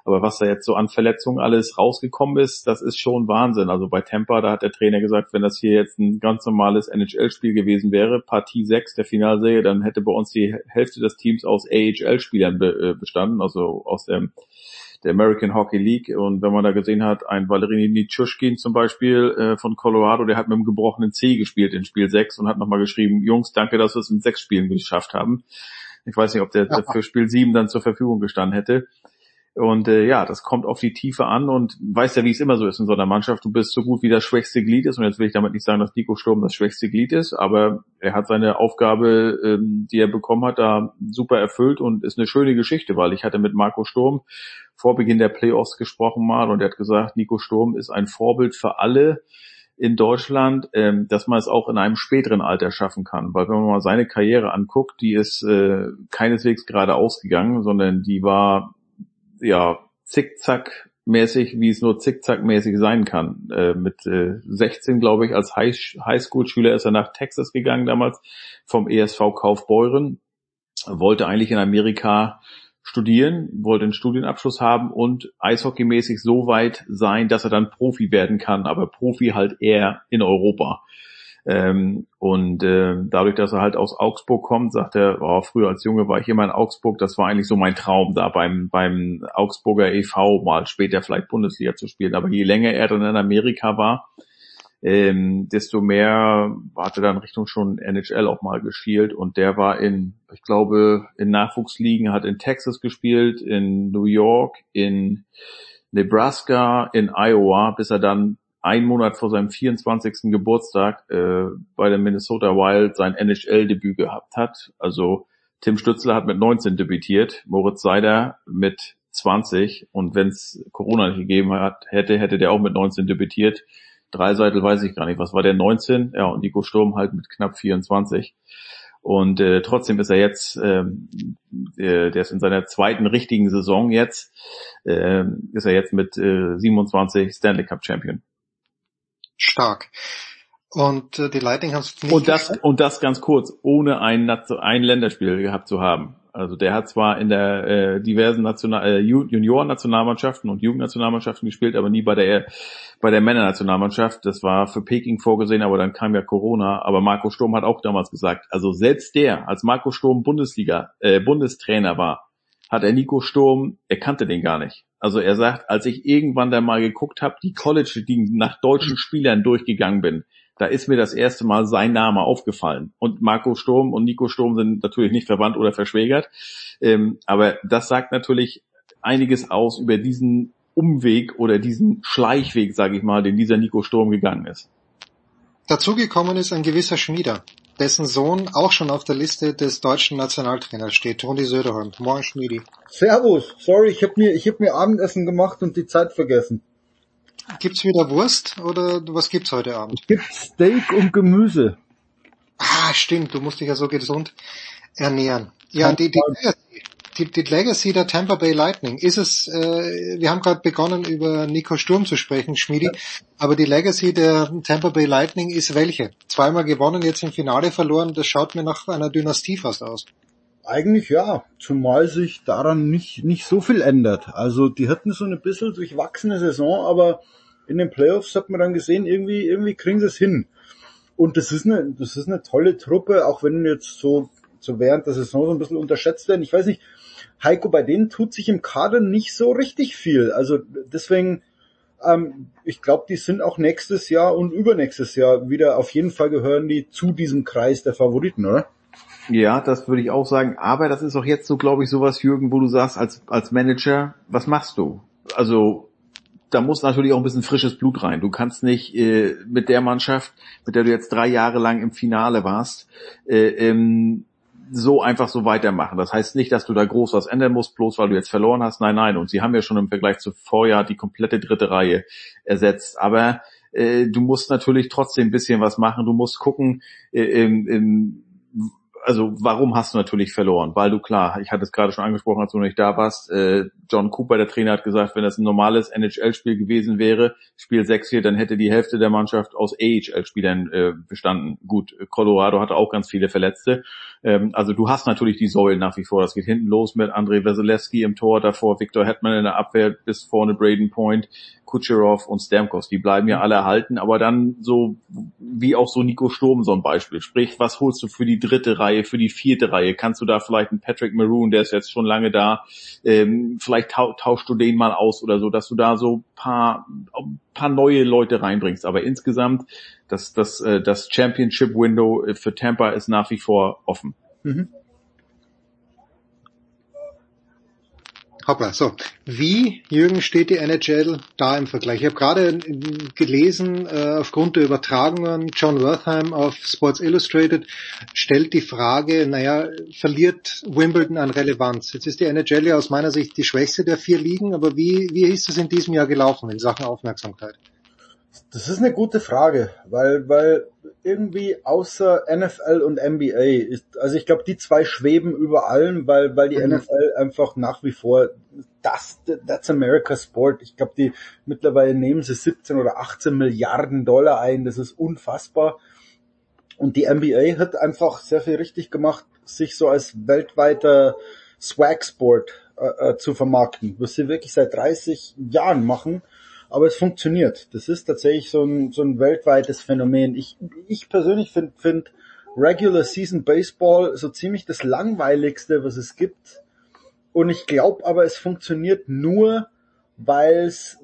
Aber was da jetzt so an Verletzungen alles rausgekommen ist, das ist schon Wahnsinn. Also bei Tampa, da hat der Trainer gesagt, wenn das hier jetzt ein ganz normales NHL-Spiel gewesen wäre, Partie 6 der Finalserie, dann hätte bei uns die Hälfte des Teams aus AHL-Spielern be äh, bestanden, also aus dem der American Hockey League. Und wenn man da gesehen hat, ein Valerini Nitschushkin zum Beispiel äh, von Colorado, der hat mit einem gebrochenen C gespielt in Spiel 6 und hat nochmal geschrieben, Jungs, danke, dass wir es in sechs Spielen geschafft haben. Ich weiß nicht, ob der für Spiel 7 dann zur Verfügung gestanden hätte. Und äh, ja, das kommt auf die Tiefe an und weißt ja, wie es immer so ist in so einer Mannschaft. Du bist so gut wie das schwächste Glied ist. Und jetzt will ich damit nicht sagen, dass Nico Sturm das schwächste Glied ist, aber er hat seine Aufgabe, ähm, die er bekommen hat, da super erfüllt und ist eine schöne Geschichte, weil ich hatte mit Marco Sturm vor Beginn der Playoffs gesprochen mal und er hat gesagt, Nico Sturm ist ein Vorbild für alle in Deutschland, ähm, dass man es auch in einem späteren Alter schaffen kann. Weil wenn man mal seine Karriere anguckt, die ist äh, keineswegs gerade ausgegangen, sondern die war ja zickzack mäßig, wie es nur zickzack-mäßig sein kann. Äh, mit äh, 16, glaube ich, als High Highschool-Schüler ist er nach Texas gegangen damals vom ESV Kaufbeuren. Wollte eigentlich in Amerika studieren, wollte einen Studienabschluss haben und eishockeymäßig so weit sein, dass er dann Profi werden kann, aber Profi halt eher in Europa. Ähm, und äh, dadurch, dass er halt aus Augsburg kommt, sagt er, oh, früher als Junge war ich immer in Augsburg, das war eigentlich so mein Traum, da beim, beim Augsburger e.V. mal später vielleicht Bundesliga zu spielen. Aber je länger er dann in Amerika war, ähm, desto mehr hatte dann Richtung schon NHL auch mal gespielt und der war in, ich glaube, in Nachwuchsligen, hat in Texas gespielt, in New York, in Nebraska, in Iowa, bis er dann einen Monat vor seinem 24. Geburtstag äh, bei der Minnesota Wild sein NHL-Debüt gehabt hat. Also Tim Stützler hat mit 19 debütiert, Moritz Seider mit 20 und wenn es Corona nicht gegeben hat, hätte, hätte der auch mit 19 debütiert. Dreiseitel weiß ich gar nicht, was war der 19? Ja, und Nico Sturm halt mit knapp 24. Und äh, trotzdem ist er jetzt, ähm, äh, der ist in seiner zweiten richtigen Saison jetzt, äh, ist er jetzt mit äh, 27 Stanley Cup Champion stark. Und äh, die Lightning haben es nicht und das und das ganz kurz, ohne ein, ein Länderspiel gehabt zu haben. Also der hat zwar in der äh, diversen National äh, Junioren-Nationalmannschaften und Jugendnationalmannschaften gespielt, aber nie bei der bei der Männernationalmannschaft. Das war für Peking vorgesehen, aber dann kam ja Corona. Aber Marco Sturm hat auch damals gesagt, also selbst der, als Marco Sturm Bundesliga äh, Bundestrainer war, hat er Nico Sturm, er kannte den gar nicht. Also er sagt, als ich irgendwann da mal geguckt habe, die College, die nach deutschen Spielern durchgegangen bin, da ist mir das erste Mal sein Name aufgefallen. Und Marco Sturm und Nico Sturm sind natürlich nicht verwandt oder verschwägert. Ähm, aber das sagt natürlich einiges aus über diesen Umweg oder diesen Schleichweg, sage ich mal, den dieser Nico Sturm gegangen ist. Dazugekommen ist ein gewisser Schmieder, dessen Sohn auch schon auf der Liste des deutschen Nationaltrainers steht, Toni Söderholm. Moin Schmiedi. Servus, sorry, ich habe mir, ich hab mir Abendessen gemacht und die Zeit vergessen. Gibt's wieder Wurst oder was gibt's heute Abend? Es gibt Steak und Gemüse. Ah, stimmt, du musst dich ja so gesund ernähren. Ja, die, die, die, die Legacy der Tampa Bay Lightning, ist es, äh, wir haben gerade begonnen über Nico Sturm zu sprechen, Schmiedi, ja. aber die Legacy der Tampa Bay Lightning ist welche? Zweimal gewonnen, jetzt im Finale verloren, das schaut mir nach einer Dynastie fast aus. Eigentlich ja, zumal sich daran nicht, nicht so viel ändert. Also die hatten so eine bisschen durchwachsene Saison, aber in den Playoffs hat man dann gesehen, irgendwie, irgendwie kriegen sie es hin. Und das ist eine, das ist eine tolle Truppe, auch wenn jetzt so, so während der Saison so ein bisschen unterschätzt werden. Ich weiß nicht, Heiko, bei denen tut sich im Kader nicht so richtig viel. Also deswegen, ähm, ich glaube, die sind auch nächstes Jahr und übernächstes Jahr wieder, auf jeden Fall gehören die zu diesem Kreis der Favoriten, oder? Ja, das würde ich auch sagen. Aber das ist auch jetzt so, glaube ich, sowas, Jürgen, wo du sagst, als, als Manager, was machst du? Also, da muss natürlich auch ein bisschen frisches Blut rein. Du kannst nicht äh, mit der Mannschaft, mit der du jetzt drei Jahre lang im Finale warst, äh, ähm, so einfach so weitermachen. Das heißt nicht, dass du da groß was ändern musst, bloß weil du jetzt verloren hast. Nein, nein. Und sie haben ja schon im Vergleich zu Vorjahr die komplette dritte Reihe ersetzt. Aber äh, du musst natürlich trotzdem ein bisschen was machen. Du musst gucken, äh, im, also warum hast du natürlich verloren? Weil du klar, ich hatte es gerade schon angesprochen, als du noch nicht da warst, äh, John Cooper, der Trainer, hat gesagt, wenn das ein normales NHL-Spiel gewesen wäre, Spiel 6-4, dann hätte die Hälfte der Mannschaft aus AHL-Spielern äh, bestanden. Gut, Colorado hatte auch ganz viele Verletzte. Ähm, also du hast natürlich die Säulen nach wie vor. Das geht hinten los mit Andrei Weselewski im Tor, davor Victor Hetman in der Abwehr, bis vorne Braden Point, Kucherov und Stamkos. Die bleiben ja alle erhalten, aber dann so wie auch so Nico Sturm so ein Beispiel. Sprich, was holst du für die dritte Reihe, für die vierte Reihe? Kannst du da vielleicht einen Patrick Maroon, der ist jetzt schon lange da, ähm, vielleicht tauschst du den mal aus oder so, dass du da so paar, paar neue Leute reinbringst. Aber insgesamt, das, das, äh, das Championship Window für Tampa ist nach wie vor offen. Mhm. Hoppla, so. Wie, Jürgen, steht die NHL da im Vergleich? Ich habe gerade gelesen, äh, aufgrund der Übertragungen, John Wertheim auf Sports Illustrated stellt die Frage, naja, verliert Wimbledon an Relevanz? Jetzt ist die NHL ja aus meiner Sicht die schwächste der vier Ligen, aber wie, wie ist es in diesem Jahr gelaufen in Sachen Aufmerksamkeit? Das ist eine gute Frage, weil, weil irgendwie außer NFL und NBA ist, also ich glaube, die zwei schweben über allem, weil, weil die mhm. NFL einfach nach wie vor das, that's America Sport. Ich glaube, die mittlerweile nehmen sie 17 oder 18 Milliarden Dollar ein. Das ist unfassbar. Und die NBA hat einfach sehr viel richtig gemacht, sich so als weltweiter Swag-Sport äh, äh zu vermarkten, was sie wirklich seit 30 Jahren machen aber es funktioniert. Das ist tatsächlich so ein, so ein weltweites Phänomen. Ich, ich persönlich finde find Regular Season Baseball so ziemlich das langweiligste, was es gibt. Und ich glaube aber, es funktioniert nur, weil es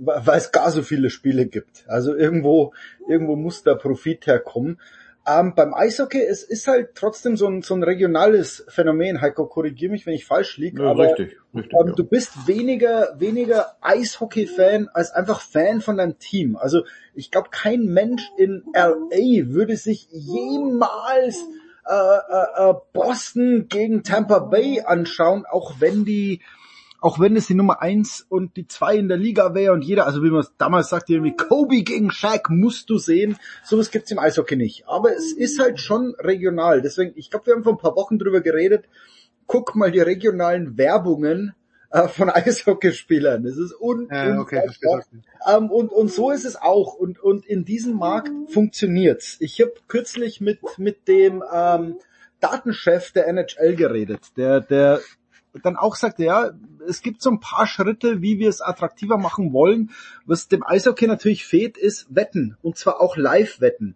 gar so viele Spiele gibt. Also irgendwo irgendwo muss der Profit herkommen. Ähm, beim Eishockey, es ist halt trotzdem so ein, so ein regionales Phänomen. Heiko, korrigier mich, wenn ich falsch liege. Ja, aber richtig, richtig, ähm, ja. du bist weniger, weniger Eishockey-Fan als einfach Fan von deinem Team. Also ich glaube, kein Mensch in LA würde sich jemals äh, äh, äh, Boston gegen Tampa Bay anschauen, auch wenn die auch wenn es die Nummer eins und die zwei in der Liga wäre und jeder, also wie man es damals sagte, irgendwie Kobe gegen Shaq musst du sehen, sowas gibt's im Eishockey nicht. Aber es ist halt schon regional. Deswegen, ich glaube, wir haben vor ein paar Wochen drüber geredet. Guck mal die regionalen Werbungen äh, von Eishockeyspielern. Das ist un ja, okay, ähm, und, und so ist es auch. Und, und in diesem Markt funktioniert's. Ich habe kürzlich mit, mit dem ähm, Datenchef der NHL geredet, der, der dann auch sagte, ja, es gibt so ein paar Schritte, wie wir es attraktiver machen wollen. Was dem Eishockey natürlich fehlt, ist Wetten. Und zwar auch Live-Wetten.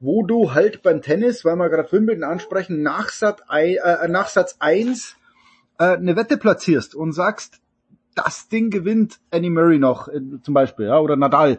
Wo du halt beim Tennis, weil wir gerade Wimbledon ansprechen, nach, Sat, äh, nach Satz 1 äh, eine Wette platzierst und sagst, das Ding gewinnt Annie Murray noch, äh, zum Beispiel, ja, oder Nadal.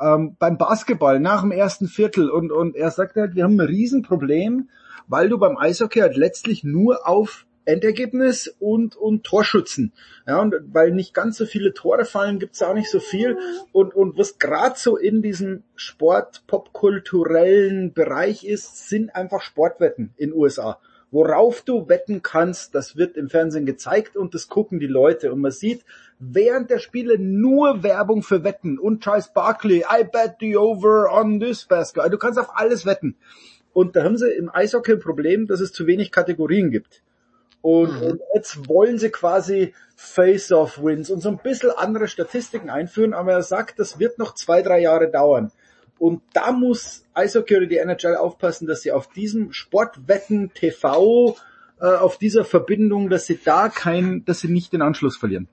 Ähm, beim Basketball nach dem ersten Viertel und, und er sagt halt, wir haben ein Riesenproblem, weil du beim Eishockey halt letztlich nur auf Endergebnis und, und Torschützen. Ja, und weil nicht ganz so viele Tore fallen, gibt's auch nicht so viel. Und, und was gerade so in diesem Sport-popkulturellen Bereich ist, sind einfach Sportwetten in USA. Worauf du wetten kannst, das wird im Fernsehen gezeigt und das gucken die Leute. Und man sieht während der Spiele nur Werbung für Wetten und Charles Barkley, I bet the over on this basket. Also du kannst auf alles wetten. Und da haben sie im Eishockey ein Problem, dass es zu wenig Kategorien gibt. Und, mhm. und jetzt wollen sie quasi Face-Off-Wins und so ein bisschen andere Statistiken einführen, aber er sagt, das wird noch zwei, drei Jahre dauern. Und da muss Eishockey oder die NHL aufpassen, dass sie auf diesem Sportwetten TV äh, auf dieser Verbindung, dass sie da kein, dass sie nicht den Anschluss verlieren.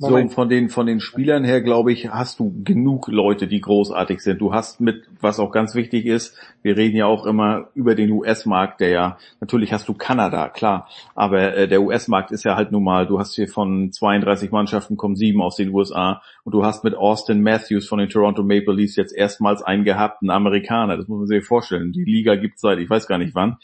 So, von den, von den Spielern her, glaube ich, hast du genug Leute, die großartig sind. Du hast mit, was auch ganz wichtig ist, wir reden ja auch immer über den US-Markt, der ja, natürlich hast du Kanada, klar, aber äh, der US-Markt ist ja halt nun mal, du hast hier von 32 Mannschaften kommen sieben aus den USA und du hast mit Austin Matthews von den Toronto Maple Leafs jetzt erstmals einen gehabten Amerikaner. Das muss man sich vorstellen. Die Liga gibt seit, ich weiß gar nicht wann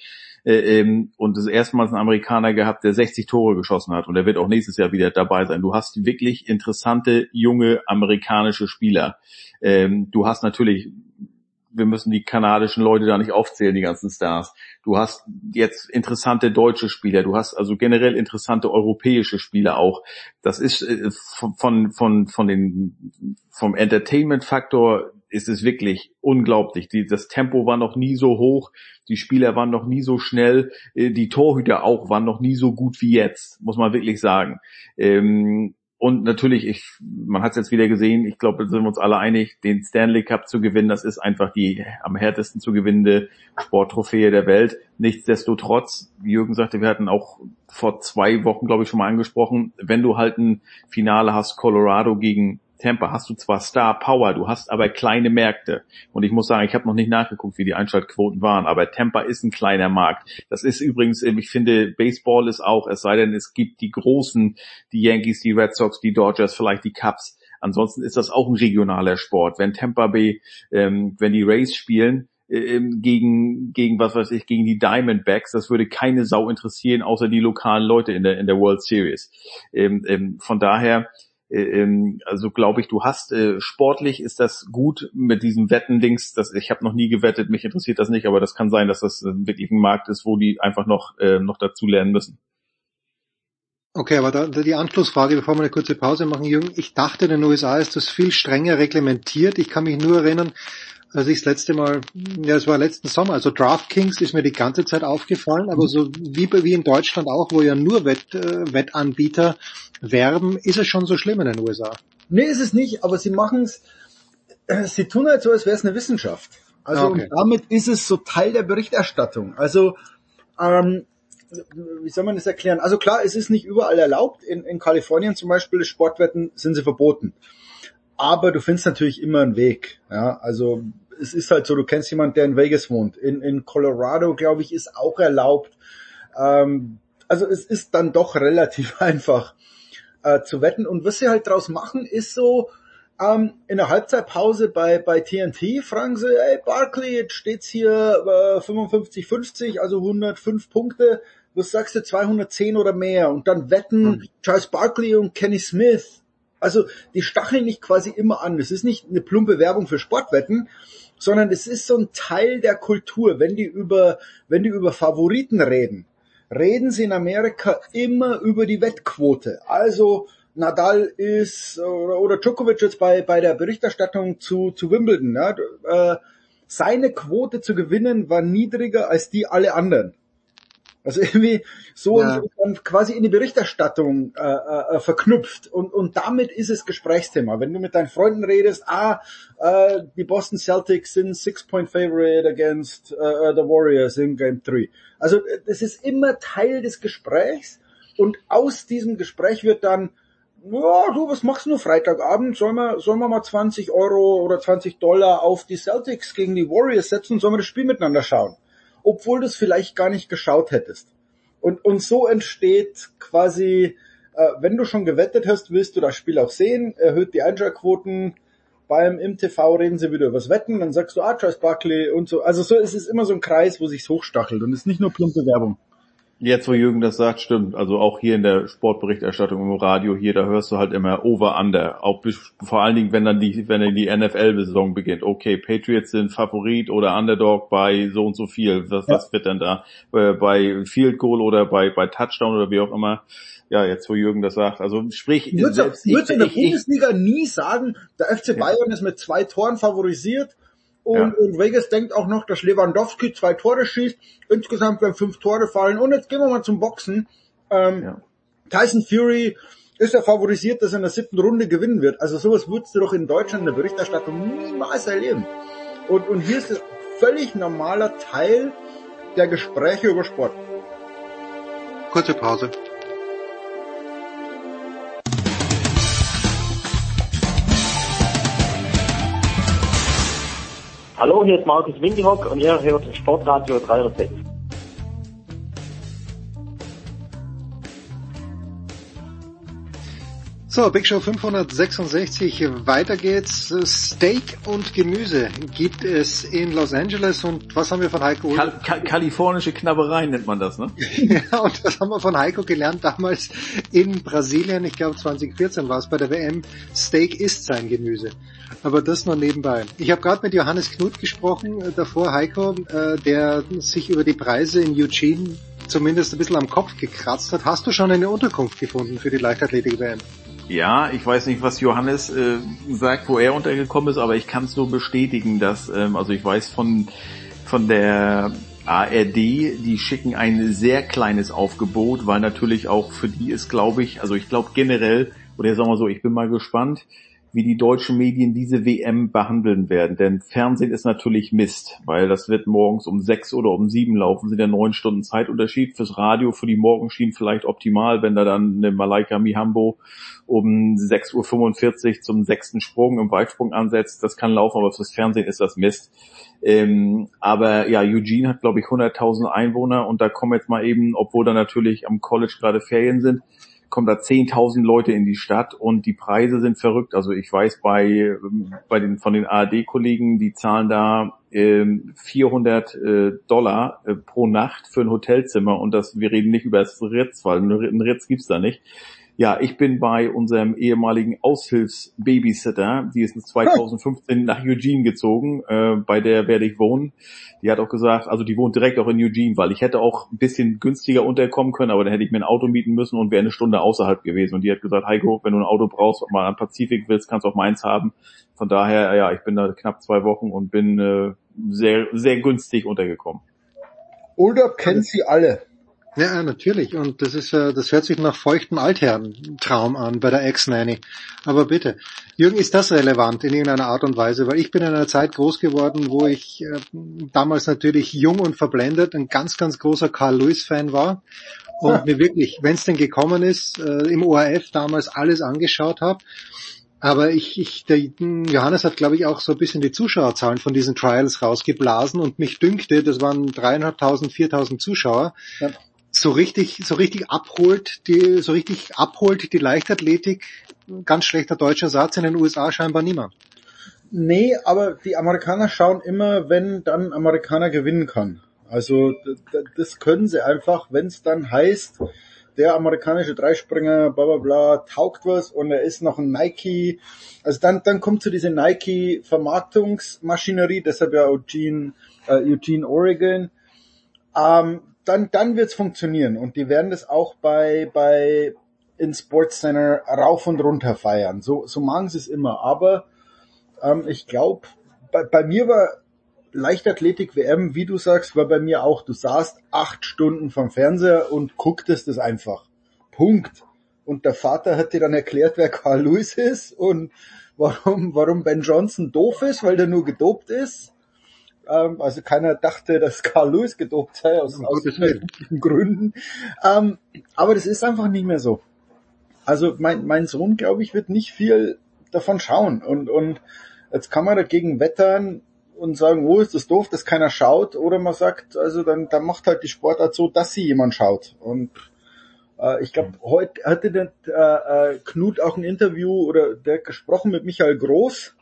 äh, ähm, und das erste Mal einen Amerikaner gehabt, der 60 Tore geschossen hat und der wird auch nächstes Jahr wieder dabei sein. Du hast wirklich interessante junge amerikanische Spieler. Ähm, du hast natürlich wir müssen die kanadischen Leute da nicht aufzählen, die ganzen Stars. Du hast jetzt interessante deutsche Spieler, du hast also generell interessante europäische Spieler auch. Das ist äh, von, von, von den, vom Entertainment-Faktor ist es wirklich unglaublich. Die, das Tempo war noch nie so hoch, die Spieler waren noch nie so schnell, äh, die Torhüter auch waren noch nie so gut wie jetzt, muss man wirklich sagen. Ähm, und natürlich, ich, man hat es jetzt wieder gesehen, ich glaube, da sind wir uns alle einig, den Stanley Cup zu gewinnen, das ist einfach die am härtesten zu gewinnende Sporttrophäe der Welt. Nichtsdestotrotz, Jürgen sagte, wir hatten auch vor zwei Wochen, glaube ich, schon mal angesprochen, wenn du halt ein Finale hast, Colorado gegen Tampa hast du zwar Star Power, du hast aber kleine Märkte. Und ich muss sagen, ich habe noch nicht nachgeguckt, wie die Einschaltquoten waren, aber Tampa ist ein kleiner Markt. Das ist übrigens, ich finde, Baseball ist auch, es sei denn, es gibt die großen, die Yankees, die Red Sox, die Dodgers, vielleicht die Cubs. Ansonsten ist das auch ein regionaler Sport. Wenn Tampa Bay, ähm, wenn die Rays spielen, äh, ähm, gegen, gegen was weiß ich, gegen die Diamondbacks, das würde keine Sau interessieren, außer die lokalen Leute in der, in der World Series. Ähm, ähm, von daher, ähm, also glaube ich, du hast äh, sportlich ist das gut mit diesem Wettendings. Das ich habe noch nie gewettet, mich interessiert das nicht, aber das kann sein, dass das wirklich ein Markt ist, wo die einfach noch äh, noch dazu lernen müssen. Okay, aber da, die Anschlussfrage, bevor wir eine kurze Pause machen, Jürgen. Ich dachte, in den USA ist das viel strenger reglementiert. Ich kann mich nur erinnern, als ich das letzte Mal, ja, es war letzten Sommer, also DraftKings ist mir die ganze Zeit aufgefallen, aber so wie, wie in Deutschland auch, wo ja nur Wett, äh, Wettanbieter werben, ist es schon so schlimm in den USA. Nee, ist es nicht, aber sie machen es, äh, sie tun halt so, als wäre es eine Wissenschaft. Also okay. damit ist es so Teil der Berichterstattung. Also ähm, wie soll man das erklären? Also klar, es ist nicht überall erlaubt. In, in Kalifornien zum Beispiel, Sportwetten sind sie verboten. Aber du findest natürlich immer einen Weg. Ja, also es ist halt so, du kennst jemanden, der in Vegas wohnt. In, in Colorado, glaube ich, ist auch erlaubt. Ähm, also es ist dann doch relativ einfach äh, zu wetten. Und was sie halt draus machen, ist so, ähm, in der Halbzeitpause bei, bei TNT fragen sie, hey Barkley, jetzt steht's hier äh, 55-50, also 105 Punkte. Was sagst du, 210 oder mehr? Und dann wetten mhm. Charles Barkley und Kenny Smith. Also die stacheln nicht quasi immer an. Das ist nicht eine plumpe Werbung für Sportwetten, sondern es ist so ein Teil der Kultur. Wenn die über, wenn die über Favoriten reden, reden sie in Amerika immer über die Wettquote. Also Nadal ist oder, oder Djokovic jetzt bei, bei der Berichterstattung zu, zu Wimbledon. Ja, äh, seine Quote zu gewinnen war niedriger als die alle anderen. Also irgendwie so ja. quasi in die Berichterstattung äh, äh, verknüpft und, und damit ist es Gesprächsthema. Wenn du mit deinen Freunden redest, ah, äh, die Boston Celtics sind Six-Point Favorite against äh, the Warriors in Game 3. Also das ist immer Teil des Gesprächs und aus diesem Gespräch wird dann, ja, du, was machst du Freitagabend? Sollen wir, sollen wir mal 20 Euro oder 20 Dollar auf die Celtics gegen die Warriors setzen und sollen wir das Spiel miteinander schauen? Obwohl du es vielleicht gar nicht geschaut hättest. Und, und so entsteht quasi, äh, wenn du schon gewettet hast, willst du das Spiel auch sehen, erhöht die Einschaltquoten, beim im TV reden sie wieder übers Wetten, dann sagst du, ah, Charles Barkley und so. Also so ist es immer so ein Kreis, wo sich's hochstachelt und es ist nicht nur plumpe Werbung. Jetzt, wo Jürgen das sagt, stimmt. Also auch hier in der Sportberichterstattung im Radio hier, da hörst du halt immer over under. Auch vor allen Dingen, wenn dann die, wenn dann die NFL-Saison beginnt. Okay, Patriots sind Favorit oder Underdog bei so und so viel. Was, ja. was wird denn da? Äh, bei Field Goal oder bei, bei Touchdown oder wie auch immer. Ja, jetzt wo Jürgen das sagt. Also sprich, du würdest, in der ich, Bundesliga ich, nie sagen, der FC Bayern ja. ist mit zwei Toren favorisiert und, ja. und Vegas denkt auch noch, dass Lewandowski zwei Tore schießt. Insgesamt werden fünf Tore fallen. Und jetzt gehen wir mal zum Boxen. Ähm, ja. Tyson Fury ist ja favorisiert, dass er in der siebten Runde gewinnen wird. Also sowas würdest du doch in Deutschland in der Berichterstattung niemals erleben. Und, und hier ist es völlig normaler Teil der Gespräche über Sport. Kurze Pause. Hallo, hier ist Markus Windihock und ihr hört Sportradio 306. So, Big Show 566, weiter geht's. Steak und Gemüse gibt es in Los Angeles und was haben wir von Heiko? Kal Kal kalifornische Knabbereien nennt man das, ne? ja, und das haben wir von Heiko gelernt damals in Brasilien, ich glaube 2014 war es bei der WM, Steak ist sein Gemüse. Aber das nur nebenbei. Ich habe gerade mit Johannes Knut gesprochen, äh, davor Heiko, äh, der sich über die Preise in Eugene zumindest ein bisschen am Kopf gekratzt hat. Hast du schon eine Unterkunft gefunden für die Leichtathletik-WM? Ja, ich weiß nicht, was Johannes äh, sagt, wo er untergekommen ist, aber ich kann es nur bestätigen, dass, ähm, also ich weiß von, von der ARD, die schicken ein sehr kleines Aufgebot, weil natürlich auch für die ist, glaube ich, also ich glaube generell, oder sagen wir so, ich bin mal gespannt, wie die deutschen Medien diese WM behandeln werden. Denn Fernsehen ist natürlich Mist, weil das wird morgens um sechs oder um sieben laufen, sind ja neun Stunden Zeitunterschied. Fürs Radio, für die Morgenschienen vielleicht optimal, wenn da dann eine Malaika Mihambo um 6.45 Uhr zum sechsten Sprung im Weitsprung ansetzt. Das kann laufen, aber fürs Fernsehen ist das Mist. Ähm, aber ja, Eugene hat, glaube ich, 100.000 Einwohner und da kommen jetzt mal eben, obwohl da natürlich am College gerade Ferien sind, kommen da 10.000 Leute in die Stadt und die Preise sind verrückt. Also ich weiß bei, bei den, von den ARD-Kollegen, die zahlen da ähm, 400 äh, Dollar äh, pro Nacht für ein Hotelzimmer und das, wir reden nicht über das Ritz, weil ein Ritz gibt's da nicht. Ja, ich bin bei unserem ehemaligen Aushilfsbabysitter, die ist 2015 nach Eugene gezogen, äh, bei der werde ich wohnen. Die hat auch gesagt, also die wohnt direkt auch in Eugene, weil ich hätte auch ein bisschen günstiger unterkommen können, aber dann hätte ich mir ein Auto mieten müssen und wäre eine Stunde außerhalb gewesen. Und die hat gesagt, Heiko, wenn du ein Auto brauchst und mal am Pazifik willst, kannst du auch meins haben. Von daher, ja, ich bin da knapp zwei Wochen und bin äh, sehr, sehr günstig untergekommen. Urlaub kennen Sie alle. Ja, natürlich. Und das ist, äh, das hört sich nach feuchtem Altherrentraum an bei der Ex-Nanny. Aber bitte, Jürgen, ist das relevant in irgendeiner Art und Weise? Weil ich bin in einer Zeit groß geworden, wo ich äh, damals natürlich jung und verblendet ein ganz, ganz großer Carl Lewis-Fan war und ja. mir wirklich, wenn es denn gekommen ist, äh, im ORF damals alles angeschaut habe. Aber ich, ich, der Johannes hat, glaube ich, auch so ein bisschen die Zuschauerzahlen von diesen Trials rausgeblasen und mich dünkte, das waren dreieinhalbtausend, viertausend Zuschauer. Ja so richtig, so richtig abholt, die, so richtig abholt die Leichtathletik, ganz schlechter deutscher Satz, in den USA scheinbar niemand. Nee, aber die Amerikaner schauen immer, wenn dann Amerikaner gewinnen kann. Also das können sie einfach, wenn es dann heißt, der amerikanische Dreispringer, bla bla bla, taugt was und er ist noch ein Nike. Also dann, dann kommt zu diese Nike Vermarktungsmaschinerie, deshalb ja Eugene, äh, Eugene Oregon. Ähm, dann, dann wird's funktionieren und die werden das auch bei, bei in Sports Center rauf und runter feiern. So, so machen sie es immer. Aber ähm, ich glaube, bei, bei mir war Leichtathletik WM, wie du sagst, war bei mir auch. Du saßt acht Stunden vom Fernseher und gucktest es einfach. Punkt. Und der Vater hat dir dann erklärt, wer Carl Lewis ist und warum, warum Ben Johnson doof ist, weil der nur gedopt ist. Ähm, also keiner dachte, dass Carl Lewis gedopt sei, aus, aus guten Gründen. Ähm, aber das ist einfach nicht mehr so. Also mein, mein Sohn, glaube ich, wird nicht viel davon schauen. Und, und jetzt kann man dagegen wettern und sagen, wo oh, ist das doof, dass keiner schaut. Oder man sagt, also dann, dann macht halt die Sportart so, dass sie jemand schaut. Und äh, ich glaube, heute hatte der äh, äh, Knut auch ein Interview oder der gesprochen mit Michael Groß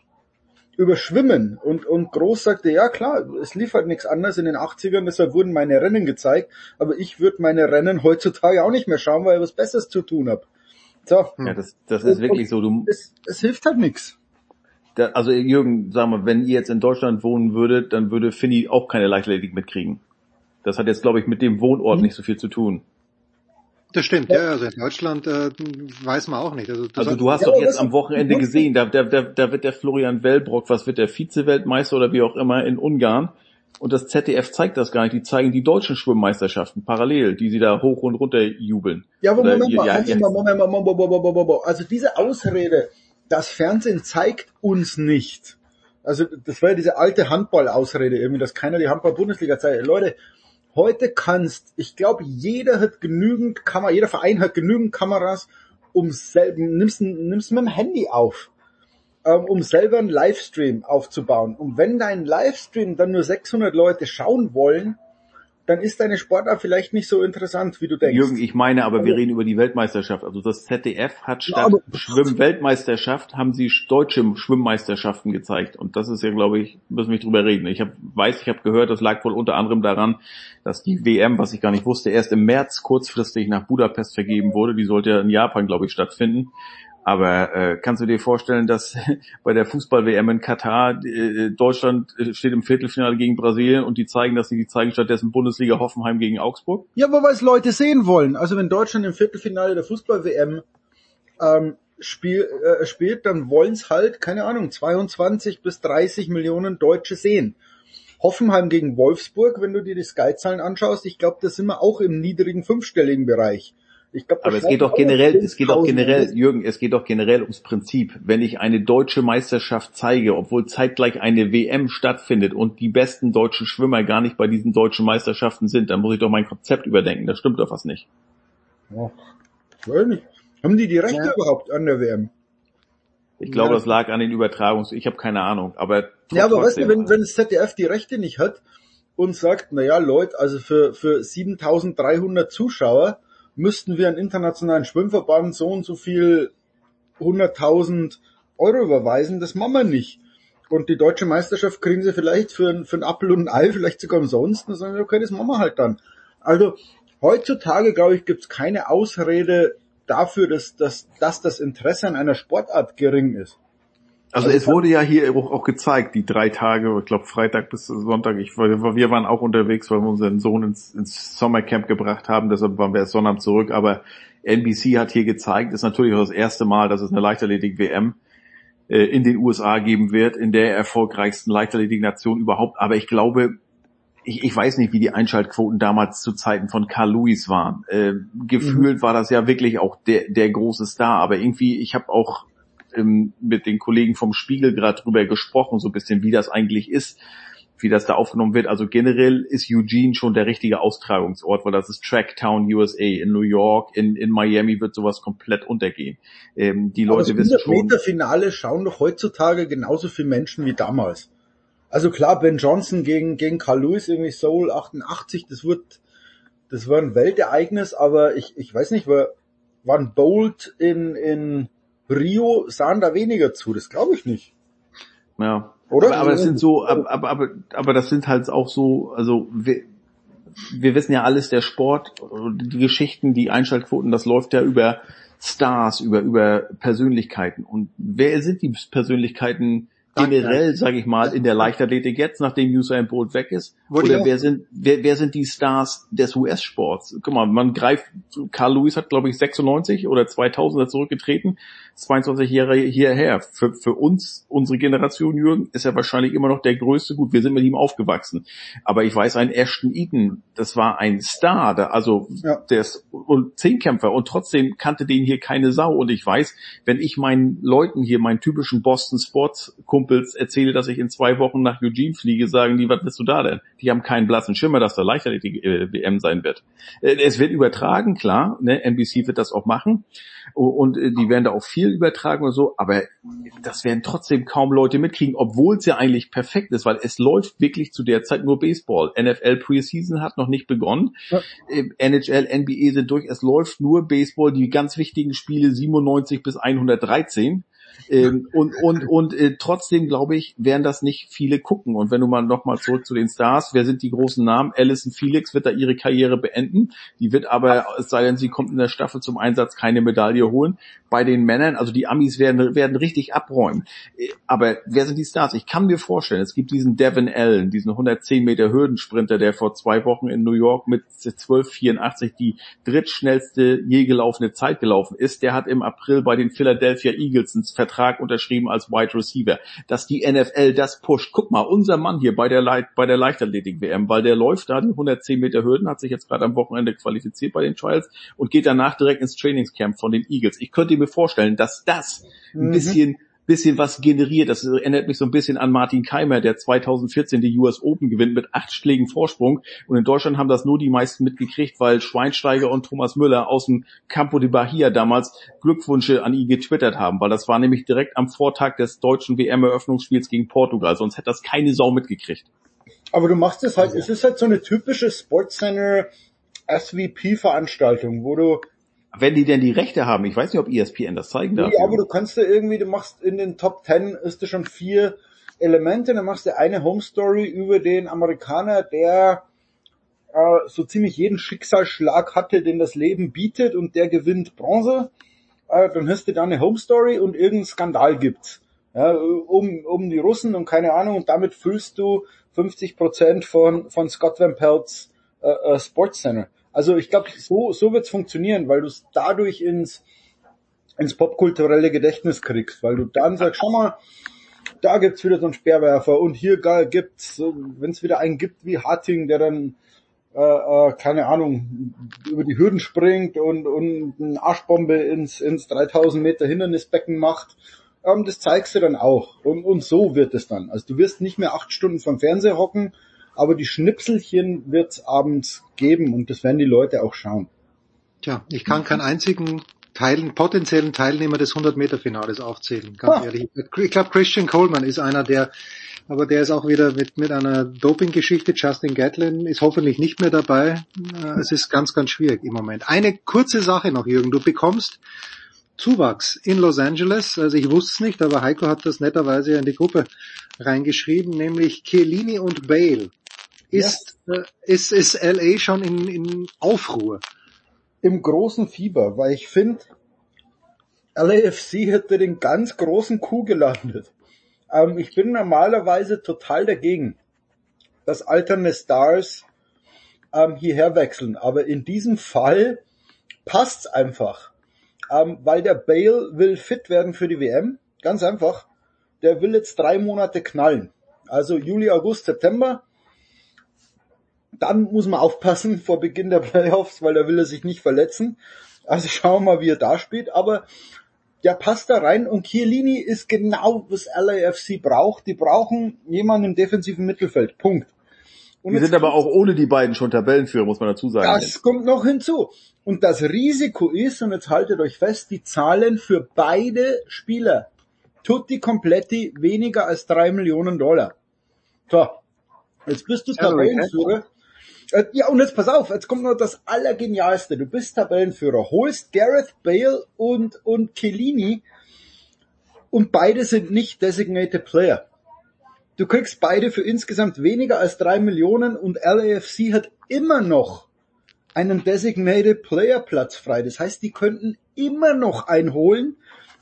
über Schwimmen und, und Groß sagte, ja klar, es lief halt nichts anderes in den 80ern, deshalb wurden meine Rennen gezeigt, aber ich würde meine Rennen heutzutage auch nicht mehr schauen, weil ich was Besseres zu tun habe. So. Ja, das, das ist und, wirklich so. Du, es, es hilft halt nichts. also Jürgen, sag mal, wenn ihr jetzt in Deutschland wohnen würdet, dann würde Finny auch keine Leichtathletik mitkriegen. Das hat jetzt, glaube ich, mit dem Wohnort mhm. nicht so viel zu tun. Das stimmt, ja, also in Deutschland äh, weiß man auch nicht. Also, also du hast ja, doch jetzt am Wochenende gesehen, da, da, da, da wird der Florian Wellbrock, was wird der Vize-Weltmeister oder wie auch immer in Ungarn. Und das ZDF zeigt das gar nicht. Die zeigen die deutschen Schwimmmeisterschaften parallel, die sie da hoch und runter jubeln. Ja, aber Moment, mal, ja, ja, Moment, mal, Moment, Moment, Moment, Also diese Ausrede, das Fernsehen zeigt uns nicht. Also das war ja diese alte Handball-Ausrede irgendwie, dass keiner die Handball-Bundesliga zeigt. Leute, heute kannst, ich glaube, jeder hat genügend Kamera, jeder Verein hat genügend Kameras, um selber, nimmst, nimmst mit dem Handy auf, ähm, um selber einen Livestream aufzubauen. Und wenn dein Livestream dann nur 600 Leute schauen wollen, dann ist deine Sportart vielleicht nicht so interessant, wie du denkst. Jürgen, ich meine, aber wir reden über die Weltmeisterschaft. Also das ZDF hat statt aber- Schwimm-Weltmeisterschaft haben sie deutsche Schwimmmeisterschaften gezeigt. Und das ist ja, glaube ich, müssen wir nicht drüber reden. Ich hab, weiß, ich habe gehört, das lag wohl unter anderem daran, dass die WM, was ich gar nicht wusste, erst im März kurzfristig nach Budapest vergeben wurde. Die sollte ja in Japan, glaube ich, stattfinden. Aber äh, kannst du dir vorstellen, dass bei der Fußball-WM in Katar äh, Deutschland äh, steht im Viertelfinale gegen Brasilien und die zeigen, dass sie die zeigen stattdessen Bundesliga Hoffenheim gegen Augsburg? Ja, aber weil es Leute sehen wollen. Also wenn Deutschland im Viertelfinale der Fußball-WM ähm, spiel, äh, spielt, dann wollen es halt, keine Ahnung, 22 bis 30 Millionen Deutsche sehen. Hoffenheim gegen Wolfsburg, wenn du dir die Sky-Zahlen anschaust, ich glaube, da sind wir auch im niedrigen fünfstelligen Bereich. Ich glaub, da Aber es geht doch auch generell, es geht doch 10.000 generell, Jürgen, es geht doch generell ums Prinzip. Wenn ich eine deutsche Meisterschaft zeige, obwohl zeitgleich eine WM stattfindet und die besten deutschen Schwimmer gar nicht bei diesen deutschen Meisterschaften sind, dann muss ich doch mein Konzept überdenken. Das stimmt doch was nicht. Ja, weiß nicht. Haben die die Rechte Ja. überhaupt an der WM? Ich glaube, Ja. das lag an den Übertragungs, ich habe keine Ahnung, aber Ja, aber weißt du, wenn, wenn das ZDF die Rechte nicht hat und sagt, na ja, Leute, also für, für 7300 Zuschauer müssten wir einen internationalen Schwimmverband so und so viel 100.000 Euro überweisen, das machen wir nicht. Und die deutsche Meisterschaft kriegen sie vielleicht für, ein- für ein Apfel und ein Ei, vielleicht sogar umsonst. Dann sagen okay, das machen wir halt dann. Also heutzutage, glaube ich, gibt's keine Ausrede dafür, dass, dass, dass das Interesse an einer Sportart gering ist. Also es wurde ja hier auch, gezeigt, die drei Tage, ich glaube Freitag bis Sonntag. Ich, wir waren auch unterwegs, weil wir unseren Sohn ins, ins Sommercamp gebracht haben, deshalb waren wir erst Sonnabend zurück. Aber NBC hat hier gezeigt, ist natürlich auch das erste Mal, dass es eine Leichtathletik-WM äh, in den USA geben wird, in der erfolgreichsten Leichtathletik-Nation überhaupt. Aber ich glaube, ich, ich weiß nicht, wie die Einschaltquoten damals zu Zeiten von Carl Lewis waren. Äh, gefühlt war das ja wirklich auch der, der große Star. Aber irgendwie, ich habe auch ähm, mit den Kollegen vom Spiegel gerade drüber gesprochen, so ein bisschen, wie das eigentlich ist, wie das da aufgenommen wird. Also generell ist Eugene schon der richtige Austragungsort, weil das ist Tracktown USA. In New York, in, in Miami wird sowas komplett untergehen. Ähm, die Aber Leute wissen 100 schon. Meter Finale schauen doch heutzutage genauso viele Menschen wie damals. Also klar, Ben Johnson gegen, gegen Carl Lewis, irgendwie Seoul 88, das wird, das war ein Weltereignis, aber ich, ich weiß nicht, war, waren Bolt in, in Rio, sahen da weniger zu, das glaube ich nicht. Ja. Oder? Aber, aber das sind so, aber, aber, aber, aber das sind halt auch so, also wir, wir wissen ja alles, der Sport, die Geschichten, die Einschaltquoten, das läuft ja über Stars, über, über Persönlichkeiten. Und wer sind die Persönlichkeiten generell, sage ich mal, in der Leichtathletik jetzt, nachdem Usain Bolt weg ist? Wollte Oder wer sind, wer, wer sind die Stars des US-Sports? Guck mal, man greift, Carl Lewis hat, glaube ich, 96 oder 2000 zurückgetreten, 22 Jahre hierher. Für, für uns, unsere Generation, Jürgen, ist er wahrscheinlich immer noch der größte. Gut, wir sind mit ihm aufgewachsen. Aber ich weiß, ein Ashton Eaton, das war ein Star, da, also der ist und Zehnkämpfer und trotzdem kannte den hier keine Sau. Und ich weiß, wenn ich meinen Leuten hier, meinen typischen Boston Sports Kumpels erzähle, dass ich in zwei Wochen nach Eugene fliege, sagen die, was willst du da denn? Die haben keinen blassen Schimmer, dass da Leichtathletik äh, WM sein wird. Äh, es wird übertragen, klar, ne? NBC wird das auch machen und äh, die werden da auch viel übertragen und so, aber das werden trotzdem kaum Leute mitkriegen, obwohl es ja eigentlich perfekt ist, weil es läuft wirklich zu der Zeit nur Baseball. NFL Preseason hat noch nicht begonnen. Äh, NHL, NBA sind durch, es läuft nur Baseball, die ganz wichtigen Spiele 97 bis 113. Ähm, und und und äh, trotzdem glaube ich, werden das nicht viele gucken. Und wenn du mal noch mal zurück zu den Stars, wer sind die großen Namen? Alison Felix wird da ihre Karriere beenden. Die wird aber, es sei denn, sie kommt in der Staffel zum Einsatz, keine Medaille holen. Bei den Männern, also die Amis werden werden richtig abräumen. Äh, Aber wer sind die Stars? Ich kann mir vorstellen, es gibt diesen Devin Allen, diesen 110 Meter Hürdensprinter, der vor zwei Wochen in New York mit 12,84 die drittschnellste je gelaufene Zeit gelaufen ist. Der hat im April bei den Philadelphia Eagles einen Vertrag unterschrieben als Wide Receiver. Dass die NFL das pusht. Guck mal, unser Mann hier bei der, Leit bei der Leichtathletik-WM, weil der läuft da die 110 Meter Hürden, hat sich jetzt gerade am Wochenende qualifiziert bei den Trials und geht danach direkt ins Trainingscamp von den Eagles. Ich könnte mir vorstellen, dass das ein Mhm. bisschen bisschen was generiert. Das erinnert mich so ein bisschen an Martin Keimer, der 2014 die US Open gewinnt mit acht Schlägen Vorsprung. Und in Deutschland haben das nur die meisten mitgekriegt, weil Schweinsteiger und Thomas Müller aus dem Campo de Bahia damals Glückwünsche an ihn getwittert haben, weil das war nämlich direkt am Vortag des deutschen WM-Eröffnungsspiels gegen Portugal. Sonst hätte das keine Sau mitgekriegt. Aber du machst es halt, es ist halt so eine typische Sportscenter SVP-Veranstaltung, wo du wenn die denn die Rechte haben, ich weiß nicht, ob ESPN das zeigen darf. Ja, aber du kannst da irgendwie, du machst in den Top Ten ist da schon vier Elemente, dann machst du eine Home Story über den Amerikaner, der äh, so ziemlich jeden Schicksalsschlag hatte, den das Leben bietet und der gewinnt Bronze. Äh, dann hast du da eine Home Story und irgendeinen Skandal gibt's. Ja, um, um die Russen und keine Ahnung und damit füllst du 50 Prozent von, von Scott Van Pelt's äh, äh, Sports Center. Also ich glaube, so, so wird's funktionieren, weil du es dadurch ins, ins popkulturelle Gedächtnis kriegst, weil du dann sagst, schau mal, da gibt's wieder so einen Speerwerfer und hier gibt's, wenn es wieder einen gibt wie Harting, der dann äh, äh, keine Ahnung, über die Hürden springt und, und eine Arschbombe ins, ins 3000 Meter Hindernisbecken macht, ähm, das zeigst du dann auch. Und, und so wird es dann. Also du wirst nicht mehr acht Stunden vom Fernseher hocken, aber die Schnipselchen wird's abends geben und das werden die Leute auch schauen. Tja, ich kann keinen einzigen Teilen, potenziellen Teilnehmer des 100-Meter-Finales aufzählen, ganz ah. ehrlich. Ich glaube, Christian Coleman ist einer, der, aber der ist auch wieder mit, mit einer Doping-Geschichte. Justin Gatlin ist hoffentlich nicht mehr dabei. Äh, es ist ganz, ganz schwierig im Moment. Eine kurze Sache noch, Jürgen. Du bekommst Zuwachs in Los Angeles. Also ich wusste es nicht, aber Heiko hat das netterweise in die Gruppe reingeschrieben, nämlich Chiellini und Bale ist, ja. äh, ist, ist LA schon in, in Aufruhr. Im großen Fieber, weil ich finde, LAFC hätte den ganz großen Coup gelandet. Ähm, ich bin normalerweise total dagegen, dass alternde Stars ähm, hierher wechseln. Aber in diesem Fall passt's einfach. Ähm, weil der Bale will fit werden für die WM. Ganz einfach. Der will jetzt drei Monate knallen. Also Juli, August, September dann muss man aufpassen vor Beginn der Playoffs, weil da will er sich nicht verletzen. Also schauen wir mal, wie er da spielt. Aber der passt da rein und Chiellini ist genau, was LAFC braucht. Die brauchen jemanden im defensiven Mittelfeld. Punkt. Und die sind aber auch ohne die beiden schon Tabellenführer, muss man dazu sagen. Das jetzt. kommt noch hinzu. Und das Risiko ist, und jetzt haltet euch fest, die Zahlen für beide Spieler. Tutti Kompletti weniger als drei Millionen Dollar. So. Jetzt bist du Tabellenführer. Äh, ja, und jetzt pass auf, jetzt kommt noch das Allergenialste. Du bist Tabellenführer, holst Gareth Bale und, und Kellini und beide sind nicht designated Player. Du kriegst beide für insgesamt weniger als drei Millionen und LAFC hat immer noch einen designated Player Platz frei. Das heißt, die könnten immer noch einholen,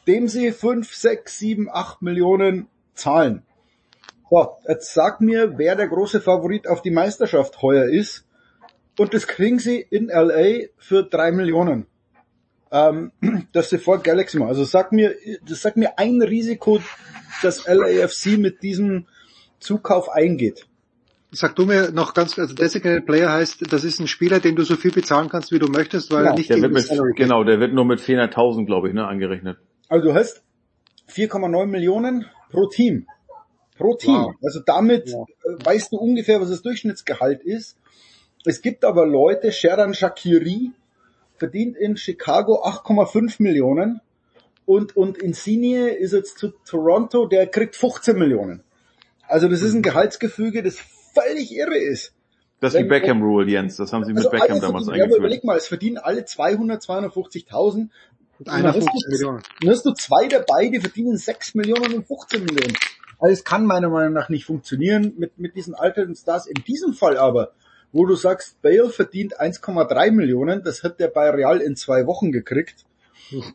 dem sie fünf, sechs, sieben, acht Millionen zahlen. So, jetzt sag mir, wer der große Favorit auf die Meisterschaft heuer ist. Und das kriegen sie in LA für drei Millionen. Ähm, das sie vor Galaxy machen. Also sag mir, das sagt mir ein Risiko, das LAFC mit diesem Zukauf eingeht. Sag du mir noch ganz, also Designated Player heißt, das ist ein Spieler, den du so viel bezahlen kannst, wie du möchtest, weil ja, er nicht der wird mit, Genau, der wird nur mit 400.000, glaube ich, ne, angerechnet. Also du hast 4,9 Millionen pro Team. Pro Team. Wow. Also damit ja. Äh, weißt du ungefähr, was das Durchschnittsgehalt ist. Es gibt aber Leute, Sheran Shakiri verdient in Chicago 8,5 Millionen und, und Insigne ist jetzt zu Toronto, der kriegt 15 Millionen. Also das ist ein mhm. Gehaltsgefüge, das völlig irre ist. Das ist die Beckham Rule, Jens. Das haben sie also mit Beckham damals eingeführt. Ja, überleg mal, es verdienen alle 200, 250.000. Und einer 50 Millionen. Dann hast du zwei dabei, die verdienen 6 Millionen und 15 Millionen. Also es kann meiner Meinung nach nicht funktionieren mit, mit diesen alternden Stars. In diesem Fall aber, wo du sagst, Bale verdient 1,3 Millionen, das hat der bei Real in zwei Wochen gekriegt.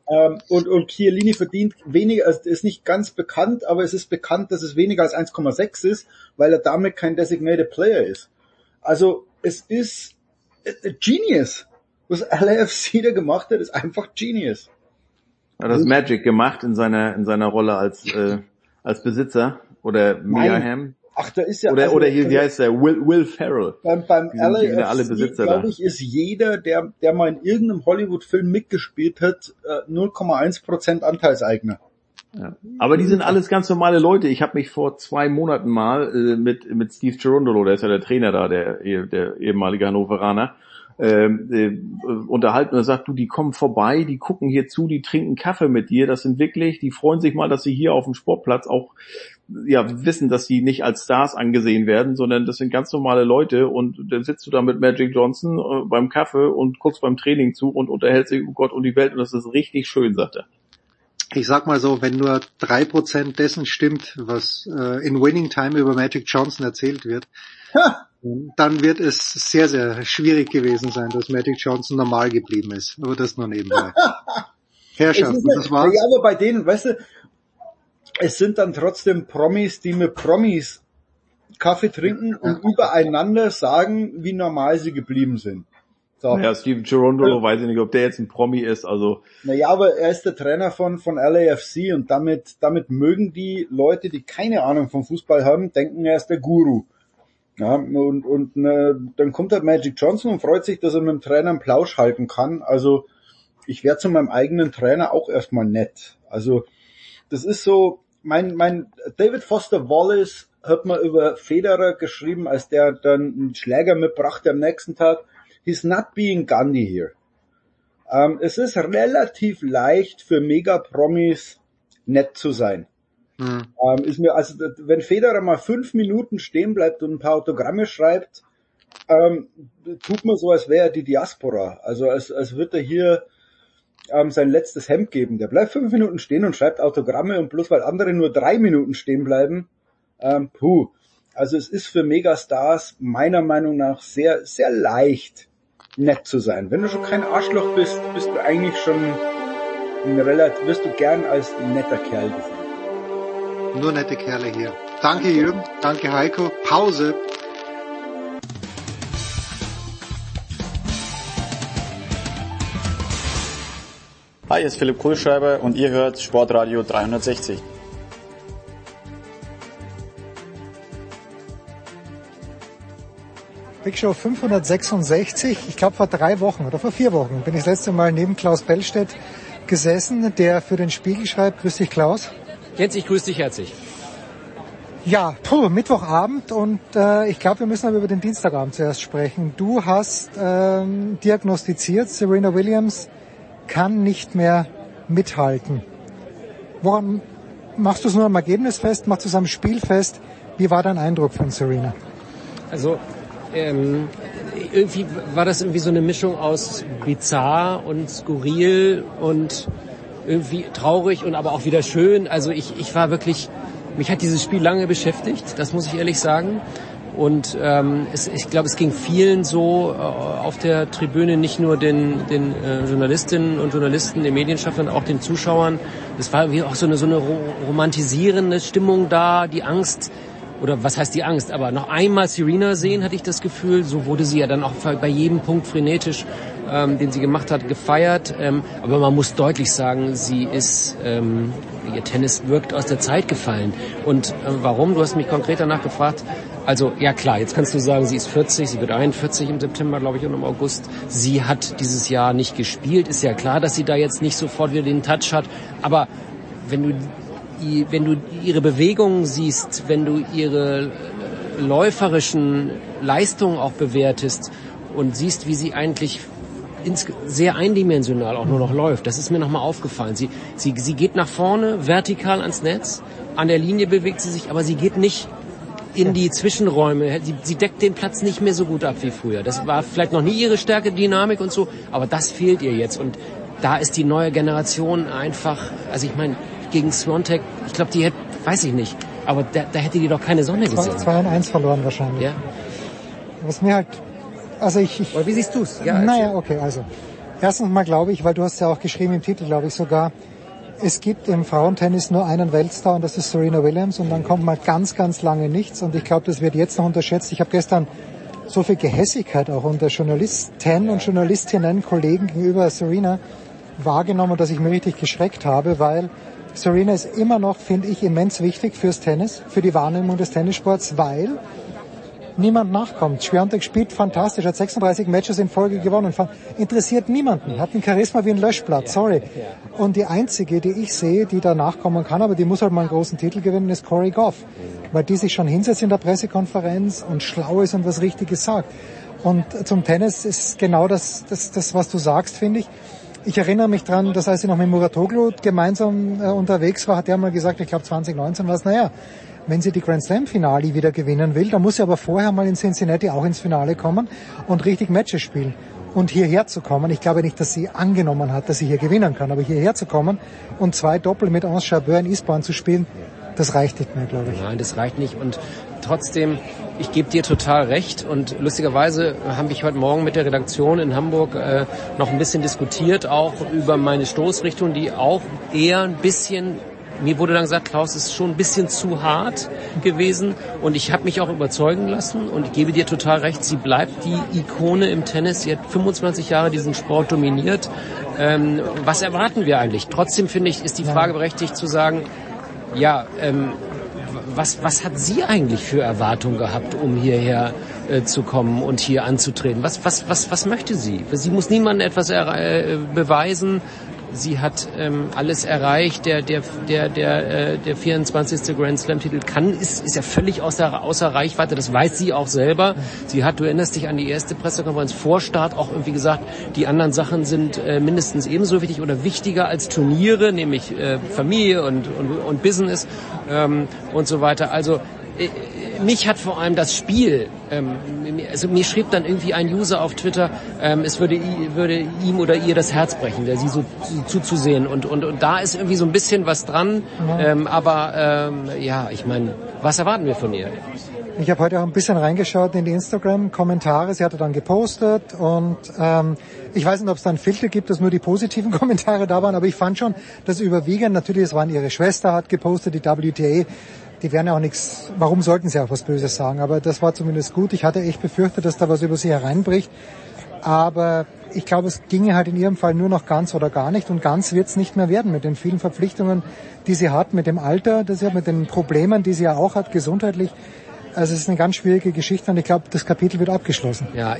Ähm, und, und Chiellini verdient weniger, also ist nicht ganz bekannt, aber es ist bekannt, dass es weniger als 1,6 ist, weil er damit kein designated Player ist. Also es ist äh, Genius. Was LAFC da gemacht hat, ist einfach Genius. Hat das Magic gemacht in seiner in seiner Rolle als äh, als Besitzer oder Meaham. Ach, da ist ja oder also, oder hier, wie heißt der Will Will Ferrell. Beim beim LAFC, glaube ich, ist jeder, der der mal in irgendeinem Hollywood-Film mitgespielt hat, 0,1 äh, Prozent Anteilseigner. Ja. Aber die sind alles ganz normale Leute. Ich habe mich vor zwei Monaten mal äh, mit mit Steve Gerondolo, der ist ja der Trainer da, der, der ehemalige Hannoveraner, ähm, äh, unterhalten und sagt, du, die kommen vorbei, die gucken hier zu, die trinken Kaffee mit dir, das sind wirklich, die freuen sich mal, dass sie hier auf dem Sportplatz auch ja wissen, dass sie nicht als Stars angesehen werden, sondern das sind ganz normale Leute und dann sitzt du da mit Magic Johnson äh, beim Kaffee und guckst beim Training zu und unterhältst sich um Gott und die Welt und das ist richtig schön, sagt er ich sag mal so, wenn nur drei Prozent dessen stimmt, was äh, in Winning Time über Magic Johnson erzählt wird, ha! dann wird es sehr, sehr schwierig gewesen sein, dass Magic Johnson normal geblieben ist. Aber das nur nebenbei. Herrschaft, das war's. Ja, aber bei denen, weißt du, es sind dann trotzdem Promis, die mit Promis Kaffee trinken und übereinander sagen, wie normal sie geblieben sind. So. Ja, Steven Girondolo, weiß ich nicht, ob der jetzt ein Promi ist, also. Naja, aber er ist der Trainer von, von LAFC und damit, damit mögen die Leute, die keine Ahnung vom Fußball haben, denken, er ist der Guru. Ja, und, und ne, dann kommt halt Magic Johnson und freut sich, dass er mit dem Trainer einen Plausch halten kann. Also ich werde zu meinem eigenen Trainer auch erstmal nett. Also das ist so, mein, mein David Foster Wallace hat mal über Federer geschrieben, als der dann einen Schläger mitbrachte am nächsten Tag he's not being Gandhi here. Ähm, es ist relativ leicht für Mega-Promis nett zu sein. Mhm. Ähm, ist mir, also, wenn Federer mal fünf Minuten stehen bleibt und ein paar Autogramme schreibt, ähm, tut man so, als wäre er die Diaspora. Also als, als würde er hier ähm, sein letztes Hemd geben. Der bleibt fünf Minuten stehen und schreibt Autogramme und bloß weil andere nur drei Minuten stehen bleiben, ähm, puh. Also es ist für Megastars meiner Meinung nach sehr, sehr leicht, nett zu sein. Wenn du schon kein Arschloch bist, bist du eigentlich schon ein relativ, wirst du gern als netter Kerl gesehen. Nur nette Kerle hier. Danke Jürgen, danke Heiko. Pause. Hi, hier ist Philipp Kohlschreiber und ihr hört Sportradio 360. Big Show 566. Ich glaube vor drei Wochen oder vor vier Wochen bin ich das letzte Mal neben Klaus Bellstedt gesessen, der für den Spiegel schreibt. Grüß dich, Klaus. Jens, ich grüße dich herzlich. Ja, puh, Mittwochabend und äh, ich glaube, wir müssen aber über den Dienstagabend zuerst sprechen. Du hast ähm, diagnostiziert, Serena Williams kann nicht mehr mithalten. Woran machst du es nur am Ergebnis fest? Machst du es am Spiel fest? Wie war dein Eindruck von Serena? Also ähm, irgendwie war das irgendwie so eine Mischung aus bizarr und skurril und irgendwie traurig und aber auch wieder schön. Also ich, ich war wirklich, mich hat dieses Spiel lange beschäftigt, das muss ich ehrlich sagen. Und ähm, es, ich glaube, es ging vielen so äh, auf der Tribüne, nicht nur den, den äh, Journalistinnen und Journalisten, den Medienschaffern, auch den Zuschauern. Es war wie auch so eine, so eine romantisierende Stimmung da, die Angst, oder was heißt die Angst, aber noch einmal Serena sehen, hatte ich das Gefühl. So wurde sie ja dann auch bei jedem Punkt frenetisch, ähm, den sie gemacht hat, gefeiert. Ähm, aber man muss deutlich sagen, sie ist, ähm, ihr Tennis wirkt aus der Zeit gefallen. Und äh, warum? Du hast mich konkret danach gefragt. Also ja klar, jetzt kannst du sagen, sie ist 40, sie wird 41 im September, glaube ich, und im August. Sie hat dieses Jahr nicht gespielt. Ist ja klar, dass sie da jetzt nicht sofort wieder den Touch hat. Aber wenn du wenn du ihre Bewegungen siehst, wenn du ihre läuferischen Leistungen auch bewertest und siehst, wie sie eigentlich sehr eindimensional auch nur noch läuft. Das ist mir nochmal aufgefallen. Sie, sie, sie geht nach vorne, vertikal ans Netz, an der Linie bewegt sie sich, aber sie geht nicht in die Zwischenräume. Sie, sie deckt den Platz nicht mehr so gut ab wie früher. Das war vielleicht noch nie ihre Stärke, Dynamik und so, aber das fehlt ihr jetzt. Und da ist die neue Generation einfach, also ich meine, gegen Swantek, ich glaube, die hätte, weiß ich nicht, aber da, da hätte die doch keine Sonne gesehen. 2 und 1 verloren wahrscheinlich. Ja. Was mir halt, also ich... ich Oder wie siehst du's? Ja, naja, okay, also. Erstens mal glaube ich, weil du hast ja auch geschrieben im Titel, glaube ich sogar, es gibt im Frauentennis nur einen Weltstar und das ist Serena Williams und dann kommt mal ganz, ganz lange nichts und ich glaube, das wird jetzt noch unterschätzt. Ich habe gestern so viel Gehässigkeit auch unter Journalisten und Journalistinnen, Kollegen gegenüber Serena wahrgenommen, dass ich mir richtig geschreckt habe, weil Serena ist immer noch, finde ich, immens wichtig fürs Tennis, für die Wahrnehmung des Tennissports, weil niemand nachkommt. Schwiontek spielt fantastisch, hat 36 Matches in Folge gewonnen, interessiert niemanden, hat ein Charisma wie ein Löschblatt, sorry. Und die einzige, die ich sehe, die da nachkommen kann, aber die muss halt mal einen großen Titel gewinnen, ist Corey Goff. Weil die sich schon hinsetzt in der Pressekonferenz und schlau ist und was Richtiges sagt. Und zum Tennis ist genau das, das, das was du sagst, finde ich. Ich erinnere mich dran, dass als ich noch mit Muratoglu gemeinsam äh, unterwegs war, hat er mal gesagt, ich glaube 2019 war es, naja, wenn sie die Grand Slam Finale wieder gewinnen will, dann muss sie aber vorher mal in Cincinnati auch ins Finale kommen und richtig Matches spielen. Und hierher zu kommen, ich glaube nicht, dass sie angenommen hat, dass sie hier gewinnen kann, aber hierher zu kommen und zwei Doppel mit Anse Chabeur in Eastbourne zu spielen, das reicht nicht mehr, glaube ich. Nein, das reicht nicht. Und trotzdem, ich gebe dir total recht. Und lustigerweise habe ich heute Morgen mit der Redaktion in Hamburg äh, noch ein bisschen diskutiert, auch über meine Stoßrichtung, die auch eher ein bisschen mir wurde dann gesagt, Klaus ist schon ein bisschen zu hart gewesen und ich habe mich auch überzeugen lassen und ich gebe dir total recht, sie bleibt die Ikone im Tennis. Sie hat 25 Jahre diesen Sport dominiert. Ähm, was erwarten wir eigentlich? Trotzdem finde ich, ist die Frage berechtigt zu sagen, ja, ähm, was, was hat sie eigentlich für Erwartungen gehabt, um hierher äh, zu kommen und hier anzutreten? Was, was, was, was möchte sie? Sie muss niemandem etwas äh, beweisen. Sie hat ähm, alles erreicht. Der, der, der, der, äh, der 24. Grand Slam-Titel kann, ist, ist ja völlig außer, außer Reichweite. Das weiß sie auch selber. Sie hat, du erinnerst dich an die erste Pressekonferenz vor Start auch irgendwie gesagt, die anderen Sachen sind äh, mindestens ebenso wichtig oder wichtiger als Turniere, nämlich äh, Familie und, und, und Business ähm, und so weiter. Also mich hat vor allem das Spiel, ähm, also mir schrieb dann irgendwie ein User auf Twitter, ähm, es würde, würde ihm oder ihr das Herz brechen, der sie so, so zuzusehen und, und, und da ist irgendwie so ein bisschen was dran, ähm, aber ähm, ja, ich meine, was erwarten wir von ihr? Ich habe heute auch ein bisschen reingeschaut in die Instagram-Kommentare. Sie hatte dann gepostet und ähm, ich weiß nicht, ob es da einen Filter gibt, dass nur die positiven Kommentare da waren, aber ich fand schon, dass überwiegend, natürlich, es waren ihre Schwester, hat gepostet, die WTA, die werden ja auch nichts, warum sollten sie auch was Böses sagen? Aber das war zumindest gut. Ich hatte echt befürchtet, dass da was über sie hereinbricht. Aber ich glaube, es ginge halt in ihrem Fall nur noch ganz oder gar nicht. Und ganz wird es nicht mehr werden mit den vielen Verpflichtungen, die sie hat, mit dem Alter, das sie hat, mit den Problemen, die sie ja auch hat, gesundheitlich. Also es ist eine ganz schwierige Geschichte und ich glaube, das Kapitel wird abgeschlossen. Ja,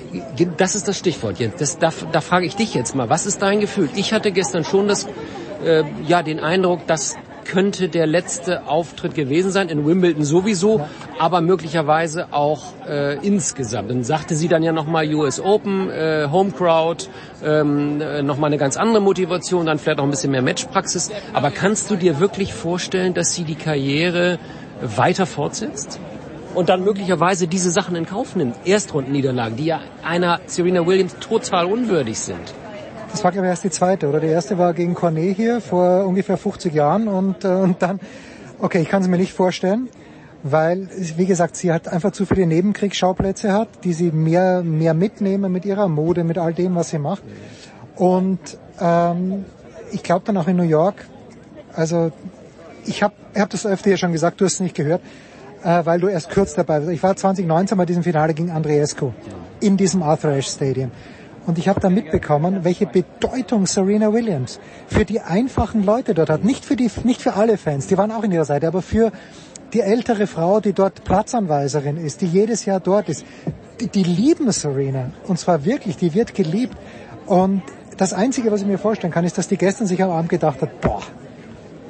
das ist das Stichwort jetzt. Das, da, da frage ich dich jetzt mal, was ist dein Gefühl? Ich hatte gestern schon das, äh, ja, den Eindruck, dass könnte der letzte Auftritt gewesen sein, in Wimbledon sowieso, aber möglicherweise auch äh, insgesamt. Dann sagte sie dann ja nochmal US Open, äh, Home Crowd, ähm, äh, nochmal eine ganz andere Motivation, dann vielleicht auch ein bisschen mehr Matchpraxis. Aber kannst du dir wirklich vorstellen, dass sie die Karriere weiter fortsetzt? und dann möglicherweise diese Sachen in Kauf nimmt. Erstrundenniederlagen, die ja einer Serena Williams total unwürdig sind. Das war glaube ich erst die zweite, oder? Die erste war gegen Cornet hier vor ungefähr 50 Jahren und, äh, und dann, okay, ich kann es mir nicht vorstellen, weil, wie gesagt, sie hat einfach zu viele Nebenkriegsschauplätze hat, die sie mehr, mehr mitnehmen mit ihrer Mode, mit all dem, was sie macht. Und ähm, ich glaube dann auch in New York, also ich habe hab das öfter ja schon gesagt, du hast es nicht gehört, äh, weil du erst kurz dabei warst. Ich war 2019 bei diesem Finale gegen Andreescu in diesem Arthur Ashe Stadium. Und ich habe da mitbekommen, welche Bedeutung Serena Williams für die einfachen Leute dort hat. Nicht für, die, nicht für alle Fans, die waren auch in ihrer Seite, aber für die ältere Frau, die dort Platzanweiserin ist, die jedes Jahr dort ist. Die, die lieben Serena. Und zwar wirklich, die wird geliebt. Und das Einzige, was ich mir vorstellen kann, ist, dass die gestern sich am Abend gedacht hat, boah,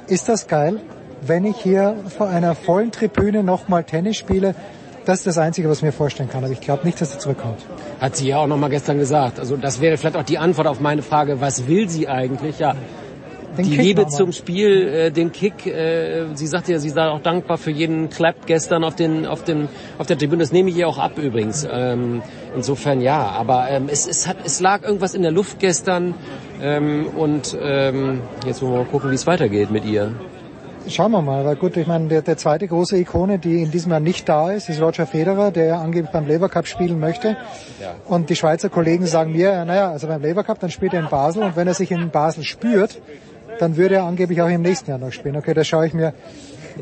ist das geil, wenn ich hier vor einer vollen Tribüne nochmal Tennis spiele das ist das Einzige, was ich mir vorstellen kann. Aber ich glaube nicht, dass sie zurückkommt. Hat sie ja auch nochmal gestern gesagt. Also das wäre vielleicht auch die Antwort auf meine Frage, was will sie eigentlich? Ja, den die Kick Liebe zum Spiel, äh, den Kick. Äh, sie sagte ja, sie sei auch dankbar für jeden Clap gestern auf den, auf den, auf der Tribüne. Das nehme ich ihr auch ab übrigens. Ähm, insofern ja, aber ähm, es, es hat, es lag irgendwas in der Luft gestern ähm, und ähm, jetzt wollen wir mal gucken, wie es weitergeht mit ihr. Schauen wir mal, weil gut, ich meine, der, der zweite große Ikone, die in diesem Jahr nicht da ist, ist Roger Federer, der ja angeblich beim Lever Cup spielen möchte. Ja. Und die Schweizer Kollegen sagen mir, naja, also beim Lever Cup, dann spielt er in Basel und wenn er sich in Basel spürt, dann würde er angeblich auch im nächsten Jahr noch spielen. Okay, das schaue ich mir,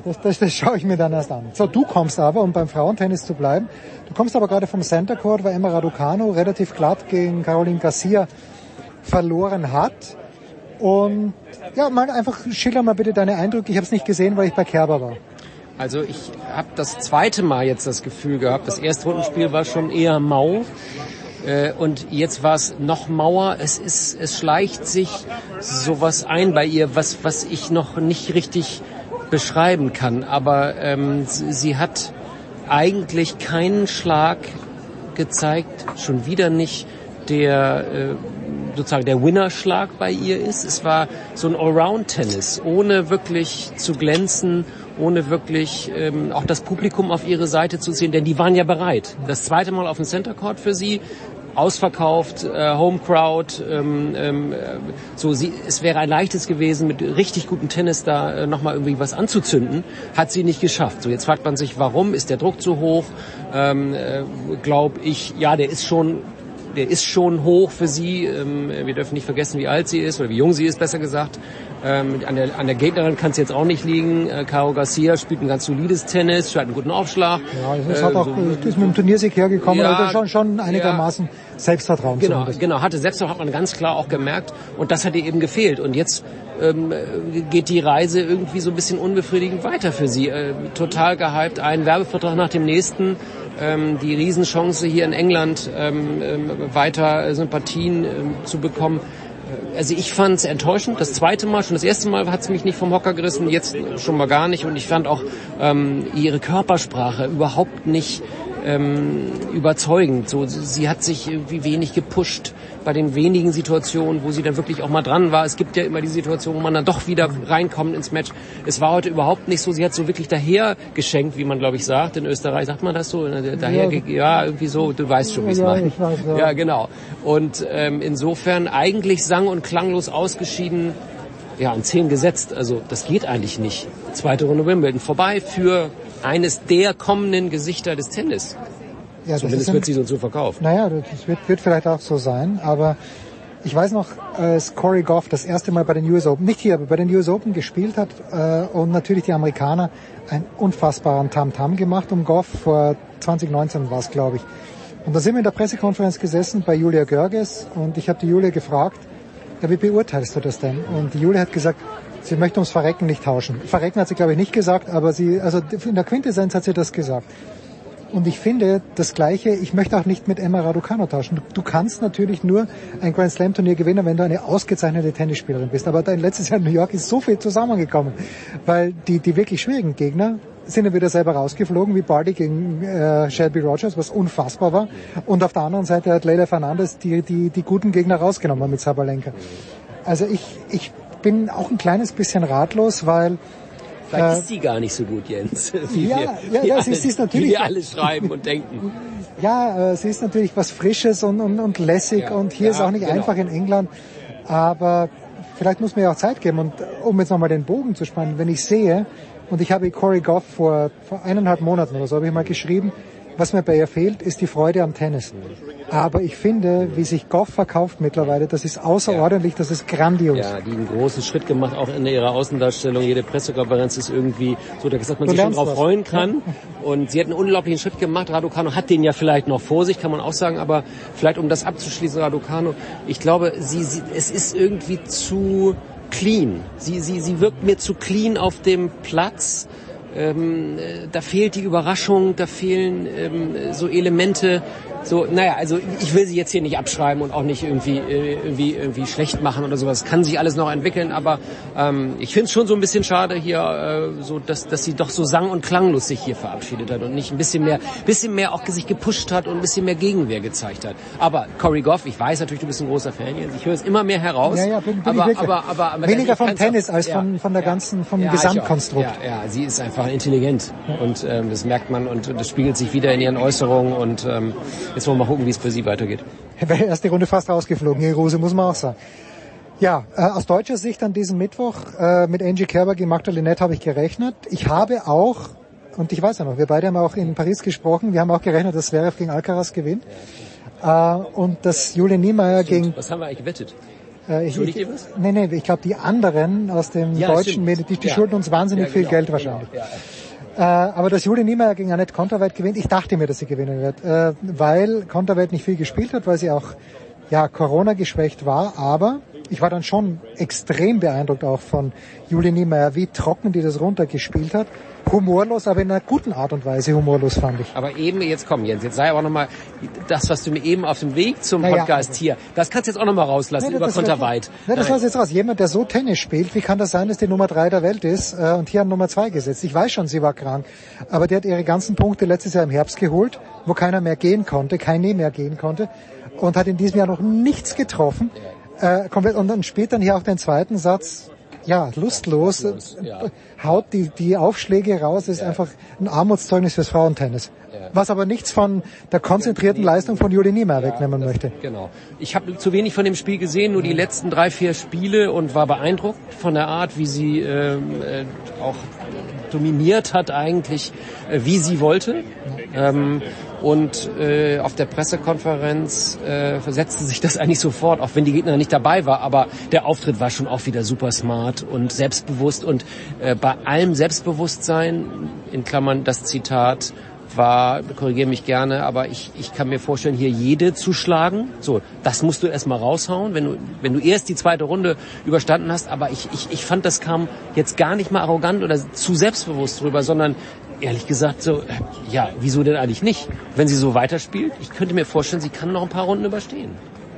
das, das, das schaue ich mir dann erst an. So, du kommst aber, um beim Frauentennis zu bleiben, du kommst aber gerade vom Center Court, weil Emma Raducano relativ glatt gegen Caroline Garcia verloren hat. Und ja, mal einfach schilder mal bitte deine Eindrücke. Ich habe es nicht gesehen, weil ich bei Kerber war. Also ich habe das zweite Mal jetzt das Gefühl gehabt, das erste Rundenspiel war schon eher mau. Äh, und jetzt war es noch mauer. Es ist, es schleicht sich sowas ein bei ihr, was, was ich noch nicht richtig beschreiben kann. Aber ähm, sie, sie hat eigentlich keinen Schlag gezeigt, schon wieder nicht der äh, sozusagen der Winnerschlag bei ihr ist. Es war so ein Allround-Tennis, ohne wirklich zu glänzen, ohne wirklich ähm, auch das Publikum auf ihre Seite zu ziehen, denn die waren ja bereit. Das zweite Mal auf dem Center Court für sie, ausverkauft, äh, Home Crowd, ähm, ähm, so sie, es wäre ein leichtes gewesen, mit richtig gutem Tennis da äh, nochmal irgendwie was anzuzünden, hat sie nicht geschafft. So jetzt fragt man sich, warum ist der Druck zu hoch? Ähm, äh, Glaube ich, ja, der ist schon der ist schon hoch für sie. Ähm, wir dürfen nicht vergessen, wie alt sie ist oder wie jung sie ist, besser gesagt. Ähm, an, der, an der Gegnerin kann es jetzt auch nicht liegen. Äh, Caro Garcia spielt ein ganz solides Tennis, hat einen guten Aufschlag. Ja, es äh, hat auch, so, ist mit dem Turniersieg hergekommen, ja, also schon, schon einigermaßen ja, Selbstvertrauen. Genau, zumindest. genau, hatte Selbstvertrauen, hat man ganz klar auch gemerkt. Und das hat ihr eben gefehlt. Und jetzt ähm, geht die Reise irgendwie so ein bisschen unbefriedigend weiter für sie. Äh, total gehypt, ein Werbevertrag nach dem nächsten ähm, die Riesenchance hier in England ähm, ähm, weiter Sympathien ähm, zu bekommen. Äh, also ich fand es enttäuschend. Das zweite Mal, schon das erste Mal hat es mich nicht vom Hocker gerissen, jetzt schon mal gar nicht. Und ich fand auch ähm, ihre Körpersprache überhaupt nicht ähm, überzeugend. So, sie hat sich irgendwie wenig gepusht bei den wenigen Situationen, wo sie dann wirklich auch mal dran war. Es gibt ja immer die Situation, wo man dann doch wieder reinkommt ins Match. Es war heute überhaupt nicht so. Sie hat so wirklich daher geschenkt, wie man glaube ich sagt. In Österreich sagt man das so. Daher, ja, ja irgendwie so. Du weißt schon, wie es ja, meint. Ja. ja, genau. Und ähm, insofern eigentlich sang- und klanglos ausgeschieden. Ja, an zehn gesetzt. Also das geht eigentlich nicht. Zweite Runde Wimbledon vorbei für eines der kommenden Gesichter des Tennis. Ja, Zumindest wird sie so verkauft. Naja, das wird, wird vielleicht auch so sein, aber ich weiß noch, als Corey Goff das erste Mal bei den US Open, nicht hier, aber bei den US Open gespielt hat äh, und natürlich die Amerikaner einen unfassbaren Tamtam -Tam gemacht um Goff vor 2019 war es, glaube ich. Und da sind wir in der Pressekonferenz gesessen bei Julia Görges und ich habe die Julia gefragt, ja, wie beurteilst du das denn? Und die Julia hat gesagt, sie möchte ums Verrecken nicht tauschen. Verrecken hat sie, glaube ich, nicht gesagt, aber sie, also in der Quintessenz hat sie das gesagt. Und ich finde das Gleiche, ich möchte auch nicht mit Emma Raducano tauschen. Du, kannst natürlich nur ein Grand Slam Turnier gewinnen, wenn du eine ausgezeichnete Tennisspielerin bist. Aber dein letztes Jahr in New York ist so viel zusammengekommen, weil die, die wirklich schwierigen Gegner sind ja wieder selber rausgeflogen, wie Barty gegen äh, Shelby Rogers, was unfassbar war. Und auf der anderen Seite hat Leila Fernandes die, die, die guten Gegner rausgenommen mit Sabalenka. Also ich, ich bin auch ein kleines bisschen ratlos, weil Vielleicht äh, ist sie gar nicht so gut, Jens. Wie ja, wir, ja, ja, alle, sie ist natürlich. Wie wir alle schreiben und denken. Ja, äh, sie ist natürlich was Frisches und, und, und lässig ja, und hier ja, ist auch nicht genau. einfach in England. Aber vielleicht muss man ja auch Zeit geben und um jetzt nochmal den Bogen zu spannen, wenn ich sehe, und ich habe Corey Goff vor, vor eineinhalb Monaten oder so, habe ich mal geschrieben, was mir bei ihr fehlt, ist die Freude am Tennis. Aber ich finde, wie sich Goff verkauft mittlerweile, das ist außerordentlich, das ist grandios. Ja, die einen großen Schritt gemacht, auch in ihrer Außendarstellung. Jede Pressekonferenz ist irgendwie so, dass man du sich schon drauf was. freuen kann. Und sie hat einen unglaublichen Schritt gemacht. Raducano hat den ja vielleicht noch vor sich, kann man auch sagen. Aber vielleicht, um das abzuschließen, Raducano, ich glaube, sie, sie es ist irgendwie zu clean. Sie, sie, sie wirkt mir zu clean auf dem Platz ähm, äh, da fehlt die Überraschung, da fehlen ähm, so Elemente, so, naja, also ich will sie jetzt hier nicht abschreiben und auch nicht irgendwie, äh, irgendwie, irgendwie schlecht machen oder sowas. Kann sich alles noch entwickeln, aber ähm, ich finde es schon so ein bisschen schade hier, äh, so dass, dass sie doch so sang- und klanglos sich hier verabschiedet hat und nicht ein bisschen mehr, bisschen mehr auch sich gepusht hat und ein bisschen mehr Gegenwehr gezeigt hat. Aber Cory Goff, ich weiß natürlich, du bist ein großer Fan jetzt. Ich höre es immer mehr heraus. Ja, ja, bin, bin aber, ich aber, aber, aber, Weniger vom Tennis als ja, von, von der ganzen, vom ja, Gesamtkonstrukt. Ja, ja, sie ist einfach intelligent und ähm, das merkt man und das spiegelt sich wieder in ihren Äußerungen und ähm, Jetzt wollen wir mal gucken, wie es für Sie weitergeht. Wäre erste Runde fast rausgeflogen, Herr Rose, muss man auch sagen. Ja, äh, aus deutscher Sicht an diesem Mittwoch äh, mit Angie Kerber gegen Magda Linette habe ich gerechnet. Ich habe auch, und ich weiß ja noch, wir beide haben auch in Paris gesprochen, wir haben auch gerechnet, dass Zverev gegen Alcaraz gewinnt. Äh, und dass Julian Niemeyer gegen... Was haben wir eigentlich gewettet? Äh, ich, ich, nee, nee, ich glaube, die anderen aus dem ja, deutschen Medien, die, die ja. schulden uns wahnsinnig ja, genau, viel Geld wahrscheinlich. Genau, äh, aber dass Julie Niemeyer gegen Annette Konterweit gewinnt, ich dachte mir, dass sie gewinnen wird, äh, weil Konterweit nicht viel gespielt hat, weil sie auch ja Corona geschwächt war, aber ich war dann schon extrem beeindruckt auch von Julie Niemeyer, wie trocken die das runtergespielt hat. Humorlos, aber in einer guten Art und Weise humorlos fand ich. Aber eben, jetzt komm Jens, jetzt sei aber nochmal, das, was du mir eben auf dem Weg zum Naja, Podcast hier, das kannst du jetzt auch nochmal rauslassen Nee, über Konterweit. Ne, das Nein. war's jetzt raus. Jemand, der so Tennis spielt, wie kann das sein, dass die Nummer drei der Welt ist äh, und hier an Nummer zwei gesetzt? Ich weiß schon, sie war krank, aber die hat ihre ganzen Punkte letztes Jahr im Herbst geholt, wo keiner mehr gehen konnte, keine mehr gehen konnte und hat in diesem Jahr noch nichts getroffen. Äh, komplett, und dann spielt dann hier auch den zweiten Satz. Ja, lustlos, äh, haut die, die Aufschläge raus, ist einfach ein Armutszeugnis fürs Frauentennis. Was aber nichts von der konzentrierten Leistung von Juli Niemeyer wegnehmen möchte. Genau. Ich habe zu wenig von dem Spiel gesehen, nur die letzten drei, vier Spiele und war beeindruckt von der Art, wie sie ähm, äh, auch dominiert hat eigentlich, äh, wie sie wollte. Ähm, und äh, auf der Pressekonferenz äh, versetzte sich das eigentlich sofort, auch wenn die Gegner nicht dabei war. Aber der Auftritt war schon auch wieder super smart und selbstbewusst. Und äh, bei allem Selbstbewusstsein, in Klammern das Zitat, war, korrigiere mich gerne, aber ich, ich kann mir vorstellen, hier jede zu schlagen. So, das musst du erstmal raushauen, wenn du, wenn du erst die zweite Runde überstanden hast. Aber ich, ich, ich fand, das kam jetzt gar nicht mal arrogant oder zu selbstbewusst drüber, sondern ehrlich gesagt so, äh, ja, wieso denn eigentlich nicht? Wenn sie so weiterspielt, ich könnte mir vorstellen, sie kann noch ein paar Runden überstehen.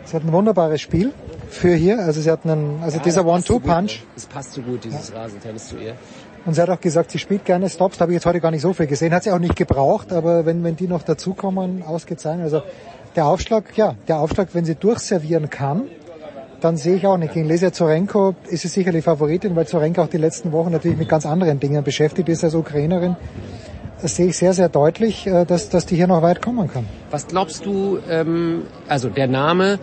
Sie hat ein wunderbares Spiel für hier. Also sie hat einen, also Ja, dieser so One-Two-Punch. ne? Das passt so gut, dieses Rasentennis zu ihr. Und sie hat auch gesagt, sie spielt gerne Stops. Da habe ich jetzt heute gar nicht so viel gesehen. Hat sie auch nicht gebraucht, aber wenn, wenn die noch dazukommen, ausgezeichnet. Also der Aufschlag, ja, der Aufschlag, wenn sie durchservieren kann, dann sehe ich auch nicht. Gegen Lesia Zorenko ist sie sicherlich Favoritin, weil Zorenko auch die letzten Wochen natürlich mit ganz anderen Dingen beschäftigt ist als Ukrainerin. Das sehe ich sehr, sehr deutlich, äh, dass, dass die hier noch weit kommen kann. Was glaubst du, ähm, also der Name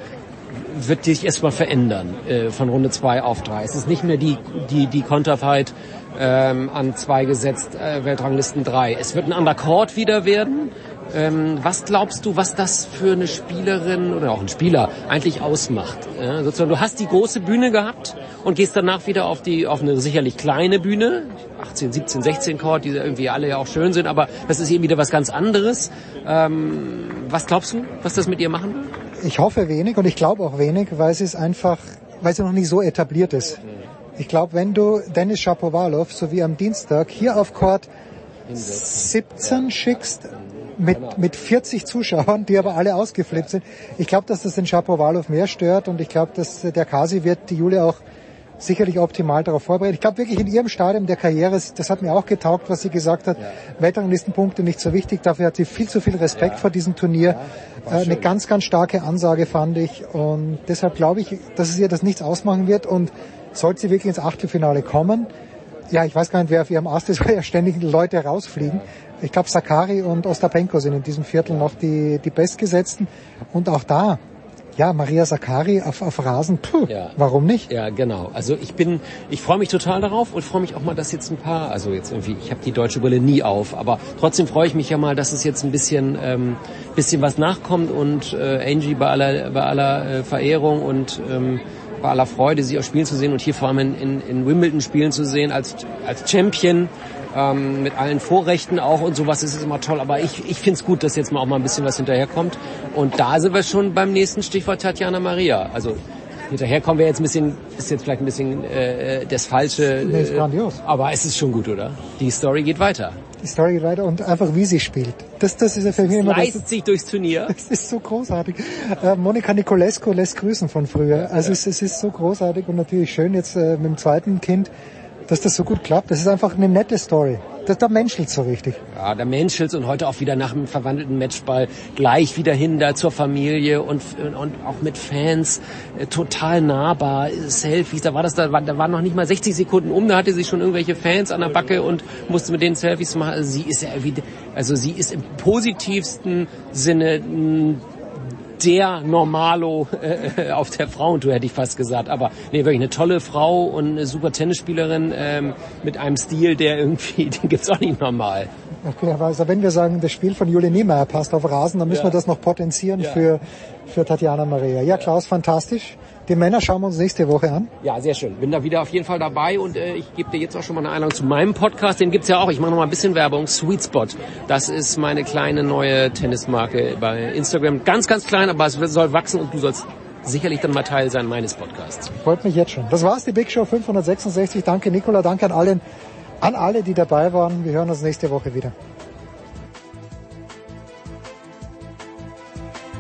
wird sich erstmal verändern äh, von Runde 2 auf 3. Es ist nicht mehr die, die, die Konterfight ähm, an zwei gesetzt, äh, Weltranglisten 3. Es wird ein Undercourt wieder werden. Ähm, was glaubst du, was das für eine Spielerin oder auch ein Spieler eigentlich ausmacht? Ja, sozusagen, du hast die große Bühne gehabt und gehst danach wieder auf die auf eine sicherlich kleine Bühne, 18, 17, 16 Court, die irgendwie alle ja auch schön sind, aber das ist eben wieder was ganz anderes. Ähm, was glaubst du, was das mit ihr machen wird? Ich hoffe wenig und ich glaube auch wenig, weil sie es einfach, weil sie noch nicht so etabliert ist. Ich glaube, wenn du Dennis Shapovalov, so wie am Dienstag, hier auf Court 17 schickst, mit, mit 40 Zuschauern, die aber alle ausgeflippt sind. Ich glaube, dass das den Shapovalov mehr stört und ich glaube, dass der Kasi wird die Julia auch sicherlich optimal darauf vorbereitet. Ich glaube wirklich in ihrem Stadium der Karriere, das hat mir auch getaugt, was sie gesagt hat, Weltranglistenpunkte nicht so wichtig, dafür hat sie viel zu viel Respekt vor diesem Turnier. Äh, eine ganz, ganz starke Ansage fand ich und deshalb glaube ich, dass es ihr das nichts ausmachen wird und sollte sie wirklich ins Achtelfinale kommen, ja, ich weiß gar nicht, wer auf ihrem Ast ist, weil ja ständig Leute rausfliegen. Ich glaube, Sakari und Ostapenko sind in diesem Viertel noch die, die Bestgesetzten. Und auch da, ja, Maria Sakari auf, auf Rasen, puh, warum nicht? Ja, genau. Also ich bin, ich freue mich total darauf und freue mich auch mal, dass jetzt ein paar, also jetzt irgendwie, ich habe die deutsche Brille nie auf, aber trotzdem freue ich mich ja mal, dass es jetzt ein bisschen, ähm, bisschen was nachkommt und äh, Angie bei aller, bei aller äh, Verehrung und ähm, bei aller Freude, sie auch spielen zu sehen und hier vor allem in, in, in Wimbledon spielen zu sehen als, als Champion ähm, mit allen Vorrechten auch und sowas ist es immer toll. Aber ich, ich finde es gut, dass jetzt mal auch mal ein bisschen was hinterherkommt. Und da sind wir schon beim nächsten Stichwort Tatjana Maria. Also hinterher kommen wir jetzt ein bisschen, ist jetzt vielleicht ein bisschen äh, das Falsche. Nee, ist äh, grandios. Aber es ist schon gut, oder? Die Story geht weiter. Die Story geht weiter und einfach wie sie spielt. Das, das ist ja für mich immer das, Leistet sich durchs Turnier. Das ist so großartig. Äh, Monika Nicolescu lässt grüßen von früher. Also Es, es ist so großartig und natürlich schön jetzt äh, mit dem zweiten Kind, dass das so gut klappt. Das ist einfach eine nette Story. Das, da menschelt so richtig. Ja, der Menschels und heute auch wieder nach dem verwandelten Matchball gleich wieder hin da zur Familie und, und auch mit Fans äh, total nahbar. Selfies, da war das, da, war, da waren noch nicht mal 60 Sekunden um, da hatte sie schon irgendwelche Fans an der Backe und musste mit denen Selfies machen. Also sie ist ja also sie ist im positivsten Sinne der Normalo äh, auf der Frauentour, hätte ich fast gesagt. Aber nee, wirklich eine tolle Frau und eine super Tennisspielerin ähm, mit einem Stil, der irgendwie, den gibt's auch nicht normal. Okay, aber also wenn wir sagen, das Spiel von Jule Niemeyer passt auf Rasen, dann müssen Ja. wir das noch potenzieren Ja. für, für Tatjana Maria. Ja, Klaus, fantastisch. Die Männer schauen wir uns nächste Woche an. Ja, sehr schön. Bin da wieder auf jeden Fall dabei und äh, ich gebe dir jetzt auch schon mal eine Einladung zu meinem Podcast. Den gibt's ja auch. Ich mache noch mal ein bisschen Werbung. Sweet Spot. Das ist meine kleine neue Tennismarke bei Instagram. Ganz, ganz klein, aber es soll wachsen und du sollst sicherlich dann mal Teil sein meines Podcasts. Freut mich jetzt schon. Das war's, die Big Show 566. Danke Nicola, danke an allen, an alle, die dabei waren. Wir hören uns nächste Woche wieder.